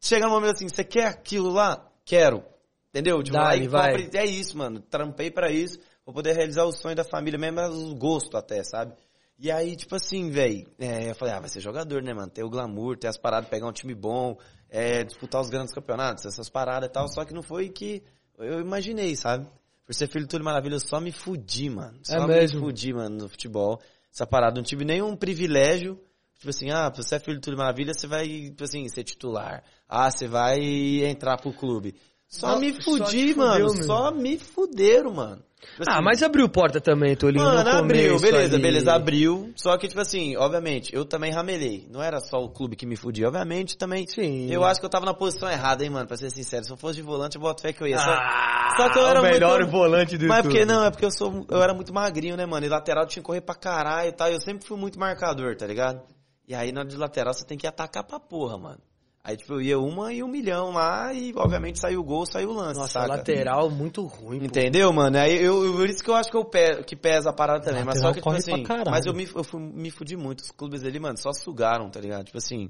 chega um momento assim, você quer aquilo lá? Quero. Entendeu? Tipo, Dá-lhe, aí vai. é isso, mano. Trampei pra isso, vou poder realizar o sonho da família mesmo, mas o gosto até, sabe? E aí, tipo assim, velho, eu falei, ah, vai ser jogador, né, mano? Ter o glamour, ter as paradas, pegar um time bom, é, disputar os grandes campeonatos, essas paradas e tal, só que não foi que eu imaginei, sabe? Por ser filho de Túlio Maravilha, eu só me fudi, mano. Só É me mesmo? fudi, mano, no futebol. Essa parada, não tive nenhum privilégio. Tipo assim, ah, você é filho de Túlio Maravilha, você vai, tipo assim, ser titular. Ah, você vai entrar pro clube. Só Só- me só fudi, te fudeu, mano. meu. Só me fuderam, mano. Tipo Ah, assim, mas abriu porta também, Tolinho. no Mano, abriu, beleza, ali. beleza, abriu. Só que, tipo assim, obviamente, eu também ramelei. Não era só o clube que me fudia. Obviamente, também. Sim. Eu acho que eu tava na posição errada, hein, mano, pra ser sincero. Se eu fosse de volante, eu boto fé que eu ia. Só, Ah, só que eu era o melhor muito... volante do Mas YouTube. porque não, é porque eu sou. Eu era muito magrinho, né, mano? E lateral tinha que correr pra caralho e tal. E eu sempre fui muito marcador, tá ligado? E aí na hora de lateral você tem que atacar pra porra, mano. Aí, tipo, eu ia uma e um milhão lá e, obviamente, saiu o gol, saiu o lance, Nossa, saca? lateral muito ruim, pô. Entendeu, mano? Aí eu, eu- por isso que eu acho que, eu pe- que pesa a parada também. Mas só Lateral que, tipo assim. Mas eu me, eu fui- me fudi muito. Os clubes ali, mano, só sugaram, tá ligado? Tipo assim.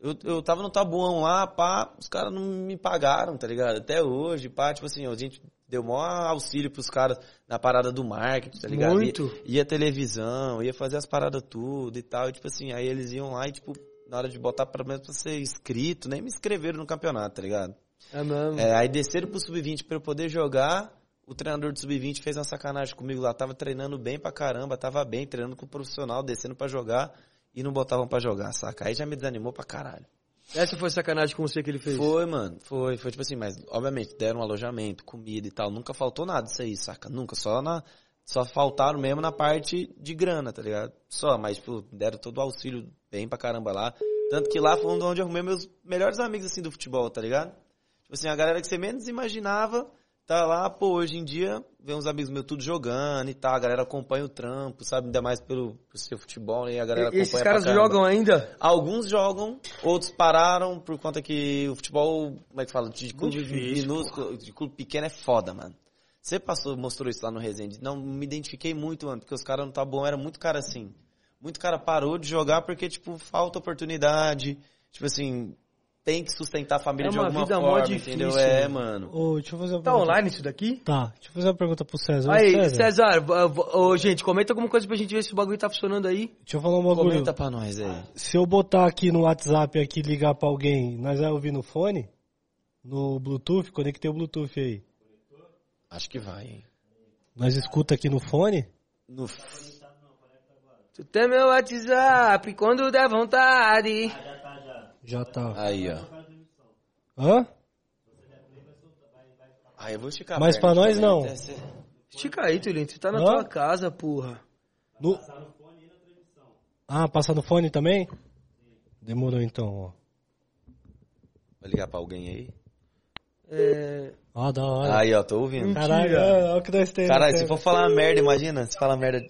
Eu, eu tava no tabuão lá, pá, os caras não me pagaram, tá ligado? Até hoje, pá, tipo assim, a gente deu maior auxílio pros caras na parada do marketing, tá ligado? Muito. Ia, ia televisão, ia fazer as paradas tudo e tal, e tipo assim, aí eles iam lá e, tipo, na hora de botar pra menos pra ser inscrito, nem me inscreveram no campeonato, tá ligado? É mesmo. É, aí desceram pro sub-20 pra eu poder jogar. O treinador do sub-20 fez uma sacanagem comigo lá. Tava treinando bem pra caramba, tava bem, treinando com o profissional, descendo pra jogar e não botavam pra jogar, saca? Aí já me desanimou pra caralho. Essa foi sacanagem com você que ele fez. Foi, mano, foi, foi tipo assim, mas obviamente deram um alojamento, comida e tal. Nunca faltou nada disso aí, saca? Nunca, só na. Só faltaram mesmo na parte de grana, tá ligado? Só, mas, tipo, deram todo o auxílio bem pra caramba lá. Tanto que lá foi onde eu arrumei meus melhores amigos, assim, do futebol, tá ligado? Tipo assim, a galera que você menos imaginava tá lá, pô, hoje em dia, vem uns amigos meus tudo jogando e tal, a galera acompanha o trampo, sabe? Ainda mais pelo, pelo seu futebol, né? E a galera E- esses caras jogam ainda? Alguns jogam, outros pararam por conta que o futebol, como é que fala, de clube minúsculo, de clube pequeno é foda, mano. Você passou, mostrou isso lá no Resende. Não me identifiquei muito, mano, porque os caras não tá bom, era muito cara assim. Muito cara parou de jogar porque, tipo, falta oportunidade. Tipo assim, tem que sustentar a família É de uma alguma vida mó forma, difícil, entendeu? É, mano. Ô, deixa eu fazer uma Tá pergunta. online isso daqui? Tá, deixa eu fazer uma pergunta pro César. Aí, César, César, ô, gente, comenta alguma coisa pra gente ver se o bagulho tá funcionando aí. deixa eu falar um bagulho. Comenta pra nós aí. Se eu botar aqui no WhatsApp aqui ligar pra alguém, nós vai ouvir no fone? No Bluetooth? Conectei o Bluetooth aí. Acho que vai, hein? Nós escuta aqui no fone? No... Tu tem meu WhatsApp quando der vontade. Já tá. Aí, ó. Hã? Aí eu vou esticar Mas pra nós, não. Estica aí, Tulinho, você tá na Hã? tua casa, porra. No... Ah, passa no fone também? Demorou então, ó. Vou ligar pra alguém aí. É... Ó, da hora. Aí, ó, tô ouvindo. Caralho, olha o que nós temos. Caralho, se for falar merda, imagina, se fala merda.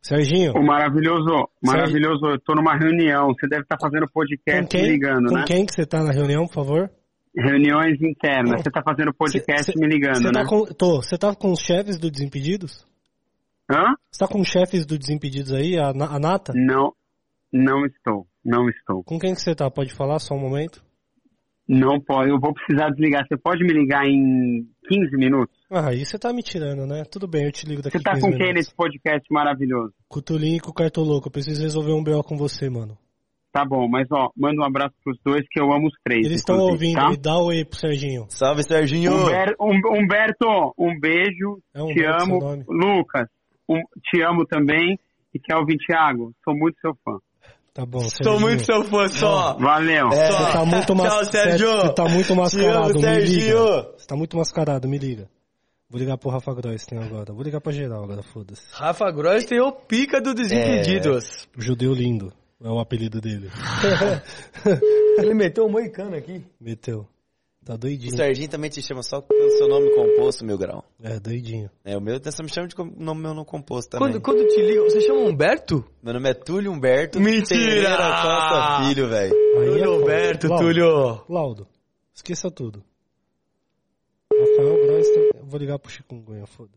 Serginho, Ô, maravilhoso, maravilhoso, eu tô numa reunião. Você deve estar fazendo podcast com quem, me ligando, com né? quem que você tá na reunião, por favor? Reuniões internas. Você tá fazendo podcast Cê- cê- me ligando, Você né? tá com, tô, você tá com os chefes do Desimpedidos? Hã? Você tá com os chefes do Desimpedidos aí, a, a Nata? Não, não estou. Não estou. Com quem que você tá? Pode falar só um momento? Não pode. Eu vou precisar desligar. Você pode me ligar em 15 minutos? Ah, aí você tá me tirando, né? Tudo bem, eu te ligo daqui Você tá 15 com quem nesse podcast maravilhoso? Com o Tulinho e com o Cartoloco. Eu preciso resolver um BO com você, mano. Tá bom, mas ó, manda um abraço pros dois que eu amo os três. Eles estão ouvindo tá? e dá oi pro Serginho. Salve, Serginho! Humber- Hum- Humberto, um beijo. É um te amo. Lucas, um- te amo também. E Kelvin Thiago, sou muito seu fã. Tá bom, Tô Serginho. muito seu fã, só. Valeu. É. Você tá muito mas... Tchau, Sérgio. Você tá muito mascarado, amo, me liga. Você tá muito mascarado, me liga. Vou ligar pro Rafa Gross tem agora. Vou ligar pra geral agora, foda-se. Rafa Gross tem o pica do Desimpedidos. O Judeu lindo. É o apelido dele. Ele meteu um moicano aqui. Meteu. Tá O doidinho. Serginho também te chama só pelo seu nome composto, meu grau. É, doidinho. É, o meu só me chama de nome meu não composto também. Quando, quando te liga, você chama Humberto? Meu nome é Túlio Humberto Mentira! Pereira Costa Filho, velho. É Túlio. Humberto, Laudo, Túlio. Laudo, esqueça tudo. Rafael tem- eu vou ligar pro Chikungunya, foda-se.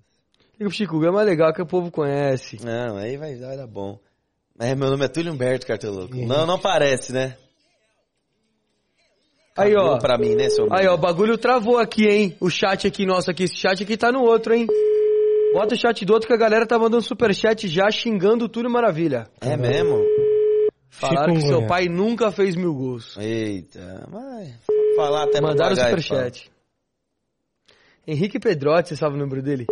Liga pro Chico, é mais legal que o povo conhece. Não, aí vai, vai dar bom. Mas meu nome é Túlio Humberto, cartoloco. Não, não parece, né? Aí, ó. Pra mim, né, seu Aí, ó, o bagulho travou aqui, hein? O chat aqui nosso aqui. Esse chat aqui tá no outro, hein? Bota o chat do outro que a galera tá mandando superchat já xingando o Túlio Maravilha. É mesmo? Falaram que seu pai nunca fez mil gols. Eita, mas falar até Mandaram o papagaio, superchat. Henrique Pedrotti, você sabe o número dele?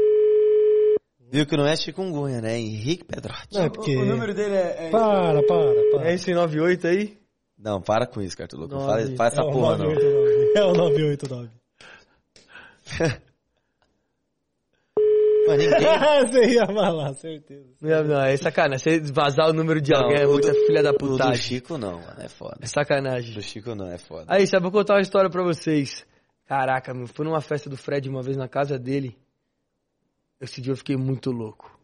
Viu que não é chikungunya, né? Henrique Pedrotti. Não, é porque... dele é... Para, para, para. É esse 98 aí? Não, para com isso, Nove. faz, faz essa é o porra, não. 989. É o 989. Mas ninguém. Você ia falar, certeza. Não, não, é sacanagem. Você vazar o número de Não, alguém é muita do- filha da O do. Chico não, mano. É foda. É sacanagem. Do Chico não, é foda. Aí, sabe, vou contar uma história pra vocês. Caraca, meu, fui numa festa do Fred uma vez na casa dele. Esse dia eu fiquei muito louco.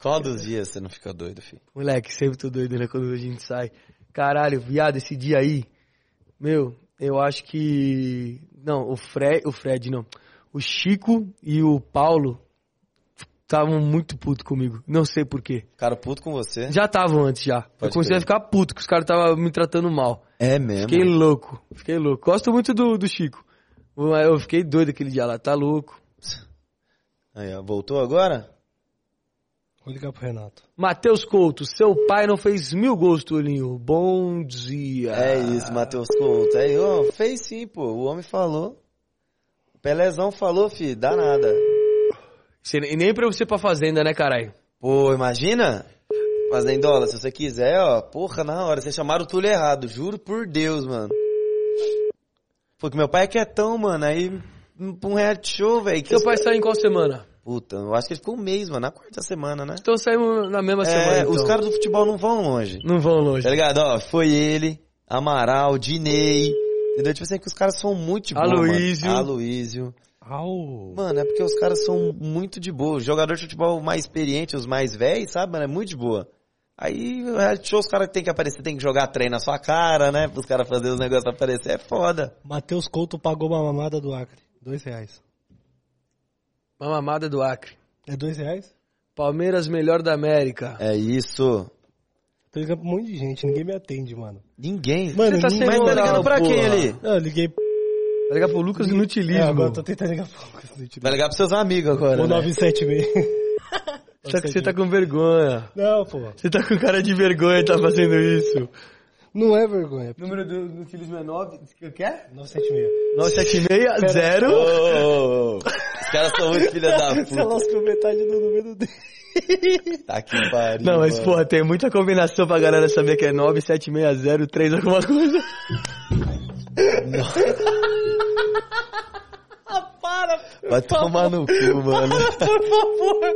Qual dos dias você não fica doido, filho? Moleque, sempre tô doido, né, quando a gente sai. Caralho, viado, esse dia aí, meu, eu acho que... Não, o Fred, o Fred não. O Chico e o Paulo estavam muito puto comigo. Não sei porquê. Cara puto com você? Já estavam antes, já. eu Pode comecei crer. a ficar puto, que os caras estavam me tratando mal. É mesmo. Fiquei louco, fiquei louco. Gosto muito do, do Chico. Eu fiquei doido aquele dia lá, tá louco. Aí, ó, voltou agora? Vou ligar pro Renato. Matheus Couto, seu pai não fez mil gols, Tulinho. Bom dia. É isso, Matheus Couto. Aí, ó, fez sim, pô. O homem falou. O Pelezão falou, filho, dá nada. E nem pra você ir pra fazenda, né, caralho? Pô, imagina? Fazendola, se você quiser, ó, porra, na hora. Vocês chamaram o Túlio errado, juro por Deus, mano. Porque meu pai é quietão, mano. Aí, pra um reality show, velho. que Seu pai saiu em qual semana? Puta, eu acho que ele ficou um mês, mano. Na quarta semana, né? Então saímos na mesma É, semana. então. os caras do futebol não vão longe. Não vão longe. Tá ligado? Ó, foi ele, Amaral, Dinei. Entendeu? Tipo assim, que os caras são muito de boa, Aloísio. mano. Aloísio. Au. Mano, é porque os caras são muito de boa. Os jogadores de futebol mais experientes, os mais velhos, sabe, mano? É muito de boa. Aí, o reality show, os caras têm que aparecer, tem que jogar trem na sua cara, né? Os caras fazerem os negócios aparecer. É foda. Matheus Couto pagou uma mamada do Acre. Dois reais. Uma mamada do Acre. É dois reais? Palmeiras melhor da América. É isso. Tô ligando pra um monte de gente, ninguém me atende, mano. Ninguém. Mano, Você tá ninguém- Mas tá ligando pra quem ali? Não, eu liguei. Vai ligar pro Lucas Inutilismo. É, agora eu tô tentando ligar pra Lucas. Vai ligar pros seus amigos agora. O né? 976. Só que você tá com vergonha. Não, pô. Você tá com cara de vergonha e tá fazendo isso. Não é vergonha. número do Inutilismo é 9... O que é? 976. 976 Ô, ô, ô. Os caras são muito filha da Você puta. lascou metade do número dele. Tá que pariu. Não, mas mano. porra, tem muita combinação pra galera saber que é 9760 alguma coisa. Vai tomar no cu, mano. Por favor.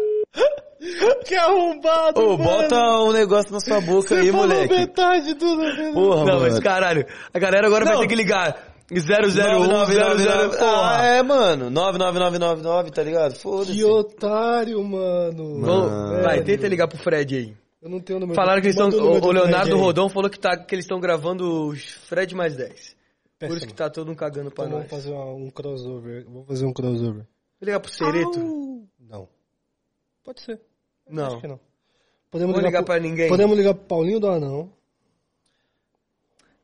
Que arrombado, Ô, mano. bota um negócio na sua boca aí, Você falou moleque. metade do número. Porra, Não, mano. mas caralho, a galera agora vai Não. ter que ligar 001, 999, 00, Ah, é, mano. 99999, tá ligado? Foda-se. Que otário, mano. Vamos- vai, tenta ligar pro Fred aí. Eu não tenho o número. Falaram que eles estão. O, o Leonardo. Rodão falou que, tá, que eles estão gravando os Fred mais 10. Por isso que tá todo mundo cagando pra Então nós. vamos fazer uma- um crossover. Vamos fazer um crossover. Vou ligar pro Cereto? Não. Pode ser. Não. Acho que não. Podemos Vou ligar pro- pra ninguém. Podemos ligar pro Paulinho do Anão.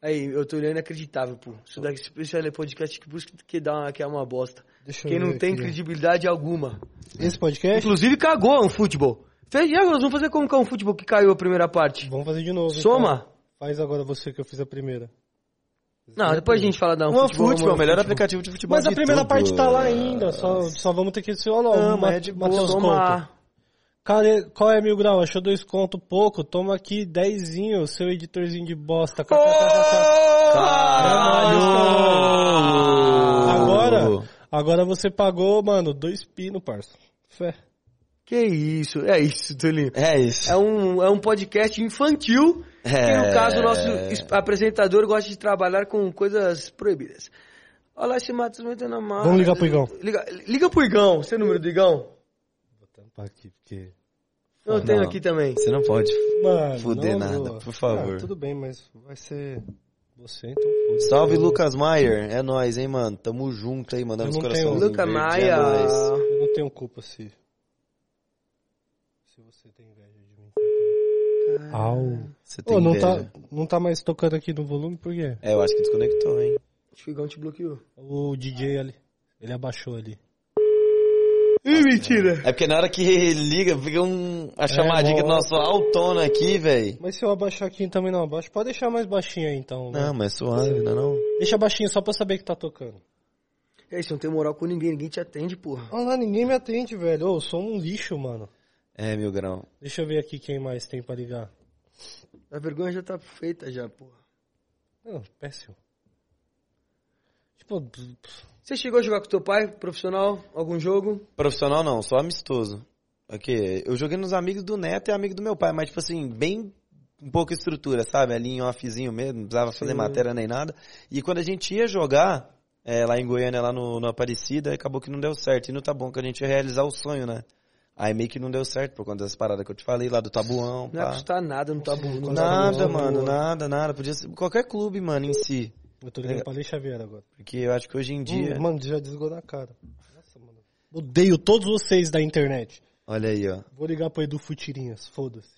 Aí, eu tô olhando inacreditável, pô. Isso daqui, isso é podcast que, isso que, dá uma, que é uma bosta. Deixa Quem não tem aqui. credibilidade alguma. Esse podcast? Inclusive cagou um futebol. Fez, e agora nós vamos fazer como que é um futebol que caiu a primeira parte? Vamos fazer de novo. Soma? então. Faz agora você que eu fiz a primeira. Não, depois a gente fala da um Uma futebol. futebol, é o um melhor futebol. aplicativo de futebol Mas a primeira tudo. parte tá lá ainda. Só, só vamos ter que ser. Lá, Não, o mas Ma- é de boa. Cara, qual é mil grau? Achou dois conto pouco? Toma aqui dezinho, seu editorzinho de bosta. Caralho! Agora, agora você pagou, mano, dois pino, parça. Fé. Que isso, é isso, Tulinho. É isso. É um, é um podcast infantil, que É. no caso o nosso es- apresentador gosta de trabalhar com coisas proibidas. Olha lá, esse Matos metendo a mão. Vamos ligar pro Igão. Liga, liga pro Igão, você é o número do Igão? Tampar aqui, porque... Eu tenho não. aqui também. Você não pode. Mano, Fuder não, nada, por favor. Ah, tudo bem, mas vai ser você, então foda-se. Salve, Lucas Maier. É nóis, hein, mano. Tamo junto aí, mandando os não corações. tenho- Luca verdes, Maia. É nóis. Eu não tenho culpa se... Se você tem inveja de mim. Au. Você tem Ô, não inveja. tá, não tá mais tocando aqui no volume, por quê? É, eu acho que desconectou, hein. Acho que o Igão te bloqueou. O DJ ali, ele abaixou ali. Ih, mentira. É porque na hora que liga, fica um, a chamadinha do bom. nosso autona aqui, velho. Mas se eu abaixar aqui também não abaixo, pode deixar mais baixinho aí então. né? Não, mas suave, não é não? Deixa baixinho só pra saber que tá tocando. É isso, não tem moral com ninguém, ninguém te atende, porra. Olha lá, ninguém me atende, velho. Ô, eu sou um lixo, mano. É, mil grau. Deixa eu ver aqui quem mais tem pra ligar. A vergonha já tá feita já, porra. Não, péssimo. Tipo, Você chegou a jogar com teu pai, profissional, algum jogo? Profissional não, só amistoso. Aqui, eu joguei nos amigos do Neto e amigo do meu pai, mas tipo assim, bem um pouco estrutura, sabe? Ali em offzinho mesmo, não precisava fazer matéria nem nada. E quando a gente ia jogar, é, lá em Goiânia, lá no, no Aparecida, acabou que não deu certo. E no Tá Bom que a gente ia realizar o sonho, né? Aí meio que não deu certo por conta das paradas que eu te falei lá do Tabuão. Não ia pá. custar nada no tabu. no Nada, tabu. mano, nada, nada. Podia ser qualquer clube, mano, em si. Eu tô ligando pra Lei Xavier agora. Porque eu acho que hoje em dia. Hum, mano, já desligou na cara. Nossa, mano. Odeio todos vocês da internet. Olha aí, ó. Vou ligar pro Edu Futirinhas, foda-se.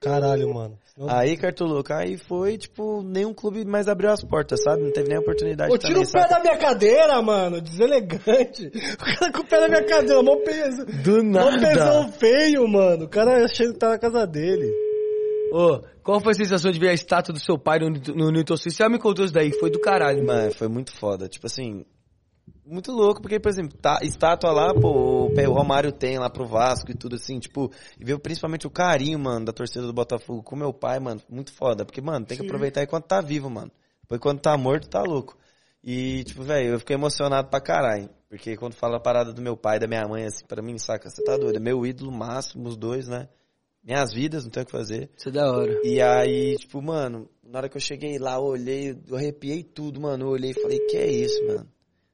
Caralho, mano. Senão- Aí, Cartoloco, aí foi, tipo, nenhum clube mais abriu as portas, sabe? Não teve nem oportunidade Ô, tira o pé da minha cadeira, mano. Deselegante. O cara com o pé da minha cadeira, mó peso. Do Mó nada. pesão feio, mano. O cara achando que tá na casa dele. Ô, qual foi a sensação de ver a estátua do seu pai no, no Newton City? Você já me contou isso daí, foi do caralho, mano. Mano, foi muito foda. Tipo assim, muito louco, porque, por exemplo, tá, estátua lá, pô, o Romário tem lá pro Vasco e tudo assim, tipo, e ver principalmente o carinho, mano, da torcida do Botafogo com meu pai, mano, muito foda. Porque, mano, tem que aproveitar enquanto tá vivo, mano. Depois quando tá morto, tá louco. E, tipo, velho, eu fiquei emocionado pra caralho. Porque quando fala a parada do meu pai e da minha mãe, assim, pra mim, saca, você tá doido. É meu ídolo máximo, os dois, né? Minhas vidas, não tem o que fazer. Isso é da hora. E aí, tipo, mano, na hora que eu cheguei lá, eu olhei, eu arrepiei tudo, mano. Eu olhei e falei, que é isso, mano?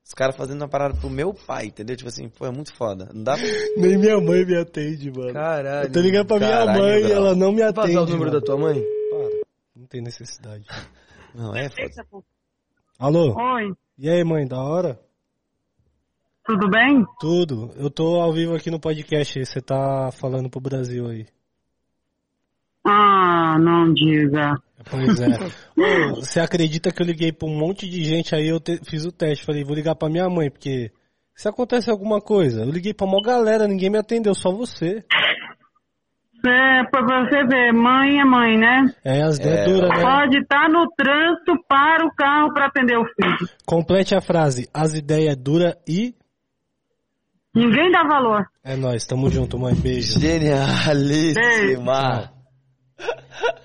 Os caras fazendo uma parada pro meu pai, entendeu? Tipo assim, pô, é muito foda. Não dá pra... Nem minha mãe me atende, mano. Caralho. Eu tô ligando pra minha Caralho, mãe e ela não me atende. Vazar o número mano. da tua mãe? Para. Não tem necessidade. Não, é foda. Alô? Oi, E aí, mãe, da hora? tudo bem? Tudo. Eu tô ao vivo aqui no podcast. Você tá falando pro Brasil aí. Ah, não diga. Pois é. Você acredita que eu liguei pra um monte de gente aí, eu te- fiz o teste. Falei, vou ligar pra minha mãe, porque se acontece alguma coisa, eu liguei pra mó galera, ninguém me atendeu, só você. É, pra você ver, mãe é mãe, né? É, as ideias É, duras, né? Pode estar no trânsito, para o carro para atender o filho. Complete a frase. As ideias duras e. Ninguém dá valor. É nóis, tamo junto, mãe. Beijo. Genialíssima!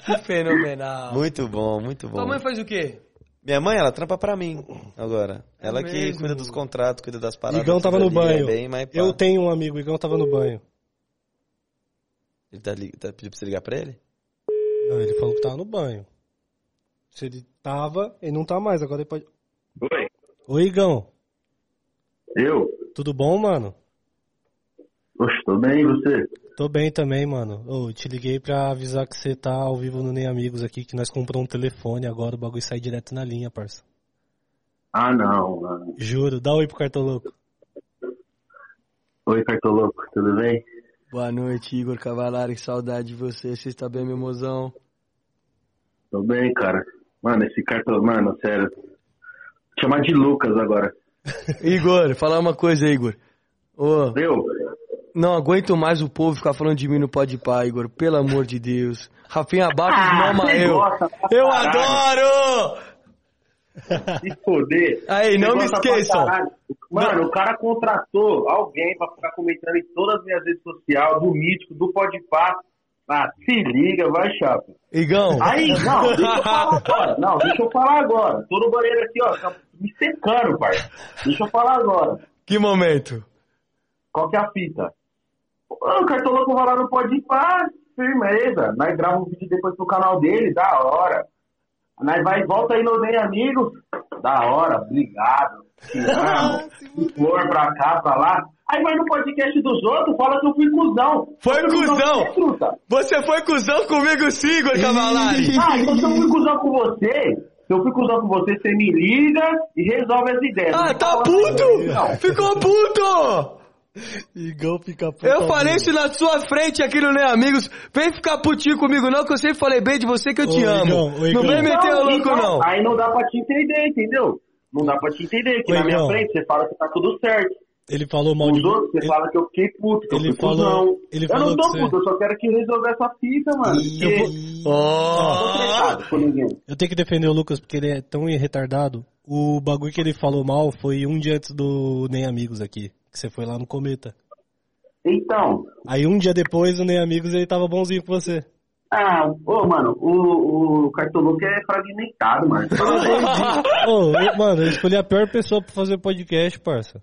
Que fenomenal. Muito bom, muito bom. Tua mãe faz o quê? Minha mãe, ela trampa pra mim agora. É ela que mesmo? cuida dos contratos, cuida das paradas. Igão tava no é banho. bem. Eu tenho um amigo, Igão tava no banho. Ele tá, tá pedindo pra você ligar pra ele? Não, ele falou que tava no banho. Se ele tava, ele não tá mais, agora ele pode. Oi, Oi, Igão. eu? Tudo bom, mano? Oxe, tô bem, e você? Tô bem também, mano. Ô, te liguei pra avisar que você tá ao vivo no Nem Amigos aqui, que nós compramos um telefone, agora o bagulho sai direto na linha, parça. Ah, não, mano. Juro, dá oi pro cartoloco. Oi, Cartoloco, tudo bem? Boa noite, Igor Cavalari. Que saudade de você. Você está bem, meu mozão? Tô bem, cara. Mano, esse cartão, mano, sério. Chamar de Lucas agora. Igor, falar uma coisa, Igor. Ô, Eu? Não aguento mais o povo ficar falando de mim no Pode Pá, Igor. Pelo amor de Deus. Rafinha Bastos Ah, mama você eu. gosta Eu adoro! Se foder. Aí, não me esqueçam. Mano, o cara contratou alguém pra ficar comentando em todas as minhas redes sociais, do Mítico, do Podpah. Ah, se liga, vai, chapa. Igão, Aí, não, deixa eu falar agora. Não, deixa eu falar agora. Tô no banheiro aqui, ó, tá me secando, pai. Deixa eu falar agora. que momento? Qual que é a fita? O Cartoloco vai lá no Podpah, firmeza. Nós gravamos um vídeo depois pro canal dele, da hora. Nós vai, volta aí no Nem Amigos, da hora, obrigado. Te amo. Se for pra cá, pra lá. Aí vai no podcast dos outros, fala que eu fui cuzão. Foi fui cuzão? você, foi cuzão comigo sim, Igor Cavalari. Ah, então se eu fui cuzão com você, se eu fui cuzão com você, você me liga e resolve as ideias. Ah, Não tá fala puto? Não. Ficou puto! Igão fica puto. Eu falei isso na sua frente aqui no Nem Amigos. Vem ficar putinho comigo não, que eu sempre falei bem de você que eu te Ô, amo. Igão, ô, não Igão. vem meter o louco não. Aí não dá pra te entender, entendeu? Não dá pra te entender, que Ô, na minha Igão. frente você fala que tá tudo certo. Ele falou mal de Os outros, você ele- fala que eu fiquei puto, que ele eu fui falou- cuzão. ele eu falou não tô puto, você- eu só quero que resolver essa fita, mano. Eu Porque vou- eu não tô Oh. ninguém. Eu tenho que defender o Lucas porque ele é tão retardado. O bagulho que ele falou mal foi um dia antes do Nem Amigos aqui. Que você foi lá no Cometa. Então, Aí um dia depois, o Nem Amigos, ele tava bonzinho com você. Ah, ô, mano, o, o Cartoloco é fragmentado, mano. Ô, eu- mano, eu escolhi a pior pessoa pra fazer podcast, parça.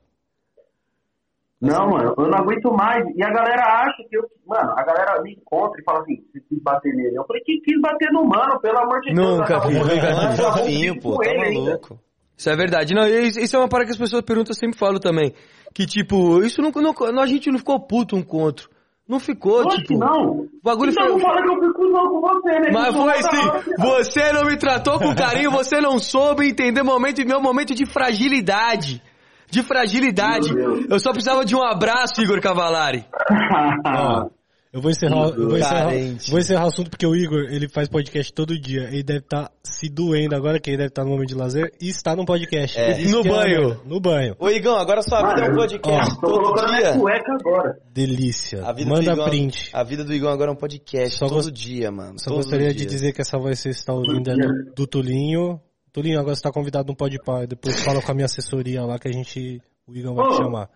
Não, mano, eu não aguento mais. E a galera acha que eu. Mano, a galera me encontra e fala assim: você quis bater nele. Eu falei: quem quis bater no mano, pelo amor de Deus? Nunca com- nunca é bico pô, tá ele ainda. maluco. Isso é verdade. Não, isso isso é uma parada que as pessoas perguntam, eu sempre falo também. Que, tipo, isso não, não- a gente não ficou puto um com o outro. Não ficou, Lógico tipo. não. O bagulho então foi. não fala que eu fui cuzão com você, né? Mas Que foi sim. você- Você não me tratou com carinho, você não soube entender momento meu momento de fragilidade. De fragilidade. Eu só precisava de um abraço, Igor Cavalari. Ó, eu vou encerrar, eu vou encerrar, vou encerrar o assunto porque o Igor, ele faz podcast todo dia. Ele deve estar se doendo agora, que ele deve estar no momento de lazer e está no podcast. É. No é banho. merda. no banho. Ô, Igão, agora sua vida é um Mano, podcast ó, Tô todo minha dia. cueca agora. Delícia. A vida do Manda Igão- print. A vida do Igão agora é um podcast Só todo dia, mano. Só gostaria os de dizer que essa voz que você está ouvindo é do, do Tulinho. Tulinho, agora você está convidado no Pode Par. Depois fala com a minha assessoria lá que a gente. O Igor vai te Ô. chamar.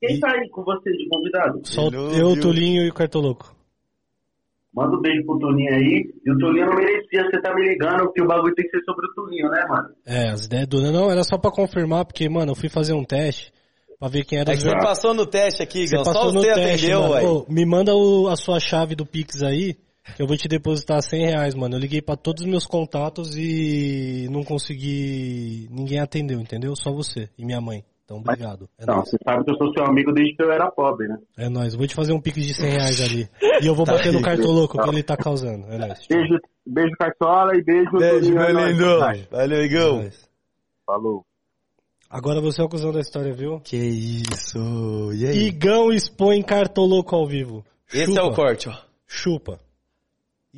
Quem tá aí com você de convidado? Só eu, o. Tulinho e o Cartoloco. Manda um beijo pro Tulinho aí. E o Tulinho não merecia você tá me ligando, porque o bagulho tem que ser sobre o Tulinho, né, mano? É, as ideias do. Não, era só pra confirmar, porque, mano, eu fui fazer um teste pra ver quem era É que você ver- passou no teste aqui, Você Igão. Só passou no você teste, atendeu. Ô, me manda o- a sua chave do Pix aí, que eu vou te depositar 100 reais, mano. Eu liguei pra todos os meus contatos e não consegui... Ninguém atendeu, entendeu? Só você e minha mãe. Então, obrigado. É Não, nóis. você sabe que eu sou seu amigo desde que eu era pobre, né? É nóis. Vou te fazer um Pix de 100 reais ali. E eu vou bater no cartoloco que ele tá causando. É nóis. Beijo, beijo Cartola e beijo, Beijo, meu É lindo. Valeu, É Igão. nóis. Falou. Agora você é o cuzão da história, viu? Que isso. E aí? Igão expõe cartoloco ao vivo. Esse Chupa, é o corte, ó. Chupa.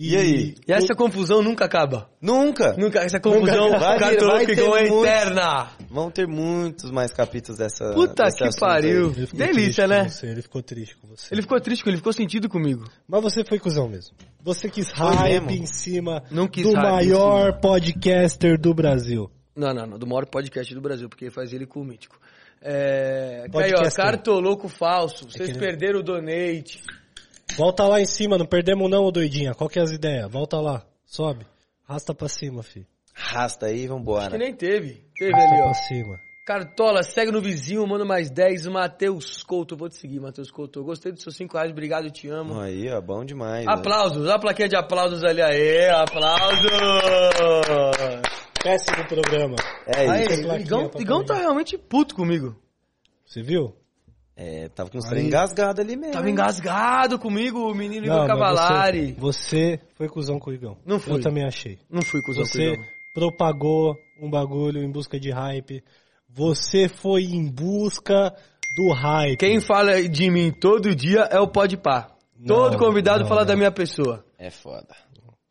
E aí? E essa confusão nunca acaba. Nunca. Nunca, essa confusão Vai vir- cartoloco vai ter é muito. eterna. Vão ter muitos mais capítulos dessa. Puta desse que pariu. aí. Ele ficou Delícia, triste né? com você, ele ficou triste com você. Ele ficou triste, ele ficou sentido comigo. Mas você foi cuzão mesmo. Você quis Foi hype mesmo. em cima Não quis do maior podcaster do Brasil. Não, não, não, do maior podcast do Brasil, porque faz ele com o mítico. É. Aí, ó, cartoloco falso. Vocês que ele- perderam o donate. Volta lá em cima, não perdemos não, ô doidinha. Qual que é as ideias? Volta lá, sobe. Rasta pra cima, fi. Arrasta aí, Que vambora. nem teve. Teve Rasta ali, ó. pra cima. Cartola, segue no vizinho, manda mais 10. Matheus Couto, vou te seguir, Matheus Couto. Eu gostei dos seus 5 reais, obrigado, eu te amo. Aí, ó, bom demais. né? Aplausos, a plaquinha de aplausos ali, aê, aplausos! Péssimo programa. É Aí, isso. Plaquinha Igão, pra Igão tá realmente puto comigo. Você viu? É, tava com os trem engasgados ali mesmo. Tava engasgado comigo, o menino Igor Cavalari. Você, você foi cuzão com o Igão. Não fui. Eu também achei. Não fui com o Você propagou um bagulho em busca de hype. Você foi em busca do hype. Quem fala de mim todo dia é o Podpah. Todo Não, convidado não, fala não. da minha pessoa. É foda.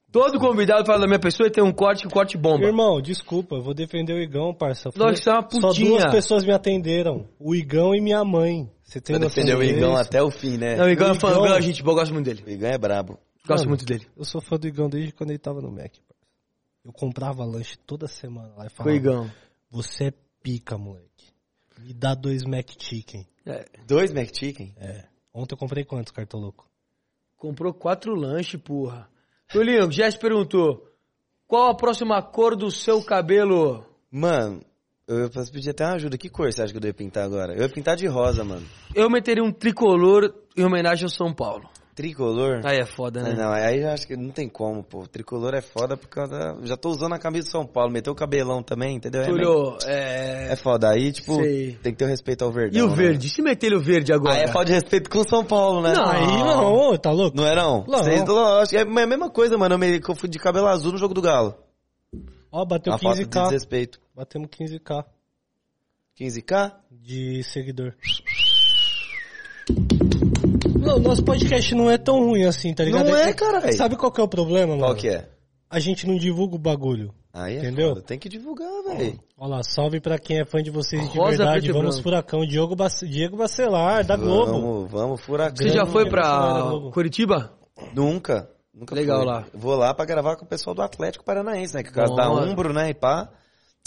Todo convidado fala da minha pessoa e tem um corte, um corte bomba. Irmão, desculpa, eu vou defender o Igão, parça. Lógico, você é uma Só putinha. duas pessoas me atenderam. O Igão e minha mãe. Você tem noção defendeu o Igão disso? até o fim, né? Não, o Igão é fã, Igão- o Igão é gente boa, eu gosto muito dele. O Igão é brabo. Gosto Mano, muito dele. Eu sou fã do Igão desde quando ele tava no Mac. Eu comprava lanche toda semana lá e Com o falava, Igão. você é pica, moleque. Me dá dois Mac Chicken. É, Dois McChicken? É. Ontem eu comprei quantos, cartoloco? comprou quatro lanches, porra. Tulinho, o Jess perguntou, qual a próxima cor do seu cabelo? Mano, eu posso pedir até uma ajuda. Que cor você acha que eu devo pintar agora? Eu ia pintar de rosa, mano. Eu meteria um tricolor em homenagem ao São Paulo. Tricolor? Aí é foda, Ah, né? Não, aí eu acho que não tem como, pô. Tricolor é foda por causa da... Já tô usando a camisa do São Paulo, meteu o cabelão também, entendeu? É, Túlio, é é... foda. Aí, tipo, Sei. tem que ter o respeito ao verdão. E o né? verde? Se meter o verde agora? Aí é falta de respeito com o São Paulo, né? Não. Aí não, ô, tá louco? Não é não? Não. Vocês, lógico, é a mesma coisa, mano. Eu, me, eu fui de cabelo azul no jogo do Galo. Ó, bateu Uma falta de 15k. desrespeito. Batemos 15k 15k? de seguidor. Não, nosso podcast não é tão ruim assim, tá ligado? Não é, caralho. Sabe qual que é o problema, mano? Qual que é? A gente não divulga o bagulho. Aí é Entendeu? foda. Tem que divulgar, velho. Olha lá, salve pra quem é fã de vocês de Rosa, verdade. preto e Vamos branco. Furacão, Diego, Bac... Diego Bacelar, da Globo. Vamos, vamos, furacão. Você já foi pra. Curitiba? Nunca. Nunca Legal fui. lá. Vou lá pra gravar com o pessoal do Atlético Paranaense, né? Que o caso da. Umbro, né? E pá.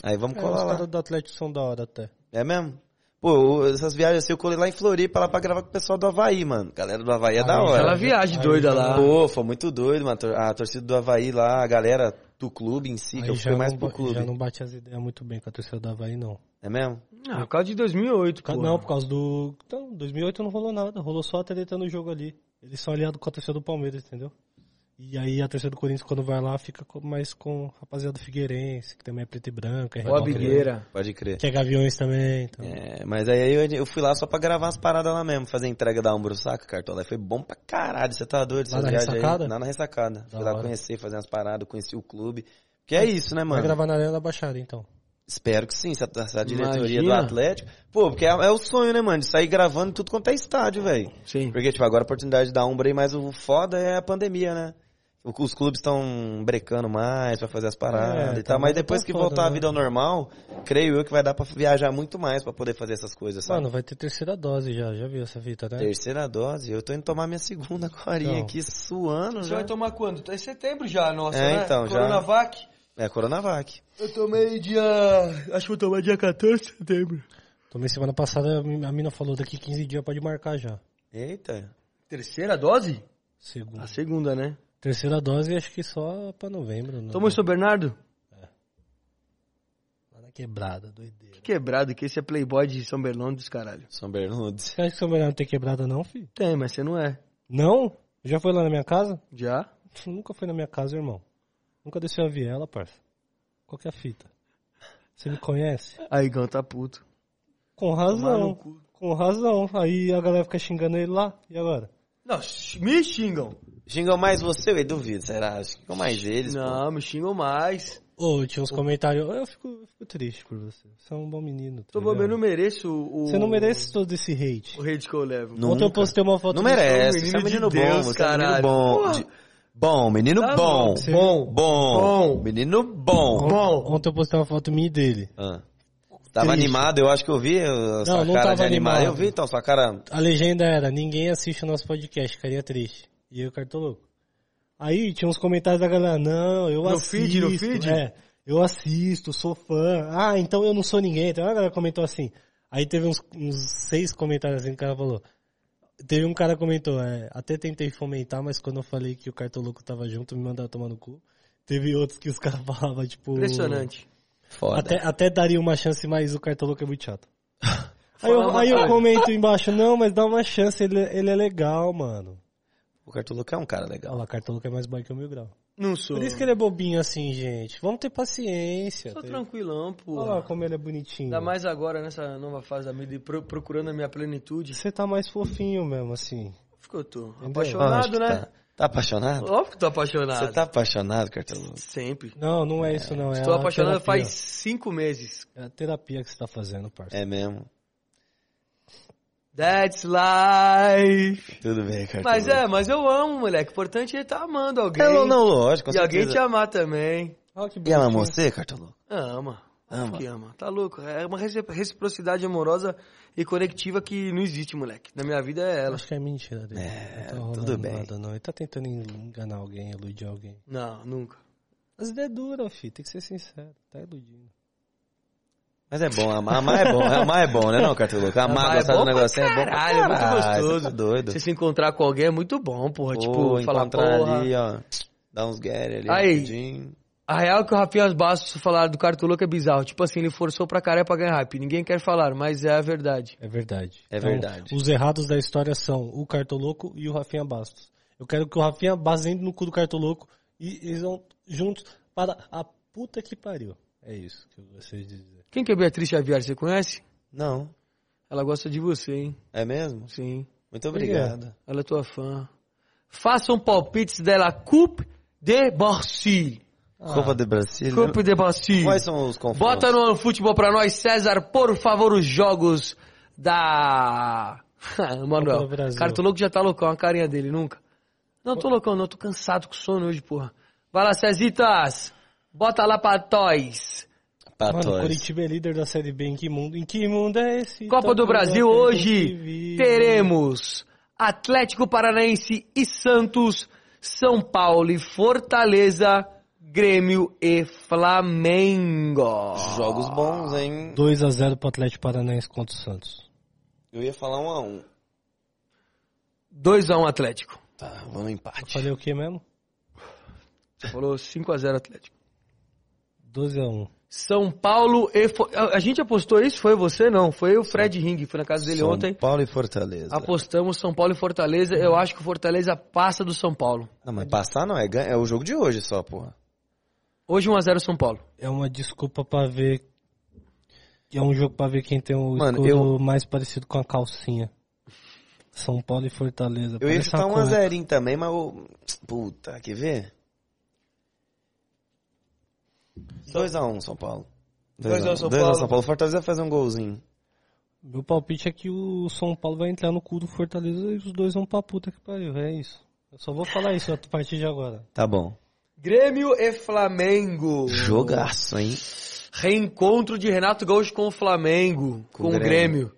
Aí vamos É, colar os lá. caras do Atlético são da hora até. É mesmo? Pô, eu- essas viagens assim, eu colei lá em Floripa, lá pra gravar com o pessoal do Havaí, mano. Galera do Havaí é da Aí, hora. Aquela viagem Aí doida lá. Pô, foi muito doido, mano. A torcida do Havaí lá, a galera do clube em si, que Aí eu já fui mais pro clube. já não bate as ideias muito bem com a torcida do Havaí, não. É mesmo? Ah, por causa de 2008, Ca- pô. Não, por causa do... Então, 2008 não rolou nada, rolou só a treta no jogo ali. Eles são aliados com a torcida do Palmeiras, entendeu? E aí a torcida do Corinthians, quando vai lá, fica mais com a rapaziada do Figueirense, que também é preto e branco. É Ó a redonda, Bigueira. Pode crer. Que é Gaviões também, então... É, mas aí eu, eu fui lá só pra gravar umas paradas lá mesmo, fazer a entrega da Umbro, saca, Cartola? Foi bom pra caralho, você tá doido? Lá na viagens aí. ressacada? Lá na ressacada. Da fui lá hora. conhecer, fazer umas paradas, conheci o clube. Que é isso, né, Vai mano? gravar na Arena da Baixada, então. Espero que sim, essa, essa diretoria do Imagina. Atlético. Pô, porque é, é o sonho, né, mano? De sair gravando tudo quanto é estádio, velho. Sim. Porque, tipo, agora a oportunidade da Umbra aí, mas o foda é a pandemia, né? Os clubes estão brecando mais pra fazer as paradas É, e tá tal, mas muito depois que foda, voltar a né? vida ao normal, creio eu que vai dar pra viajar muito mais pra poder fazer essas coisas, sabe? Mano, vai ter terceira dose já, já viu essa fita, né? Terceira dose, eu tô indo tomar minha segunda agora Então. aqui, suando Você já. vai tomar quando? Tá em setembro já, nossa, É, né? então, já. Coronavac. É Coronavac. Eu tomei dia... Acho que vou tomar dia 14 de setembro. Tomei semana passada, a mina falou daqui 15 dias pode marcar já. Eita. Terceira dose? Segunda. A segunda, né? Terceira dose acho que só pra novembro. Né? Tomou em São Bernardo? Lá na quebrada, doideira. Que quebrado, que esse é playboy de São Bernardo dos caralho. São Bernardo. Você acha que São Bernardo tem quebrada não, filho? Tem, mas você não é. Não? Já foi lá na minha casa? Já? Nunca foi na minha casa, irmão. Nunca desceu a viela, parça. Qual que é a fita? Você me conhece? Aí, Gão tá puto. Com razão. Com razão. Aí a galera fica xingando ele lá. E agora? Não, me xingam. Xingam mais você, eu duvido, será? Xingam mais eles, pô. Não, me xingam mais. Ô, tinha uns comentários. Eu fico, eu fico triste por você. Você é um bom menino. Tá Tô bom, eu não mereço o... Você não merece todo esse hate. O hate que eu levo. Não. Ontem eu Nunca. postei uma foto Não do- merece, menino você é um de menino bom, Deus, você é um menino bom. De- Bom, menino Tá bom. você- Bom. Bom. Bom. Menino bom. Bom. Ontem eu postei uma foto minha e dele. Ah. Tava Triste. animado, eu acho que eu vi a sua não cara tava de animado. animado. Eu vi, então, sua cara... A legenda era, ninguém assiste o nosso podcast, carinha triste. E eu, cartoloco. Aí tinha uns comentários da galera, não, eu No assisto. feed, no feed? É, eu assisto, sou fã. Ah, então eu não sou ninguém. Então a galera comentou assim. Aí teve uns, uns seis comentários assim que o cara falou. Teve um cara que comentou, é, até tentei fomentar, mas quando eu falei que o Cartoloco tava junto, me mandaram tomar no cu. Teve outros que os caras falavam, tipo... Impressionante. Foda. Até, até daria uma chance, mas o Cartoloco é muito chato. Aí eu, aí eu comento embaixo, não, mas dá uma chance, ele, ele é legal, mano. O Cartoloco é um cara Olha legal. lá, Cartoloco é mais boy que o Mil Grau. Não sou. Por isso que ele é bobinho assim, gente. Vamos ter paciência. Sou tá? tranquilão, pô. Olha lá como ele é bonitinho. Ainda mais agora, nessa nova fase da vida, e pro- procurando a minha plenitude. Você tá mais fofinho mesmo, assim. Acho que eu tô. Entendeu? Apaixonado, né? Tá, tá apaixonado? Óbvio que tô apaixonado. Você tá apaixonado, Cartoloco? Sempre. Não, não é isso não. É Estou apaixonado terapia. faz cinco meses. É a terapia que você tá fazendo, parceiro. É mesmo. That's life. Tudo bem, Cartoloco. Mas é, mas eu amo, moleque. O importante é estar amando alguém. É, não, não, lógico, e alguém te amar também. Que E ela amou você, Cartoloco? Ama. Ama. Que ama. Tá louco. É uma reci- reciprocidade amorosa e conectiva que não existe, moleque. Na minha vida é Eu ela. Acho que é mentira dele. É, não tá tudo bem. nada, não. Ele tá tentando enganar alguém, iludir alguém. Não, nunca. As ideias duras, filho. Tem que ser sincero. Tá iludindo. Mas é bom, amar, amar é bom, amar é bom, né não, Cartoloco? Amar, Amar é gostar do negócio é bom pra caralho, é muito caralho, gostoso. Você tá doido. Você se encontrar com alguém é muito bom, porra. Pô, tipo, falar, encontrar porra. ali, ó, dar uns get ali Aí. rapidinho. A real é que o Rafinha Bastos falaram do Cartoloco é bizarro. Tipo assim, ele forçou pra caralho pra ganhar hype. Ninguém quer falar, mas é a verdade. É verdade. É verdade. Os errados da história são o Cartoloco e o Rafinha Bastos. Eu quero que o Rafinha Bastos entre no cu do Cartoloco e eles vão juntos para a puta que pariu. É isso que eu gostaria de dizer. Quem que é Beatriz Xavier? Você conhece? Não, Ela gosta de você, hein? é mesmo? Sim. Muito obrigado. quê? Ela é tua fã. Façam palpites dela Coupe de Barcy. Copa do Brasil. Coupe de Barcy. Quais são os confrontos? Bota no futebol pra nós, César, por favor, os jogos da. Manuel, do Brasil. Cartoloco já tá loucão, a carinha dele, nunca. Não tô loucão, não, tô cansado com sono hoje, porra. Vai lá, Cezitas, bota lá pra toys. Pra Mano. Curitiba é líder da Série B. Em que mundo? Em que mundo é esse? Copa Tá do Brasil hoje teremos Atlético Paranaense e Santos, São Paulo e Fortaleza, Grêmio e Flamengo. Jogos bons, hein? 2x0 pro Atlético Paranaense contra o Santos. Eu ia falar um a um. 2x1 Atlético. Tá, vamos no Eu empate. falei o que mesmo? Você falou 5x0 Atlético. 12x1. São Paulo e... Fo- A a gente apostou isso? Foi você? Não. Foi o Fred Ring. Foi na casa dele São ontem. Paulo e Fortaleza. Apostamos São Paulo e Fortaleza. Eu acho que o Fortaleza passa do São Paulo. Não, mas passar não, é, é o jogo de hoje só, porra. Hoje 1x0 São Paulo. É uma desculpa pra ver. É um jogo pra ver quem tem o Mano, escudo eu- mais parecido com a calcinha. São Paulo e Fortaleza. Eu ia chutar um a zerinho também, mas o... Puta, quer ver? 2x1 São Paulo. 2 a 1 São 2 a Paulo. São Paulo. Fortaleza vai fazer um golzinho. Meu palpite é que o São Paulo vai entrar no cu do Fortaleza e os dois vão pra puta que pariu. É isso. Eu só vou falar isso a partir de agora. Tá bom. Grêmio e Flamengo. Jogaço, hein? Reencontro de Renato Gaúcho com o Flamengo. Com Com, o o Grêmio.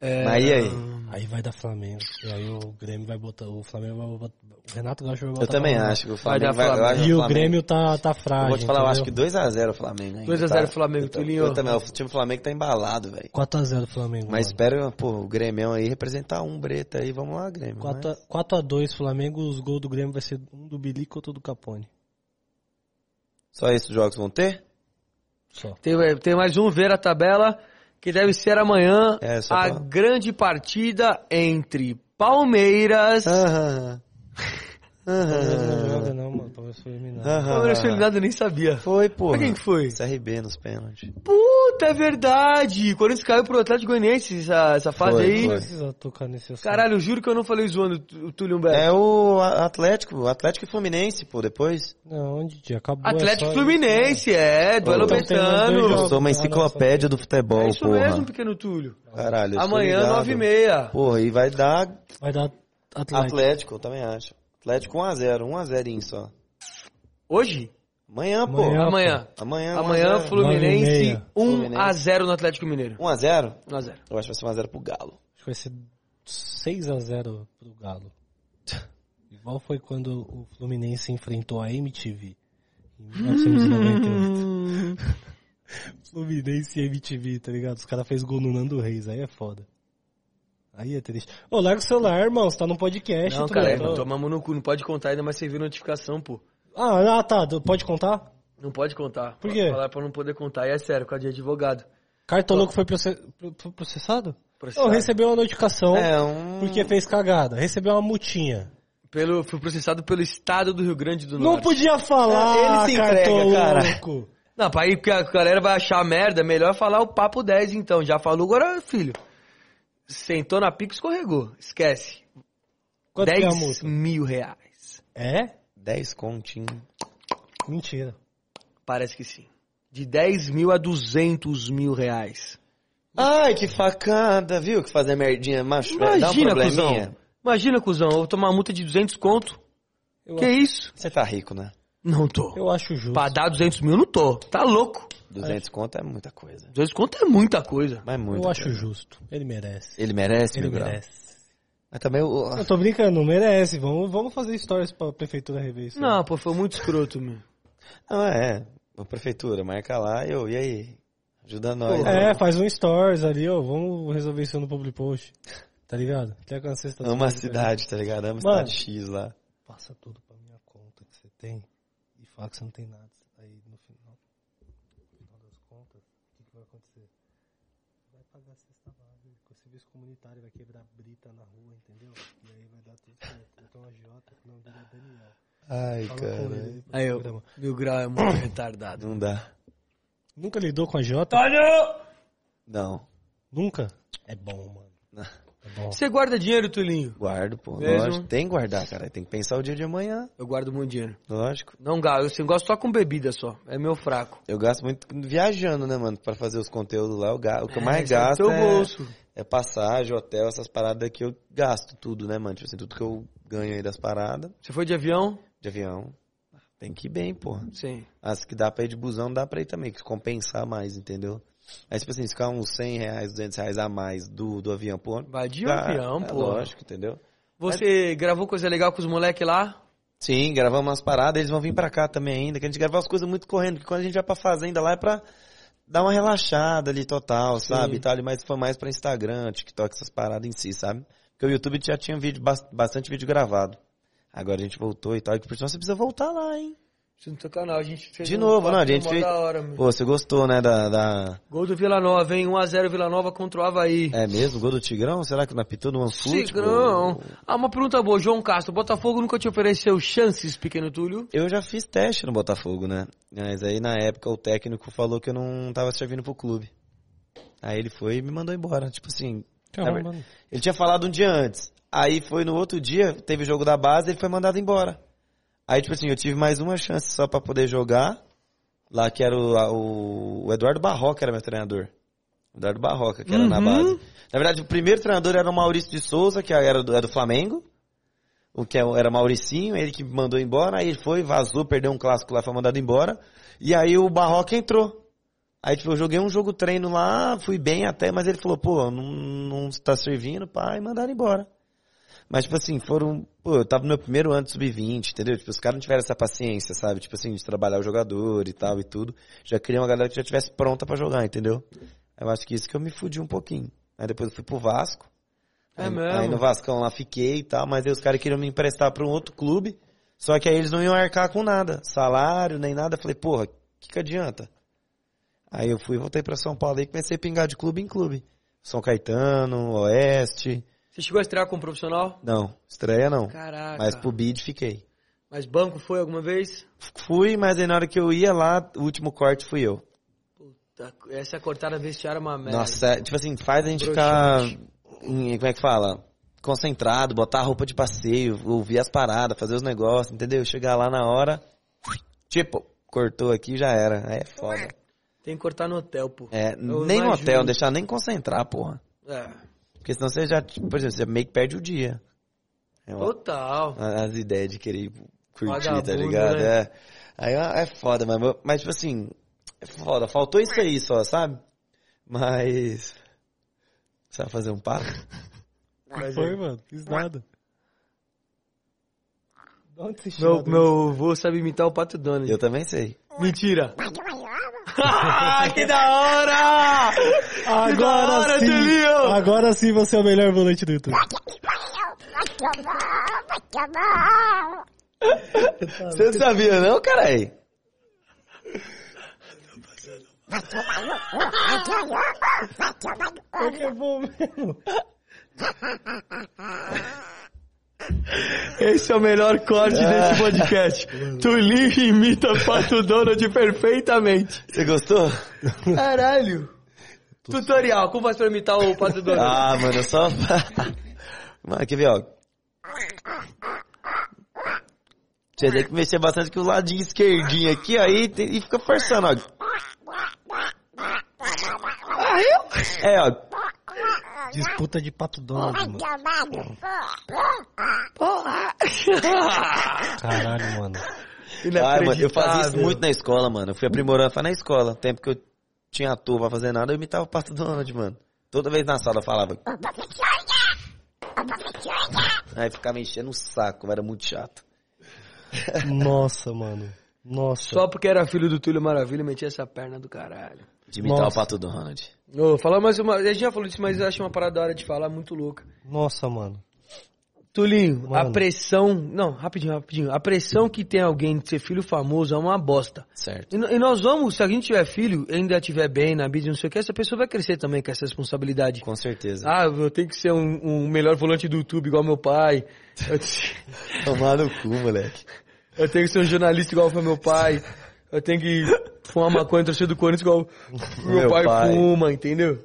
Mas e aí? Aí vai dar Flamengo. E aí o Grêmio vai botar. O Flamengo vai botar. O Renato Gaúcho vai botar. Eu também pra- acho que o Vai Flamengo vai... Flamengo. acho E o Flamengo- Grêmio tá, tá frágil. Eu vou te falar, eu acho que entendeu? 2x0 o Flamengo. ainda, 2 a 0 Flamengo, eu, ta- Tulinho. eu também, o time do Flamengo tá embalado, velho. 4x0 Flamengo. Mas mano. espero, pô, o Grêmio aí representar um breta aí. Vamos lá, Grêmio. 4 mas- 4x2 Flamengo, os gols do Grêmio vai ser um do Bilico e outro do Capone. Só esses jogos vão ter? Só. Tem, tem mais um, ver a tabela, que deve ser amanhã É, a pra- grande partida entre Palmeiras. Aham. Palmeiras não joga não, mano. Palmeiras foi eliminado. Palmeiras foi eliminado, eu nem sabia. Foi, pô. Mas quem que foi? CRB nos pênaltis. Puta, é verdade. O Corinthians caiu pro Atlético Goianiense essa, essa fase Foi, aí. Foi. precisa tocar nesse assunto. Caralho, eu juro que eu não falei zoando o Túlio Humberto. É o Atlético, o Atlético e Fluminense, pô, depois. Não, onde dia? Acabou. é Atlético só- Fluminense, é, duelo Então mais dois betano. Eu jogos. sou uma Ah, enciclopédia do futebol, É isso porra. mesmo, pequeno Túlio. Caralho, eu Amanhã, nove e meia. Porra, e vai dar Vai dar Atlético. Atlético, eu também acho. Atlético 1x0, 1x0 só. Hoje? Amanhã, pô. Amanhã. Amanhã. Amanhã, Amanhã, 1x0. Fluminense Nove 1 a 0 no Atlético Mineiro. 1x0? 1 a 0. Eu acho que vai ser 1x0 pro Galo. Acho que vai ser 6x0 pro Galo. Igual foi quando o Fluminense enfrentou a MTV. Em 1998. Fluminense e MTV, tá ligado? Os caras fez gol no Nando Reis, aí é foda. Aí é triste. Ô, larga o celular, irmão. Você tá no podcast. Não, cara, não tá- tomamos no cu. Não pode contar ainda, mas você viu notificação, pô. Ah, ah, tá. Pode contar? Não pode contar. Por quê? Falar pra não poder contar. E é sério, por causa de advogado. Cartoloco foi proce- pro- processado? Processado. Não, recebeu uma notificação É, um... porque fez cagada. Recebeu uma multinha. Pelo, foi processado pelo estado do Rio Grande do Não Norte. podia falar, Ele se entrega, cartoloco. Não, pra aí porque a galera vai achar merda, melhor falar o papo 10 então. Já falou, agora, filho. Sentou na pica, escorregou. Esquece. Quanto que é a 10 multa? mil reais. É? 10 continho. Mentira. Parece que sim. De 10 mil a 200 mil reais. Ai, que facada, viu? Que fazer merdinha, macho. é, dá um Imagina, cuzão. Imagina, cuzão, eu vou tomar uma multa de 200 conto. Eu, que isso? Você tá rico, né? Não tô. eu acho justo. Pra dar 200 mil, não tô. Tá louco. 200 conto é muita coisa. 200 conto é muita coisa. Mas muito. eu acho justo. Ele merece. Ele merece, Ele meu grau. merece. Mas também o... Eu tô brincando, não merece. Vamos, vamos fazer stories pra prefeitura rever isso. Não, pô, foi muito escroto, meu. Não, é. A prefeitura, marca lá e eu, e aí? Ajuda nós. É, faz um stories ali, ó. Vamos resolver isso no public post. Tá ligado? Quer que Ama a cidade, tá ligado? Ama a Mano. cidade X lá. Passa tudo pra minha conta que você tem fala que você não tem nada. Aí no final, no final das contas, o que, que vai acontecer? Vai pagar a cesta básica, o serviço comunitário vai quebrar brita na rua, entendeu? E aí vai dar tudo certo. Então a Jota, o nome dele é Daniel. Ai, Fala cara. Aí, eu, mil grau é muito retardado. Não dá. Nunca lidou com a Jota? Não. Nunca? É bom, mano. É bom. Você guarda dinheiro, Tulinho? Guardo, pô. Mesmo? Lógico. Tem que guardar, cara. Tem que pensar o dia de amanhã. Eu guardo muito dinheiro. Lógico. Não gasto, eu gosto só com bebida só. É meu fraco. Eu gasto muito viajando, né, mano? Pra fazer os conteúdos lá. Eu O que eu É, mais é gasto teu é, bolso. é passagem, hotel, essas paradas que eu gasto tudo, né, mano? Tipo assim, tudo que eu ganho aí das paradas Você foi de avião? de avião. Tem que ir bem, porra. Sim. As que dá pra ir de busão, dá pra ir também, que compensar mais, entendeu? Aí, tipo assim, se ficar uns 100 reais, 200 reais a mais do, do avião, pô. Vai de dá, avião, é pô. Lógico, entendeu? Você gravou coisa legal com os moleques lá? Sim, gravamos umas paradas, eles vão vir pra cá também ainda, que a gente grava as coisas muito correndo, porque quando a gente vai pra fazenda lá é pra dar uma relaxada ali total, sabe? E tal, mas foi mais pra Instagram, TikTok, essas paradas em si, sabe? Porque o YouTube já tinha vídeo, bas- bastante vídeo gravado. Agora a gente voltou e tal, e por isso você precisa voltar lá, hein? A gente fez De um novo, não, a gente fez... da hora, meu. Pô, você gostou, né, da... da... Gol do Vila Nova, hein? 1x0 Vila Nova contra o Havaí. É mesmo, gol do Tigrão? Será que não apitou no OneFoot? Tigrão. Ah, uma pergunta boa. João Castro, Botafogo nunca te ofereceu chances, pequeno Túlio? Eu já fiz teste no Botafogo, né? Mas aí na época o técnico falou que eu não tava servindo pro clube. Aí ele foi e me mandou embora. Tipo assim. na Caramba. Ele tinha falado um dia antes. Aí foi no outro dia, teve o jogo da base, ele foi mandado embora. Aí, tipo assim, eu tive mais uma chance só pra poder jogar. Lá que era o, o, o Eduardo Barroca era meu treinador. Eduardo Barroca, que era na base. Na verdade, o primeiro treinador era o Maurício de Souza, que era do, era do Flamengo. O que é- era Mauricinho, ele que mandou embora. Aí ele foi, vazou, perdeu um clássico lá, foi mandado embora. E aí o Barroca entrou. Aí, tipo, eu joguei um jogo treino lá, fui bem até, mas ele falou, pô, não, não tá servindo, pá, e mandaram embora. Mas, tipo assim, foram. Pô, eu tava no meu primeiro ano de sub-20, entendeu? Tipo, os caras não tiveram essa paciência, sabe? Tipo assim, de trabalhar o jogador e tal e tudo. Já queria uma galera que já tivesse pronta pra jogar, entendeu? Eu acho que isso que eu me fudi um pouquinho. Aí depois eu fui pro Vasco. É aí, mesmo? aí no Vascão lá fiquei e tal, mas aí os caras queriam me emprestar pra um outro clube. Só que aí eles não iam arcar com nada. Salário, nem nada. Eu falei, porra, o que, que adianta? Aí eu fui e voltei pra São Paulo e comecei a pingar de clube em clube. São Caetano, Oeste. Você chegou a estrear como profissional? Não, estreia não. Caraca. Mas pro bid fiquei. Mas banco foi alguma vez? Fui, mas aí na hora que eu ia lá, o último corte fui eu. Puta, essa cortada vestiária é uma merda. Nossa, é, tipo assim, faz a gente ficar, em- como é que fala? Concentrado, botar a roupa de passeio, ouvir as paradas, fazer os negócios, entendeu? Chegar lá na hora, tipo, cortou aqui já era. Aí é foda. Tem que cortar no hotel, pô. É, Eu nem no hotel, deixar nem concentrar, porra. É. Porque senão você já, tipo, por exemplo, você meio que perde o dia. É uma- Total. as ideias de querer curtir, tá Vagabundo, ligado? né? É. Aí é é foda, mas, mas tipo assim, é foda. Faltou isso aí só, sabe? Mas. Você vai fazer um papo? Foi, mano. Fiz nada. De onde você Meu, meu avô sabe imitar o Pato Donald. Eu também sei. Mentira. que da hora! Que da Agora hora, sim! Agora sim você é o melhor volante do YouTube. Você não sabia, não, carai? É bom mesmo. Esse é o melhor corte desse podcast. Tulinho imita Pato Donald perfeitamente. Você gostou? Caralho. Tutorial, como faz pra imitar o Pato Donald? Ah, mano, eu só. mano, quer ver, ó? Você tem que mexer bastante com o ladinho esquerdinho aqui, ó, e, tem- e fica forçando, ó. É, ó. Disputa de pato Donald, mano. Caralho, mano. Ah, mano, eu fazia isso muito na escola, mano. Eu fui aprimorando, foi na escola. Tempo que eu tinha ator pra fazer nada, eu imitava o Pato Donald, mano. Toda vez na sala eu falava. Aí ficava enchendo o saco, era muito chato. Nossa, mano. Nossa. Só porque era filho do Túlio Maravilha, metia essa perna do caralho. De imitar Nossa. o Pato Donald. Ô, falar mais uma. A gente já falou disso, mas eu acho uma parada da hora de falar muito louca. Nossa, mano. Tulinho, a Mano. pressão. Não, rapidinho, rapidinho. A pressão que tem alguém de ser filho famoso é uma bosta. Certo. E, e nós vamos, se a gente tiver filho e ainda estiver bem na mídia, não sei o que, essa pessoa vai crescer também com essa responsabilidade. Com certeza. Ah, eu tenho que ser um, um melhor volante do YouTube igual meu pai. Tomar no cu, moleque. eu tenho que ser um jornalista igual foi meu pai. Eu tenho que fumar maconha e torcer do Corinthians igual meu, Meu pai, pai. fuma, entendeu?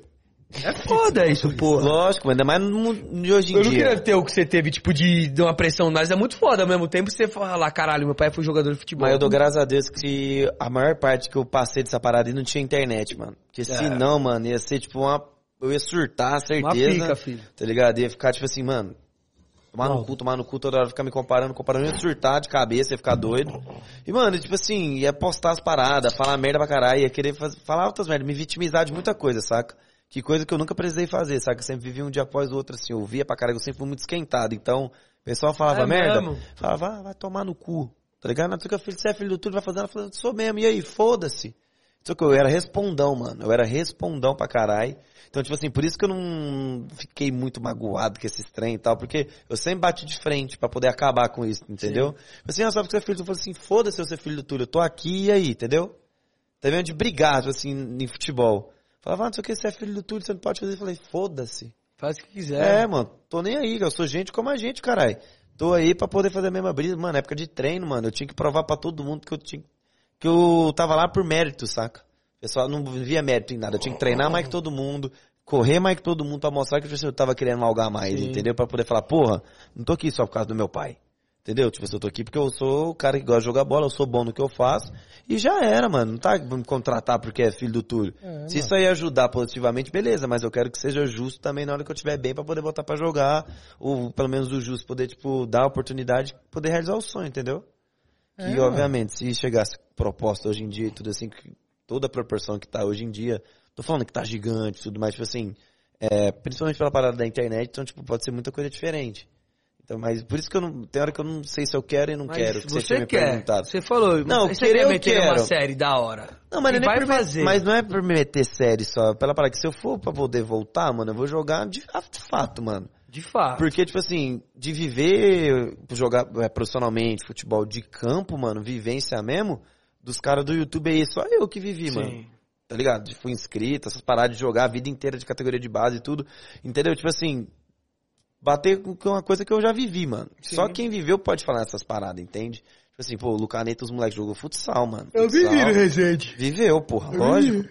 É foda isso, porra. Lógico, ainda mais no mundo de hoje em Eu não queria dia. ter o que você teve, tipo, de, de uma pressão, mas é muito foda ao mesmo tempo você falar, caralho, meu pai foi jogador de futebol. Mas eu dou graças a Deus que a maior parte que eu passei dessa parada aí não tinha internet, mano. Porque se não, mano, ia ser tipo uma. Eu ia surtar, Uma certeza. pica, filho. Tá ligado? Ia ficar tipo assim, mano. Tomar no cu, tomar no cu, toda hora ficar me comparando, comparando, ia surtar de cabeça, ia ficar doido. E, mano, tipo assim, ia postar as paradas, falar merda pra caralho, ia querer faz- falar outras merdas, me vitimizar de muita coisa, saca? Que coisa que eu nunca precisei fazer, saca? Eu sempre vivi um dia após o outro, assim, eu via pra caralho, eu sempre fui muito esquentado. Então, O pessoal falava É merda, mesmo? falava, ah, vai tomar no cu. Tá ligado? Não, porque filho, você é filho do Túlio, vai fazer. Ela falou, sou mesmo, e aí, foda-se. Só que eu era respondão, mano. Eu era respondão pra caralho. Então, tipo assim, por isso que eu não fiquei muito magoado com esse trem e tal, porque eu sempre bati de frente pra poder acabar com isso, entendeu? Assim, ah, só porque você é filho do Túlio. Eu falei assim, foda-se eu ser filho do Túlio, eu tô aqui e aí, entendeu? Tá vendo de brigar, tipo assim, em futebol. Falava, ah, não sei o que, você é filho do Túlio, você não pode fazer. Eu falei, foda-se. Faz o que quiser. É, mano, tô nem aí, eu sou gente como a gente, caralho. Tô aí pra poder fazer a mesma brisa. Mano, época de treino, mano, eu tinha que provar pra todo mundo que eu tinha. Que eu tava lá por mérito, saca? O pessoal não via mérito em nada. Eu tinha que treinar mais que todo mundo, correr mais que todo mundo pra mostrar que tipo assim, eu tava querendo algar mais, Sim. entendeu? Pra poder falar, porra, não tô aqui só por causa do meu pai. Entendeu? Tipo, assim, eu tô aqui porque eu sou o cara que gosta de jogar bola, eu sou bom no que eu faço. E já era, mano. Não tá me contratar porque é filho do Túlio. É, Se isso aí ajudar positivamente, beleza, mas eu quero que seja justo também na hora que eu estiver bem pra poder botar pra jogar. Ou pelo menos o justo poder, tipo, dar a oportunidade de poder realizar o sonho, entendeu? É, que, mano. obviamente, se chegasse proposta hoje em dia e tudo assim, toda a proporção que tá hoje em dia, tô falando que tá gigante e tudo mais, tipo assim, é, principalmente pela parada da internet, então, tipo, pode ser muita coisa diferente. Então, mas por isso que eu não, tem hora que eu não sei se eu quero e não Mas quero, que você, quer. perguntado. Você falou, Não, você querer quer meter uma série da hora. Não, mas, não é vai fazer. mas não é por me meter série só. Pela parada que se eu for pra poder voltar, mano, eu vou jogar de fato, mano. De fato. Porque, tipo assim, de viver, jogar é, profissionalmente, futebol de campo, mano, vivência mesmo, dos caras do YouTube aí, só eu que vivi, mano. Sim. Tá ligado? Fui inscrito, essas paradas de jogar a vida inteira de categoria de base e tudo. Entendeu? Tipo assim, bater com uma coisa que eu já vivi, mano. Só quem viveu pode falar essas paradas, entende? Tipo assim, pô, o Lucaneta, os moleques jogou futsal, mano. Eu Futsal. vivi no Resende. Viveu, porra, lógico.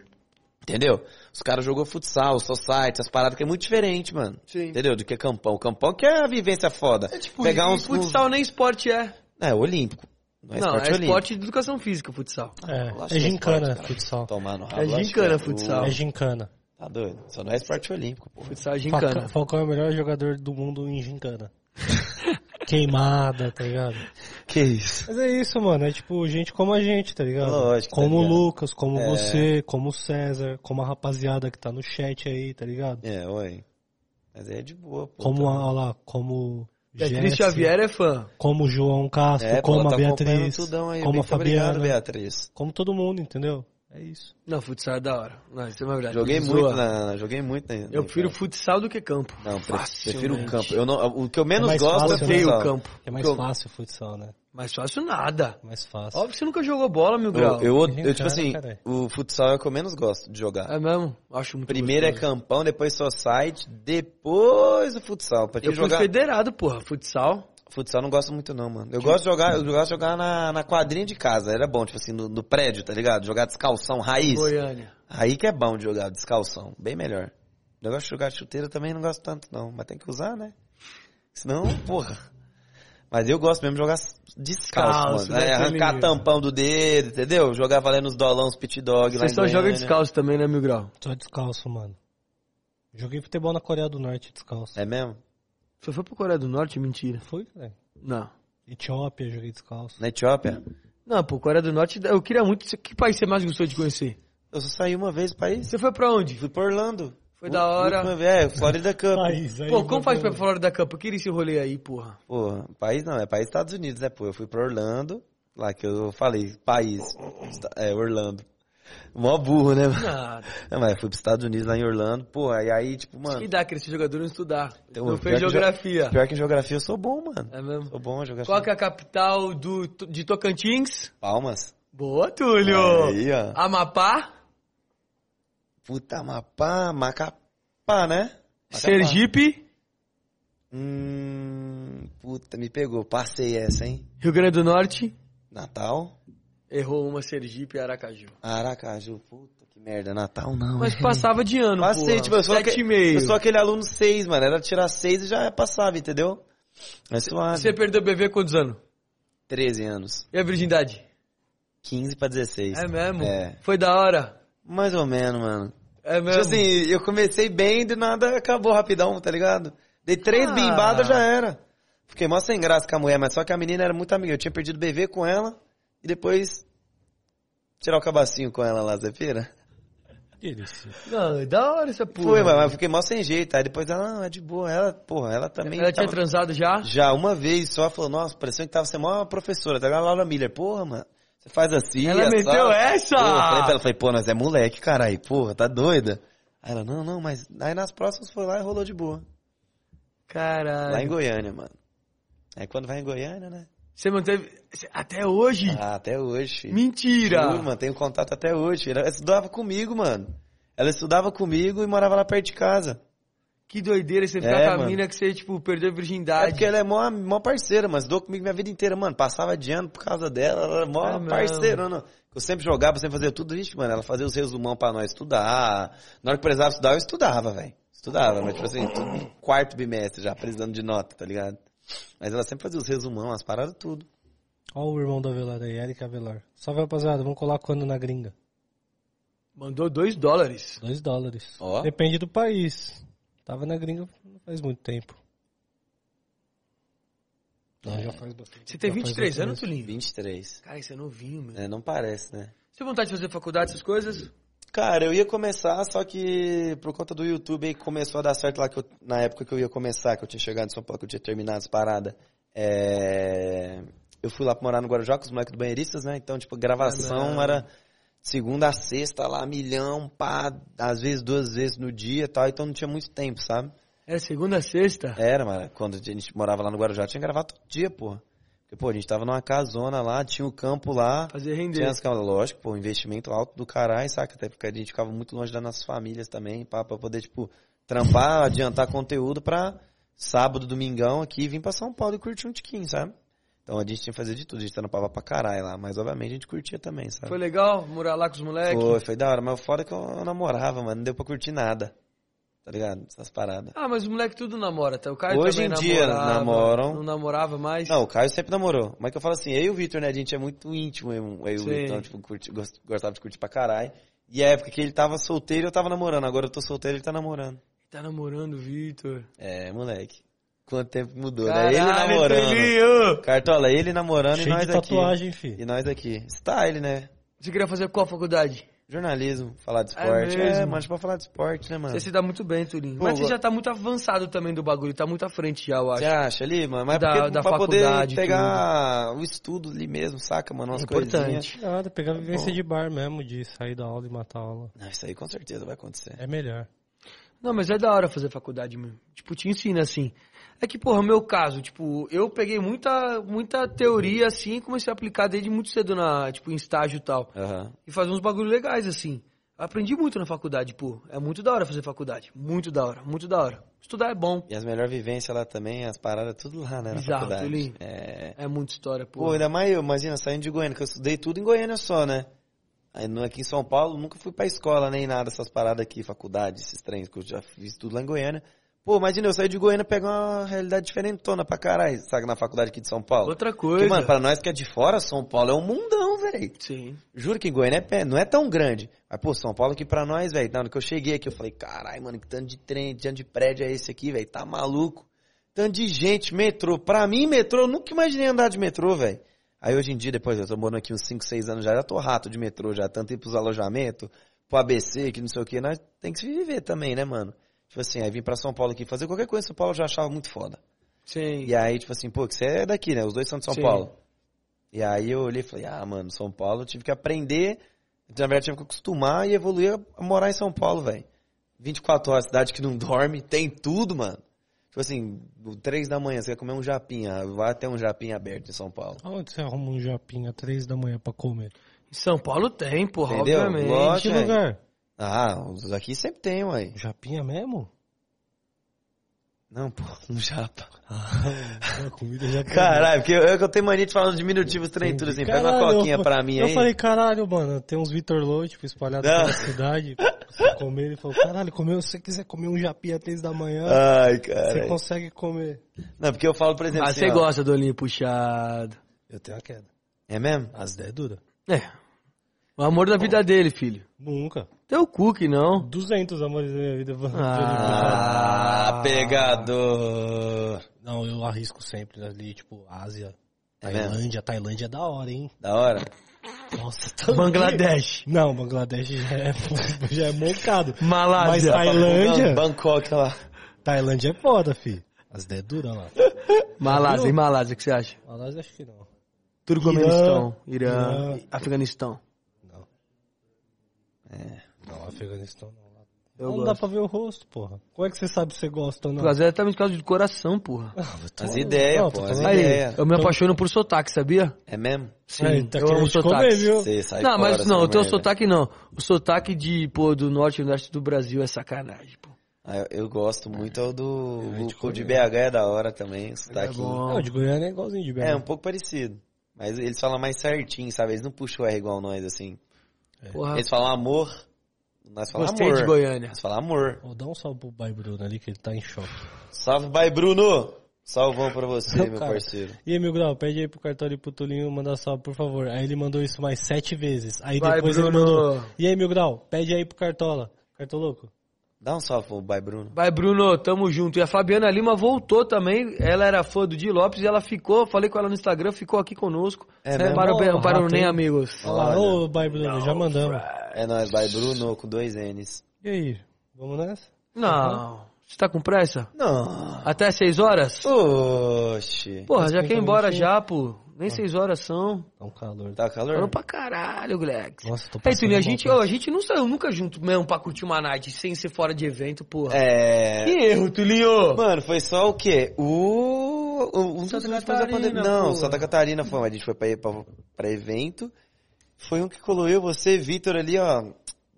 Entendeu? Os caras jogou futsal, society, as paradas que é muito diferente, mano. Sim. Entendeu? Do que campão. Campão que é a vivência foda. É tipo, Pegar uns, futsal nem esporte é. uns- É, olímpico. Não é não, esporte é olímpico. esporte de educação física, futsal. É, é é gincana, esporte, futsal. Tomar no rabo, É gincana, que futsal. É gincana. Tá doido. Só não é esporte olímpico, porra. Futsal é Falcão, gincana. Falcão é o melhor jogador do mundo em gincana. Queimada, tá ligado? Que isso? Mas é isso, mano. É tipo gente como a gente, tá ligado? Lógico, tá como o ligado? Lucas, como É. você, como o César, como a rapaziada que tá no chat aí, tá ligado? É, oi. Mas é de boa, pô. Como, tá- a, olha lá, como Beatriz Jesse, Xavier é fã. como o João Castro, É, pô, como ela a tá Beatriz, tudão aí. como a Muito obrigado, Fabiana, Beatriz. como todo mundo, entendeu? É isso. Não, futsal é da hora. Não, isso é uma verdade. Joguei muito na, joguei muito na, Eu prefiro futsal do que campo. Não, pre- prefiro o Facilmente. campo. Eu não, o que eu menos É gosto fácil, é né? O campo. É mais Eu- fácil o futsal, né? Mais fácil nada. Mais fácil. Óbvio que você nunca jogou bola, meu grau. Eu, eu, eu, tipo cara, assim, caralho. o futsal é o que eu menos gosto de jogar. É mesmo? Acho muito Primeiro é gostoso. campão, depois society, depois o futsal. Pra Eu quem fui jogar federado, porra. Futsal. Futsal não gosto muito não, mano. Eu gosto de jogar, eu gosto de jogar na, na quadrinha de casa. Era bom, tipo assim, no, no prédio, tá ligado? Jogar descalção, raiz. Goiânia. Aí que é bom de jogar descalção, bem melhor. Eu gosto de jogar chuteira também, não gosto tanto não, mas tem que usar, né? Senão, porra. Mas eu gosto mesmo de jogar descalço, Descalço, mano. É, daquele arrancar tampão do dedo, entendeu? Jogar valendo os dolão, os pit dog lá Você em só joga descalço também, né, Mil Grau? Só descalço, mano. Joguei futebol na Coreia do Norte descalço. É mesmo? Você foi pra Coreia do Norte? Mentira. Foi, velho. Não. Etiópia, joguei descalço. Na Etiópia? Não, pô, Coreia do Norte, eu queria muito. Que país você mais gostou de conhecer? Eu só saí uma vez do país. Você foi pra onde? Fui pra Orlando. Foi da hora. Última É, Florida Cup. País, aí Pô, como faz pra. Florida Cup? Eu queria esse rolê aí, porra. Pô, país não, é país Estados Unidos, né, pô? Eu fui pra Orlando, lá que eu falei, país, é, Orlando. Mó burro, né, mano? Nada. Não, mas fui pros Estados Unidos, lá em Orlando, pô, aí, aí tipo, mano... Que dá que esse jogador não estudar. Então, não fez que geografia. Pior que em geografia eu sou bom, mano. É mesmo? Sou bom em geografia. Qual que é a capital do, de Tocantins? Palmas. Boa, Túlio! Aí, ó. Amapá? Puta, Amapá, Macapá, né? Macapá. Sergipe? Hum, puta, me pegou. Passei essa, hein? Rio Grande do Norte? Natal. Errou uma Sergipe e Aracaju. Aracaju. Puta, que merda. Natal não. Mas hein? passava de ano, Passei, porra. tipo, eu sou, Sete aque- e meio. eu sou aquele aluno 6, mano. Era tirar 6 e já passava, entendeu? É suave. Você perdeu o bebê quantos anos? 13 anos. E a virgindade? 15 pra 16. É mesmo? É. Foi da hora? Mais ou menos, mano. É Tipo mesmo? assim, eu comecei bem e do nada acabou rapidão, tá ligado? Dei três Ah. bimbadas, já era. Fiquei mó sem graça com a mulher, mas só que a menina era muito amiga. Eu tinha perdido o bebê com ela e depois tirar o cabacinho com ela lá, pira? Isso. Não, é da hora essa porra. Foi, mas eu fiquei mal sem jeito. Aí depois ela, não, é de boa. Ela, porra, ela também. Ela tinha tava- transado já? Já, uma vez só, falou, nossa, parecia que tava sendo uma professora, tá? A Laura Miller, porra, mano, você faz assim, Ela assado. meteu essa? Porra, eu falei pra ela, falei, pô, nós é moleque, caralho, porra, tá doida? Aí ela, não, não, mas aí nas próximas foi lá e rolou de boa. Caralho. Lá em Goiânia, mano. Aí quando vai em Goiânia, né? Você manteve. Até hoje? Ah, até hoje. Mentira! Juro, mano, tenho contato até hoje. Ela estudava comigo, mano. Ela estudava comigo e morava lá perto de casa. Que doideira você ficar É, com a mano. mina que você, tipo, perdeu a É virgindade. porque ela é mó, mó parceira, mas dou comigo minha vida inteira, mano. Passava de ano por causa dela, ela é mó Ah, não. parceirona. Eu sempre jogava, sempre fazia tudo isso, mano. Ela fazia os resumão pra nós estudar. Na hora que precisava estudar, eu estudava, velho. Estudava, mas tipo assim, quarto bimestre já, precisando de nota, tá ligado? Mas ela sempre fazia os resumão, as paradas, tudo. Olha o irmão do Avelar aí, Eric Avelar. Salve, rapaziada. Vamos colar quando na gringa? Mandou dois dólares. Dois dólares. Ó. Depende do país. Tava na gringa não faz muito tempo. Não, já faz bastante. Você tem já faz 23 bastante anos, Tulinho? 23. Cara, isso é novinho, meu. É, não parece, né? Você tem vontade de fazer faculdade, essas coisas? Cara, eu ia começar, só que por conta do YouTube aí começou a dar certo lá que eu- na época que eu ia começar, que eu tinha chegado em São Paulo, que eu tinha terminado as paradas. É, Eu fui lá pra morar no Guarujá com os moleques do Banheiristas, né? Então, tipo, gravação Ah, era segunda a sexta lá, milhão, pá, às vezes duas vezes no dia e tal, então não tinha muito tempo, sabe? Era segunda a sexta? Era, mano, quando a gente morava lá no Guarujá, tinha que gravar todo dia, pô. Porque, pô, a gente tava numa casona lá, tinha o campo lá, Fazer render. tinha as lógico, pô, investimento alto do caralho, saca? Até porque a gente ficava muito longe das nossas famílias também, pá, pra poder, tipo, trampar, adiantar conteúdo pra sábado, domingão aqui, vir pra São Paulo e curtir um tiquinho, sabe? Então a gente tinha que fazer de tudo, a gente trampava pra caralho lá, mas obviamente a gente curtia também, sabe? Foi legal morar lá com os moleques? Foi, foi da hora, mas o foda é que eu namorava, mano, não deu pra curtir nada, tá ligado? Essas paradas. Ah, mas os moleques tudo namora, tá? O Caio Hoje também em dia namorava, namoram. Não namorava mais. Não, o Caio sempre namorou. Mas que eu falo assim, eu e o Vitor, né? A gente é muito íntimo, eu, eu e o Sim. Vitor, tipo, curti- gost- gostava de curtir pra caralho. E a época que ele tava solteiro, eu tava namorando. Agora eu tô solteiro, ele tá namorando. Tá namorando, Vitor. É, moleque. Quanto tempo mudou, né? Caralho, Ele namorando. Felinho! Cartola, ele namorando e Cheio nós de tatuagem, aqui. filho. E nós aqui. Style, né? Você queria fazer qual faculdade? Jornalismo, falar de É esporte. É, mesmo? mano, a gente pode falar de esporte, né, mano? Você se dá muito bem, Turinho. Pô, Mas você já tá muito avançado também do bagulho, tá muito à frente já, eu acho. Você acha ali, mano? Mas Da- porque da pra poder faculdade, pegar o estudo ali mesmo, saca, mano? Umas É coisinhas. importante. Nada, pegar a vivência de bar mesmo, de sair da aula e matar a aula. Não, isso aí com certeza vai acontecer. É melhor. Não, mas é da hora fazer faculdade mesmo. Tipo, te ensina assim. É que, porra, meu caso, tipo, eu peguei muita, muita teoria assim e comecei a aplicar desde muito cedo na, tipo, em estágio e tal. Aham. E fazer uns bagulho legais, assim. Aprendi muito na faculdade, pô. É muito da hora fazer faculdade. Muito da hora, muito da hora. Estudar é bom. E as melhores vivências lá também, as paradas, tudo lá, né? Na Bizarro, faculdade. Tulinho. É. É muita história, pô. Pô, ainda mais eu, imagina, saindo de Goiânia, que eu estudei tudo em Goiânia só, né? Aí aqui em São Paulo, nunca fui pra escola nem nada, essas paradas aqui, faculdade, esses trens, que eu já fiz tudo lá em Goiânia. Pô, imagina, eu saí de Goiânia pegar uma realidade diferentona pra caralho, sabe, na faculdade aqui de São Paulo. Outra Porque, coisa. mano, pra nós que é de fora, São Paulo é um mundão, velho. Sim. Juro que Goiânia é não é tão grande. Mas, pô, São Paulo aqui pra nós, velho. Na hora que eu cheguei aqui, eu falei, caralho, mano, que tanto de trem, tanto de prédio é esse aqui, velho? Tá maluco? Tanto de gente, metrô. Pra mim, metrô, eu nunca imaginei andar de metrô, velho. Aí hoje em dia, depois, eu tô morando aqui uns 5, 6 anos já, já tô rato de metrô, já. Tanto ir pros alojamentos, pro ABC, que não sei o que. Nós tem que se viver também, né, mano? Tipo assim, aí vim pra São Paulo aqui fazer qualquer coisa, São Paulo eu já achava muito foda. Sim. E aí, tipo assim, pô, que você é daqui, né? Os dois são de São Sim. Paulo. E aí eu olhei e falei, ah, mano, São Paulo eu tive que aprender, na verdade tive que acostumar e evoluir a morar em São Paulo, velho. 24 horas, cidade que não dorme, tem tudo, mano. Tipo assim, no 3 da manhã, você quer comer um japinha, vai ter um japinha aberto em São Paulo. Aonde você arruma um japinha às três da manhã pra comer? Em São Paulo tem, porra, Entendeu? obviamente. Lógico. Que lugar? Ah, os aqui sempre tem, ué. Japinha mesmo? Não, pô, um japa. A comida já tá- Caralho, porque eu, eu tenho mania de falar nos diminutivos trem tudo assim. Pega uma coquinha eu- pra mim Eu aí. falei, caralho, mano, tem uns Vitor Low, tipo, espalhados pela cidade. Você comer, ele falou, caralho, comeu, se você quiser comer um japinha às três da manhã, Ai, você cara. consegue comer. Não, porque eu falo, por exemplo, Ah, assim, você ó, gosta do olhinho puxado. Eu tenho a queda. É mesmo? As ideias duras. É. O amor da vida dele, filho. Nunca. Teu cu que não. 200 amores da minha vida. Ah, pegador. Não, eu arrisco sempre ali, tipo, Ásia, É mesmo? Tailândia. Tailândia é da hora, hein? Da hora. Nossa, tá Bangladesh. Não, Bangladesh já é, já é mocado. Mas Malásia. Tailândia, Bangkok lá. Tailândia é foda, fi. As ideias duras lá. Malásia. E Malásia, o que você acha? Malásia acho que não. Turcomenistão. Irã. Irã. Afeganistão. Não. Não, Afeganistão não. Eu não gosto. dá pra ver o rosto, porra. Como é que você sabe se você gosta ou não? Por causa exatamente por causa do coração, porra. As ideias, Não, pô. As falando- Aí, ideias. eu me apaixono por sotaque, sabia? É mesmo? Sim, Aí, tá eu amo comer, sotaque. sai Não, mas não, o teu sotaque não. O sotaque de, pô, do norte e nordeste do Brasil é sacanagem, pô. Ah, eu, eu gosto muito é o do... É, de O, de. BH é da hora também, o sotaque. bom. Não, de Goiânia é igualzinho de BH. É, um pouco parecido. Mas eles falam mais certinho, sabe? Eles não puxam o R igual nós, assim. Porra, Eles falam amor, nós falamos gostei amor. de Goiânia. Nós falamos amor. Ô, dá um salve pro Bai Bruno ali, que ele tá em choque. Salve, pai Bruno! Salvão pra você, meu cara. parceiro. E aí, Mil Grau, pede aí pro Cartola e pro Tulinho mandar salve, por favor. Aí ele mandou isso mais sete vezes. Aí Vai, depois Bruno. ele mandou. E aí, Mil Grau, pede aí pro Cartola. Cartoloco? Dá um salve pro pai Bruno. Vai, Bruno, tamo junto. E a Fabiana Lima voltou também. Ela era fã do Di Lopes e ela ficou, falei com ela no Instagram, ficou aqui conosco. É É, mesmo? para, o bem- Ó, para o nem amigos. Olha lá, Olha. ô Bai Bruno, já mandamos. É nóis, pai Bruno, com dois N's. E aí, vamos nessa? Não, você tá com pressa? Não. Até seis horas? Oxi. Porra, já quer ir embora já, pô. Nem seis horas são. Tá um calor. Tá calor? Falou pra caralho, Glex. Nossa, tô Aí, passando Tuninho, a mal, gente, ó, a gente não saiu nunca junto mesmo pra curtir uma night sem ser fora de evento, porra. É. Que erro, Tulinho! Mano, foi só o quê? O. o um Santa dos últimos da Catarina, pandemia. Não, porra. Santa Catarina foi, mas a gente foi pra, pra, pra evento. Foi um que colou eu, você, Vitor, ali, ó.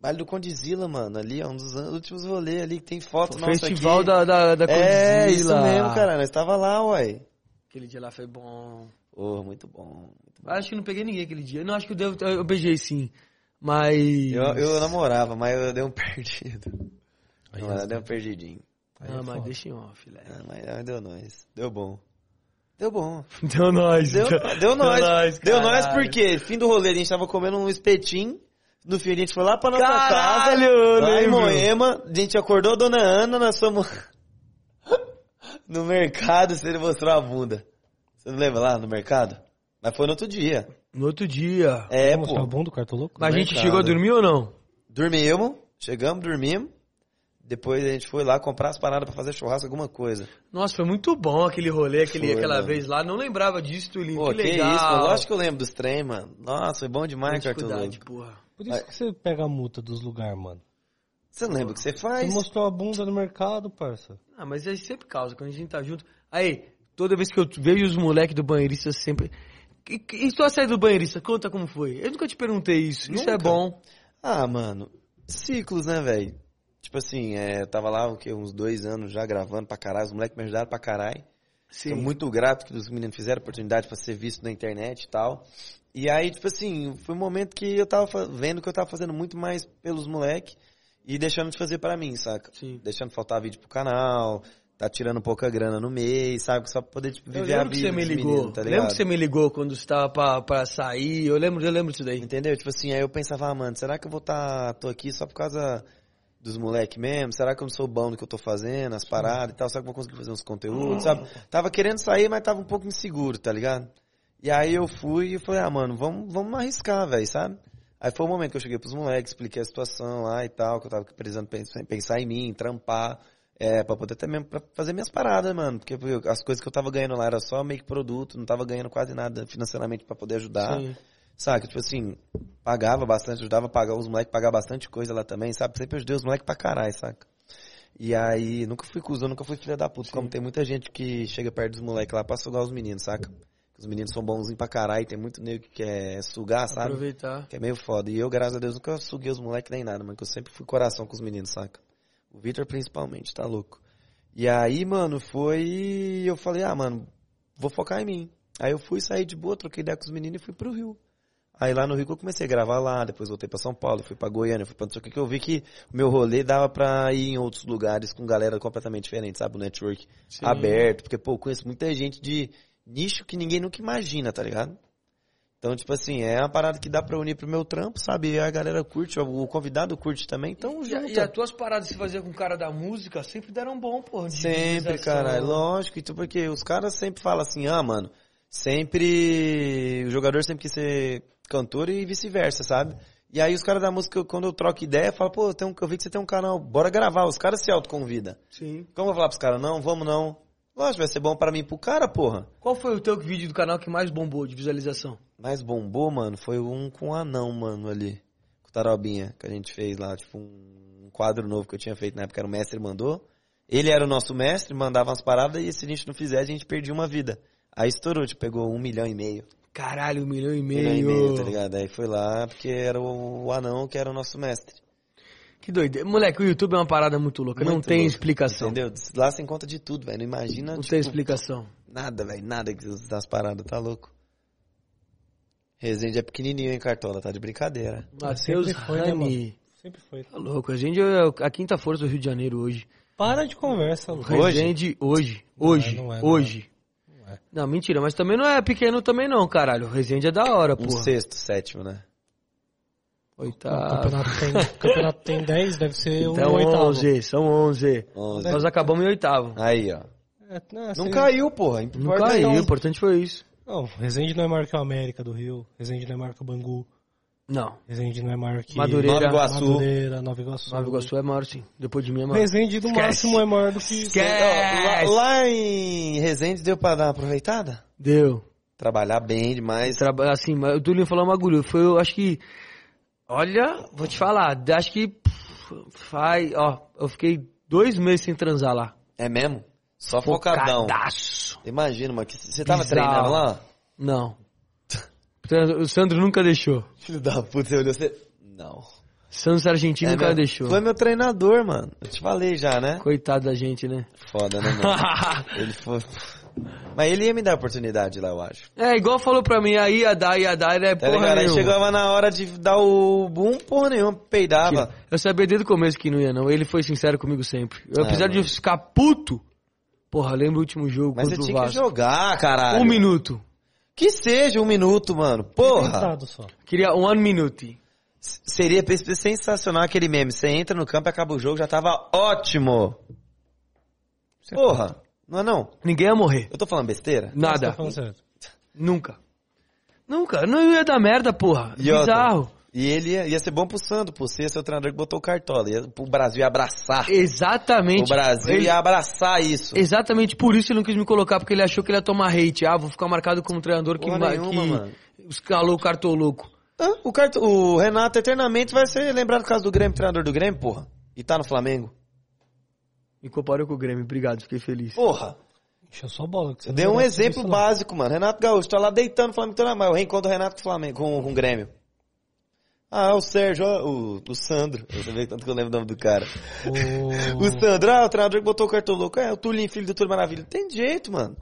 Vale do Condizila, mano. Ali, ó, um dos últimos rolês ali, que tem foto nossa Festival aqui. da, da, da É, isso mesmo, cara. Nós tava lá, uai. Aquele dia lá foi bom. Ô, muito bom. Muito bom. Acho que não peguei ninguém aquele dia. Não, acho que eu, devo, eu beijei sim. Mas. Eu, eu namorava, mas eu dei um perdido. Aí, Não, eu dei um perdidinho. aí Ah, é mas foda. deixa em off, Léo. Ah, mas ah, deu nós. Deu bom. Deu bom. Deu nós. Deu, deu nós. nós, Deu nós porque, fim do rolê, a gente tava comendo um espetinho. No fim, a gente foi lá pra nossa Caralho, casa. eu Lá em lembro. Moema. A gente acordou a dona Ana, nós fomos no mercado, você mostrou a bunda. Você não lembra lá no mercado? Mas foi no outro dia. No outro dia. É, Vamos mostrar o pô. bom do Cartoloco? Mas a gente mercado. chegou a dormir ou não? Dormimos, chegamos, dormimos. Depois a gente foi lá comprar as paradas pra fazer churrasco, alguma coisa. Nossa, foi muito bom aquele rolê, aquele, Foi, aquela mano. vez lá. Não lembrava disso, Tulinho. Pô, que que, legal. isso, mano. Lógico que eu lembro dos trem, mano. Nossa, foi bom demais, Cartoloco. porra. Por isso que você pega a multa dos lugares, mano. Você lembra o que você Você faz? mostrou a bunda no mercado, parça. Ah, mas a gente sempre causa, quando a gente tá junto. Aí, toda vez que eu vejo os moleques do banheirista, sempre. E, e sua saída do banheirista, conta como foi. Eu nunca te perguntei isso. Isso é Nunca. bom. Ah, mano, ciclos, né, velho? Tipo assim, é, eu tava lá o quê, uns dois anos já gravando pra caralho, os moleques me ajudaram pra caralho. Sim. Tô muito grato que os meninos fizeram oportunidade pra ser visto na internet e tal. E aí, tipo assim, foi um momento que eu tava vendo que eu tava fazendo muito mais pelos moleques e deixando de fazer pra mim, saca? Sim. Deixando faltar vídeo pro canal, tá tirando pouca grana no mês, sabe? Só pra poder tipo, viver a lembro que vida você me ligou. meninos, tá lembro que você me ligou quando você tava pra, pra sair. Eu lembro, eu lembro disso daí. Entendeu? Tipo assim, aí eu pensava, ah, mano, será que eu vou tá, tô aqui só por causa dos moleques mesmo? Será que eu não sou bom no que eu tô fazendo, as paradas e tal? Será que eu vou conseguir fazer uns conteúdos, sabe? Tava querendo sair, mas tava um pouco inseguro, tá ligado? E aí eu fui e falei, ah, mano, vamos, vamos arriscar, velho, sabe? Aí foi o momento que eu cheguei pros moleques, expliquei a situação lá e tal, que eu tava precisando pensar em mim, trampar, é, pra poder até mesmo pra fazer minhas paradas, mano. Porque as coisas que eu tava ganhando lá era só meio que produto, não tava ganhando quase nada financeiramente pra poder ajudar. Sim. Saca? Tipo assim, pagava bastante, ajudava a pagar os moleques, pagar bastante coisa lá também, sabe? Sempre ajudei os moleques pra caralho, saca? E aí, nunca fui cuzão, nunca fui filha da puta, como tem muita gente que chega perto dos moleques lá pra sugar os meninos, saca? Os meninos são bonzinhos pra caralho, tem muito nego que quer sugar, sabe? Aproveitar. Que é meio foda. E eu, graças a Deus, nunca suguei os moleques nem nada, mano, que eu sempre fui coração com os meninos, saca? O Victor principalmente, tá louco. E aí, mano, foi. Eu falei, ah, mano, vou focar em mim. Aí eu fui sair de boa, troquei ideia com os meninos e fui pro Rio. Aí lá no Rio que eu comecei a gravar lá, depois voltei pra São Paulo, fui pra Goiânia, fui pra não sei o que, que eu vi que o meu rolê dava pra ir em outros lugares com galera completamente diferente, sabe? O network Sim. aberto, porque, pô, eu conheço muita gente de nicho que ninguém nunca imagina, tá ligado? Então, tipo assim, é uma parada que dá pra unir pro meu trampo, sabe? E a galera curte, o convidado curte também, então E, junta. e as tuas paradas você fazia com o cara da música sempre deram bom, porra. de Sempre, cara, lógico, então porque os caras sempre falam assim, ah, mano, sempre, o jogador sempre quis ser cantor e vice-versa, sabe? E aí os caras da música, quando eu troco ideia, falam, pô, tem um, eu vi que você tem um canal, bora gravar. Os caras se autoconvidam. Sim. Como eu vou falar pros caras, não, vamos não. Lógico, vai ser bom pra mim e pro cara, porra. Qual foi o teu vídeo do canal que mais bombou de visualização? Mais bombou, mano, foi um com o anão, mano, ali. Com o Tarobinha, que a gente fez lá, tipo, um quadro novo que eu tinha feito na época, era o mestre mandou. Ele era o nosso mestre, mandava umas paradas e se a gente não fizesse, a gente perdia uma vida. Aí estourou, tipo, pegou um milhão e meio. Caralho, um milhão e Um meio. milhão e meio, tá ligado? Aí foi lá, porque era o, o anão que era o nosso mestre. Que doido. Moleque, o YouTube é uma parada muito louca. não Muito tem louco, explicação. Entendeu? Lá você encontra de tudo, velho. Não imagina, Não tipo, tem explicação. nada, velho. Nada que das paradas, tá louco. Resende é pequenininho, hein, Cartola? Tá de brincadeira. Matheus sempre foi, né, Rani. Sempre foi. Tá louco. A gente é a quinta força do Rio de Janeiro hoje. Para de conversa, Lu. Hoje? Resende hoje. Não Hoje. é, não é, não hoje. Não é. Não, mentira, mas também não é pequeno também não, caralho. O Resende é da hora, Um porra. sexto, sétimo, né? O Oitavo. campeonato tem, o campeonato tem 10, deve ser o Então oitavo. 11, são 11. Onze. Nós acabamos em oitavo. Aí, ó. É, não, Não seria- caiu, porra. Não Importa caiu, o não. importante foi isso. Não, Resende não é maior que o América do Rio. Resende não é maior que o Bangu. Não. Resende não é maior que Madureira. Nova Iguaçu. Madureira, Nova Iguaçu. Nova Iguaçu é maior sim. Depois de mim é maior. Resende no Esquece. máximo é maior do que... Ó, lá, lá em Resende deu pra dar uma aproveitada? Deu. Trabalhar bem demais. Traba- Assim, mas o Tulinho falou um bagulho. Foi, eu acho que. Olha, vou te falar. Acho que. pff, Faz. Ó, eu fiquei dois meses sem transar lá. É mesmo? Só focadão. Focadaço. Imagina, mano. que Você tava Bizarro. treinando lá? Não. O Sandro nunca deixou. Filho da puta, você olhou você. Não. Sandro Argentino É nunca mesmo? deixou. Foi meu treinador, mano. Eu te falei já, né? Coitado da gente, né? Foda, né, mano? ele foi. Mas ele ia me dar oportunidade lá, eu acho. É, igual falou pra mim, aí ia dar, ia dar, ele é Tá porra ligado? Aí nenhuma. chegava na hora de dar o boom, porra nenhuma, peidava. Eu sabia desde o começo que não ia, não. Ele foi sincero comigo sempre. Eu, Ah, apesar de eu ficar puto, porra, lembra o último jogo Mas você contra o tinha que Vasco. jogar, caralho. Um minuto. Que seja um minuto, mano. Porra. Tentado só. Queria one minute. S- Seria sensacional aquele meme. Você entra no campo e acaba o jogo, já tava ótimo. Porra. Não é não? Ninguém ia morrer. Eu tô falando besteira? Você tá Nada. falando certo. Nunca. Nunca. Não ia dar merda, porra. E outra, Bizarro. E ele ia, ia ser bom pro Sandro, pô. Você ia ser o treinador que botou o cartola. Ia, o Brasil ia abraçar. Exatamente. O Brasil Ele- ia abraçar isso. Exatamente por isso ele não quis me colocar, porque ele achou que ele ia tomar hate. Ah, vou ficar marcado como treinador que, Porra nenhuma, que mano. escalou o cartoloco. Ah, o, carto, o Renato eternamente vai ser lembrado por causa do Grêmio, treinador do Grêmio, porra. E tá no Flamengo. Me comparou com o Grêmio. Obrigado, fiquei feliz. Porra. Encheu só bola. que você Eu não dei um exemplo não. básico, mano. Renato Gaúcho, tá lá deitando o Flamengo toda mas o reencontro do Renato com o Flamengo, com, com o Grêmio. Ah, o Sérgio, o, o Sandro. Eu também tanto que eu lembro o nome do cara. O... O Sandro, ah, o treinador que botou o cartão louco. É, o Tulinho, filho do Túlio Maravilha. Tem jeito, mano.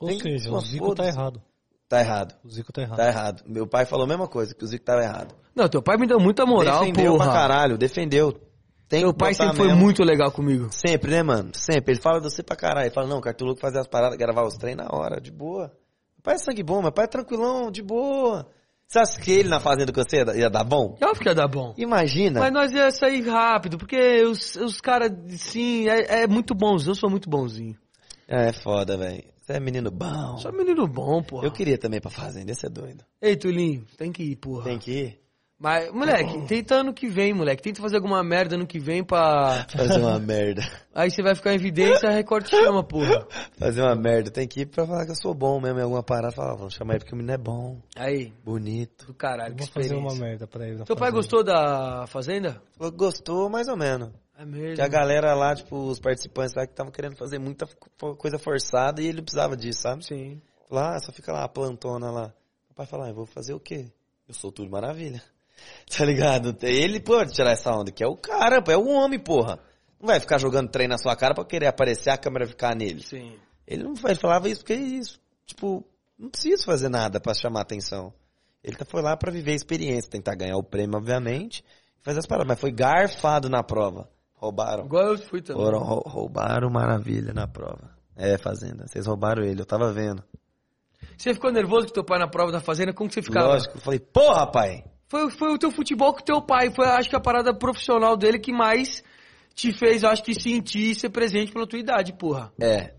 Ou Tem que- seja, Pô, o Zico tá errado. Tá errado. O Zico tá errado. Tá errado. Meu pai falou a mesma coisa, que o Zico tava errado. Não, teu pai me deu muita moral, defendeu pra porra. caralho, defendeu. Tem que pai sempre foi mesmo. muito legal comigo. Sempre, né, mano? Sempre. Ele fala de você pra caralho. Ele fala, não, Cartoloco fazer as paradas, gravar os treinos na hora, de boa. Meu pai é sangue bom, meu pai é tranquilão, de boa. Você acha que ele na fazenda com você ia, ia dar bom? É óbvio que ia dar bom. Imagina. Mas nós ia sair rápido, porque os, os caras, sim, é, é muito bonzinho. Eu sou muito bonzinho. É foda, velho. Você é menino bom. Sou menino bom, porra. Eu queria também ir pra fazenda, esse é doido. Ei, Tulinho, tem que ir, porra. Tem que ir. Mas, moleque, tenta ano que vem, moleque. Tenta fazer alguma merda ano que vem pra. Fazer uma merda. Aí você vai ficar em evidência, a Record te chama, porra. Fazer uma merda. Tem que ir pra falar que eu sou bom mesmo em alguma parada. Falar, vamos chamar ele porque o menino é bom, Aí, bonito. do caralho, Eu vou fazer uma merda pra ele. na Teu pai fazenda. gostou da Fazenda? Gostou mais ou menos. É mesmo. Que a galera lá, tipo, os participantes lá que estavam querendo fazer muita coisa forçada e ele precisava disso, sabe? Sim. Lá, só fica lá, a plantona lá. O pai fala, ah, eu vou fazer o quê? Eu sou tudo maravilha. Tá ligado? Ele pode tirar essa onda, que é o cara, é o homem, porra. Não vai ficar jogando trem na sua cara pra querer aparecer a câmera ficar nele. Sim. Ele não ele falava isso porque é isso. Tipo, não preciso fazer nada pra chamar atenção. Ele tá- foi lá pra viver a experiência, tentar ganhar o prêmio, obviamente, fazer as paradas. Mas foi garfado na prova. Roubaram. Igual eu fui também. Foram, rou- roubaram maravilha na prova. É, Fazenda. Vocês roubaram ele, eu tava vendo. Você ficou nervoso com teu pai na prova da Fazenda? Como que você ficava? Lógico, eu falei, porra, pai! Foi, foi o teu futebol com o teu pai. Foi, acho que, a parada profissional dele que mais te fez, acho que, sentir e ser presente pela tua idade, porra. É,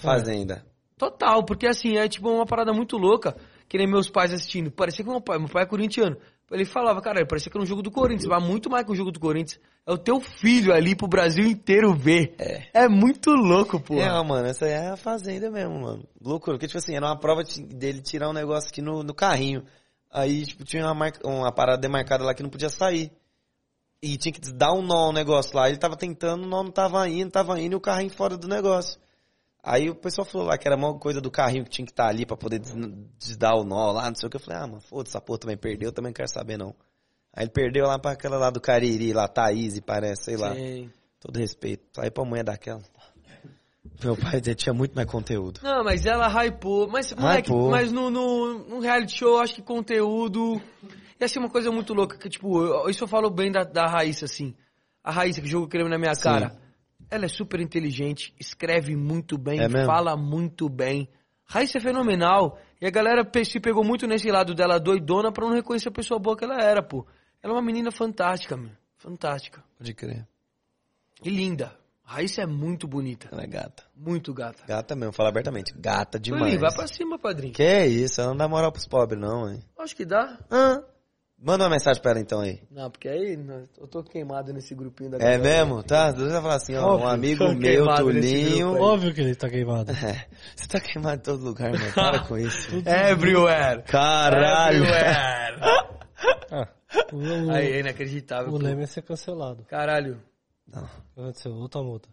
Fazenda. Total, porque assim, é tipo uma parada muito louca. que nem meus pais assistindo. Parecia que meu pai, meu pai é corintiano. Ele falava, cara, parecia que era um jogo do Corinthians, mas muito mais que o jogo do Corinthians. É o teu filho ali pro Brasil inteiro ver. É, muito louco, pô. É, mano, essa aí é a fazenda mesmo, mano. Loucura, porque, tipo assim, era uma prova de- dele tirar um negócio aqui no, no carrinho. Aí, tipo, tinha uma, marca, uma parada demarcada lá que não podia sair. E tinha que dar um nó no negócio lá. Ele tava tentando, o nó não tava indo, tava indo e o carrinho fora do negócio. Aí o pessoal falou lá que era uma coisa do carrinho que tinha que estar ali pra poder des- desdar o nó lá, não sei o que. Eu falei, ah, mano, foda-se, essa porra também perdeu, também não quero saber não. Aí ele perdeu lá pra aquela lá do Cariri, lá, Thaís, parece, sei lá. Sim. Todo respeito. Aí pra mulher daquela. Meu pai tinha muito mais conteúdo. Não, mas ela hypou. Mas, moleque, Hypou. mas no, no, no reality show, eu acho que conteúdo. Ia ser uma coisa muito louca. Que, tipo, eu- isso eu falo bem da, da Raíssa, assim. A Raíssa que joga o creme na minha Sim. cara. Ela é super inteligente, escreve muito bem, É fala muito bem. Raíssa é fenomenal. E a galera se pegou muito nesse lado dela doidona pra não reconhecer a pessoa boa que ela era, pô. Ela é uma menina fantástica, meu. Fantástica. Pode crer. E linda. A Raíssa é muito bonita. Ela é gata. Muito gata. Gata mesmo, fala abertamente. Gata demais. Sueli, vai pra cima, padrinho. Que é isso, ela não dá moral pros pobres, não, hein? Acho que dá. Ah, manda uma mensagem pra ela então aí. Não, porque aí eu tô queimado nesse grupinho da É galera. mesmo? Tá? Deus vai falar assim, ó, um Óbvio, amigo tô meu, Tulinho. Óbvio que ele tá queimado. É, você tá queimado em todo lugar, mano. Para com isso. Everywhere. Caralho. Everywhere. Ah, o, aí, é inacreditável. o. Leme ia ser cancelado. Caralho. Não. Aconteceu? Outra multa.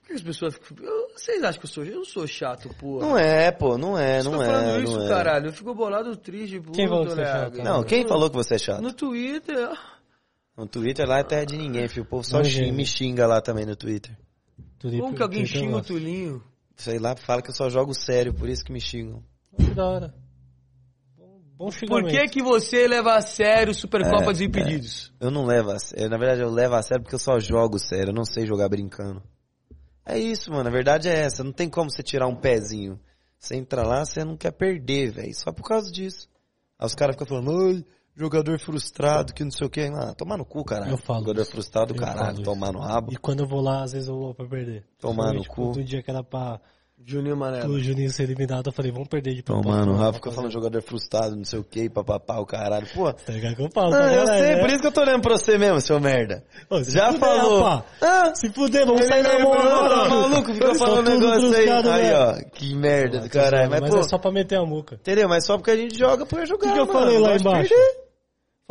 Por que as pessoas ficam... eu- Vocês acham que eu sou... Eu não sou chato, pô. Não é, pô, não é, não é, falando isso, não é. caralho. Eu fico bolado, triste, puto, Quem falou que você é chato? Não, quem falou que você é chato? No Twitter... No Twitter lá é terra de ninguém, filho. O povo só Não, xinga, gente. me xinga lá também no Twitter. Como que alguém Twitter eu xinga o gosto. Tulinho? Sei lá, fala que eu só jogo sério, por isso que me xingam. Que da hora. Bom, Por que que você leva a sério o Supercopa É, dos Impedidos? Eu não levo a sério. Na verdade, eu levo a sério porque eu só jogo sério. Eu não sei jogar brincando. É isso, mano. A verdade é essa. Não tem como você tirar um pezinho. Você entra lá, você não quer perder, velho. Só por causa disso. Aí os caras ficam falando, jogador frustrado, que não sei o que. Ah, tomar no cu, caralho. Eu falo Jogador isso. frustrado, Eu caralho. Tomar no rabo. E quando eu vou lá, às vezes eu vou pra perder. Tomar no cu. Outro dia que era pra Juninho Manela. o Juninho ser eliminado, eu falei, vamos perder de propósito. Tomar no rabo, Vamos fica fazer- falando jogador frustrado, não sei o que, papapá, o caralho. Pô, Tá ligado que eu falo, Ah, pra eu sei, né? por isso que eu tô olhando pra você mesmo, seu merda. Ô, se Já fuder, falou. rapá. Ah, Se fuder, vamos sair na Tá mão agora. maluco, ficou Eles são falando tudo negócio aí. Aí, ó, que merda do caralho. Mas, mas pô, é só pra meter a muca. entendeu? Mas só porque a gente joga por jogar, O que, que eu mano. falei lá embaixo? perder.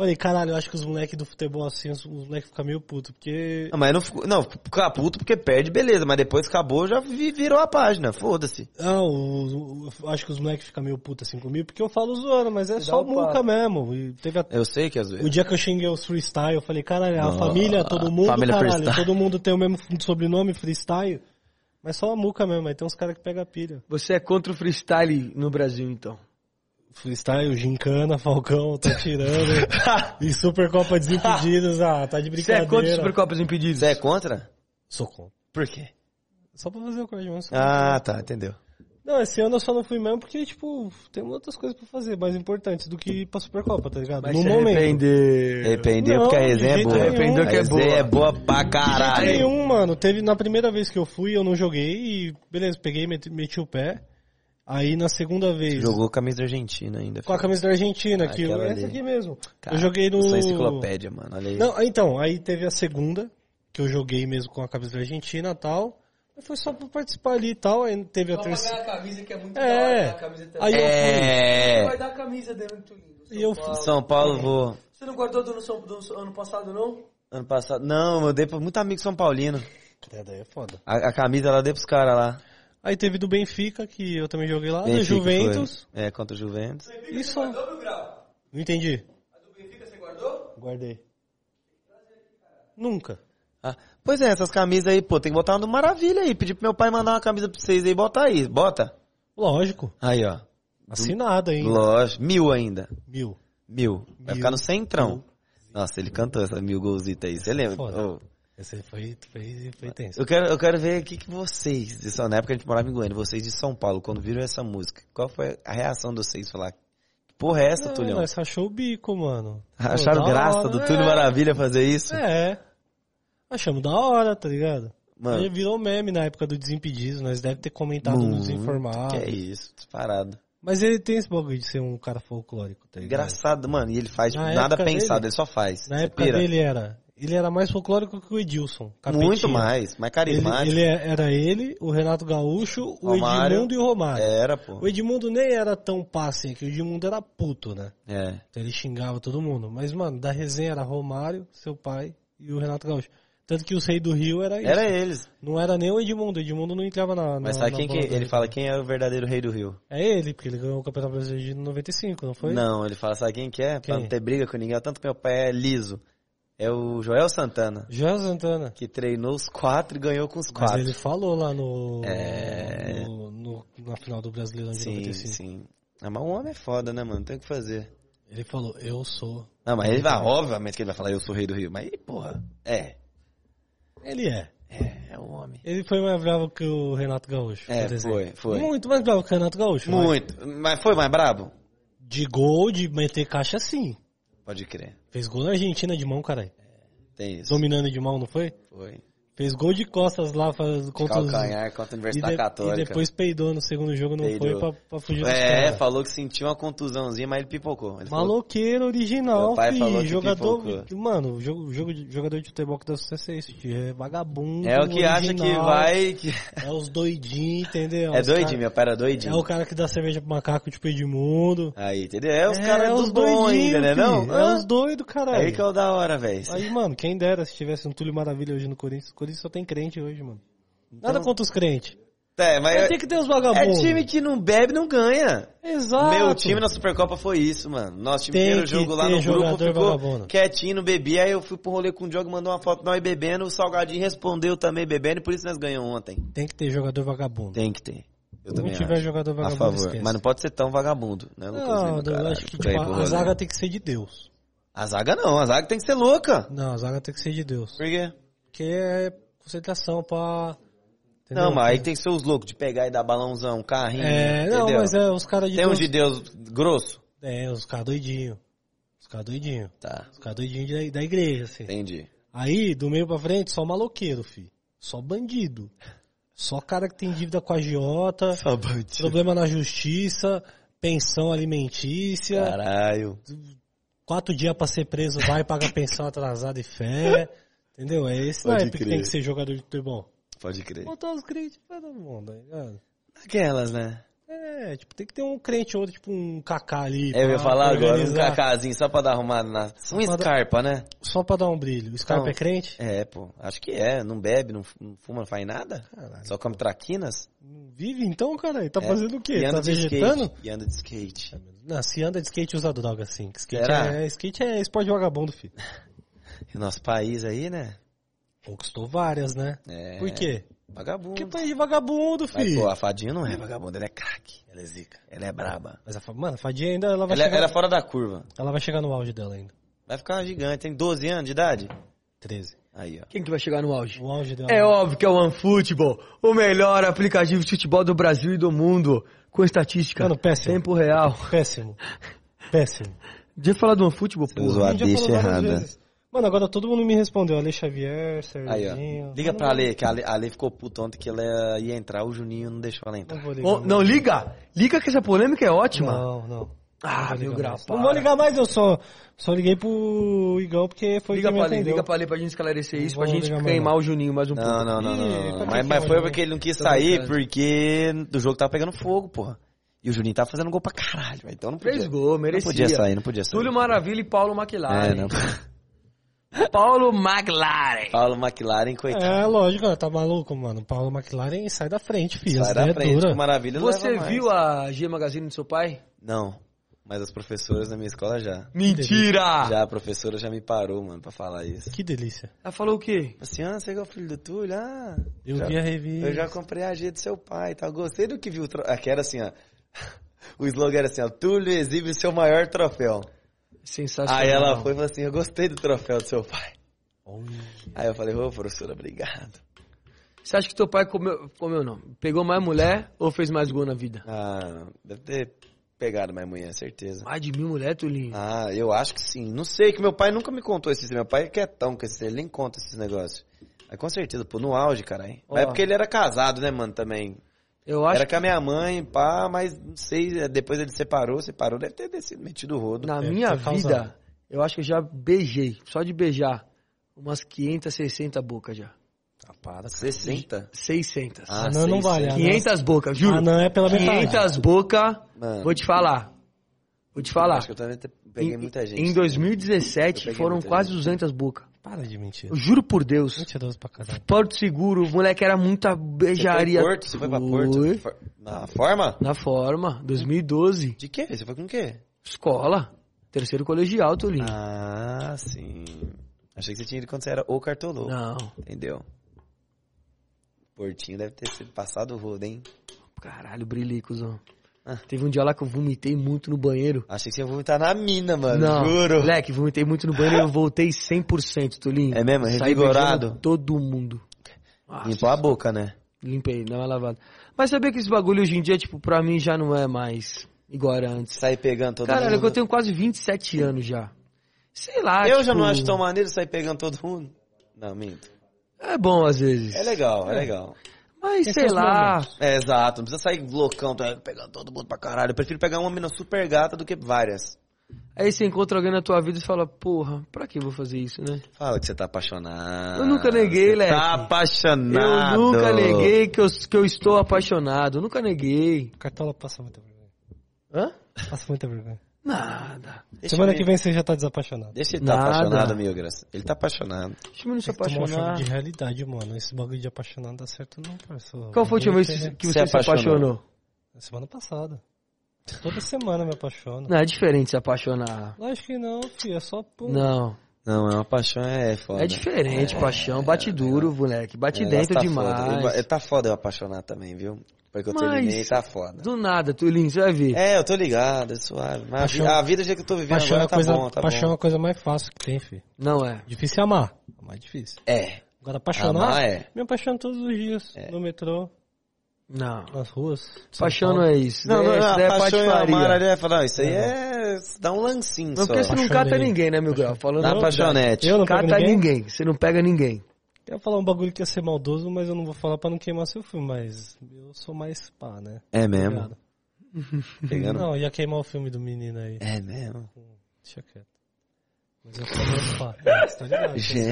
Falei, caralho, eu acho que os moleques do futebol assim, os, moleques ficam meio putos, porque. Não, mas não fico, não, ficar puto porque perde, beleza. Mas depois que acabou, já vi- virou a página. Foda-se. Não, os- o- eu acho que os moleques ficam meio putos assim comigo, porque eu falo zoando, mas é dá só o muca mesmo. E teve a- Eu sei que às O vezes. dia que eu xinguei os freestyle, eu falei, caralho, a Não, família, todo mundo, família caralho, freestyle. todo mundo tem o mesmo sobrenome, freestyle. Mas só a muca mesmo, aí tem uns caras que pegam pilha. Você é contra o freestyle no Brasil, então? Freestyle, gincana, Falcão, tá tirando. e Supercopa Desimpedidos, ah, tá de Você brincadeira. é contra os Supercopas Impedidos? Você é contra? Sou contra. Por quê? Só pra fazer o corte, mas Ah, tá, entendeu. Não, esse ano eu só não fui mesmo porque, tipo, tem outras coisas pra fazer mais importantes do que ir pra Supercopa, tá ligado? Mas no momento. arrepender. Arrependeu Não, porque a resenha é boa. nenhum. Arrependeu que é boa. é boa pra De caralho. jeito nenhum, mano. Teve, na primeira vez que eu fui, eu não joguei e, beleza, peguei, meti, meti o pé. Aí na segunda vez, Jogou camisa da Argentina ainda. com a camisa da Argentina, que eu, Aquela essa aqui mesmo. Cara, eu joguei no... Sou enciclopédia, mano. Olha aí. Não, então, aí teve a segunda, que eu joguei mesmo com a camisa da Argentina e tal. Mas foi só pra participar ali e tal. Aí teve a terceira. a camisa que é muito É. da hora, a camisa também. Aí eu fui. É. Vai dar a camisa dele muito lindo. E eu fui- São Paulo, vou. Você não guardou do, São- do ano passado, não? Ano passado. Não, eu dei pra muito amigo São Paulino. É, daí é foda. A, a camisa ela dei pros caras lá. Aí teve do Benfica, que eu também joguei lá, Benfica Juventus. foi. É, contra o Juventus. E só. Não entendi. A do Benfica você guardou? Guardei. Nunca. Ah, pois é, essas camisas aí, pô, tem que botar uma do Maravilha aí. Pedir pro meu pai mandar uma camisa pra vocês aí, bota aí. Bota. Lógico. Aí, ó. Assinado ainda. Lógico. Mil ainda. Mil. Mil. Vai Mil. ficar no centrão. Nossa, ele cantou essa mil golzita aí. Você lembra? Foda. Ô, Esse foi, foi, foi tenso. eu, quero, eu quero ver o que, que vocês, de na época a gente morava em Goiânia, vocês de São Paulo, quando viram essa música, qual foi a reação de vocês? Falar, que porra é essa, Não, Tulhão? nós rachou o bico, mano. Acharam graça hora, do é. Túlio Maravilha fazer isso? É. Achamos da hora, tá ligado? Mano. Aí virou meme na época do Desimpedidos, nós deve ter comentado Muito, Desinformado. Que é isso, disparado. Mas ele tem esse bagulho de ser um cara folclórico, tá ligado? Engraçado, mano. E ele faz tipo, Na nada pensado, dele- ele só faz. Na Você época pira? dele era. Ele era mais folclórico que o Edilson. Capetinha. Muito mais, mais Ele, carismático. ele é- era ele, o Renato Gaúcho, o Romário. Edmundo e o Romário. Era, pô. O Edmundo nem era tão passe, que o Edmundo era puto, né? É. Então ele xingava todo mundo. Mas, mano, da resenha era Romário, seu pai e o Renato Gaúcho. Tanto que os reis do Rio era isso. Era eles. Não era nem o Edmundo, o Edmundo não entrava na. Mas na, sabe na quem que ele dele. fala? Quem é o verdadeiro rei do Rio? É ele, porque ele ganhou o Campeonato Brasileiro de 95, não foi? Não, ele fala, sabe quem que é? Pra Quem? não ter briga com ninguém. Tanto que meu pai é liso. É o Joel Santana. Joel Santana. Que treinou os quatro e ganhou com os Mas quatro. ele falou lá no, É. no- no- na final do Brasileirão de Sim, 95. sim. Ah, mas um homem é foda, né, mano? Tem o que fazer. Ele falou, eu sou. Não, mas ele vai, obviamente que ele vai falar, eu sou o rei do Rio. Mas, porra, é. Ele é. É, é um homem. Ele foi mais bravo que o Renato Gaúcho. É, foi, foi. Muito mais bravo que o Renato Gaúcho. mas Muito. Mas foi mais brabo? De gol, de meter caixa, sim. Pode crer. Fez gol na Argentina de mão, caralho. Tem isso. Dominando de mão, não foi? Foi. Fez gol de costas lá faz- contra os... Calcanhar contra a E, Universidade de- Católica. e depois peidou no segundo jogo, não Peidou. foi pra, pra fugir É, falou que sentiu uma contusãozinha, mas ele pipocou. Ele falou, Maloqueiro original, falou filho. que Jogador. pipocou. Mano, o jogo, jogo de- jogador de futebol que dá sucesso é isso, tio. É vagabundo. é o que acha que original, vai... Que... É os doidinhos, entendeu? É Os doidinho, cara- meu pai era doidinho. É o cara que dá cerveja pro macaco, tipo Edmundo. Aí, entendeu? É os É, caras é dos os bons ainda, né não? filho. É os doidos, caralho. Aí que é o da hora, velho. Aí, mano, quem dera se tivesse um Túlio Maravilha hoje no Corinthians. Só tem crente hoje, mano. Então- Nada contra os crentes. É, mas é, tem que ter os é vagabundos. time que não bebe, não ganha. Exato. Meu time na Supercopa foi isso, mano. Nosso time Tem inteiro lá no grupo ficou vagabundo. quietinho, não bebia. Aí eu fui pro rolê com o Diogo, mandou uma foto nós bebendo. O Salgadinho respondeu também bebendo, e por isso nós ganhamos ontem. Tem que ter jogador vagabundo. Tem que ter. Eu Se também não tiver acho. jogador A vagabundo, favor. esquece. Mas não pode ser tão vagabundo, né, Lucas Não, Lima, eu acho que tipo, a, a zaga tem que ser de Deus. A zaga não, a zaga tem que ser louca. Não, a zaga tem que ser de Deus. Por quê? Porque é concentração pra. entendeu? Não, mas aí tem que ser os loucos de pegar e dar balãozão, carrinho. É, não, entendeu? mas é os caras de Tem Deus. uns de Deus grosso? É, os caras doidinhos. Os caras doidinhos. Tá, Os caras doidinhos da, da igreja, assim. entendi. Aí, do meio pra frente, só maloqueiro, fi. Só bandido. Só cara que tem dívida com a agiota, Só bandido. problema na justiça, pensão alimentícia, Caralho. quatro dias pra ser preso, vai pagar pensão atrasada e fé. Entendeu? É esse Pode naipe que tem que ser jogador de futebol. Pode crer. Botar os crentes pra todo mundo, tá ligado? Aquelas, né? É, tipo, tem que ter um crente ou outro, tipo um cacá ali. É, Eu ia falar agora, um cacazinho só pra dar arrumada na... Um pra dar- Scarpa, né? Só pra dar um brilho. O Scarpa Então, é crente? É, pô. Acho que é. Não bebe, não, fuma, não faz nada. Caralho. Só come traquinas. Não Vive então, cara? Tá É. fazendo o quê? E Tá anda de vegetando? skate. E anda de skate. Não, se anda de skate usa droga assim. que Skate Será? é, skate é esporte vagabundo, filho. E nosso país aí, né? Conquistou várias, né? É. Por quê? Vagabundo. Que país de vagabundo, Mas, filho. pô, a fadinha não é vagabunda, ela é craque. Ela é zica. Ela é braba. Mas a, mano, a Fadinha ainda ela vai, Ela, é- chegar, ela é fora da curva. ela vai chegar no auge dela ainda. Vai ficar gigante. Tem 12 anos de idade? 13. Aí, ó. Quem que vai chegar no auge? O auge dela. É óbvio que é o OneFootball, o melhor aplicativo de futebol do Brasil e do mundo, com estatística, Mano, péssimo. tempo real. Péssimo. Péssimo. Devia falar do OneFootball, porra. usou a deixa errada. vezes. Mano, agora todo mundo me respondeu. Ale Xavier, Aí, ó. Serginho. Liga Eu pra Ale, que a Ale, a Ale ficou puta ontem que ela ia entrar, o Juninho não deixou ela entrar. Não vou ligar. Ô, não, liga! Liga que essa polêmica é ótima. Não, não. Ah, meu para. Não vou ligar mais, eu só, só liguei pro Igão porque foi Liga quem me pra, Ale, atendeu. liga pra Ale pra gente esclarecer isso, pra gente queimar o Juninho mais um pouco. Não, não, não, não. Que Mas, que mas é foi o porque ele não quis sair, porque do jogo tava pegando fogo, porra. E o Juninho tava fazendo gol pra caralho, velho. Então não podia. Fez gol, merecia. Não podia sair, não podia sair. Túlio Maravilha e Paulo McLaren. É, não. Paulo McLaren. Paulo McLaren, coitado. É, lógico, tá maluco, mano. Paulo McLaren sai da frente, filho. Sai da ideias frente, com maravilha Você viu a G Magazine do seu pai? Não, mas as professoras da minha escola já. Mentira! Já a professora já me parou, mano, pra falar isso. Que delícia. Ela falou o quê? Assim, ah, você é o filho do Túlio? Ah, Eu já- vi a revista. Eu já comprei a G do seu pai, tá? Gostei do que viu. Tro... Aqui era assim, ó. O slogan era assim, ó. Túlio exibe o seu maior troféu. Sensacional. Aí ela foi e falou assim, eu gostei do troféu do seu pai. Olha. Aí eu falei, ô professora, obrigado. Você acha que teu pai comeu, comeu não? Pegou mais mulher ou fez mais gol na vida? Ah, deve ter pegado mais mulher, certeza. Mais de mil mulher, Tulinho. Ah, eu acho que sim. Não sei, que meu pai nunca me contou esses. Meu pai é quietão com esses, ele nem conta esses negócios. Mas com certeza, pô, no auge, caralho. Mas é porque ele era casado, né, mano, também. Eu acho Era com a minha mãe, pá, mas não sei, depois ele separou, separou, deve ter descido, metido o rodo. Na É, minha tá vida, eu acho que eu já beijei, só de beijar, umas 500, 600 bocas já. Ah, para. 60? 600. Ah, não, não vale. seis, Ah, 500 bocas, juro. Ah, não, é pela metade. 500 bocas, vou te falar. Vou te falar. Acho que eu também peguei Em, muita gente. em 2017 Eu peguei foram quase gente. 200 bocas. Para de mentir. Eu juro por Deus. Mentiroso pra caralho. Porto Seguro, o moleque era muita Você foi beijaria. Porto? Você foi pra Porto? Na forma? Na forma, 2012. De quê? Você foi com o quê? Escola. Terceiro colegial, Tolinho. Ah, sim. Achei que você tinha ido quando você era o cartolou. Não. Entendeu? Portinho deve ter sido passado o rodo, hein? Caralho, brilhei, cuzão. Ah. Teve um dia lá que eu vomitei muito no banheiro. Achei que você ia vomitar na mina, mano. Não, Juro. moleque, vomitei muito no banheiro e eu voltei 100%, Tolinho. É mesmo? Saí Revigorado? todo mundo. Nossa, Limpou a boca, né? Limpei, dá uma lavada. Mas sabia que esse bagulho hoje em dia, tipo, pra mim já não é mais igual era antes. Sair pegando todo Caralho, é mundo. que eu tenho quase 27 anos já. Sei lá, Eu já tipo, não acho tão maneiro sair pegando todo mundo. Não, minto. É bom às vezes. É legal, é, legal. Mas Tem sei lá. É, exato. Não precisa sair loucão, tá, pegando todo mundo pra caralho. Eu prefiro pegar uma mina super gata do que várias. Aí você encontra alguém na tua vida e fala, porra, pra que eu vou fazer isso, né? Fala que você tá apaixonado. Eu nunca neguei, Leque. Tá apaixonado. Eu nunca neguei que eu, que eu estou apaixonado. Eu nunca neguei. Cartola passa muita vergonha. Hã? Passa muita vergonha. Nada. Deixa Semana eu que vem você já tá desapaixonado. Deixa ele tá Nada. apaixonado, Milgras. Ele tá apaixonado. Deixa eu não se tomar um apaixonar. de realidade, mano. Esse bagulho de apaixonado não dá certo não, parceiro. Qual foi a última vez que você se apaixonou. apaixonou? é- Semana passada. Toda semana me apaixono. Não, é diferente se apaixonar. Lógico que não, filho. É só pô. Não, Não, é uma paixão, é foda. é diferente, paixão. Bate duro, moleque. Bate É, dentro tá demais. Foda. Ele- Tá foda eu apaixonar também, viu? Porque eu Mas- terminei, tá foda. Do nada, Tulinho, você vai ver. É, eu tô ligado, é suave. Mas a Paixão- a vida jeito que eu tô vivendo é agora a tá coisa, bom, tá paixão é bom. a coisa mais fácil que tem, filho. Não é. Difícil é amar. Amar é difícil. É. Agora apaixonar, Amar é. me apaixono todos os dias. No metrô, Não. nas ruas. Paixão não é isso. Não, não, isso não, daí é paixão e amar, ele vai falar, não, isso aí é... dá um lancinho Não, só. porque você não cata ninguém, né, meu grau? Falando Na apaixonete. Eu não Cata ninguém. ninguém. Você não pega ninguém. Eu ia falar um bagulho que ia ser maldoso, mas eu não vou falar pra não queimar seu filme, mas eu sou mais pá, né? É mesmo? Obrigado. Pegando... Não, ia queimar o filme do menino aí. É mesmo? Deixa quieto. Mas eu sou mais pá. É, tá ligado? Gente.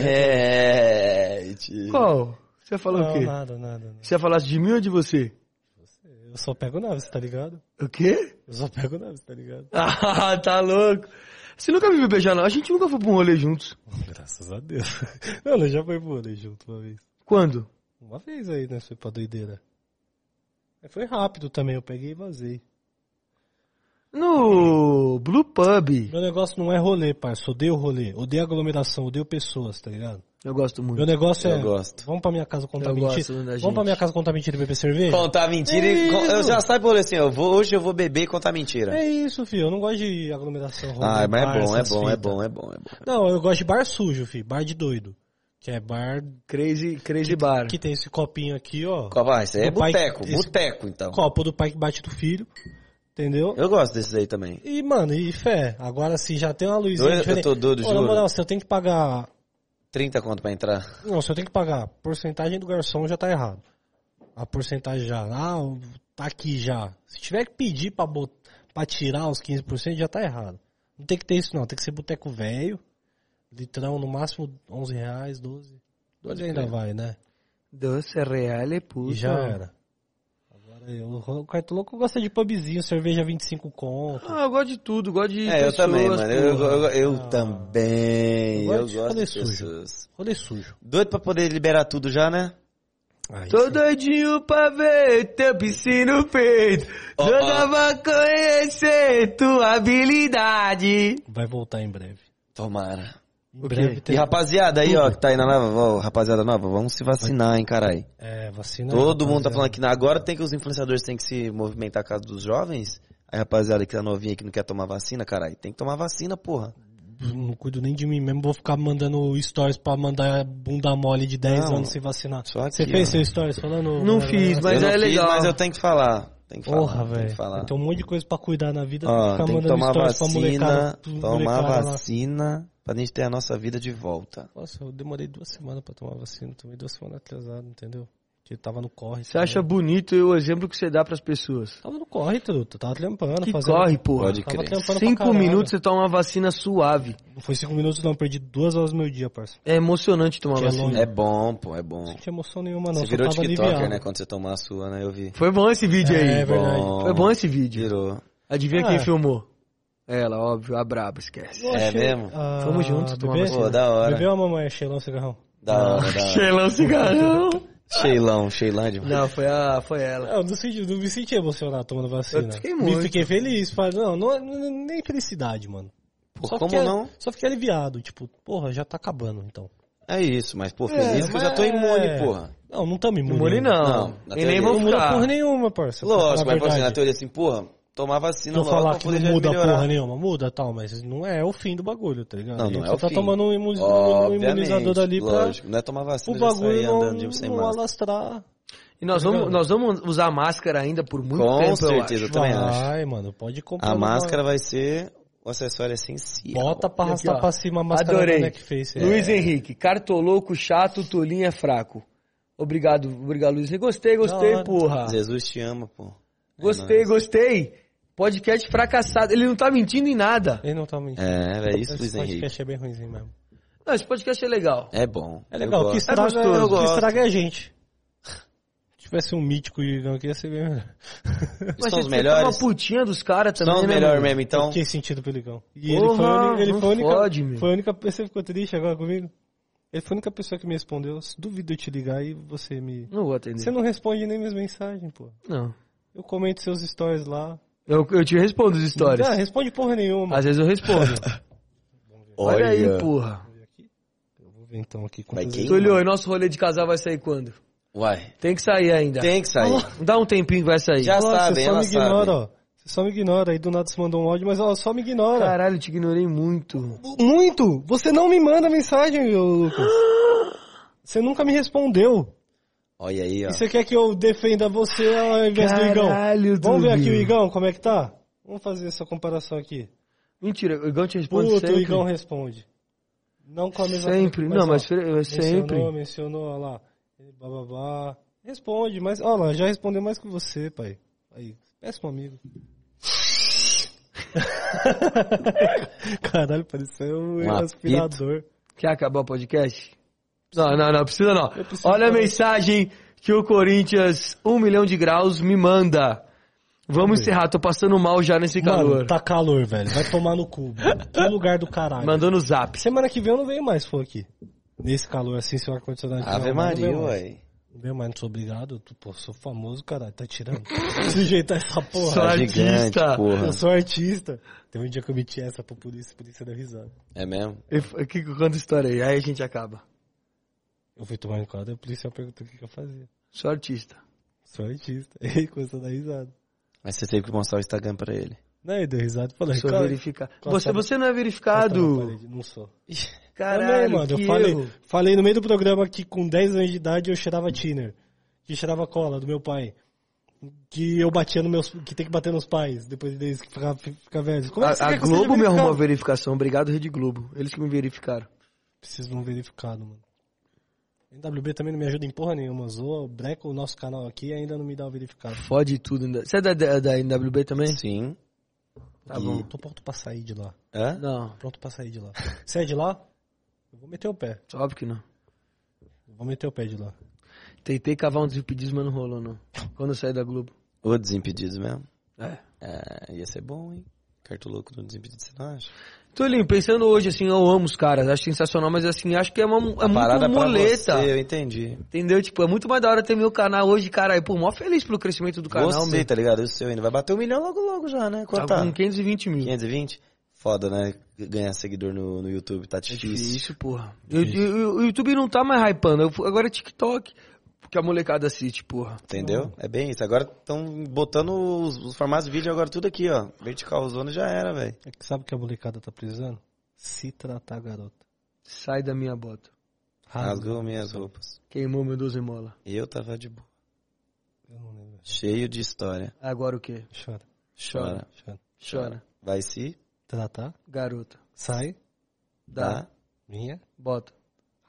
Qual? Você falou Não, o quê? nada, nada, nada. Você ia falar de mim ou de você? Eu só pego nave, você tá ligado? O quê? Eu só pego nave, você tá ligado? Ah, tá louco. Você nunca me viu beijar, não? A gente nunca foi pra um rolê juntos. Graças a Deus. Não, nós já foi pro rolê junto uma vez. Quando? Uma vez aí, né? Foi pra doideira. Foi rápido também, eu peguei e vazei. No Blue Pub. Meu negócio não é rolê, parça. Odeio rolê. Odeio aglomeração, odeio pessoas, tá ligado? Eu gosto muito. Meu negócio Eu é. gosto. Vamos pra minha casa contar Eu mentira. gosto gente. Vamos pra minha casa contar mentira e beber cerveja? Contar mentira e... É con- Eu já saio por assim, eu vou, hoje eu vou beber e contar mentira. É isso, filho. Eu não gosto de aglomeração. Ah, mas é bar, bom, é bom, é bom, é bom, é bom. Não, eu gosto de bar sujo, filho. Bar de doido. Que é bar Crazy, crazy Bar. que tem esse copinho aqui, ó. Qual vai? Isso aí é Do pai- boteco, boteco então. Copo do pai que bate do filho. Entendeu? Eu gosto desses aí também. E, mano, e fé. Agora, se já tem uma luzinha Eu- eu tô doido, Ô, na juro. moral, se eu tenho que pagar 30 conto pra entrar. Não, se eu tenho que pagar a porcentagem do garçom já tá errado. A porcentagem já, ah, tá aqui já. Se tiver que pedir pra, bot... pra tirar os 15% já tá errado. Não tem que ter isso não, tem que ser boteco velho, litrão no máximo 11 reais, 12. 12 ainda vai, né? Doce real é puta. E já era. Eu, o Cartão Louco gosta de pubzinho, cerveja 25 conto. Ah, eu gosto de tudo, gosto de É, eu pessoas, também, mano. Eu, eu- eu Ah. também. Eu Eu gosto de gosto rolê de sujo. pessoas. Rolê sujo. Doido pra poder liberar tudo já, né? Aí Tô sim. doidinho pra ver teu piscina no peito. Doida ó. pra conhecer tua habilidade. Vai voltar em breve. Tomara. E rapaziada aí, ó, que tá aí na nova, ó, rapaziada nova, vamos se vacinar, hein, carai. É, vacina. Todo mundo tá rapaziada. falando que agora tem que os influenciadores têm que se movimentar a casa dos jovens. Aí, rapaziada que tá novinha que não quer tomar vacina, carai, tem que tomar vacina, porra. Não cuido nem de mim mesmo, vou ficar mandando stories pra mandar bunda mole de 10 Não, anos sem vacinar. só aqui, Você fez ó. seu stories falando? Não galera, fiz, né? mas eu não é fiz, legal. mas eu tenho que falar. Tem que falar. Porra, tem velho. que falar. Tem um monte de coisa pra cuidar na vida, Ó, ficar tem que mandando tomar vacina, molecada. tomar molecada lá. vacina pra gente ter a nossa vida de volta. Nossa, eu demorei duas semanas pra tomar vacina, tomei duas semanas atrasado, entendeu? Que tava no corre. Você acha bonito o exemplo que você dá pras pessoas? Tava no corre, truta. Tava trampando, Que fazendo. corre, porra. Pode Tava crer. Cinco minutos você toma uma vacina suave. Não foi cinco minutos, não. Perdi duas horas do meu dia, parça. É emocionante tomar é vacina. longe. É bom, pô, é bom. Não tinha emoção nenhuma, não. Você virou TikToker, aliviado. né? Quando você tomar a sua, né? Eu vi. Foi bom esse vídeo aí. É verdade. Foi bom esse vídeo. Virou. Adivinha Ah. quem filmou? Ela, óbvio, a braba, esquece. Eu É achei- mesmo? Ah, Vamos juntos tomar bebê? vacina. Pô, da hora. Bebeu a mamãe, Sheilão Cigarrão? Da hora, da hora. Sheilão cigarrão. Sheilão, Sheilândia. Não, foi, a, foi ela. Eu não, senti, não me senti emocionado tomando vacina. Eu fiquei Me muito. fiquei feliz. Falei, não, não, não- nem felicidade, mano. Pô, Só como fiquei- não? Só fiquei aliviado. Tipo, porra, já tá acabando, então. É isso, mas, pô, feliz É, que eu já tô imune, porra. Não, não tamo imune. Imune não. Não, e nem vou Não muda ficar. porra nenhuma, parça. Lógico, mas, pô, assim, na teoria assim, porra, tomar vacina eu logo falar pra que não muda melhorar. porra nenhuma, muda tal, mas não é o fim do bagulho, tá ligado? Não, não Você é o tá fim. tomando um, imu- um imunizador ali pra lógico, não é tomar vacina o já bagulho não, andando de sem não alastrar. E nós vamos, nós vamos usar máscara ainda por muito Com tempo, eu certeza, eu acho. também acho. Vai, mano, pode comprar. A máscara vai ser o acessório essencial. Bota pra aqui, arrastar ó. pra cima a máscara Adorei. da Neckface. Luiz É. Henrique, cartoloco, chato, tolinho é fraco. Obrigado, obrigado, Luiz. Henrique. Gostei, gostei, porra. Jesus te ama, pô. É Gostei, nóis. gostei. Podcast fracassado. Ele não tá mentindo em nada. Ele não tá mentindo. É, é isso, Esse Luiz Henrique. podcast é bem ruimzinho mesmo. Não, esse podcast é legal. É bom. É legal, Eu o que gosto. estraga, gostoso, eu o que estraga é a gente. Se tivesse um mítico Igão aqui, ia ser bem melhor. Mas São os você melhores. tava putinha dos caras também, São os né, melhores mesmo, Eu então. fiquei sentido pelo Igão. E Porra, ele foi, ele não foi a única. fode, meu. foi a única pessoa que ficou triste agora comigo. Ele foi a única pessoa que me respondeu. Duvido eu te ligar e você me. Não vou atender. Você não responde nem minhas mensagens, pô. Não. Eu comento seus stories lá. Eu, eu te respondo os stories. Ah, responde porra nenhuma. Às vezes eu respondo. Olha aí, porra. Eu vou ver então aqui quantas quem? Tulio, e nosso rolê de casal vai sair quando? Uai. Tem que sair ainda. Tem que sair. Dá um tempinho que vai sair. Já Nossa, sabem, você só me ignora, sabe. ó. Você só me ignora. Aí do nada você mandou um áudio, mas ó, só me ignora. Caralho, eu te ignorei muito. Muito! Você não me manda mensagem, Lucas. Você nunca me respondeu. Olha aí, ó. E você quer que eu defenda você ao invés do Igão? Caralho, Vamos ver aqui o. Igão, como é que tá? Vamos fazer essa comparação aqui. Mentira, o Igão te responde Puta, o sempre. Igão responde. Não com a mesma Sempre, não, mas ó, fre- é sempre. Mencionou, mencionou, olha lá. Bababá. Responde, mas, olha lá, já respondeu mais que você, pai. Aí, péssimo amigo. Caralho, pareceu um, Um aspirador. Quer acabar o podcast? Não, não, não, precisa não. Olha a mensagem que o Corinthians, um milhão de graus, me manda. Vamos encerrar, tô passando mal já nesse calor. Mano, tá calor, velho. Vai tomar no cu. mano. Que lugar do caralho. Mandou no zap. Semana que vem eu não venho mais, for aqui. Nesse calor assim, se o ar-condicionado estiver Ave arrumado, eu Maria, não venho mais. uai. Não venho mais, não sou obrigado. Eu, Pô, sou famoso, caralho. Tá tirando. Sujeitar essa porra. Sou Tá artista. gigante, porra. Eu sou artista. Tem um dia que eu meti essa pra polícia, a polícia deu risada. É mesmo? E f- que conta a história aí, aí a gente acaba. Eu fui tomar em quadro e a polícia perguntou o que, que eu fazia. Sou artista. Sou artista. E começou a dar risada. Mas você teve que mostrar o Instagram pra ele. Não, ele deu risada e falou, Sou "Cara, verificado. Costa Você, você não é verificado. parede." Não sou. Caralho, Também, mano. que Eu falei, erro. falei no meio do programa que com 10 anos de idade eu cheirava thinner. Que cheirava cola do meu pai. Que eu batia no meus. Que tem que bater nos pais depois deles que ficar, ficar velhos. Como é que você A, a quer que seja Globo me arrumou a verificação. Obrigado, Rede Globo. Eles que me verificaram. Preciso de um verificado, mano. NWB também não me ajuda em porra nenhuma. Zoa, breca o nosso canal aqui e ainda não me dá o verificado. Fode tudo. ainda. Você é da, da, da NWB também? Sim. Tá E- bom. Tô pronto pra sair de lá. Hã? Não, Pronto pra sair de lá. Você é de lá? Eu vou meter o pé. óbvio que não. Eu vou meter o pé de lá. Tentei cavar um desimpedidos, mas não rolou, não. Quando eu saí da Globo. O Desimpedidos mesmo. É. É, ia ser bom, hein? Cartoloco do Desimpedidos, você não acha? Tolinho, pensando hoje, assim, eu amo os caras, acho sensacional, mas assim, acho que é, uma, é Parada muito pra muleta. você, eu entendi. Entendeu? Tipo, é muito mais da hora ter meu canal hoje, cara. Pô, mó feliz pelo crescimento do canal, você, tá ligado? O seu ainda vai bater um milhão logo logo já, né? Quanto Tá com 520 mil. 520? Foda, né? Ganhar seguidor no, no YouTube tá É difícil. difícil, porra. Eu- eu- o YouTube não tá mais hypando, eu- agora é TikTok. Porque a molecada assiste, porra. Entendeu? É bem isso. Agora estão botando os, os formatos de vídeo agora tudo aqui, ó. Vertical zona já era, velho. É que sabe o que a molecada tá precisando? Se tratar, garota. Sai da minha bota. Rasgou minhas roupas. Queimou meu 12 mola. E eu tava de boa. Eu não lembro. Cheio de história. Agora o quê? Chora. Chora. Chora. Chora. Vai se Tratar. Garota. Sai. Dá. dar Minha. Bota.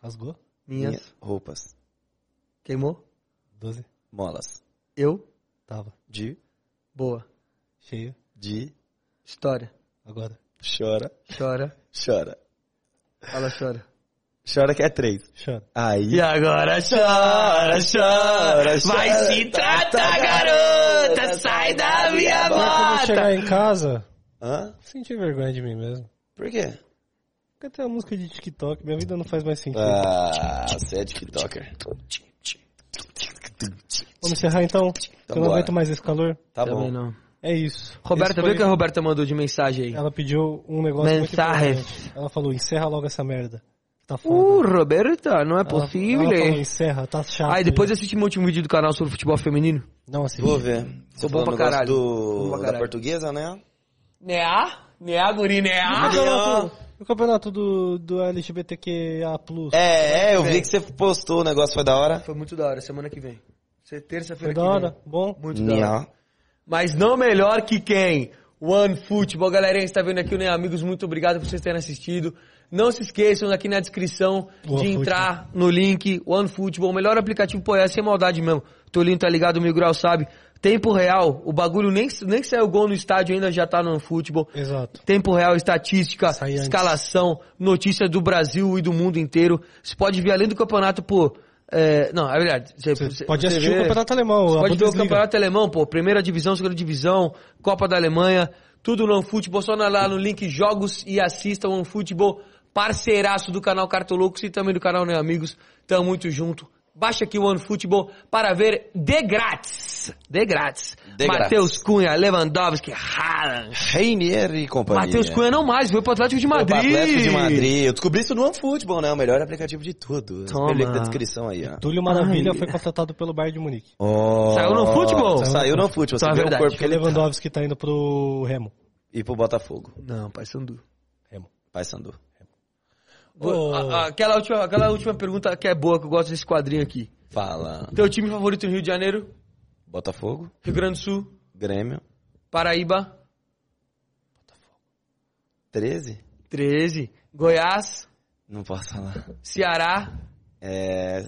Rasgou. Minhas. minhas roupas. Queimou? 12. Molas. Eu? Tava. De, Boa. Cheio. de, História. Agora. chora, Chora. chora. Fala, chora. Chora que é três. Chora. Aí. E agora chora, chora. Vai se tratar, garota. Sai da minha Agora quando eu chegar em casa, Hã? senti vergonha de mim mesmo. Por quê? Tem uma música de TikTok, minha vida não faz mais sentido. Ah, você é TikToker. Vamos encerrar então? que eu não aguento mais esse calor. Tá Também bom. não. É isso. Roberta, foi- o que a Roberta mandou de mensagem aí. Ela pediu um negócio Mensagem. Ela falou, encerra logo essa merda. Tá foda. Uh, Roberta, não é Ela- possível. Ela falou, encerra, tá chato. Aí depois assisti meu último vídeo do canal sobre futebol feminino. Não assiste. Vou ver. Você Bom pra caralho. do, Bom pra da caralho. portuguesa, né? Neá? Neá, guri, O neá? campeonato, o campeonato do, do LGBTQIA+. É, é, eu vi que você postou o negócio, foi da hora. Foi muito da hora, semana que vem. Terça-feira que da hora, vem. bom. Muito da hora. Nha. Mas não melhor que quem? One Football. Galerinha que está vendo aqui, né, amigos, muito obrigado por vocês terem assistido. Não se esqueçam aqui na descrição One de entrar no link One Football, o melhor aplicativo, pô, é sem maldade mesmo. Tolinho tá ligado, o Mil Grau sabe. Tempo real, o bagulho nem, nem saiu gol no estádio ainda já tá no Football. Exato. Tempo real, estatística, Sai antes. escalação, notícias do Brasil e do mundo inteiro. Você pode ver além do campeonato, pô. é, não, é verdade. Você, Você pode assistir vê- o campeonato alemão, pode ver o Bundesliga. campeonato alemão, pô. Primeira divisão, segunda divisão, Copa da Alemanha, tudo no OneFootball. Só na- lá no link Jogos e assista o OneFootball. Parceiraço do canal Cartoloucos e também do canal Né Amigos. Tamo muito junto. Baixa aqui o OneFootball para ver de grátis. De grátis. De Matheus. Cunha, Lewandowski, Haaland. Reinier e companhia. Matheus Cunha não mais, foi pro Atlético de Foi pro Madrid. Atlético de Madrid. Eu descobri isso no OneFootball, né? O melhor aplicativo de tudo. Toma. Link da descrição aí, ó. Túlio Maravilha Ai. foi contratado pelo Bayern de Munique. Oh, Saiu no futebol? Saiu no futebol. Você viu o verdade. corpo que ele tá. Lewandowski tá indo pro Remo. E pro Botafogo. Não, pai Sandu. Remo. Pai Sandu. Ô, A- a- Aquela última, aquela última pergunta que é boa, que eu gosto desse quadrinho aqui. Fala. Teu time favorito no Rio de Janeiro? Botafogo, Rio Grande do Sul? Grêmio, Paraíba? 13? 13. Goiás? Não posso falar. Ceará? É.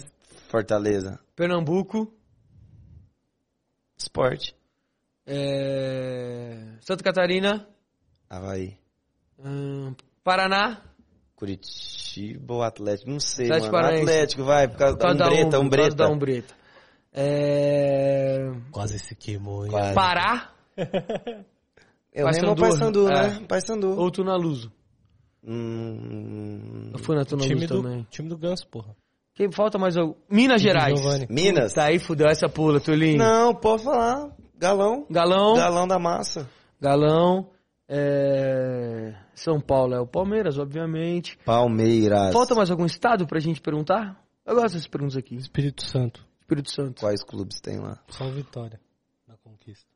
Fortaleza. Pernambuco? Esporte. é, Santa Catarina? Havaí. hum, Paraná? Curitiba ou Atlético? Não sei, Atlético mano. Paranaense. Atlético, vai, por causa Por causa da Umbreta, Umbro, por causa Umbreta. da Umbreta. É... Quase se queimou, hein? Quase. Pará? Eu Paysandu, mesmo Pai Sandu, é. né? Pai Sandu. Ou Tunaluso? Hum, Eu fui na Tunaluso Time do, também. time do Ganso, porra. Quem falta mais algum? Minas Gerais. Giovani. Minas? Tá aí, fudeu essa pula, Tulinho. Não, pode falar. Galão. Galão. Galão da massa. Galão. É, São Paulo é o Palmeiras, obviamente. Palmeiras. Falta mais algum estado pra gente perguntar? Eu gosto dessas perguntas aqui. Espírito Santo. Espírito Santo. Quais clubes tem lá? Só Vitória. Na conquista.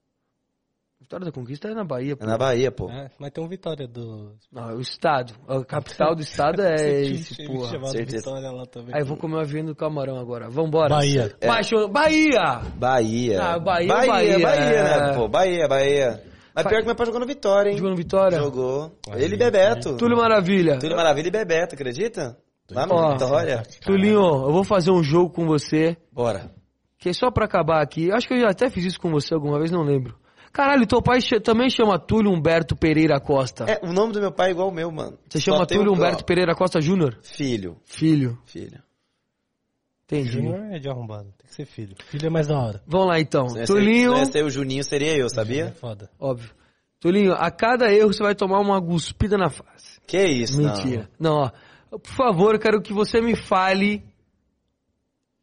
Vitória da Conquista é na Bahia, pô. É na Bahia, pô. É, mas tem um Vitória do. Não, é o estado. A capital do estado é esse, porra. certeza. Lá também. Aí eu vou comer o avião do camarão agora. Vambora. Bahia. É. Baixou... Bahia! Bahia. Ah, Bahia, Bahia, Bahia, Bahia, é. né? Pô, Bahia, Bahia. Mas pior que meu pai jogou no Vitória, hein? Jogou no Vitória? Jogou. Bahia, Ele e Bebeto. Túlio Maravilha. Túlio Maravilha e Bebeto, acredita? Lá no Ó. Vitória. Tulinho, eu vou fazer um jogo com você. Bora. Que é só pra acabar aqui. Acho que eu já até fiz isso com você alguma vez, não lembro. Caralho, teu pai também chama Túlio Humberto Pereira Costa. É, o nome do meu pai é igual o meu, mano. Você Só chama Túlio um- Humberto Pereira Costa Júnior? Filho. Filho. Filho. Entendi. Júnior é de arrombado. Tem que ser filho. Filho é mais da hora. Vamos lá então. Se não Tulinho. se não o Juninho, seria eu, É sabia? foda. Óbvio. Tulinho, a cada erro você vai tomar uma guspida na face. Que isso, não. Mentira. Não, ó. Por favor, eu quero que você me fale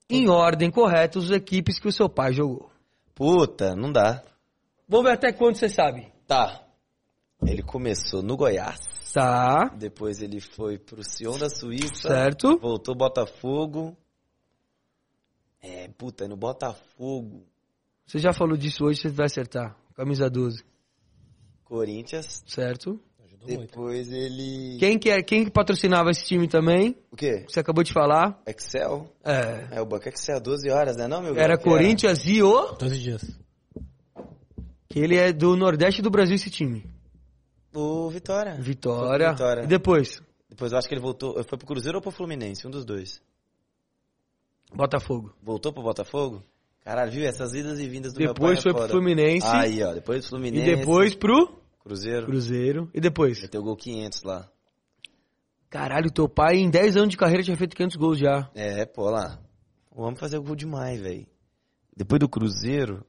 em ordem correta as equipes que o seu pai jogou. Puta, não dá. Vamos ver até quando você sabe. Tá. Ele começou no Goiás. Tá. Depois ele foi pro Sion da Suíça. Certo. Voltou Botafogo. É, puta, no Botafogo. Você já falou disso hoje, você vai acertar. Camisa 12. Corinthians. Certo. Ajudou muito. Depois ele. Quem que, é, quem que patrocinava esse time também? O quê? Você acabou de falar. Excel? É. É, o Banco Excel, 12 horas, né? Não, meu Era Que Corinthians e o... 12 dias. Que ele é do Nordeste do Brasil, esse time. O Vitória. Vitória. Vitória. E depois? Depois eu acho que ele voltou. Foi pro Cruzeiro ou pro Fluminense? Um dos dois. Botafogo. Voltou pro Botafogo? Caralho, viu? Essas idas e vindas do meu pai Depois é foi pro. Fluminense. Aí, ó. Depois do E Fluminense. depois pro Cruzeiro. Cruzeiro. E depois? Meteu gol 500 lá. Caralho, teu pai em 10 anos de carreira tinha feito 500 gols já. É, pô, lá. O homem fazia gol demais, velho. Depois do Cruzeiro.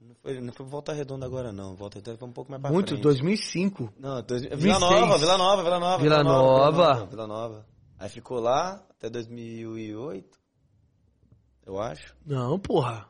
Não foi, não foi Volta Redonda agora, não. Volta Redonda foi um pouco mais pra Muito, frente. 2005. Não, dois, Vila 2006. Nova, Vila Nova, Vila Nova. Vila Nova. Vila Nova. Aí ficou lá até 2008. Eu acho. Não, porra.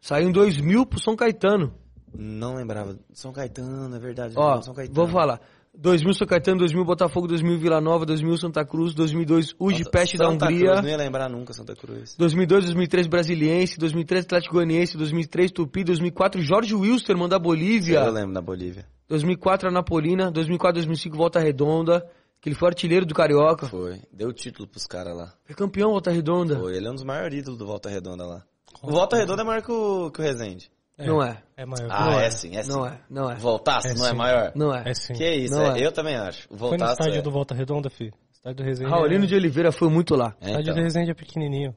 Saiu em 2000 pro São Caetano. Não lembrava. São Caetano, é verdade. Ó, São Caetano. vou falar. 2000 São Caetano, 2000 Botafogo, 2000 Vila Nova, 2000 Santa Cruz, 2002 Uji Nossa, Peste da Hungria, Cruz, não ia lembrar nunca Santa Cruz. 2002, 2003 Brasiliense, 2003 Atlético Goianiense, 2003 Tupi, 2004 Jorge Wilstermann da Bolívia, Eu lembro da Bolívia. 2004 Anapolina, 2004, 2005 Volta Redonda, que ele foi artilheiro do Carioca. Foi. Deu título pros caras lá. Foi campeão Volta Redonda. Foi. Ele é um dos maiores ídolos do Volta Redonda lá. O Volta Redonda é maior que o, que o Resende. Não é. É maior. Ah, não é, é. sim, é sim. Não é, não é. Voltaço, É não é sim. maior? Não é. É sim. Que isso, Não é. é. eu também acho. O Foi no estádio é... do Volta Redonda, filho. Estádio do Resende. Raulino é... de Oliveira foi muito lá. É, Estádio então. do Resende é pequenininho.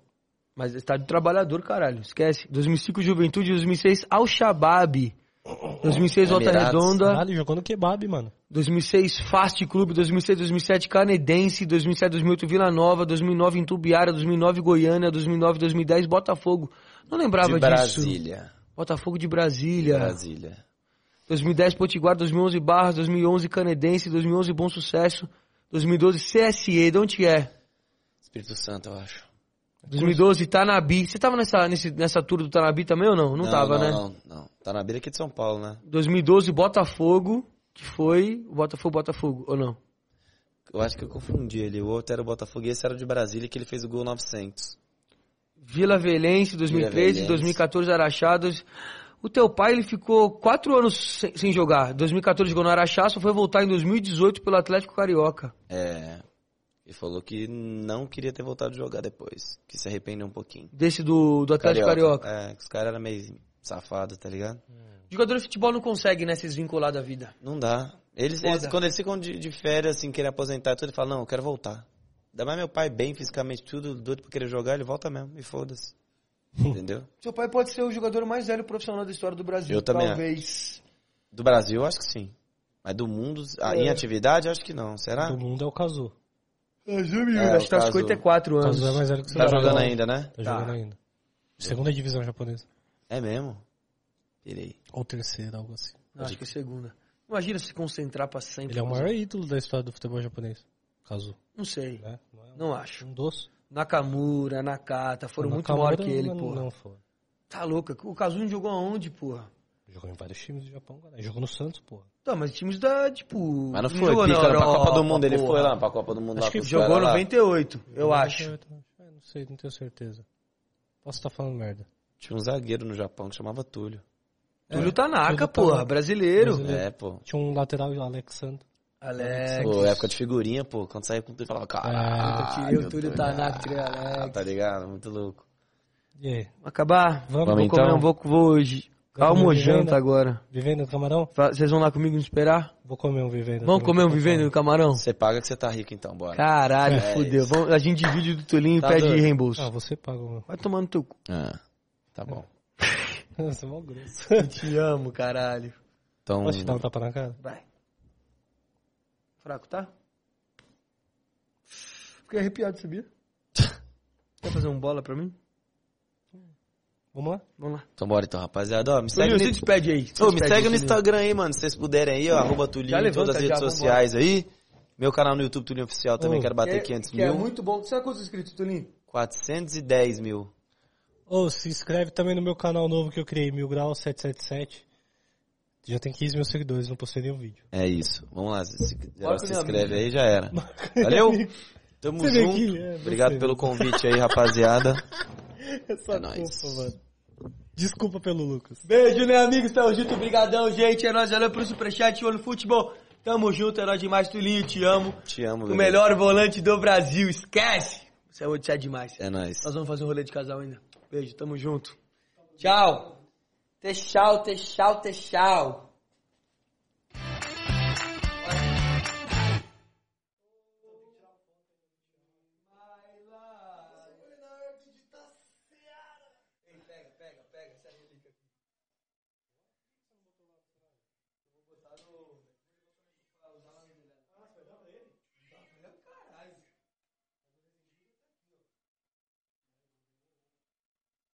Mas estádio trabalhador, caralho. Esquece. 2005 Juventude, 2006 Al Shabaab. 2006 Volta. Redonda. Caralho, jogou no kebab, mano. 2006 Fast Clube, 2006, 2007 Canedense, 2007, 2008 Vila Nova, 2009 Intubiara, 2009 Goiânia, 2009, 2010 Botafogo. Não lembrava De disso. Brasília. Botafogo de De Brasília. Brasília. 2010 Potiguar, 2011 Barras, 2011 Canedense, 2011 Bom Sucesso, 2012 CSE, de onde é? Espírito Santo, eu acho. 2012 Tanabi. Você tava nessa, nesse, nessa tour do Tanabi também ou não? Não, tava, não, né? Não, não. Na beira aqui de São Paulo, né? 2012 Botafogo, que foi Botafogo, Botafogo, ou não? Eu acho que eu confundi ele. O outro era o Botafogo e esse era o de Brasília, que ele fez o gol 900. Vila Velense, 2013, Velense. 2014 Araxá. dois- O teu pai ele ficou quatro anos sem, sem jogar. 2014 jogou no Araxá, só foi voltar em 2018 pelo Atlético Carioca. É. Ele falou que não queria ter voltado a jogar depois. Que se arrependeu um pouquinho. Desse do, do Atlético Carioca. É, que os caras eram meio safados, tá ligado? Jogador de futebol não consegue, né, se desvincular da vida. Não dá. Eles, eles quando eles ficam de, de férias, assim, querem aposentar e tudo, ele fala, não, eu quero voltar. Ainda mais meu pai bem fisicamente, tudo, doido pra querer jogar, ele volta mesmo, e foda-se. Entendeu? Seu pai pode ser o jogador mais velho profissional da história do Brasil. Eu também Talvez. Do Brasil, acho que sim. Mas do mundo, ah, em atividade, acho que não. Será? Do mundo é o Cazu. É, Acho que tá caso- 54 O anos. Cazu é mais velho que. Tá jogando ainda, né? Tá Tá. jogando ainda. Segunda divisão japonesa. É mesmo? Pirei. Ou terceira, algo assim. Não, acho que é segunda. Imagina se concentrar pra sempre. Ele é o maior ídolo da história do futebol japonês. Cazu. Não sei. Né? Não, é Não acho. um doce. Nakamura, Nakata, foram muito Nakamura maiores que ele, não, porra. Não foi. Tá louca. O Kazuno jogou aonde, porra? Jogou em vários times do Japão, cara. Jogou no Santos, porra. Tá, mas times da, tipo... Mas não foi, jogou na pica, pra Copa do Mundo, ele porra. foi lá pra Copa do Mundo Acho lá que Jogou caras lá. 98, eu acho. É, não sei, não tenho certeza. Posso estar falando merda. Tinha um zagueiro no Japão que chamava Túlio. Túlio Tanaka, Túlio porra, Tanaka. brasileiro. Brasileiro. É, pô. Tinha um lateral, o Alexandre. Alex. Pô, época de figurinha, pô. Quando saía com o Túlio, falava, eu caralho. tirei o Túlio Tanaka, tirei o Ah, Alex. tá ligado? Muito louco. E aí? Vamos acabar? Vamos, vou Vamos comer então? um pouco, vou hoje. Calma, comer janta vivenda? agora. Vivendo no camarão? Vocês vão lá comigo me esperar? Vou comer um vivendo. Vamos comer um vivendo no camarão? Você paga que você tá rico, então, bora. Caralho, É fudeu. Vamos, a gente divide do Tulinho e Tá pede doido. reembolso. Ah, você paga o meu. Vai tomar no teu cu. Ah, tá bom. Você é mó grosso. Eu te amo, caralho. Então, Posso te dar um tapa na cara? Vai. Fraco, tá? Fiquei arrepiado, sabia? Quer fazer um bola pra mim? Vamos lá? Vamos lá. então bora então, rapaziada. Ó, me segue, Tulinho, no... se despede aí. Se Ô, me segue aí, no. Instagram aí, mano. Se vocês puderem aí, ó. Arroba Tulinho em todas as redes já, vambora. sociais aí. Meu canal no YouTube, Tulinho Oficial, também Ô, quero bater Que- 500 que mil. é muito bom. Sabe quantos inscritos, Tulinho? 410 mil. Ô, se inscreve também no meu canal novo que eu criei, Mil Grau 777. Já tem 15 mil seguidores, não postei nenhum vídeo. É isso. Vamos lá. Se, se, se inscreve aí, já era. Valeu? Tamo Você junto. é, Obrigado pelo convite aí, rapaziada. Essa É nóis. culpa, mano. Desculpa pelo Lucas. Beijo, né, amigos? Tamo junto. Obrigadão, gente. É nóis. Valeu pro superchat, olho no futebol. Tamo junto. É nóis demais, Tulinho. Te amo. Te amo, O bebê. melhor volante do Brasil. Esquece. Você é você é demais. É nóis. Nós vamos fazer um rolê de casal ainda. Beijo, tamo junto. Tchau. Tchau, tchau, tchau.